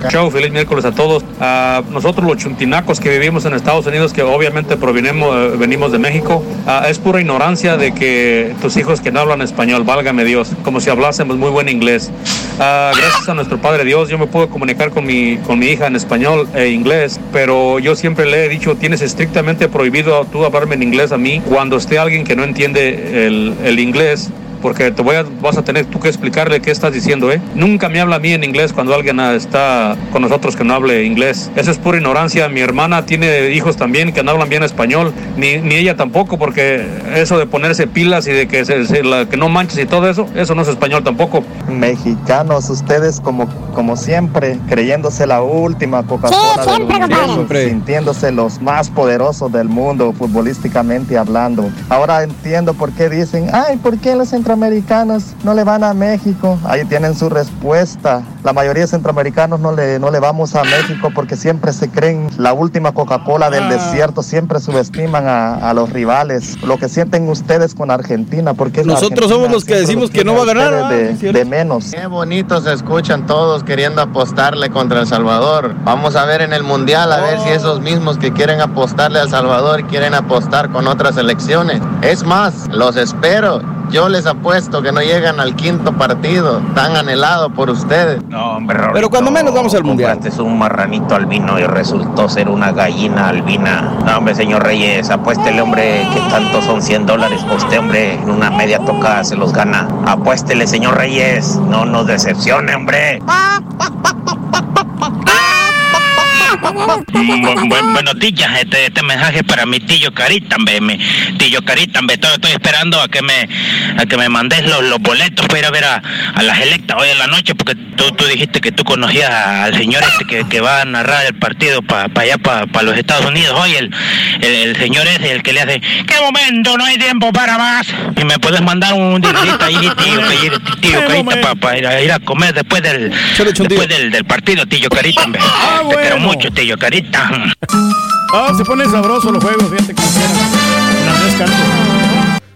Show, feliz miércoles a todos. Ah, nosotros los chuntinacos que vivimos en Estados Unidos, que obviamente provenimos, eh, venimos de México, ah, es pura ignorancia de que tus hijos que no hablan español, válgame Dios, como si hablásemos muy buen inglés. Ah, gracias a nuestro Padre Dios, yo me puedo comunicar con mi, con mi hija en español e inglés, pero yo siempre le he dicho, tienes estrictamente prohibido tú hablarme en inglés a mí cuando esté alguien que no entiende el, el inglés porque te voy a, vas a tener tú que explicarle qué estás diciendo, ¿eh? Nunca me habla a mí en inglés cuando alguien está con nosotros que no hable inglés. Eso es pura ignorancia. Mi hermana tiene hijos también que no hablan bien español, ni, ni ella tampoco, porque eso de ponerse pilas y de que, se, se- la- que no manches y todo eso, eso no es español tampoco. Mexicanos, ustedes como, como siempre, creyéndose la última Coca-Cola Sí, del siempre, universo, compadre. sintiéndose los más poderosos del mundo futbolísticamente hablando. Ahora entiendo por qué dicen, ay, ¿por qué los centroamericanos no le van a México? Ahí tienen su respuesta. La mayoría de centroamericanos no le, no le vamos a México porque siempre se creen la última Coca-Cola del Ah. desierto, siempre subestiman a, a los rivales. Lo que sienten ustedes con Argentina, porque Nosotros somos los que decimos los que no va a ganar, de- de menos. Qué bonito se escuchan todos queriendo apostarle contra El Salvador. Vamos a ver en el Mundial a ver si esos mismos que quieren apostarle a El Salvador quieren apostar con otras elecciones. Es más, los espero. Yo les apuesto que no llegan al quinto partido tan anhelado por ustedes. No, hombre, Pero cuando menos vamos al mundial. Compraste un marranito albino y resultó ser una gallina albina. No, hombre, señor Reyes, apuéstele, hombre, que tanto son 100 dólares usted, hombre. En una media tocada se los gana. Apuéstele, señor Reyes. No nos decepcione, hombre. Mm, buen- buenos días, este, este mensaje para mi tío Caritambe, mi tío Caritambe, estoy, estoy esperando a que me a que me mandes los, los boletos para ir a ver a, a las electas hoy en la noche, porque tú, tú dijiste que tú conocías al señor este que, que va a narrar el partido para allá, para los Estados Unidos, hoy el, el, el señor ese, el que le hace, ¡qué momento, no hay tiempo para más! Y me puedes mandar un dinerito ahí, tío, que- tío Carita, para ir, a- ir a comer después del, después del, del partido, tío Caritambe. Te quiero mucho, tío Carita. Ah, se pone sabroso los juegos, fíjate que.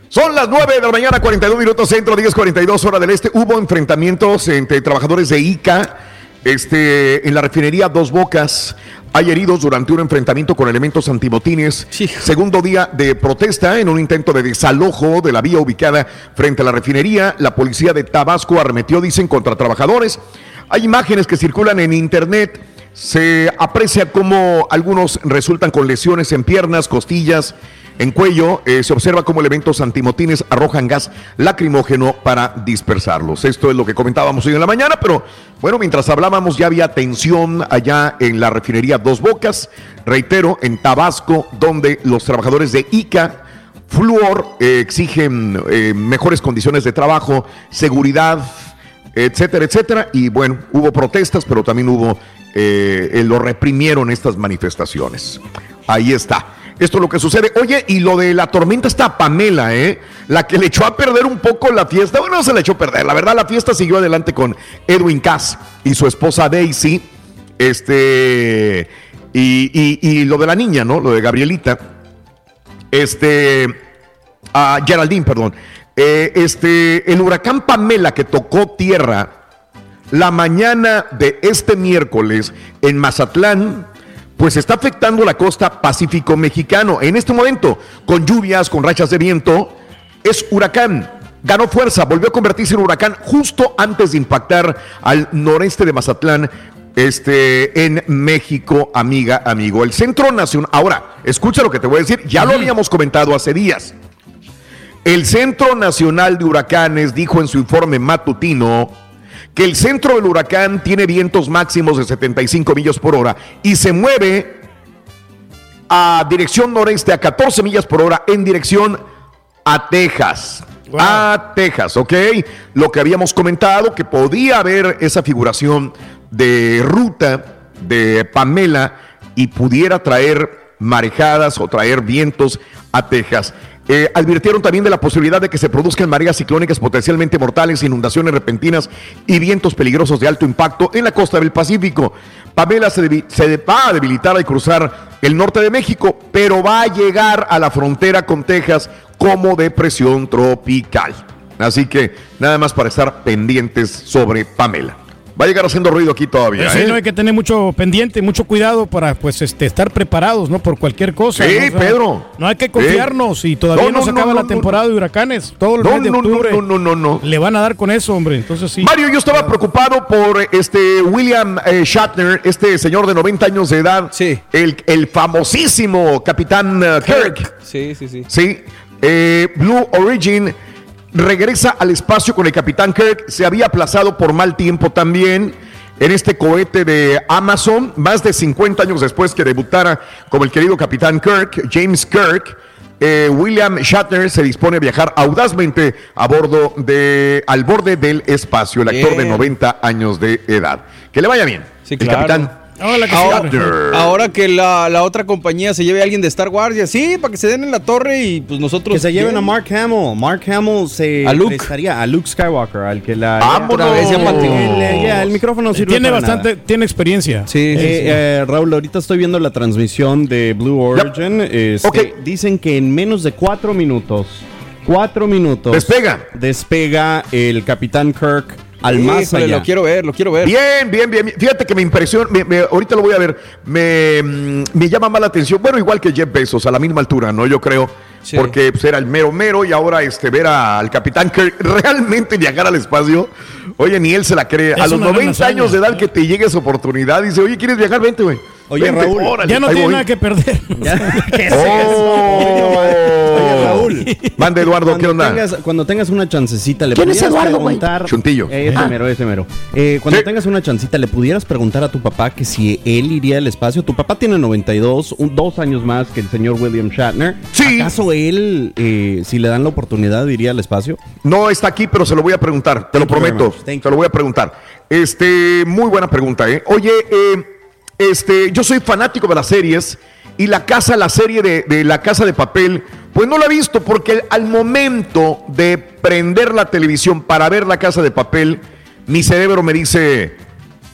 Son las 9 de la mañana, 42 minutos centro, 10.42 hora del este. Hubo enfrentamientos entre trabajadores de ICA este, en la refinería Dos Bocas. Hay heridos durante un enfrentamiento con elementos antimotines. Segundo día de protesta en un intento de desalojo de la vía ubicada frente a la refinería. La policía de Tabasco arremetió, dicen, contra trabajadores. Hay imágenes que circulan en internet. Se aprecia cómo algunos resultan con lesiones en piernas, costillas, en cuello. Eh, se observa cómo elementos antimotines arrojan gas lacrimógeno para dispersarlos. Esto es lo que comentábamos hoy en la mañana, pero bueno, mientras hablábamos ya había tensión allá en la refinería Dos Bocas, reitero, en Tabasco, donde los trabajadores de ICA Fluor eh, exigen eh, mejores condiciones de trabajo, seguridad, etcétera, etcétera. Y bueno, hubo protestas, pero también hubo, eh, lo reprimieron estas manifestaciones. Ahí está. Esto es lo que sucede. Oye, y lo de la tormenta está Pamela, ¿eh? La que le echó a perder un poco la fiesta. Bueno, no se le echó a perder. La verdad, la fiesta siguió adelante con Edwin Cass y su esposa Daisy. Este. Y, y, lo de la niña, ¿no? Lo de Gabrielita. Este. a Geraldine, perdón. Eh, este. El huracán Pamela que tocó tierra la mañana de este miércoles en Mazatlán pues está afectando la costa Pacífico mexicano. En este momento, con lluvias, con rachas de viento, es huracán. Ganó fuerza, volvió a convertirse en huracán justo antes de impactar al noreste de Mazatlán, este, en México, amiga, amigo. El Centro Nacional. Ahora, escucha lo que te voy a decir, ya lo habíamos comentado hace días. El Centro Nacional de Huracanes dijo en su informe matutino que el centro del huracán tiene vientos máximos de 75 millas por hora y se mueve a dirección noreste a 14 millas por hora en dirección a Texas. A Texas, ¿ok? Lo que habíamos comentado, que podía haber esa figuración de ruta de Pamela y pudiera traer marejadas o traer vientos a Texas. Eh, advirtieron también de la posibilidad de que se produzcan mareas ciclónicas potencialmente mortales, inundaciones repentinas y vientos peligrosos de alto impacto en la costa del Pacífico. Pamela se, va a debilitar al cruzar el norte de México, pero va a llegar a la frontera con Texas como depresión tropical. Así que nada más para estar pendientes sobre Pamela va a llegar haciendo ruido aquí todavía. Sí, ¿eh? no hay que tener mucho pendiente, mucho cuidado para pues este estar preparados, ¿no? Por cualquier cosa. Sí, ¿no? O sea, Pedro. No hay que confiarnos y todavía No, no, no, se acaba no, la no. temporada de huracanes. Todo el No, mes de no, no, octubre. no, no, no, no. Le van a dar con eso, hombre. Entonces sí. Mario, yo estaba preocupado por este William eh, Shatner, este señor de 90 años de edad. Sí. El, el famosísimo capitán eh, Kirk. Sí, sí, sí. Sí. Eh, Blue Origin regresa al espacio con el capitán Kirk. Se había aplazado por mal tiempo también. En este cohete de Amazon, más de 50 años después que debutara como el querido capitán Kirk, James Kirk, eh, William Shatner se dispone a viajar audazmente a bordo de, al borde del espacio, el actor de Bien. 90 años de edad. Que le vaya bien. Sí, el claro. capitán Ahora, que la, la otra compañía se lleve a alguien de Star Wars y así, para que se den en la torre y pues nosotros... Que se lleven a Mark Hamill. Mark Hamill se A Luke. prestaría a Luke Skywalker, al que la. ¡Vámonos! Vez. El, ya, el micrófono sirve Tiene para bastante, nada. tiene experiencia. Eh, eh, Raúl, ahorita estoy viendo la transmisión de Blue Origin. Este, Dicen que en menos de cuatro minutos, cuatro minutos. Despega. Despega el Capitán Kirk al más Híjole, allá. Lo quiero ver, lo quiero ver. Bien, bien, bien. Fíjate que me impresiona, me- me- ahorita lo voy a ver, me, mm, me llama más la atención, bueno, igual que Jeff Bezos, a la misma altura, ¿no? Yo creo, porque pues, era el mero mero y ahora este, ver a- al capitán Kirk realmente viajar al espacio, oye, ni él se la cree. Es a los una gran 90 años de edad que te llegue esa oportunidad, dice, oye, ¿quieres viajar? Vente, güey. Oye, Vente, Raúl, órale, ya no tiene voy. nada que perder. ¿Qué es Oh. Oye, Raúl. Mande, Eduardo, ¿qué Cuando onda? tengas, cuando tengas una chancecita, le ¿Quién es pudieras Eduardo, güey? preguntar. Chuntillo. Eh, ese Ah. mero, ese mero. Eh, cuando tengas una chancita, le pudieras preguntar a tu papá que si él iría al espacio. Tu papá tiene 92, un, dos años más que el señor William Shatner. Sí. ¿Acaso él, eh, si le dan la oportunidad, iría al espacio? No está aquí, pero se lo voy a preguntar, te lo Thank prometo. Se lo voy a preguntar. Este, muy buena pregunta, ¿eh? Oye, eh, este, yo soy fanático de las series y la casa, la serie de, de La Casa de Papel, pues no la he visto porque al momento de prender la televisión para ver La Casa de Papel, mi cerebro me dice,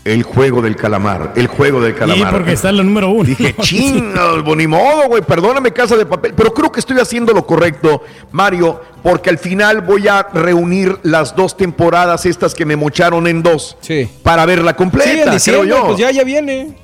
El juego del calamar, el juego del Sí, calamar. porque está en la número uno. Dije, chingados, ni modo, güey, perdóname, casa de papel. Pero creo que estoy haciendo lo correcto, Mario, porque al final voy a reunir las dos temporadas, estas que me mocharon en dos, Sí. para verla Sí, completa, en creo diciembre, yo. pues ya, ya viene.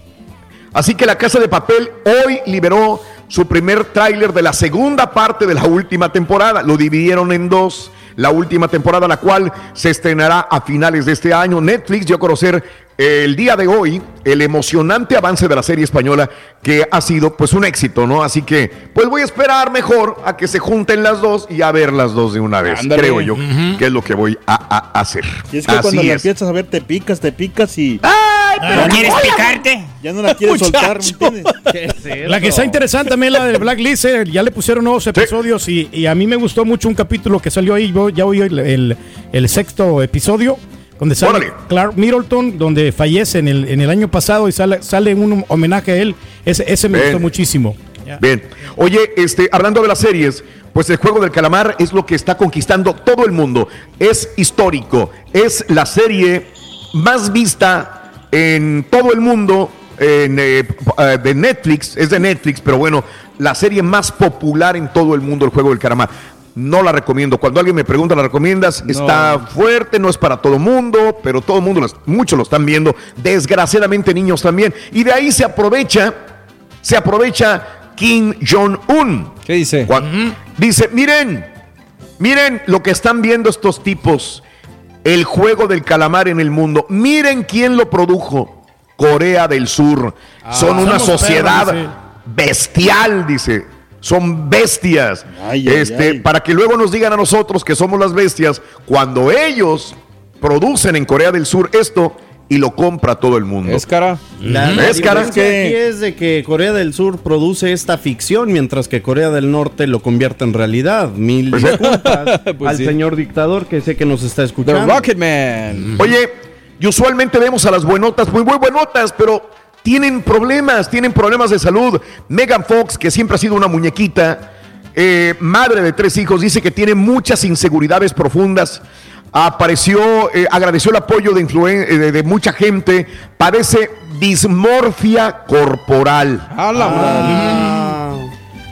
Así que la Casa de Papel hoy liberó su primer tráiler de la segunda parte de la última temporada. Lo dividieron en dos. La última temporada, la cual se estrenará a finales de este año. Netflix dio a conocer el día de hoy el emocionante avance de la serie española que ha sido pues un éxito, ¿no? Así que pues voy a esperar mejor a que se junten las dos y a ver las dos de una vez. Creo yo que es lo que voy a, a hacer. Y es que cuando la empiezas a ver, te picas, te picas y. pero ¿quieres picarte? Ya no la quieres soltar, ¿me entiendes? La que está interesante también la de Blacklist, eh, ya le pusieron nuevos episodios y, y a mí me gustó mucho un capítulo que salió ahí, yo ya oí el, el- el sexto episodio, donde sale Órale. Clark Middleton, donde fallece en el, en el año pasado y sale, sale un homenaje a él, ese, ese me Bien. gustó muchísimo. Bien. Oye, este, hablando de las series, pues el juego del calamar es lo que está conquistando todo el mundo. Es histórico. Es la serie más vista en todo el mundo en, eh, eh, de Netflix. Es de Netflix, pero bueno, la serie más popular en todo el mundo, el juego del calamar. No la recomiendo. Cuando alguien me pregunta, ¿la recomiendas? Está fuerte, no es para todo el mundo, pero todo el mundo, lo- muchos lo están viendo. Desgraciadamente, niños también. Y de ahí se aprovecha se aprovecha Kim Jong-un. ¿Qué dice? Dice, miren, miren lo que están viendo estos tipos, el juego del calamar en el mundo. Miren quién lo produjo. Corea del Sur. Ah, Son una somos sociedad perros, bestial, dice. Son bestias. Ay, ay, este, ay. Para que luego nos digan a nosotros que somos las bestias, cuando ellos producen en Corea del Sur esto y lo compra todo el mundo. Es cara. La ¿Ves, cara? diferencia aquí es de que Corea del Sur produce esta ficción, mientras que Corea del Norte lo convierte en realidad. Mil disculpas Pues al sí. señor dictador que sé que nos está escuchando. The Rocket Man. Oye, y usualmente vemos a las buenotas, muy, muy buenotas, pero tienen problemas, tienen problemas de salud. Megan Fox, que siempre ha sido una muñequita, eh, madre de tres hijos, dice que tiene muchas inseguridades profundas. Apareció, eh, agradeció el apoyo de, influen- eh, de, de mucha gente, padece dismorfia corporal.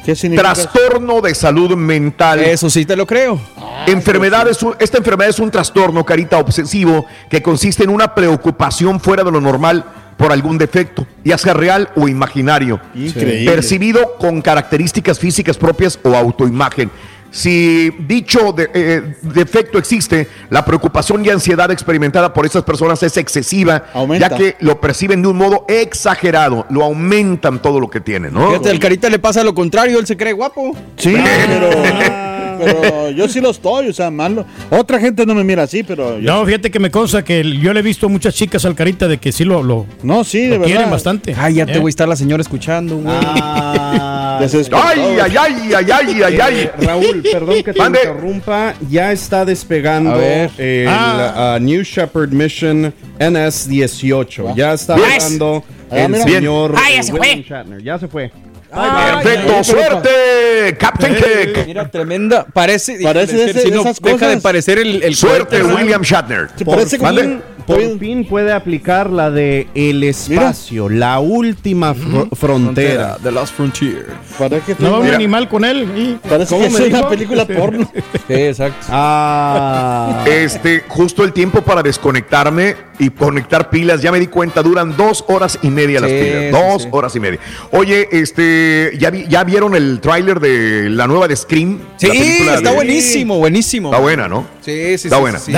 ¿Qué significa? Trastorno de salud mental. Eso sí te lo creo. Enfermedad es un- esta enfermedad es un trastorno, carita, obsesivo, que consiste en una preocupación fuera de lo normal por algún defecto, ya sea real o imaginario, Increíble. percibido con características físicas propias o autoimagen. Si dicho de- eh, defecto existe, la preocupación y ansiedad experimentada por esas personas es excesiva, Aumenta. ya que lo perciben de un modo exagerado, lo aumentan todo lo que tienen, ¿no? Fíjate, al carita le pasa lo contrario, él se cree guapo. Sí, pero, pero yo sí lo estoy, o sea, malo. Otra gente no me mira así, pero yo. No, fíjate que me consta que yo le he visto muchas chicas al carita de que sí lo, lo, No, sí, lo de quieren verdad. bastante. Cállate, ¿Eh? güey, está la señora escuchando, güey. Desesperado. Ay, ay, ay, ay, ay, ay, ay. Eh, Raúl, perdón que te Mande. interrumpa. Ya está despegando A el Ah. uh, New Shepard Mission NS-18. Ya está Bien. volando Ah, el mira. señor Ah, ya se William fue. Shatner. Ya se fue. Perfecto, suerte, Captain Kick. Mira, tremenda. Parece. Parece de ese- si de no, esas deja cosas. de parecer el, el Suerte. William Shatner. Se parece como por fin puede aplicar la de el espacio, la última fro- frontera. The Last Frontier. Que, No va un animal con él. y- parece ¿Cómo que me es dijo? una película porno. Sí, exacto. Ah. Este, justo el tiempo para desconectarme y conectar pilas, ya me di cuenta, duran dos horas y media las pilas. Dos sí. horas y media. Oye, este, ¿ya, vi- ya vieron el tráiler de la nueva de Scream? Sí, está de- buenísimo, buenísimo. Está buena, ¿no? Sí, sí, Está sí, buena. sí, sí.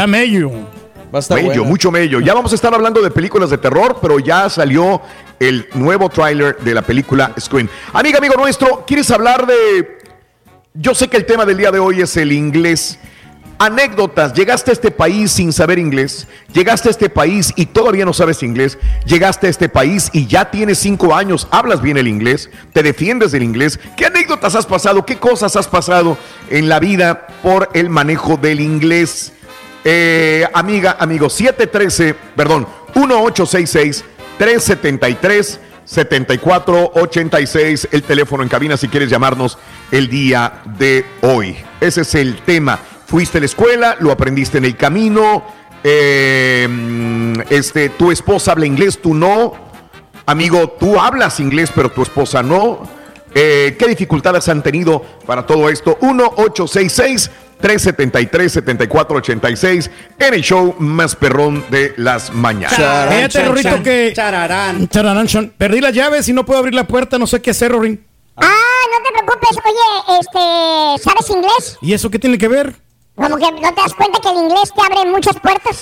Va a estar Mello, buena. mucho mello. Ya vamos a estar hablando de películas de terror, pero ya salió el nuevo tráiler de la película Scream. Amiga, amigo nuestro, ¿quieres hablar de... Yo sé que el tema del día de hoy es el inglés. Anécdotas, llegaste a este país sin saber inglés, llegaste a este país y todavía no sabes inglés, llegaste a este país y ya tienes cinco años, hablas bien el inglés, te defiendes del inglés. ¿Qué anécdotas has pasado? ¿Qué cosas has pasado en la vida por el manejo del inglés? Eh, amiga, amigo, 713, perdón, 1866 373 7486, el teléfono en cabina si quieres llamarnos el día de hoy. Ese es el tema. Fuiste a la escuela, lo aprendiste en el camino, eh, este, tu esposa habla inglés, tú no. Amigo, tú hablas inglés, pero tu esposa no. Eh, ¿Qué dificultades han tenido para todo esto? 1-866-373-7486 en el show más perrón de las mañanas. Fíjate, Rorrito, que. Chararán. Chararán, Sean. Perdí las llaves y no puedo abrir la puerta, no sé qué hacer, Rorín. Ah, no te preocupes. Oye, este, ¿sabes inglés? ¿Y eso qué tiene que ver? Como que no te das cuenta que el inglés te abre muchas puertas.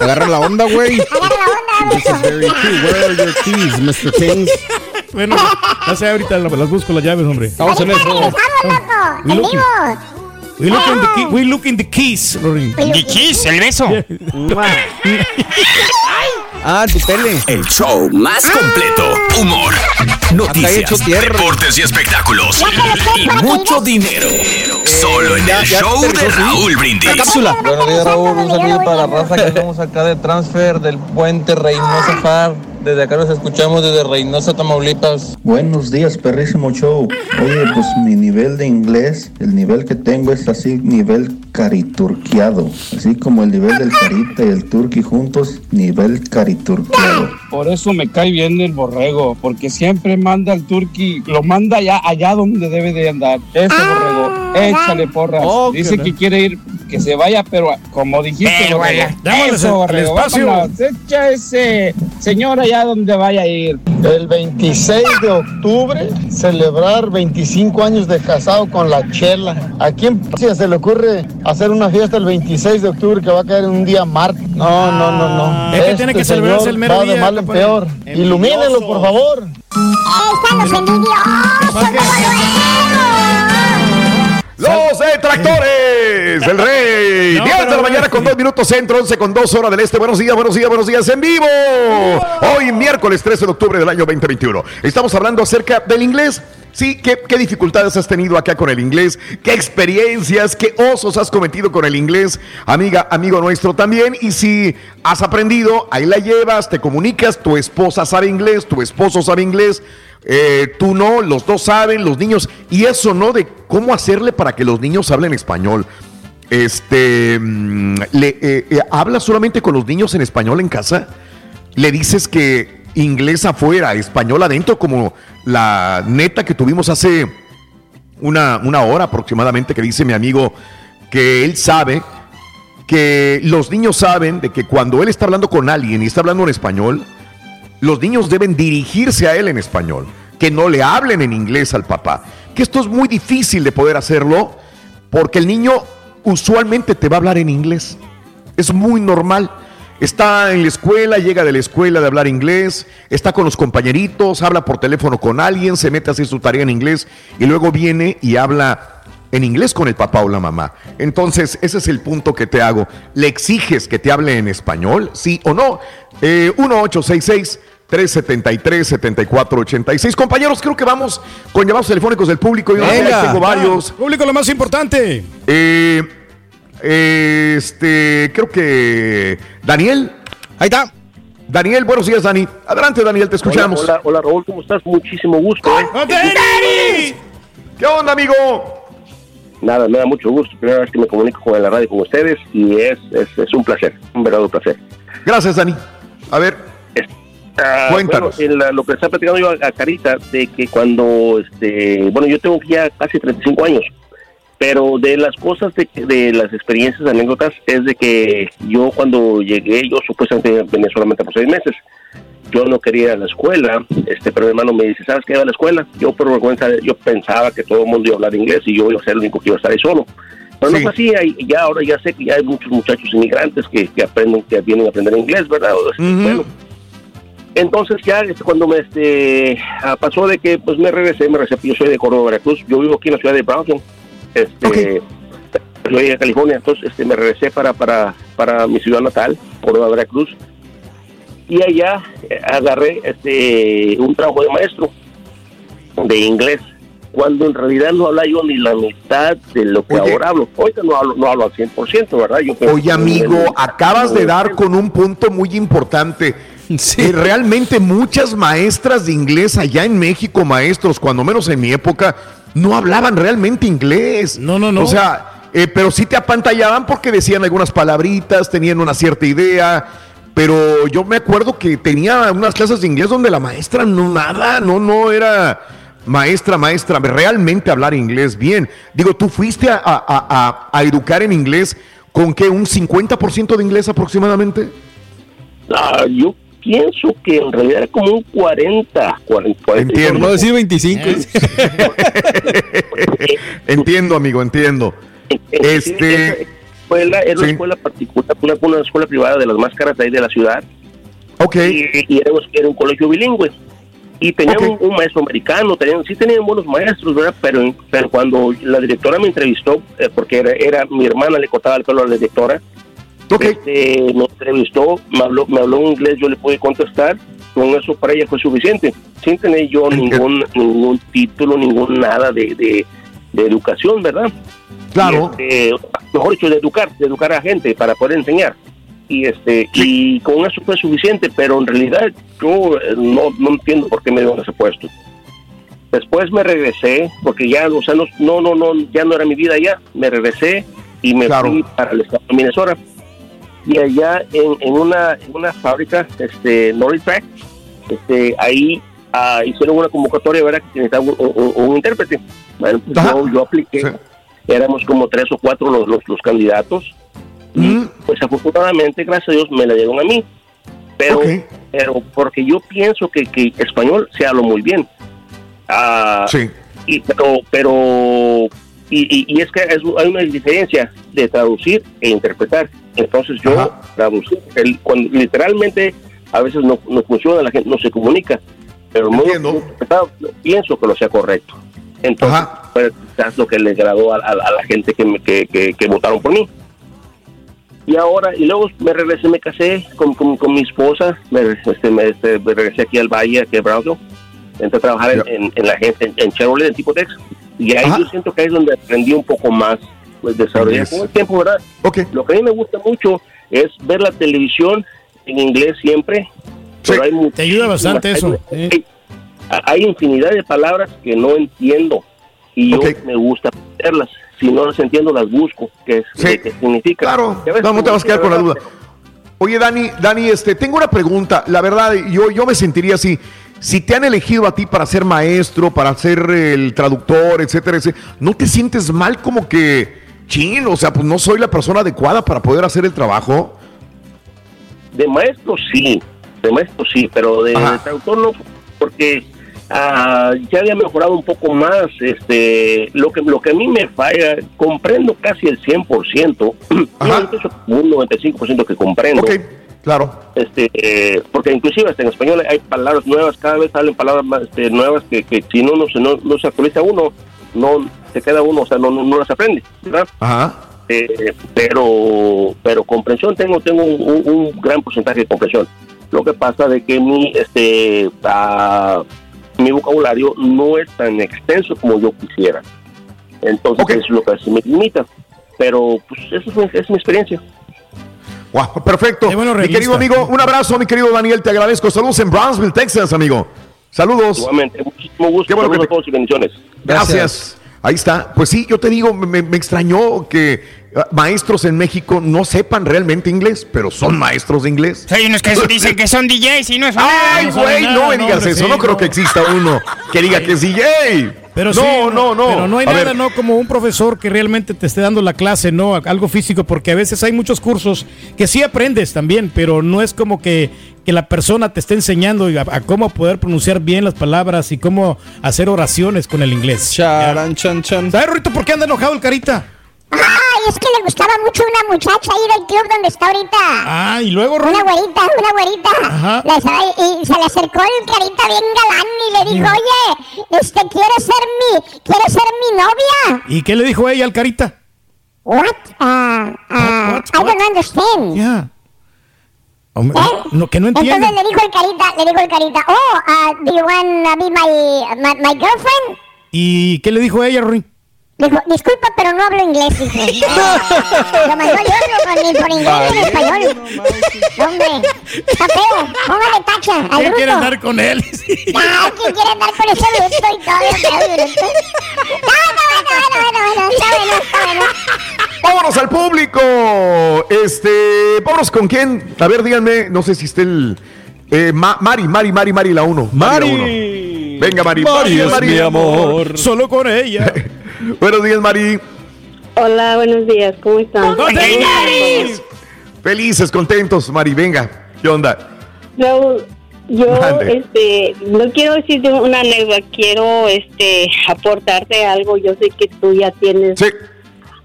Agarra la onda, güey. Agarra la onda, This is very true. Where are your keys, Mr. King? Bueno, no sé, ahorita las las busco las llaves, hombre. Regresamos, loco. We En vivo. We look in the, key- we look in the keys, Rorín. ¿The keys? ¿El beso? Ah, tu tele. El show más completo. Humor, noticias, deportes y espectáculos. Y mucho dinero. Solo en el show de Raúl Brindis. Buenos días, Raúl. Un saludo para la raza que estamos acá de transfer del puente Reynosa Far. Desde acá nos escuchamos desde Reynosa, Tamaulipas. Buenos días, perrísimo show. Oye, pues mi nivel de inglés, el nivel que tengo es así, nivel cariturqueado. Así como el nivel del carita y el turqui juntos, nivel cariturqueado. Por eso me cae bien el borrego, porque siempre manda al turqui, lo manda allá, allá donde debe de andar. Ese borrego, échale porras. Oh, Dice que quiere ir, que se vaya, pero como dijiste, Pero borrego. Eso, al- al borrego, espacio. vámonos, echa ese señor allá donde vaya a ir. El 26 de octubre, celebrar 25 años de casado con la chela. ¿A quién se le ocurre hacer una fiesta el 26 de octubre que va a caer en un día martes? No, no, no, no. Es que tiene que celebrarse el mero va de día, mal en peor. Ilumínenlo, por favor. Están los envidiosos. Los detractores del rey. No, 10 de la mañana con 2 minutos centro, 11 con 2 horas del este. Buenos días, buenos días, buenos días en vivo. Hoy miércoles 13 de octubre del año 2021. Estamos hablando acerca del inglés. Sí, ¿qué, qué dificultades has tenido acá con el inglés? ¿Qué experiencias, qué osos has cometido con el inglés? Amiga, amigo nuestro también. Y si has aprendido, ahí la llevas, te comunicas, tu esposa sabe inglés, tu esposo sabe inglés. Eh, tú no, los dos saben, los niños, y eso no de cómo hacerle para que los niños hablen español. Este, mm, le, eh, eh, ¿hablas solamente con los niños en español en casa? ¿Le dices que inglés afuera, español adentro, como la neta que tuvimos hace una, una hora aproximadamente, que dice mi amigo que él sabe que los niños saben de que cuando él está hablando con alguien y está hablando en español, los niños deben dirigirse a él en español, que no le hablen en inglés al papá. Que esto es muy difícil de poder hacerlo porque el niño usualmente te va a hablar en inglés. Es muy normal. Está en la escuela, llega de la escuela de hablar inglés, está con los compañeritos, habla por teléfono con alguien, se mete a hacer su tarea en inglés y luego viene y habla en inglés con el papá o la mamá. Entonces, ese es el punto que te hago. ¿Le exiges que te hable en español? ¿Sí o no? Eh, 1866 373 7486 Compañeros, creo que vamos con llamados telefónicos del público. Yo Venga. tengo varios. Público, lo más importante. Eh, este, creo que Daniel. Ahí está. Daniel, buenos días, Dani. Adelante, Daniel, te escuchamos. Hola, hola, hola, Raúl, ¿cómo estás? Muchísimo gusto. ¿eh? ¿Qué onda, amigo? Nada, me da mucho gusto. Primera vez que me comunico con la radio con ustedes y es, es, es un placer, un verdadero placer. Gracias, Dani. A ver. Ah, Cuéntanos. bueno, la- lo que está platicando yo a, a Carita, de que cuando, este, bueno, yo tengo ya casi 35 años, pero de las cosas, de, de las experiencias, anécdotas, es de que yo cuando llegué, yo supuestamente venía solamente por seis meses, yo no quería ir a la escuela, este, pero mi hermano me dice, ¿sabes qué? Va a la escuela. Yo por vergüenza, yo pensaba que todo el mundo iba a hablar inglés y yo iba a ser el único que iba a estar ahí solo. Pero no fue así, hay- ya ahora ya sé que ya hay muchos muchachos inmigrantes que, que aprenden, que vienen a aprender inglés, ¿verdad? Bueno, entonces ya este, cuando me este ah, pasó de que pues me regresé, me regresé, yo soy de Córdoba, Veracruz, yo vivo aquí en la ciudad de Brownsville, este, yo soy de California, entonces este, me regresé para, para, para mi ciudad natal, Córdoba, Veracruz, y allá eh, agarré este un trabajo de maestro de inglés, cuando en realidad no habla yo ni la mitad de lo que ahora hablo. Ahorita no hablo, no hablo al 100%, ¿verdad? Yo Oye, amigo, acabas de dar con un punto muy importante. Que realmente muchas maestras de inglés allá en México, maestros, cuando menos en mi época, no hablaban realmente inglés. No, no, no. O sea, eh, pero sí te apantallaban porque decían algunas palabritas, tenían una cierta idea. pero yo me acuerdo que tenía unas clases de inglés donde la maestra no nada, no, no era maestra, maestra, realmente hablar inglés bien. Digo, tú fuiste a, a- a- a educar en inglés con que un 50% de inglés aproximadamente. Ah, yo pienso que en realidad era como un 40, 40, 40 Entiendo. No decir 25. Entiendo, amigo, entiendo. Este, escuela, era una Sí. escuela particular, una, una escuela privada de las más caras de ahí de la ciudad. Ok. Y, y era, era un colegio bilingüe. Y tenían un, un maestro americano, tenían, sí tenían buenos maestros, ¿verdad? Pero, pero cuando la directora me entrevistó, eh, porque era, era mi hermana, le cortaba el pelo a la directora, este, me entrevistó, me habló, me habló en inglés, yo le pude contestar, con eso para ella fue suficiente, sin tener yo ningún, ningún título, ningún nada de, de, de educación, ¿verdad? Claro. Este, mejor dicho, de educar, de educar a gente para poder enseñar. Y este y con eso fue suficiente, pero en realidad yo eh, no, no entiendo por qué me dieron ese puesto. Después me regresé, porque ya, o sea, no, no, no, no, ya no era mi vida ya. Me regresé y me fui para el estado de Minnesota. Y allá en, en una, en una fábrica, este, Norris Track, este, ahí ah, hicieron una convocatoria, ¿verdad? Que necesitaba un, un- un intérprete. Bueno, pues yo, yo apliqué. Éramos como tres o cuatro los, los, los candidatos. Y pues afortunadamente, gracias a Dios, me la dieron a mí. Pero, pero porque yo pienso que, que español se habla muy bien. Ah, sí. Y, pero, pero y, y- y es que es- hay una diferencia de traducir e interpretar. Entonces yo traducir, el, cuando literalmente a veces no, no funciona, la gente no se comunica, pero el modo lo he interpretado, pienso que lo sea correcto. Entonces, pues, quizás lo que le agradó a, a- a la gente que, me- que, que- que votaron por mí. Y ahora, y luego me regresé, me casé con, con, con mi esposa, me, este, me, este, me regresé aquí al Valle, aquí a Brownsville, entré a trabajar en, en, en la agencia, en, en Chevrolet, en Tipotex, y ahí yo siento que ahí es donde aprendí un poco más, pues desarrollar Inglés. con el tiempo, ¿verdad? Lo que a mí me gusta mucho es ver la televisión en inglés siempre, pero hay Te ayuda bastante eso. hay- hay- hay infinidad de palabras que no entiendo y yo me gusta aprenderlas. Si no las entiendo, las busco. ¿Qué, es, significa? Claro, no, no te vas a quedar con la duda. Oye, Dani, Dani, este, tengo una pregunta. La verdad, yo, yo me sentiría así. Si te han elegido a ti para ser maestro, para ser el traductor, etcétera, etcétera, ¿no te sientes mal como que, chin, o sea, pues no soy la persona adecuada para poder hacer el trabajo? De maestro sí, de maestro sí, pero de, de traductor no, porque ah, ya había mejorado un poco más. Este, lo que lo que a mí me falla, comprendo casi el 100%, un 95% que comprendo. Claro. Este, eh, porque inclusive hasta en español hay palabras nuevas, cada vez salen palabras más, este, nuevas que, que si no, no, se- no, no se actualiza uno, no se queda uno, o sea, no, no, no las aprende, ¿verdad? Ajá. Eh, pero pero comprensión tengo tengo un, gran porcentaje de comprensión lo que pasa de que mi este ah, mi vocabulario no es tan extenso como yo quisiera entonces es lo que se me limita pero pues eso es mi, es mi experiencia Perfecto. mi querido amigo, un abrazo, mi querido Daniel, te agradezco. Saludos en Brownsville, Texas, amigo. Saludos. Igualmente, muchísimo gusto. Qué bueno que te- a todos y bendiciones. Gracias. Ahí está. Pues sí, yo te digo, me, me extrañó que ah, maestros en México no sepan realmente inglés, pero son maestros de inglés. Hay unos que dicen que son DJs y no es Ay, güey, no me digas eso. No creo que exista uno que diga que es DJ. Pero no, sí, no, no. Pero no hay A nada, ver, ¿no? Como un profesor que realmente te esté dando la clase, ¿no? Algo físico, porque a veces hay muchos cursos que sí aprendes también, pero no es como que, que la persona te esté enseñando a, a cómo poder pronunciar bien las palabras y cómo hacer oraciones con el inglés. Charan, chan, chan. ¿Sabes, Rorito, por qué anda enojado el carita? Ay, es que le gustaba mucho una muchacha ahí del club donde está ahorita. Ah, y luego, Una güerita, una güerita. Ajá. Le y se le acercó el carita bien galán y le dijo, oye, este, ¿quieres ser mi, quieres ser mi novia? ¿Y qué le dijo ella al carita? What? Ah, ah, I don't understand. Ya. Hombre, no, que no entiende. Entonces le dijo el carita, le dijo el carita, oh, uh, do you want to be my, my, my girlfriend? ¿Y qué le dijo ella, Rory? Dijo, disculpa, pero no hablo inglés, dijo. Lo mandó yo por, por inglés y en español. No, hombre, está feo. Póngale tacha al bruto. quiere andar con él. Ah, ¿quién quiere andar con ese bruto y todo? No, no, bueno, bueno, bueno, bueno, está bueno, está bueno. Vámonos al público. Este, vámonos con quién. A ver, díganme, no sé si está el. eh, Ma- Mari, Mari, Mari, Mari, la uno. Mari. Venga, Mari. Mari es mi amor. Solo con ella. Buenos días, Mari. Hola, buenos días, ¿cómo están? Felices, contentos, Mari. Venga, ¿qué onda? Raúl, yo Mande. este, no quiero decirte una anécdota, quiero este, aportarte algo. Yo sé que tú ya tienes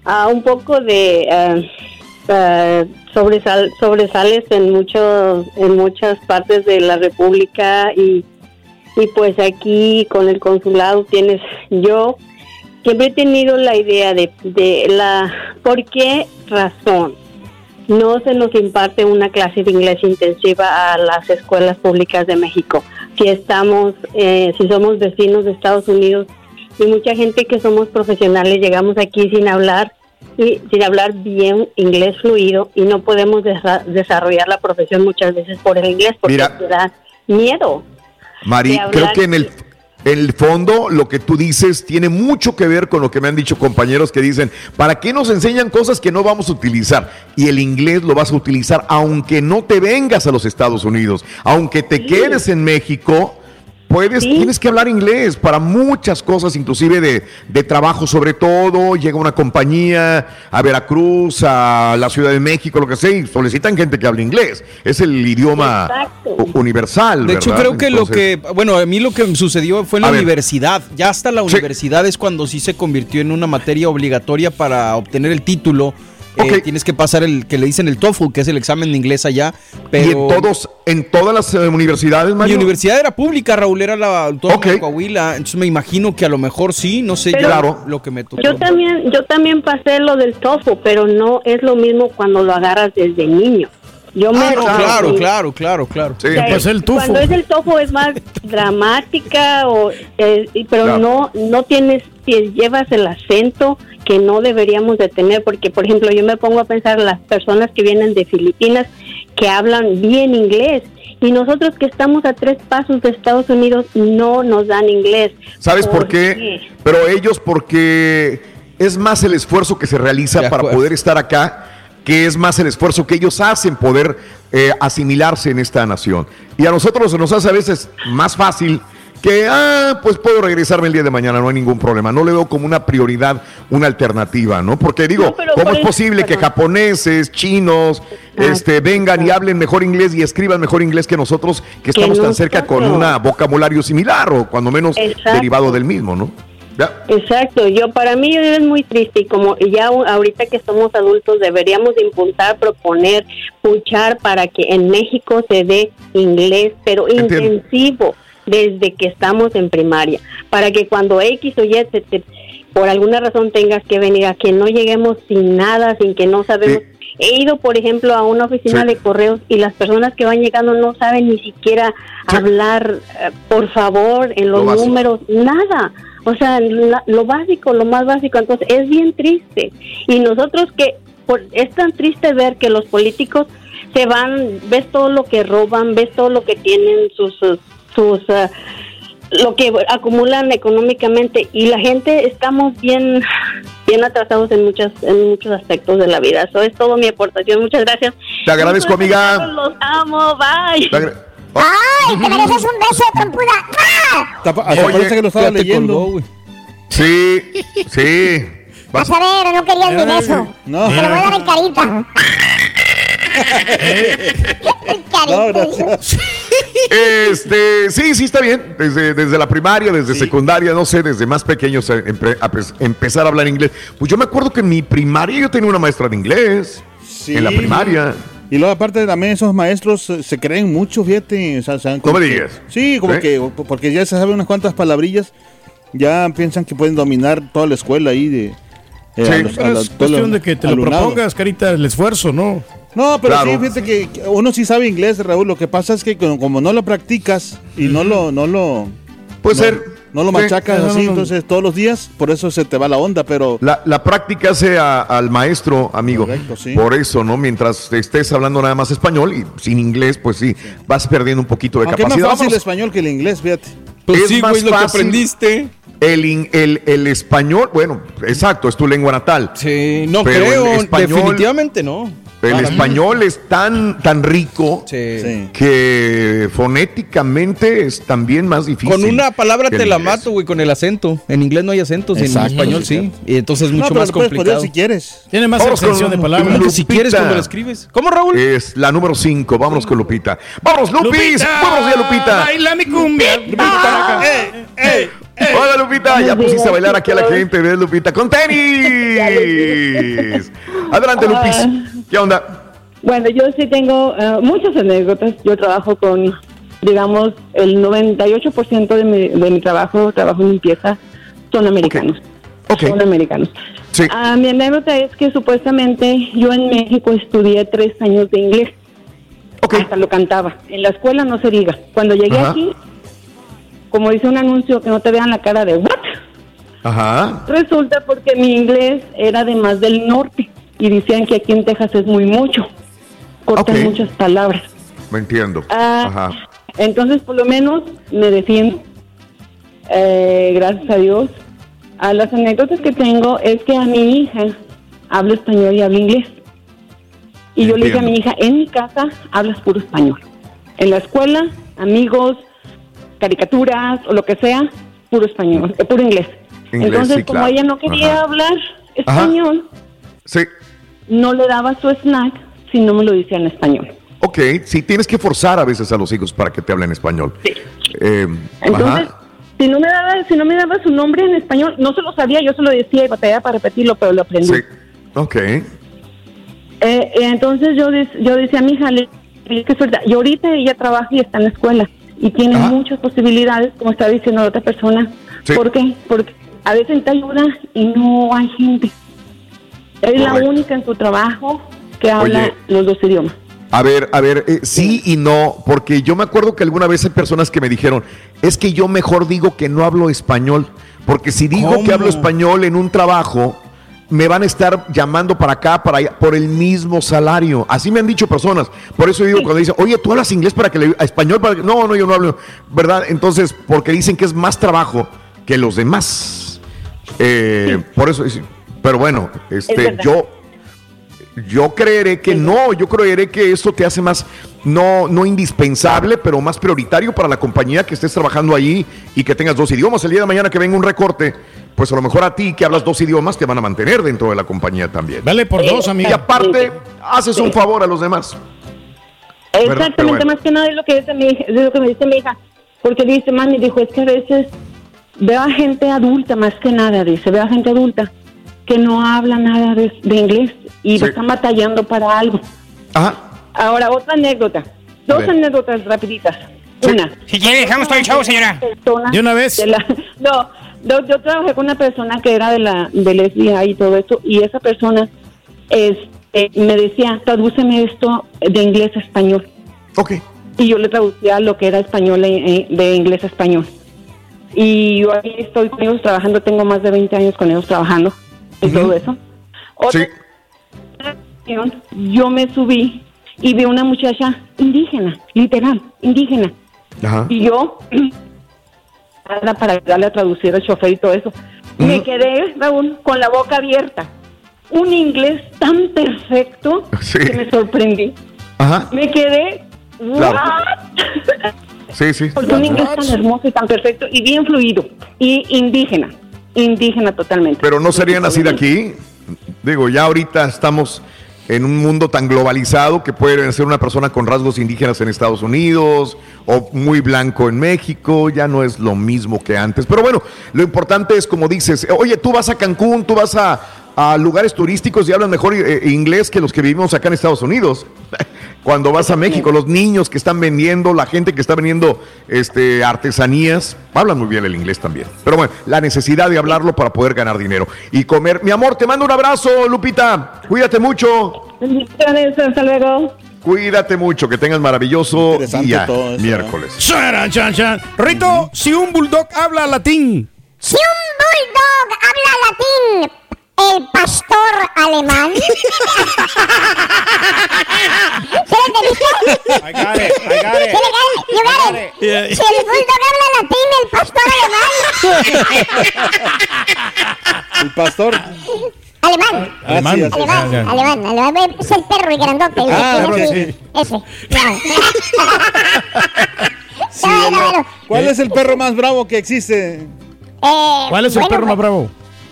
ah, un poco de ah, ah, sobresal, sobresales en, muchos, en muchas partes de la República y, y pues aquí con el consulado tienes yo siempre he tenido la idea de, de la por qué razón no se nos imparte una clase de inglés intensiva a las escuelas públicas de México. Si estamos, eh, si somos vecinos de Estados Unidos y mucha gente que somos profesionales llegamos aquí sin hablar y sin hablar bien inglés fluido y no podemos desa- desarrollar la profesión muchas veces por el inglés porque Mira. te da miedo. Mari, creo que en el, en el fondo lo que tú dices tiene mucho que ver con lo que me han dicho compañeros que dicen, ¿para qué nos enseñan cosas que no vamos a utilizar? Y el inglés lo vas a utilizar aunque no te vengas a los Estados Unidos, aunque te quedes en México. Puedes, tienes que hablar inglés para muchas cosas, inclusive de, de trabajo sobre todo. Llega una compañía a Veracruz, a la Ciudad de México, lo que sea, y solicitan gente que hable inglés. Es el idioma universal. De hecho, creo que lo que, bueno, a mí lo que sucedió fue en A la ver. universidad. Ya hasta la universidad es cuando sí se convirtió en una materia obligatoria para obtener el título. Eh, tienes que pasar el que le dicen el TOEFL, que es el examen de inglés allá. Pero Y en todos, en todas las eh, universidades, Mi Mario. universidad era pública, Raúl, era la Autónoma de Coahuila. Entonces me imagino que a lo mejor sí, no sé, Pero- yo lo que me tocó. Yo también, yo también pasé lo del TOEFL, pero no es lo mismo cuando lo agarras desde niño. Yo me Ah, no, claro, sí. claro, claro, claro. O sea, Cuando es el TOEFL es más dramática, o, eh, pero Claro. no no tienes, llevas el acento que no deberíamos de tener, porque por ejemplo yo me pongo a pensar en las personas que vienen de Filipinas que hablan bien inglés y nosotros que estamos a tres pasos de Estados Unidos no nos dan inglés. ¿Sabes por qué? Pero ellos porque es más el esfuerzo que se realiza para poder estar acá que es más el esfuerzo que ellos hacen poder eh, asimilarse en esta nación. Y a nosotros se nos hace a veces más fácil que, ah, pues puedo regresarme el día de mañana, no hay ningún problema. No le veo como una prioridad, una alternativa, ¿no? Porque digo, ¿cómo es eso- posible que japoneses, chinos, este, vengan y hablen mejor inglés y escriban mejor inglés que nosotros, que estamos tan cerca con un vocabulario similar o cuando menos Exacto. derivado del mismo, ¿no? Ya. Exacto, yo para mí es muy triste y como ya ahorita que somos adultos deberíamos de impulsar, proponer, luchar para que en México se dé inglés, pero intensivo desde que estamos en primaria, para que cuando X o Y te- por alguna razón tengas que venir a que no lleguemos sin nada, sin que no sabemos. He ido, por ejemplo, a una oficina Sí. de correos y las personas que van llegando no saben ni siquiera hablar, eh, por favor, en los Lo números, nada. O sea, la- lo básico, lo más básico. Entonces, es bien triste. Y nosotros que, por- es tan triste ver que los políticos se van, ves todo lo que roban, ves todo lo que tienen, sus, sus, sus, ah, lo que acumulan económicamente y la gente estamos bien bien atrasados en muchas en muchos aspectos de la vida. Eso es todo mi aportación. Muchas gracias. Te agradezco, amiga. Los amo. Bye. ¡Ay, te mereces un beso, trompuda! ¡Ah! Hasta parece que lo estaba ya te leyendo. colgó, güey. Sí, sí. Vas a ver, no querías mi beso. no. Te lo voy a dar en carita. No, gracias. Este, sí, sí está bien. Desde, desde la primaria, desde secundaria, no sé, desde más pequeños eh, empe- a pes- empezar a hablar inglés. Pues yo me acuerdo que en mi primaria yo tenía una maestra de inglés. En la primaria. Y luego aparte también esos maestros eh, se creen mucho, fíjate. O sea, No me digas. Sí, como ¿Sí? que porque ya se saben unas cuantas palabrillas, ya piensan que pueden dominar toda la escuela ahí de... eh, Sí, a los- a pero la- es todo cuestión de que te lo propongas, carita, el esfuerzo, ¿no? No, pero Claro. sí, fíjate que uno sí sabe inglés, Raúl. Lo que pasa es que como, no lo practicas y no lo, no lo, Puede no- ser. no lo machacas no, así, no. entonces todos los días, por eso se te va la onda, pero La, la práctica hace a- al maestro, amigo. sí. Por eso, ¿no? Mientras estés hablando nada más español y sin inglés, pues sí, vas perdiendo un poquito de aunque es más capacidad. fácil el español que el inglés, fíjate. Pues es sí, más güey, lo que aprendiste. El, el, el español, bueno, exacto, es tu lengua natal. Sí, no creo, español- definitivamente no. El Para mí. español es tan, tan rico Sí. que fonéticamente es también más difícil. Con una palabra te la mato, güey, con el acento. En inglés no hay acentos, y en Exacto, español sí. Y entonces es mucho No, pero más lo puedes poner complicado. si quieres. Tiene más Vámonos extensión de palabras. ¿Cómo que si quieres cuando lo escribes? ¿Cómo, Raúl? Es la número 5. Vámonos con Lupita. ¡Vamos, Lupis! ¡Vamos ya, Lupita! Baila mi cumbia. Lupita. Eh, eh, eh. Hola, Lupita. Ya pusiste a bailar aquí a la gente. ¿Ves, Lupita? ¡Con tenis! Adelante, Lupis. ¿Qué onda? Bueno, yo sí tengo eh, muchas anécdotas. Yo trabajo con, digamos, el 98% de mi, de mi trabajo, trabajo en limpieza, son americanos. Son americanos. Ah, mi anécdota es que supuestamente yo en México estudié tres años de inglés. Hasta lo cantaba. En la escuela no se diga. Cuando llegué Ajá. aquí, como dice un anuncio, que no te vean la cara de ¿what? Ajá. Resulta porque mi inglés era de más del norte y decían que aquí en Texas es muy mucho. Cortan muchas palabras. Me entiendo. Ah. Ajá. Entonces, por lo menos me defiendo. Eh, gracias a Dios. A las anécdotas que tengo es que a mi hija habla español y habla inglés. Y yo le dije a mi hija, en mi casa hablas puro español. En la escuela, amigos, caricaturas o lo que sea, puro español, eh, puro inglés. Inglés, Entonces, sí, como claro. ella no quería Ajá. hablar español, Sí. No le daba su snack si no me lo decía en español. Ok, sí, tienes que forzar a veces a los hijos para que te hablen español. Eh, Entonces, ajá. si no me daba, si no me daba su nombre en español, no se lo sabía, yo se lo decía y batallaba para repetirlo, pero lo aprendí. Sí. Ok. Eh, eh, entonces yo, yo decía a mi hija, le- qué suerte. Y ahorita ella trabaja y está en la escuela y tiene muchas posibilidades, como está diciendo la otra persona. Sí. ¿Por qué? Porque a veces te ayuda y no hay gente. Es la única en su trabajo que habla Oye. los dos idiomas. A ver, a ver, eh, sí y no, porque yo me acuerdo que alguna vez hay personas que me dijeron, es que yo mejor digo que no hablo español, porque si digo ¿Cómo? que hablo español en un trabajo, me van a estar llamando para acá, para allá, por el mismo salario. Así me han dicho personas. Por eso digo cuando dicen, oye, ¿tú hablas inglés para que le a español? Para que-?" No, no, yo no hablo, ¿verdad? Entonces, porque dicen que es más trabajo que los demás. Eh, Por eso, es- pero bueno, este, yo yo creeré que no, yo creeré que eso te hace más, no, no indispensable, pero más prioritario para la compañía que estés trabajando ahí y que tengas dos idiomas. El día de mañana que venga un recorte, pues a lo mejor a ti que hablas dos idiomas te van a mantener dentro de la compañía también. Vale por dos, Y amigo. aparte, haces un favor a los demás. Exactamente, bueno. más que nada es lo que dice mi hija, es lo que me dice mi hija, porque dice, mami, dijo, es que a veces veo a gente adulta, más que nada, dice, veo a gente adulta que no habla nada de, de inglés y Sí. están batallando para algo. Ajá. Ahora, otra anécdota, dos anécdotas rapiditas. Una. Si quiere, dejamos todo el show, señora. De una vez. de la- no, no, yo trabajé con una persona que era de la del SBI y todo esto, y esa persona este, me decía, tradúceme esto de inglés a español. Ok. Y yo le traducía lo que era español en- en- de inglés a español. Y yo ahí estoy con ellos trabajando, tengo más de 20 años con ellos trabajando y todo eso. Otra ocasión, yo me subí y vi una muchacha indígena, literal, indígena. Ajá. Y yo, para ayudarle a traducir al chofer y todo eso, me quedé, Raúl, con la boca abierta. Un inglés tan perfecto Sí. que me sorprendí. Ajá. Me quedé, Claro. Sí, sí. Porque un inglés tan hermoso y tan perfecto y bien fluido. Y indígena, indígena totalmente. Pero no serían así de aquí. Digo, ya ahorita estamos en un mundo tan globalizado que puede ser una persona con rasgos indígenas en Estados Unidos o muy blanco en México, ya no es lo mismo que antes. Pero bueno, lo importante es como dices, oye, tú vas a Cancún, tú vas a, a lugares turísticos y hablan mejor eh, inglés que los que vivimos acá en Estados Unidos. Cuando vas a México, los niños que están vendiendo, la gente que está vendiendo este, artesanías, hablan muy bien el inglés también. Pero bueno, la necesidad de hablarlo para poder ganar dinero y comer. Mi amor, te mando un abrazo, Lupita. Cuídate mucho. Hasta luego. Cuídate mucho, que tengas maravilloso día todo eso, miércoles. Rito, si un bulldog habla latín. Si un bulldog habla latín, el pastor alemán. ¿Se lo entendiste? I got it, I got it. You got it, it. Si el bulldog habla latín, el pastor alemán. El pastor. Alemán. Ah, sí, así, Alemán, ya. alemán, alemán. Es el perro, el grandote. El Ah, así. sí. Ese. Sí, el- ¿Cuál es el perro más bravo que existe? Eh, ¿Cuál es el bueno, perro más bravo?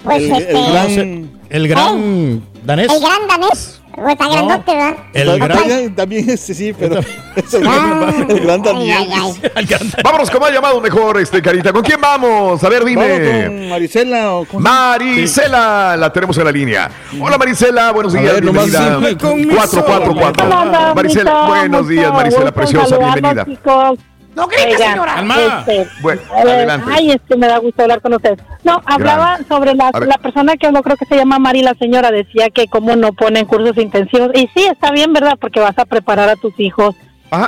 Pues El- este. el gran- El gran danés. El gran danés. Pues está grandote, ¿verdad? El gran- También, también este sí, pero es el gran, el gran Daniel. Vámonos con más llamados mejor, este Carita. ¿Con quién vamos? A ver, dime. con Marisela o con... Marisela, la tenemos en la línea. Hola Marisela, buenos días, ver, bienvenida. dime con mi 444. Hola, Marisela, buenos días, Marisela preciosa, bienvenida. chicos. No grites, Oigan, señora. Calma. este, Bueno, adelante. Ay, es que me da gusto hablar con ustedes. No, hablaba sobre la, la persona que no creo que se llama Mari, la señora, decía que cómo no ponen cursos intensivos. Y sí, está bien, ¿verdad? Porque vas a preparar a tus hijos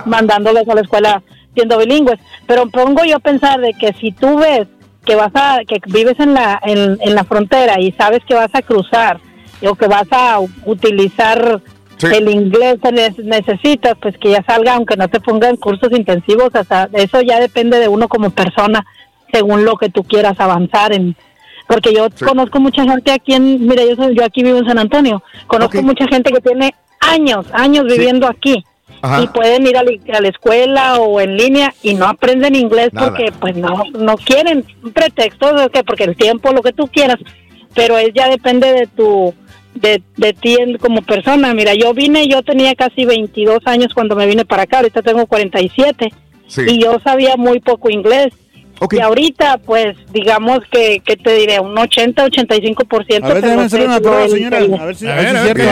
mandándolos a la escuela siendo bilingües. Pero pongo yo a pensar de que si tú ves que vas a, que vives en la, en, en la frontera y sabes que vas a cruzar o que vas a u- el inglés que ne- necesitas, pues que ya salga, aunque no te pongan cursos intensivos, hasta eso ya depende de uno como persona, según lo que tú quieras avanzar en. Porque yo conozco mucha gente aquí en, mira, yo, soy- yo aquí vivo en San Antonio, conozco mucha gente que tiene años, años viviendo aquí Ajá. y pueden ir a la, a la escuela o en línea y no aprenden inglés Nada. porque pues no no quieren pretextos que porque el tiempo lo que tú quieras pero es ya depende de tu de, de ti en- como persona. Mira yo vine yo tenía casi 22 años cuando me vine para acá ahorita tengo 47 Sí. y yo sabía muy poco inglés y ahorita pues digamos que, que te diré un 80 85 por ciento A ver, déjame hacer una prueba, señora. A ver si, a ver si es cierto.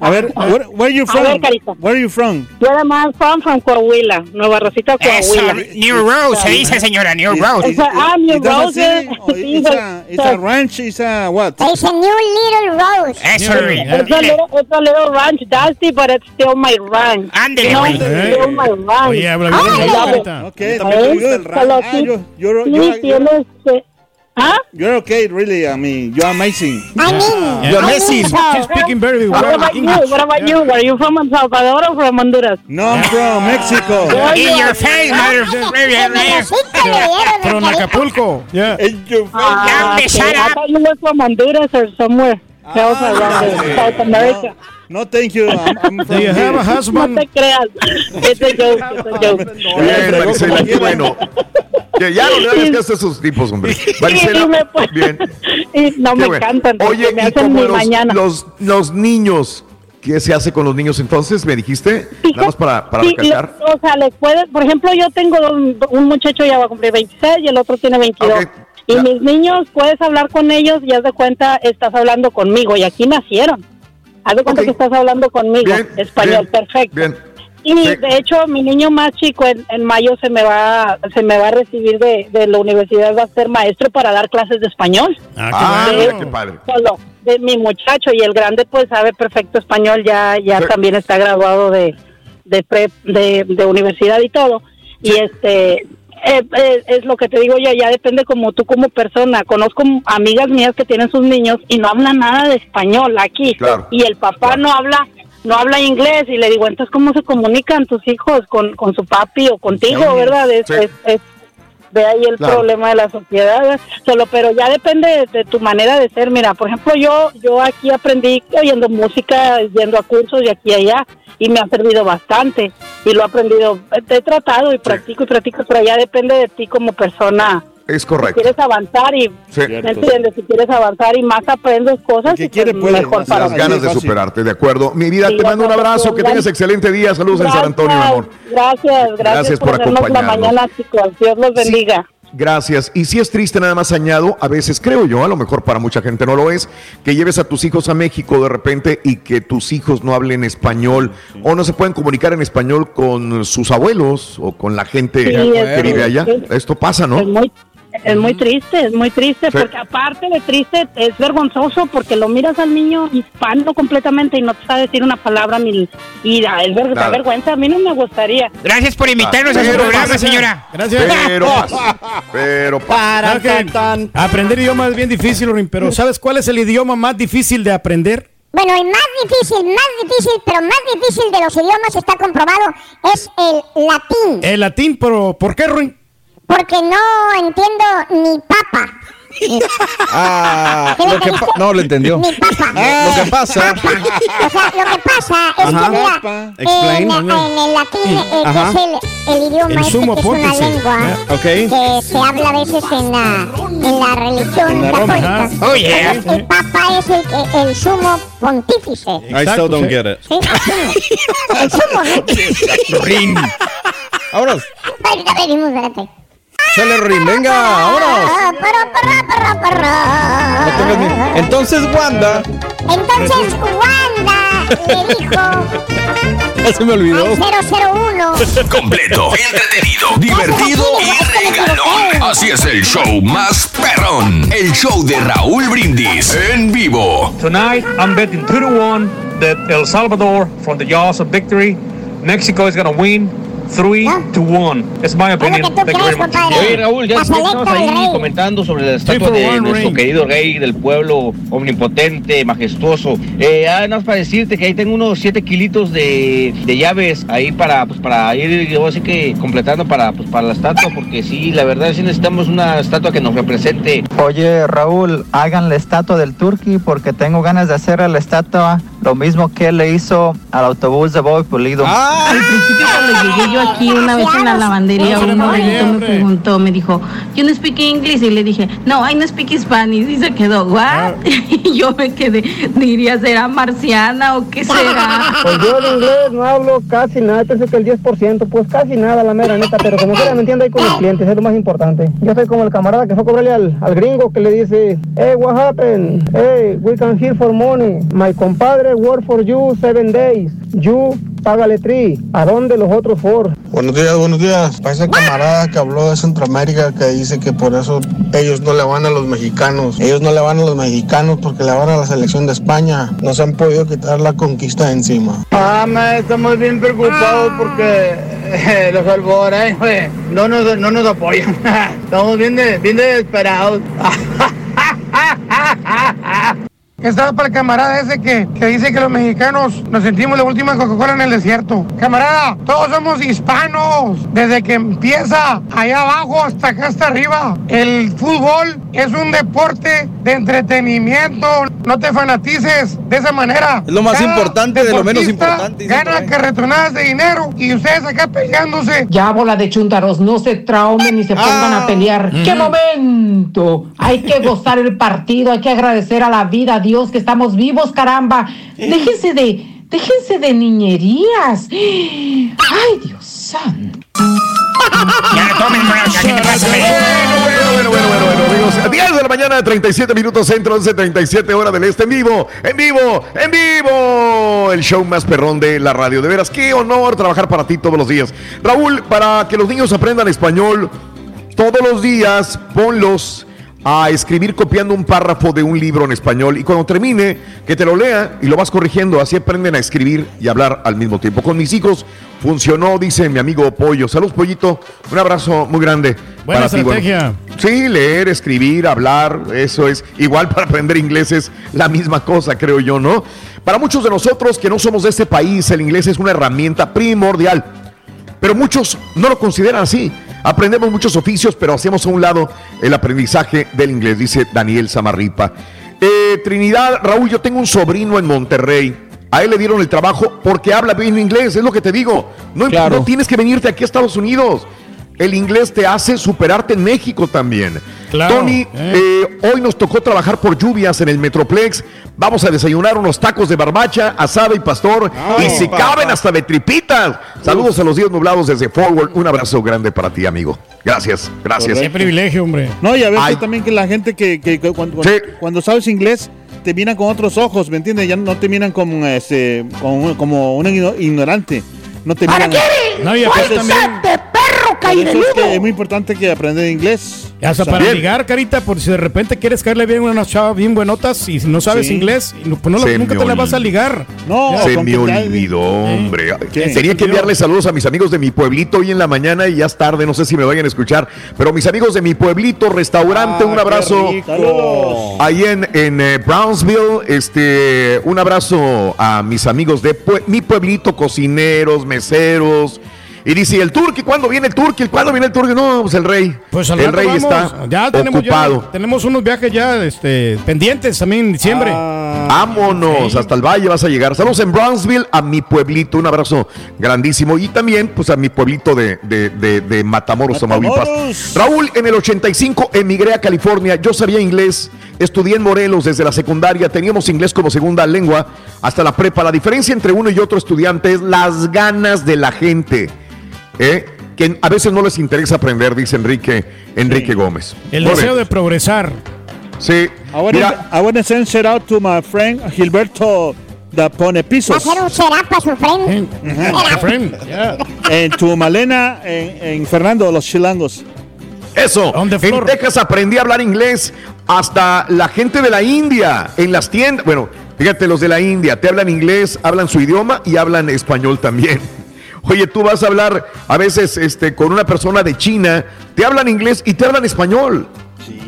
A ver, where, where are you A ver, from? Carita. Where are you from? Yo además from, from Coahuila, Nueva Rosita, Eso, Coahuila. New Rose, se dice señora, New Rose. Ah, New a Rose. sí, It's a, it's a ranch, it's a what? It's a new little rose. Eso, It's a, little, it's a little ranch, dusty, but it's still my ranch. Güey. it's still my ranch. Oye, habla bien, Carita. it. Ok, gusta el ranch. Solo Ah, sí- yo- you're- sí you're- tienes que- ¿Ah? You're okay, really. I mean, you're amazing. I mean, You're I amazing. She's speaking very What well about you? What about you? Are you from El Salvador or from Honduras? No, I'm from Mexico. Where In you your face, mother. From. Acapulco. Yeah. In your face. Ah, Damn, okay. I thought you were from Honduras or somewhere else around the South America. No, thank you. I'm, I'm Do you have a here. No husband? te creas. It's a joke, it's a joke. Bien, Marisela, qué bueno. Que ya no le hagas caso a esos tipos, hombre. Marisela, bien. Y no Qué me bueno. encantan. porque Oye, me y hacen mi los, mañana. los, los niños, ¿qué se hace con los niños entonces? ¿Me dijiste? Nada más para, para Sí, recalcar. lo- o sea, les puedes, por ejemplo, yo tengo dos- un muchacho ya va a cumplir 26 y el otro tiene 22. Ok, Y ya. mis niños, puedes hablar con ellos y haz de cuenta, estás hablando conmigo y aquí nacieron. Haz de cuenta que estás hablando conmigo, Bien, español, bien, perfecto. Bien. Y Sí. de hecho, mi niño más chico en, en mayo se me va se me va a recibir de, de la universidad, va a ser maestro para dar clases de español. Ah, qué mira, bueno. qué padre. Solo de mi muchacho y el grande pues sabe perfecto español, ya ya Sí. también está graduado de de prep, de, de universidad y todo. Y este eh, eh, es lo que te digo yo, ya depende como tú como persona. Conozco amigas mías que tienen sus niños y no hablan nada de español aquí. Claro. Y el papá no habla no habla inglés y le digo, entonces, ¿cómo se comunican tus hijos con, con su papi o contigo, verdad? Es, Sí. es, es- de ahí el Claro. problema de la sociedad. Solo, pero ya depende de, de tu manera de ser. Mira, por ejemplo, yo yo aquí aprendí oyendo música, yendo a cursos y aquí y allá y me ha servido bastante y lo he aprendido. He tratado y practico y practico, pero ya depende de ti como persona. Es Si correcto. quieres avanzar y Sí. ¿me entiendes? Si quieres avanzar y más aprendes cosas, que quiere pues, puede, mejor para Las ganas de fácil. superarte, de acuerdo. Mi vida, Sí, te mando un abrazo, que tengas excelente día. Saludos en San Antonio, mi amor. Gracias, gracias, Gracias por por, hacernos la acompañarnos. mañana, chicos. Dios los bendiga. Gracias. Y si es triste, nada más añado, a veces creo yo, a lo mejor para mucha gente no lo es, que lleves a tus hijos a México de repente y que tus hijos no hablen español o no se pueden comunicar en español con sus abuelos o con la gente Sí, que vive allá. es- Esto pasa, ¿no? Es muy, es muy triste, es muy triste, Sí. porque aparte de triste, es vergonzoso porque lo miras al niño hispano completamente y no te sabe decir una palabra ni y da, es ver- da vergüenza. A mí no me gustaría. Gracias por invitarnos a su programa, pasa. señora. Gracias. Pero pasa. Pero pasa. ¿Sabes qué? Aprender idioma es bien difícil, Rin, pero ¿sabes cuál es el idioma más difícil de aprender? Bueno, el más difícil, más difícil, pero más difícil de los idiomas está comprobado es el latín. El latín, pero ¿por qué, Ruin? Porque no entiendo ni papa. Ah, ¿Qué lo que pa- no lo entendió. Mi papa. Lo que pasa. O sea, lo que pasa es Ajá. que mira, Papa. en, Explain. en el latín, eh, que es el, el idioma El este, sumo que es una lengua Yeah, ok. que se habla a veces en la, en la religión En la Roma, católica. Oh, yeah. El papa es el, el sumo pontífice. I still don't get it. Sí, el sumo, ¿no? Rin. Vámonos. Ahorita venimos, espérate. Sale Rin, venga, vámonos. No. Entonces, Wanda. Entonces Wanda le dijo Ya se me olvidó. al 001 Completo, entretenido, divertido y regalón. Así es el show más perrón. El show de Raúl Brindis en vivo. Tonight, I'm betting 2 to 1 that El Salvador, from the jaws of victory, Mexico is going to win 3 to 1. It's my opinion. Thank you very much. Oye, Raúl, ya estamos ahí comentando sobre la estatua de one nuestro querido rey del pueblo, omnipotente, majestuoso. Eh, ah, nada más para decirte que ahí tengo unos 7 kilitos de, de llaves ahí para, pues, para ir, yo así que completando para, pues, para la estatua, porque sí, la verdad sí necesitamos una estatua que nos represente. Oye, Raúl, hagan la estatua del Turqui porque tengo ganas de hacer a la estatua lo mismo que él le hizo al autobús de Boy Pulido. Al principio cuando llegué yo aquí una vez en la lavandería, un morenito me preguntó, me dijo, you no speak English? Y le dije, no, I no speak Spanish. Y se quedó, what? Y yo me quedé, diría, ¿será marciana o qué será? Pues yo de inglés no hablo casi nada, pensé que el 10%, pues casi nada, la mera neta, pero como quiera me entiendo ahí con los clientes, es lo más importante. Yo soy como el camarada que fue a cobrarle al, al gringo que le dice, hey, what happened? Hey, we can here for money. My compadre work for you seven days. You págale three. ¿A dónde los otros four? Buenos días, buenos días. Para ese camarada que habló de Centroamérica que dice que por eso ellos no le van a los mexicanos. Ellos no le van a los mexicanos porque le van a la selección de España. No se han podido quitar la conquista de encima. Ah, ma, estamos bien preocupados porque eh, los salvadoreños eh, no, nos, no nos apoyan. estamos bien, de- bien desesperados. Estaba para el camarada ese que, que dice que los mexicanos nos sentimos la última Coca-Cola en el desierto. Camarada, todos somos hispanos. Desde que empieza allá abajo hasta acá hasta arriba. El fútbol es un deporte de entretenimiento. No te fanatices de esa manera. Es lo más importante de lo menos importante, Gana carretonadas de dinero y ustedes acá peleándose. Ya, bola de chuntaros, no se traumen ni se pongan a pelear. ¡Qué momento! Hay que gozar el partido, hay que agradecer a la vida, a Dios, que estamos vivos, caramba. Déjense de, déjense de niñerías. Ay, Dios santo. Ya, tomen, bueno. Bueno, bueno, bueno, bueno, amigos. 10 de la mañana, 37 minutos centro, 11, 37 hora del este en vivo, en vivo, en vivo. El show más perrón de la radio. De veras, qué honor trabajar para ti todos los días. Raúl, para que los niños aprendan español, todos los días ponlos a escribir copiando un párrafo de un libro en español y cuando termine, que te lo lea y lo vas corrigiendo. Así aprenden a escribir y hablar al mismo tiempo. Con mis hijos funcionó, dice mi amigo Pollo. Saludos, Pollito. Un abrazo muy grande. Buena para ti. Bueno, estrategia. sí, leer, escribir, hablar, eso es igual para aprender inglés es la misma cosa, creo yo, ¿no? Para muchos de nosotros que no somos de este país, el inglés es una herramienta primordial, pero muchos no lo consideran así. Aprendemos muchos oficios, pero hacemos a un lado el aprendizaje del inglés, dice Daniel Samarripa. Eh, Trinidad, Raúl, yo tengo un sobrino en Monterrey. A él le dieron el trabajo porque habla bien inglés, es lo que te digo. No, Claro. no tienes que venirte aquí a Estados Unidos. El inglés te hace superarte en México también. Claro, Tony, eh, hoy nos tocó trabajar por lluvias en el Metroplex. Vamos a desayunar unos tacos de barbacha, asada y pastor. y si papá. caben hasta de tripitas. Saludos a los días nublados desde Forward. Un abrazo grande para ti, amigo. Gracias, gracias. Qué privilegio, hombre. No, y a veces Ay. también que la gente que, que- que cuando, sabes inglés te miran con otros ojos, ¿me entiendes? Ya no te miran como, este, como, como un igno- ignorante. No te miran. No, y también- de perro, Es, que es muy importante que aprender inglés. Hasta para Bien. ligar, carita, por si de repente quieres caerle bien a una chava bien buenotas y no sabes Sí. inglés, pues no, Se nunca te la vas a ligar. No, Se me olvidó, hombre. Tenía que enviarle saludos a mis amigos de mi pueblito hoy en la mañana y ya es tarde, no sé si me vayan a escuchar, pero mis amigos de mi pueblito, restaurante, Ah, un abrazo. Ahí en, en eh, Brownsville, este, un abrazo a mis amigos de pue- mi pueblito, cocineros, meseros. Y dice, ¿y el turqui? ¿Cuándo viene el turqui? ¿Cuándo viene el turqui? No, pues el rey. Pues al el rey vamos. está ya tenemos, ya- ocupado. tenemos unos viajes ya este, pendientes también en diciembre. Ah. Vámonos, hasta el valle vas a llegar. Saludos en Brownsville, a mi pueblito, un abrazo grandísimo. Y también, pues, a mi pueblito de, de, de- de Matamoros, Tamaulipas. Raúl, en el 85 emigré a California. Yo sabía inglés, estudié en Morelos desde la secundaria. Teníamos inglés como segunda lengua hasta la prepa. La diferencia entre uno y otro estudiante es las ganas de la gente. ¿Eh? Que a veces no les interesa aprender, dice Enrique, Enrique Gómez. El deseo de progresar. Sí. I want Mira, to I wanna send shout out to my friend Gilberto da Pone Pisos. ser un será para su friend. Friend, yeah. En tu Malena, en, en Fernando, los chilangos. Eso. En. Texas aprendí a hablar inglés. Hasta la gente de la India en las tiendas. Bueno, fíjate, los de la India te hablan inglés, hablan su idioma y hablan español también. Oye, tú vas a hablar a veces este, con una persona de China, te hablan inglés y te hablan español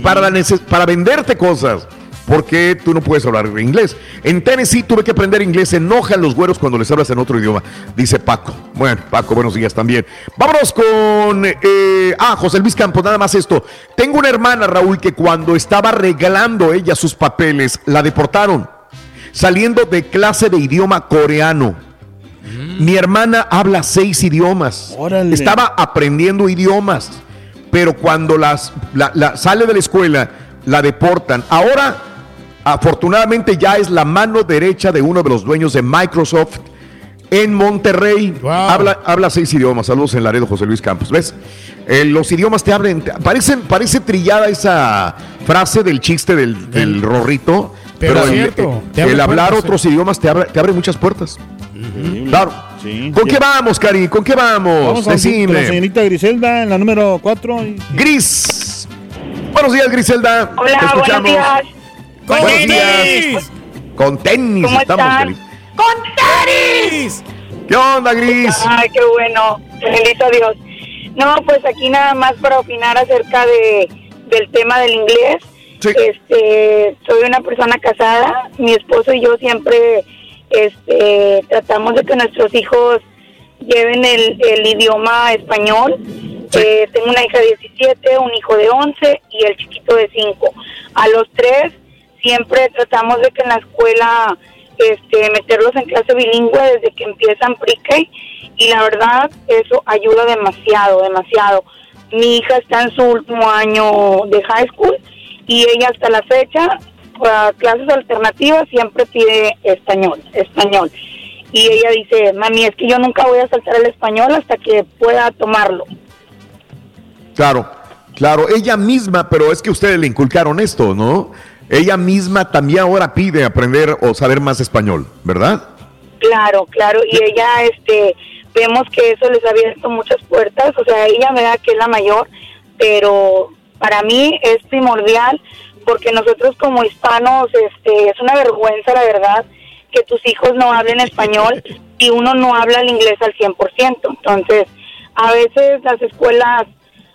para, la neces- para venderte cosas. Porque tú no puedes hablar inglés. En Tennessee tuve que aprender inglés. Se enojan los güeros cuando les hablas en otro idioma. Dice Paco. Bueno, Paco, buenos días también. Vámonos con. eh, ah, José Luis Campos, nada más esto. Tengo una hermana, Raúl, que cuando estaba regalando ella sus papeles, la deportaron. Saliendo de clase de idioma coreano. Mi hermana habla seis idiomas. Órale. Estaba aprendiendo idiomas. Pero cuando las, la- la- sale de la escuela, la deportan. Ahora, afortunadamente, ya es la mano derecha de uno de los dueños de Microsoft en Monterrey. Wow. Habla, habla seis idiomas. Saludos en Laredo, José Luis Campos. ¿Ves? Eh, los idiomas te abren. te- parecen, parece trillada esa frase del chiste del, del rorrito. Pero es el- cierto, el, abre hablar otros idiomas te abre, te abre muchas puertas. Claro. Sí. ¿Con qué vamos, Cari? ¿Con qué vamos? Vamos con, con la Decime. señorita Griselda en la número 4. Gris. Buenos días, Griselda. Hola, Te buenos escuchamos. días. ¡Con Buenos tenis! días. Con tenis ¿Cómo estamos, están? Gris. ¡Con tenis! ¿Qué onda, Gris? Ay, qué bueno. Bendito Dios. No, pues aquí nada más para opinar acerca de, del tema del inglés. Este, soy una persona casada. Mi esposo y yo siempre este, tratamos de que nuestros hijos lleven el, el idioma español. Eh, tengo una hija de 17, un hijo de 11 y el chiquito de 5. A los tres siempre tratamos de que en la escuela este, meterlos en clase bilingüe desde que empiezan pre-K y la verdad eso ayuda demasiado, demasiado. Mi hija está en su último año de high school y ella hasta la fecha para clases alternativas siempre pide español, español. Y ella dice, mami, es que yo nunca voy a saltar el español hasta que pueda tomarlo. Claro, claro. Ella misma, pero es que ustedes le inculcaron esto, ¿no? Ella misma también ahora pide aprender o saber más español, ¿verdad? Claro, claro, y ella, este, vemos que eso les ha abierto muchas puertas, o sea, ella me da que es la mayor, pero para mí es primordial porque nosotros como hispanos, este, es una vergüenza, la verdad, que tus hijos no hablen español y uno no habla el inglés al 100%. Entonces, a veces las escuelas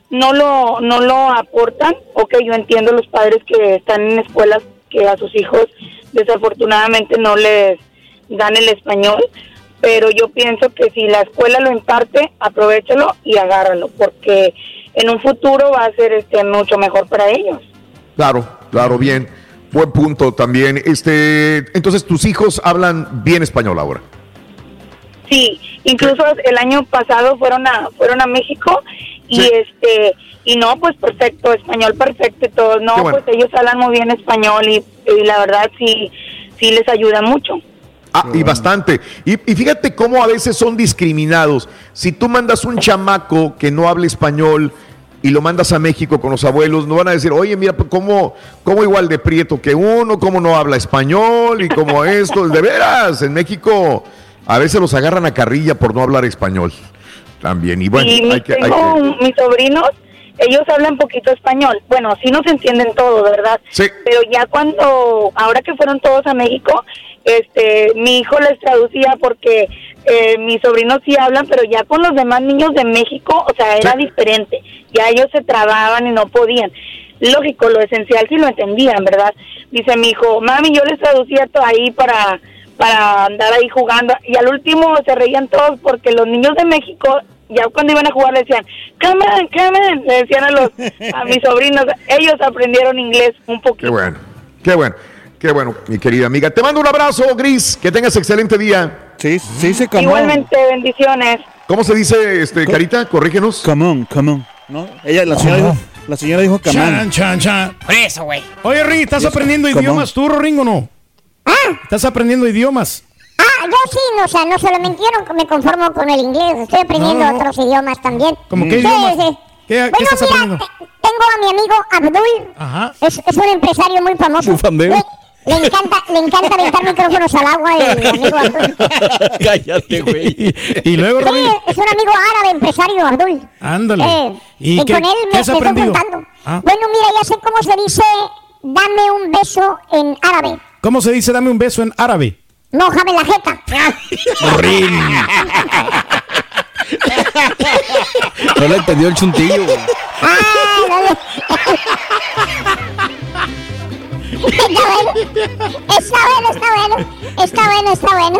no lo no lo aportan. Ok, yo entiendo los padres que están en escuelas que a sus hijos desafortunadamente no les dan el español, pero yo pienso que si la escuela lo imparte, aprovechalo y agárralo, porque en un futuro va a ser este mucho mejor para ellos. Claro, claro, bien. Buen punto también. Este, entonces tus hijos hablan bien español ahora. Sí, incluso el año pasado fueron a fueron a México y este y no pues perfecto español perfecto y todo no bueno. pues ellos hablan muy bien español y, y la verdad sí sí les ayuda mucho. Ah, y bastante. Y, y fíjate cómo a veces son discriminados. Si tú mandas un chamaco que no hable español y lo mandas a México con los abuelos, no van a decir, oye, mira, pues, ¿cómo, cómo igual de prieto que uno? ¿Cómo no habla español? Y como esto, de veras, en México a veces los agarran a carrilla por no hablar español. También. Y bueno, hay que... hay que- un- mis sobrinos ellos hablan poquito español. Bueno, sí nos entienden todo, ¿verdad? Sí. Pero ya cuando, ahora que fueron todos a México, este, mi hijo les traducía porque eh, mis sobrinos sí hablan, pero ya con los demás niños de México, o sea, era diferente. Ya ellos se trababan y no podían. Lógico, lo esencial sí lo entendían, ¿verdad? Dice mi hijo, mami, yo les traducía todo ahí para para andar ahí jugando y al último se reían todos porque los niños de México ya cuando iban a jugar le decían, come on, come on", le decían a los a mis sobrinos, ellos aprendieron inglés un poquito. Qué bueno, qué bueno, qué bueno, mi querida amiga. Te mando un abrazo, Gris. Que tengas excelente día. Sí, sí, se Igualmente, bendiciones. ¿Cómo se dice, este, Carita? Corrígenos. Come on, come on. ¿No? Ella, la señora dijo, la señora dijo come on. Chan, chan, chan. Por eso, güey. Oye, Ring, ¿estás Eso, aprendiendo come idiomas tú, Ring, o no? ¿Estás aprendiendo idiomas? Ah, yo sí, no, o sea, no solamente yo no me conformo con el inglés, estoy aprendiendo No, otros idiomas también. ¿Cómo qué Sí, idiomas? sí. ¿Qué- qué bueno, estás mira, aprendiendo? tengo a mi amigo Abdul, Ajá. es, es un empresario muy famoso. Bufandeo. Le, le encanta, le encanta aventar micrófonos al agua el amigo Abdul. Cállate, güey. Y luego, es un amigo árabe, empresario Abdul. ándale. Eh, ¿Y y qué, con él qué me, estoy juntando. Ah, Bueno, mira, ya sé cómo se dice dame un beso en árabe. ¿Cómo se dice dame un beso en árabe? Mójame la jeta. No le entendió el chuntillo, güey. No le- Está bueno, está bueno, está bueno, está bueno.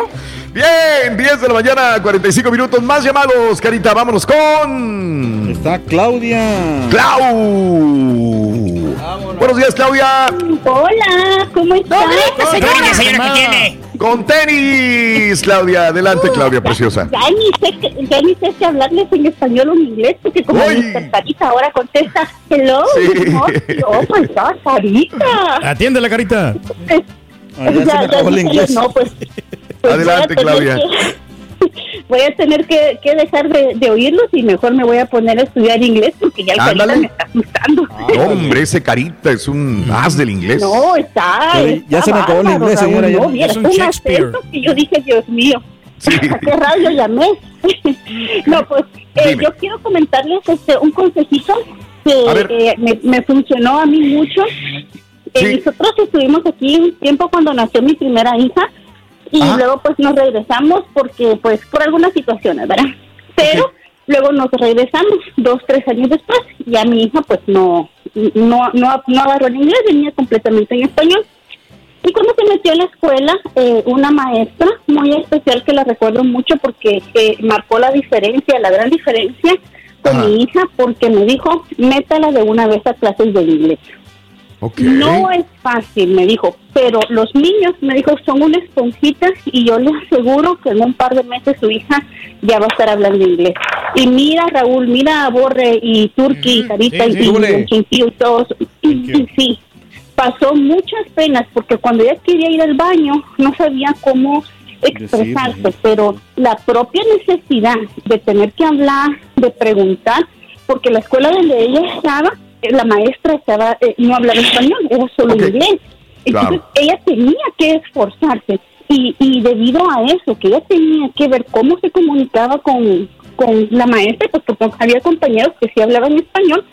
Bien, 10 de la mañana, 45 minutos. Más llamados, Carita. Vámonos con. Está Claudia. Clau. Buenos días, Claudia. Hola, ¿cómo estás? Venga, señora, ¿qué tiene? Con tenis, Claudia. Adelante, Claudia, preciosa. Ya ni sé, que- ya ni sé si hablarles en español o en inglés, porque como mi Sarita ahora contesta, hello, Sí. no, oh my God, Sarita. Atiende la carita. Ah, ya dije, inglés. No, pues, pues Adelante, Claudia. que- voy a tener que, que dejar de, de oírlos y mejor me voy a poner a estudiar inglés porque ya el Carita me está asustando. Hombre, ese Carita es un as del inglés. No, está. Sí, ya está se me acabó el inglés, señora, ya. No, vieras, Es un Shakespeare. acento que yo dije, Dios mío. Sí. ¿A qué radio llamé? no, pues eh, yo quiero comentarles este, un consejito que eh, me, me funcionó a mí mucho. Eh, Sí. Nosotros estuvimos aquí un tiempo cuando nació mi primera hija y Ajá. luego pues nos regresamos porque pues por algunas situaciones, ¿verdad? Pero luego nos regresamos dos, tres años después. Ya mi hija pues no, no, no, no agarró el inglés, venía completamente en español. Y cuando se metió a la escuela, eh, una maestra muy especial que la recuerdo mucho porque eh, marcó la diferencia, la gran diferencia con Ajá. mi hija, porque me dijo, métala de una vez a clases de inglés. No es fácil, me dijo, pero los niños, me dijo, son una esponjita y yo le aseguro que en un par de meses su hija ya va a estar hablando inglés. Y mira, Raúl, mira a Borre y Turki y Carita sí, y, sí. y y todos. Y, sí, pasó muchas penas porque cuando ella quería ir al baño no sabía cómo expresarse, Decirle. pero la propia necesidad de tener que hablar, de preguntar, porque la escuela donde ella estaba, la maestra estaba eh, no hablaba español, era solo Ok. inglés. Entonces Claro. ella tenía que esforzarse y, y debido a eso, que ella tenía que ver cómo se comunicaba con, con la maestra, pues porque había compañeros que sí hablaban español,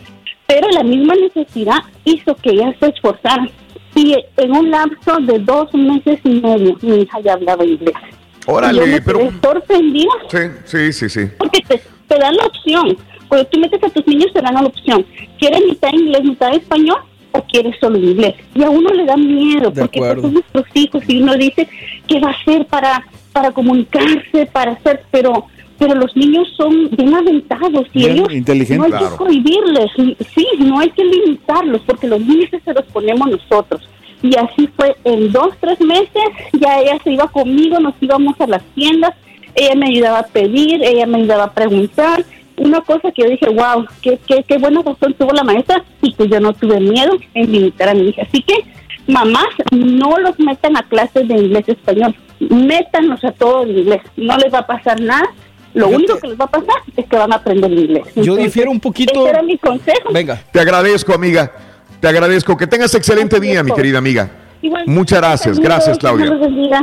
pero la misma necesidad hizo que ella se esforzara. Y en un lapso de dos meses y medio, mi hija ya hablaba inglés. Y yo Órale, me pero. sorprendida Sí, sí, sí, sí. porque te, te dan la opción. Cuando tú metes a tus niños, te dan la opción. ¿Quieres mitad inglés, mitad español? ¿O quieres solo inglés? Y a uno le da miedo, De porque pues, son nuestros hijos y uno dice qué va a hacer para, para comunicarse, para hacer, pero pero los niños son bien aventados y Bien ellos inteligentes. no hay Claro. que prohibirles, sí, no hay que limitarlos, porque los límites se los ponemos nosotros. Y así fue, en dos, tres meses, ya ella se iba conmigo, nos íbamos a las tiendas, ella me ayudaba a pedir, ella me ayudaba a preguntar. Una cosa que yo dije, wow, qué, qué, qué buena razón tuvo la maestra y que yo no tuve miedo en limitar a mi hija. Así que, mamás, no los metan a clases de inglés-español, métanlos a todo en inglés, no les va a pasar nada. Lo único que les va a pasar es que van a aprender inglés. Yo Entonces, difiero un poquito. Ese era mi consejo. Venga. Te agradezco, amiga. Te agradezco. Que tengas excelente día, mi querida amiga. Igual- Muchas gracias. Gracias, Claudia.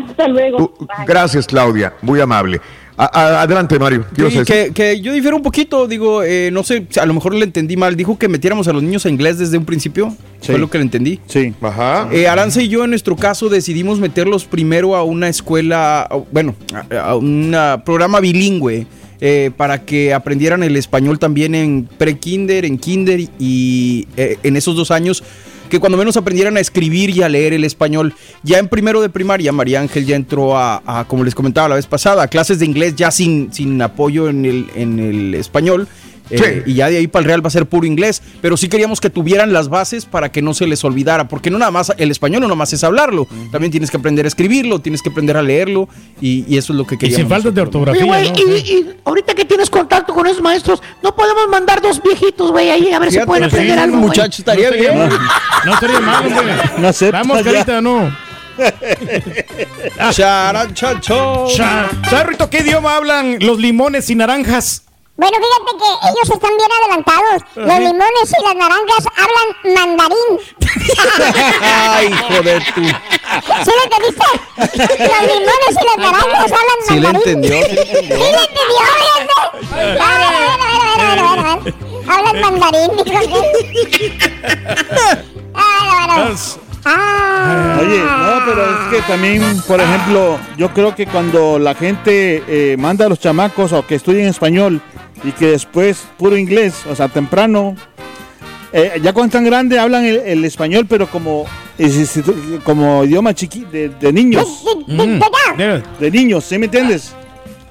Hasta luego. Gracias, Claudia. Muy amable. A- adelante, Mario. ¿Qué ibas a Sí, que, que yo difiero un poquito, digo, eh, no sé, a lo mejor le entendí mal. Dijo que metiéramos a los niños a inglés desde un principio. Fue lo que le entendí. Sí. Ajá. Eh, Aranza y yo, en nuestro caso, decidimos meterlos primero a una escuela, a- bueno, a, a un programa bilingüe. eh, para que aprendieran el español también en pre-kinder, en kinder y eh, en esos dos años que cuando menos aprendieran a escribir y a leer el español. Ya en primero de primaria, María Ángel ya entró a, como les comentaba la vez pasada, a clases de inglés ya sin, sin apoyo en el, en el español. Eh, y ya de ahí para el Real va a ser puro inglés, pero sí queríamos que tuvieran las bases para que no se les olvidara, porque no nada más el español no nada más es hablarlo, también tienes que aprender a escribirlo, tienes que aprender a leerlo y, y eso es lo que Y queríamos. sin faltas de ortografía. Oye, güey, ¿no? y, y ahorita que tienes contacto con esos maestros, no podemos mandar dos viejitos, güey, ahí a ver si pueden sí, aprender algo. güey? muchacho, estaría No bien. No estaría mal, hombre. No acepta Vamos, carita, no. Charan, chacho. Cha- ¿Sabes, Rito, qué idioma hablan los limones y naranjas? Bueno, fíjate que ellos están bien adelantados. Los limones y las naranjas hablan mandarín. Ay, hijo de tu. ¿Sí lo entendiste? Los limones y las naranjas hablan Sí le mandarín. entendió, sí le entendió. ¿Sí le entendió? fíjate? A ver, a ver, a ver, a ver, a ver, a ver. Hablan mandarín, dijo. Ah, bueno, bueno. Ah. Oye, no, pero es que también, por ejemplo, yo creo que cuando la gente eh, manda a los chamacos o que estudien español y que después puro inglés, o sea, temprano, eh, ya cuando están grandes hablan el, el español, pero como, como idioma chiqui de, de niños. De- de- de- de- De niños, ¿sí me entiendes?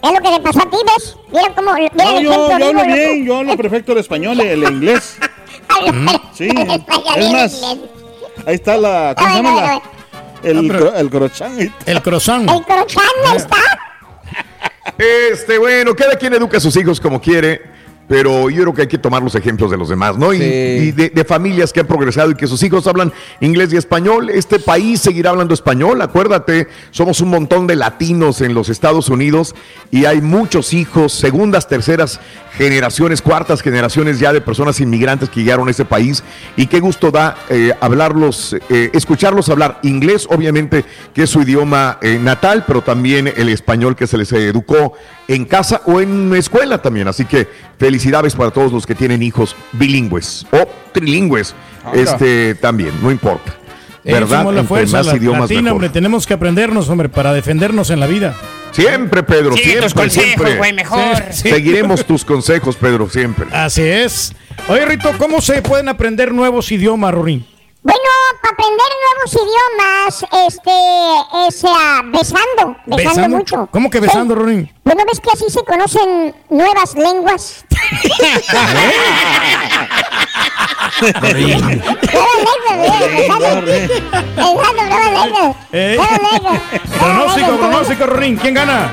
Es lo que le pasó a ti, ¿ves? Mira cómo. Mira No, el yo, hablo loco. bien, yo hablo perfecto el español, el, el inglés. Sí, es más, ahí está la, ¿cómo se llama? La- el, cro- el crochán. El croissant. El crochán no está. Este, bueno, cada quien educa a sus hijos como quiere, pero yo creo que hay que tomar los ejemplos de los demás, ¿no? Y, Sí. y de, de familias que han progresado y que sus hijos hablan inglés y español. Este país seguirá hablando español, acuérdate, somos un montón de latinos en los Estados Unidos y hay muchos hijos, segundas, terceras generaciones, cuartas generaciones ya de personas inmigrantes que llegaron a este país y qué gusto da eh, hablarlos, eh, escucharlos hablar inglés, obviamente que es su idioma eh, natal, pero también el español que se les educó en casa o en escuela también. Así que felicidades para todos los que tienen hijos bilingües o trilingües, este también, no importa. Eh, ¿Verdad? la fuerza más la- idiomas latina, mejor. hombre. Tenemos que aprendernos, hombre, para defendernos en la vida. Siempre, Pedro, Sigue siempre, tus consejos, siempre. mejor. Sí, sí. Seguiremos tus consejos, Pedro, siempre. Así es. Oye, Rito, ¿cómo se pueden aprender nuevos idiomas, Rorín? Bueno, para aprender nuevos idiomas, este, es ah, besando, besando, ¿Besando? mucho. ¿Cómo que Sí. besando, Rorín? Bueno, ¿ves que así se conocen nuevas lenguas? Eh. Pronóstico, pronóstico, Rorín. ¿Quién gana?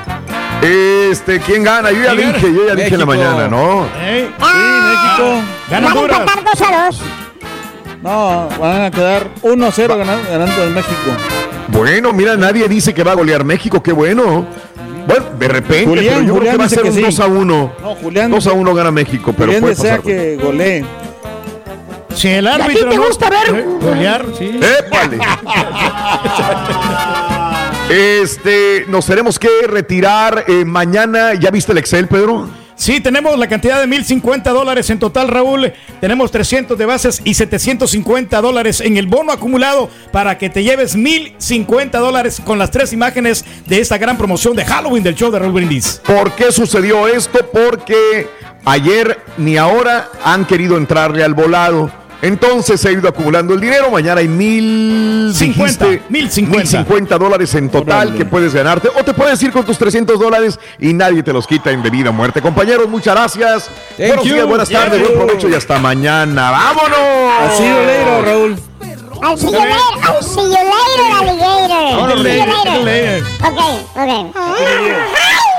Este, ¿quién gana? Yo ya ¿Quién dije, yo ya dije en la México. mañana, ¿no? ¿Eh? Ah, Gana Van a Honduras. empatar dos a dos. No, van a quedar 1-0 ganando, ganando en México. Bueno, mira, nadie dice que va a golear México, qué bueno. Bueno, de repente, Julián, pero yo creo Julián que va a ser un sí. 2 a 1. No, Julián. 2 a 1 gana México, pero Julián puede desea pasar. que golee. Si el a ti árbitro te no... gusta ver- ¿Eh? Golear, sí. ¡Épale! Este, nos tenemos que retirar eh, mañana. ¿Ya viste el Excel, Pedro? Sí, tenemos la cantidad de 1050 dólares en total, Raúl. Tenemos 300 de bases y 750 dólares en el bono acumulado para que te lleves 1050 dólares con las tres imágenes de esta gran promoción de Halloween del show de Raúl Brindis. ¿Por qué sucedió esto? Porque ayer ni ahora han querido entrarle al volado. Entonces se ha ido acumulando el dinero. Mañana hay mil, 50, dijiste, 1050. 1050 dólares en total que puedes ganarte. O te puedes ir con tus 300 dólares y nadie te los quita en debida muerte. Compañeros, muchas gracias. Thank Buenos you. días, buenas Yeah. tardes, buen provecho y hasta mañana. ¡Vámonos! Así lo leído, Raúl. I'll see you later. I'll see you later, alligator. Órale, See you later. órale. Ok, ok.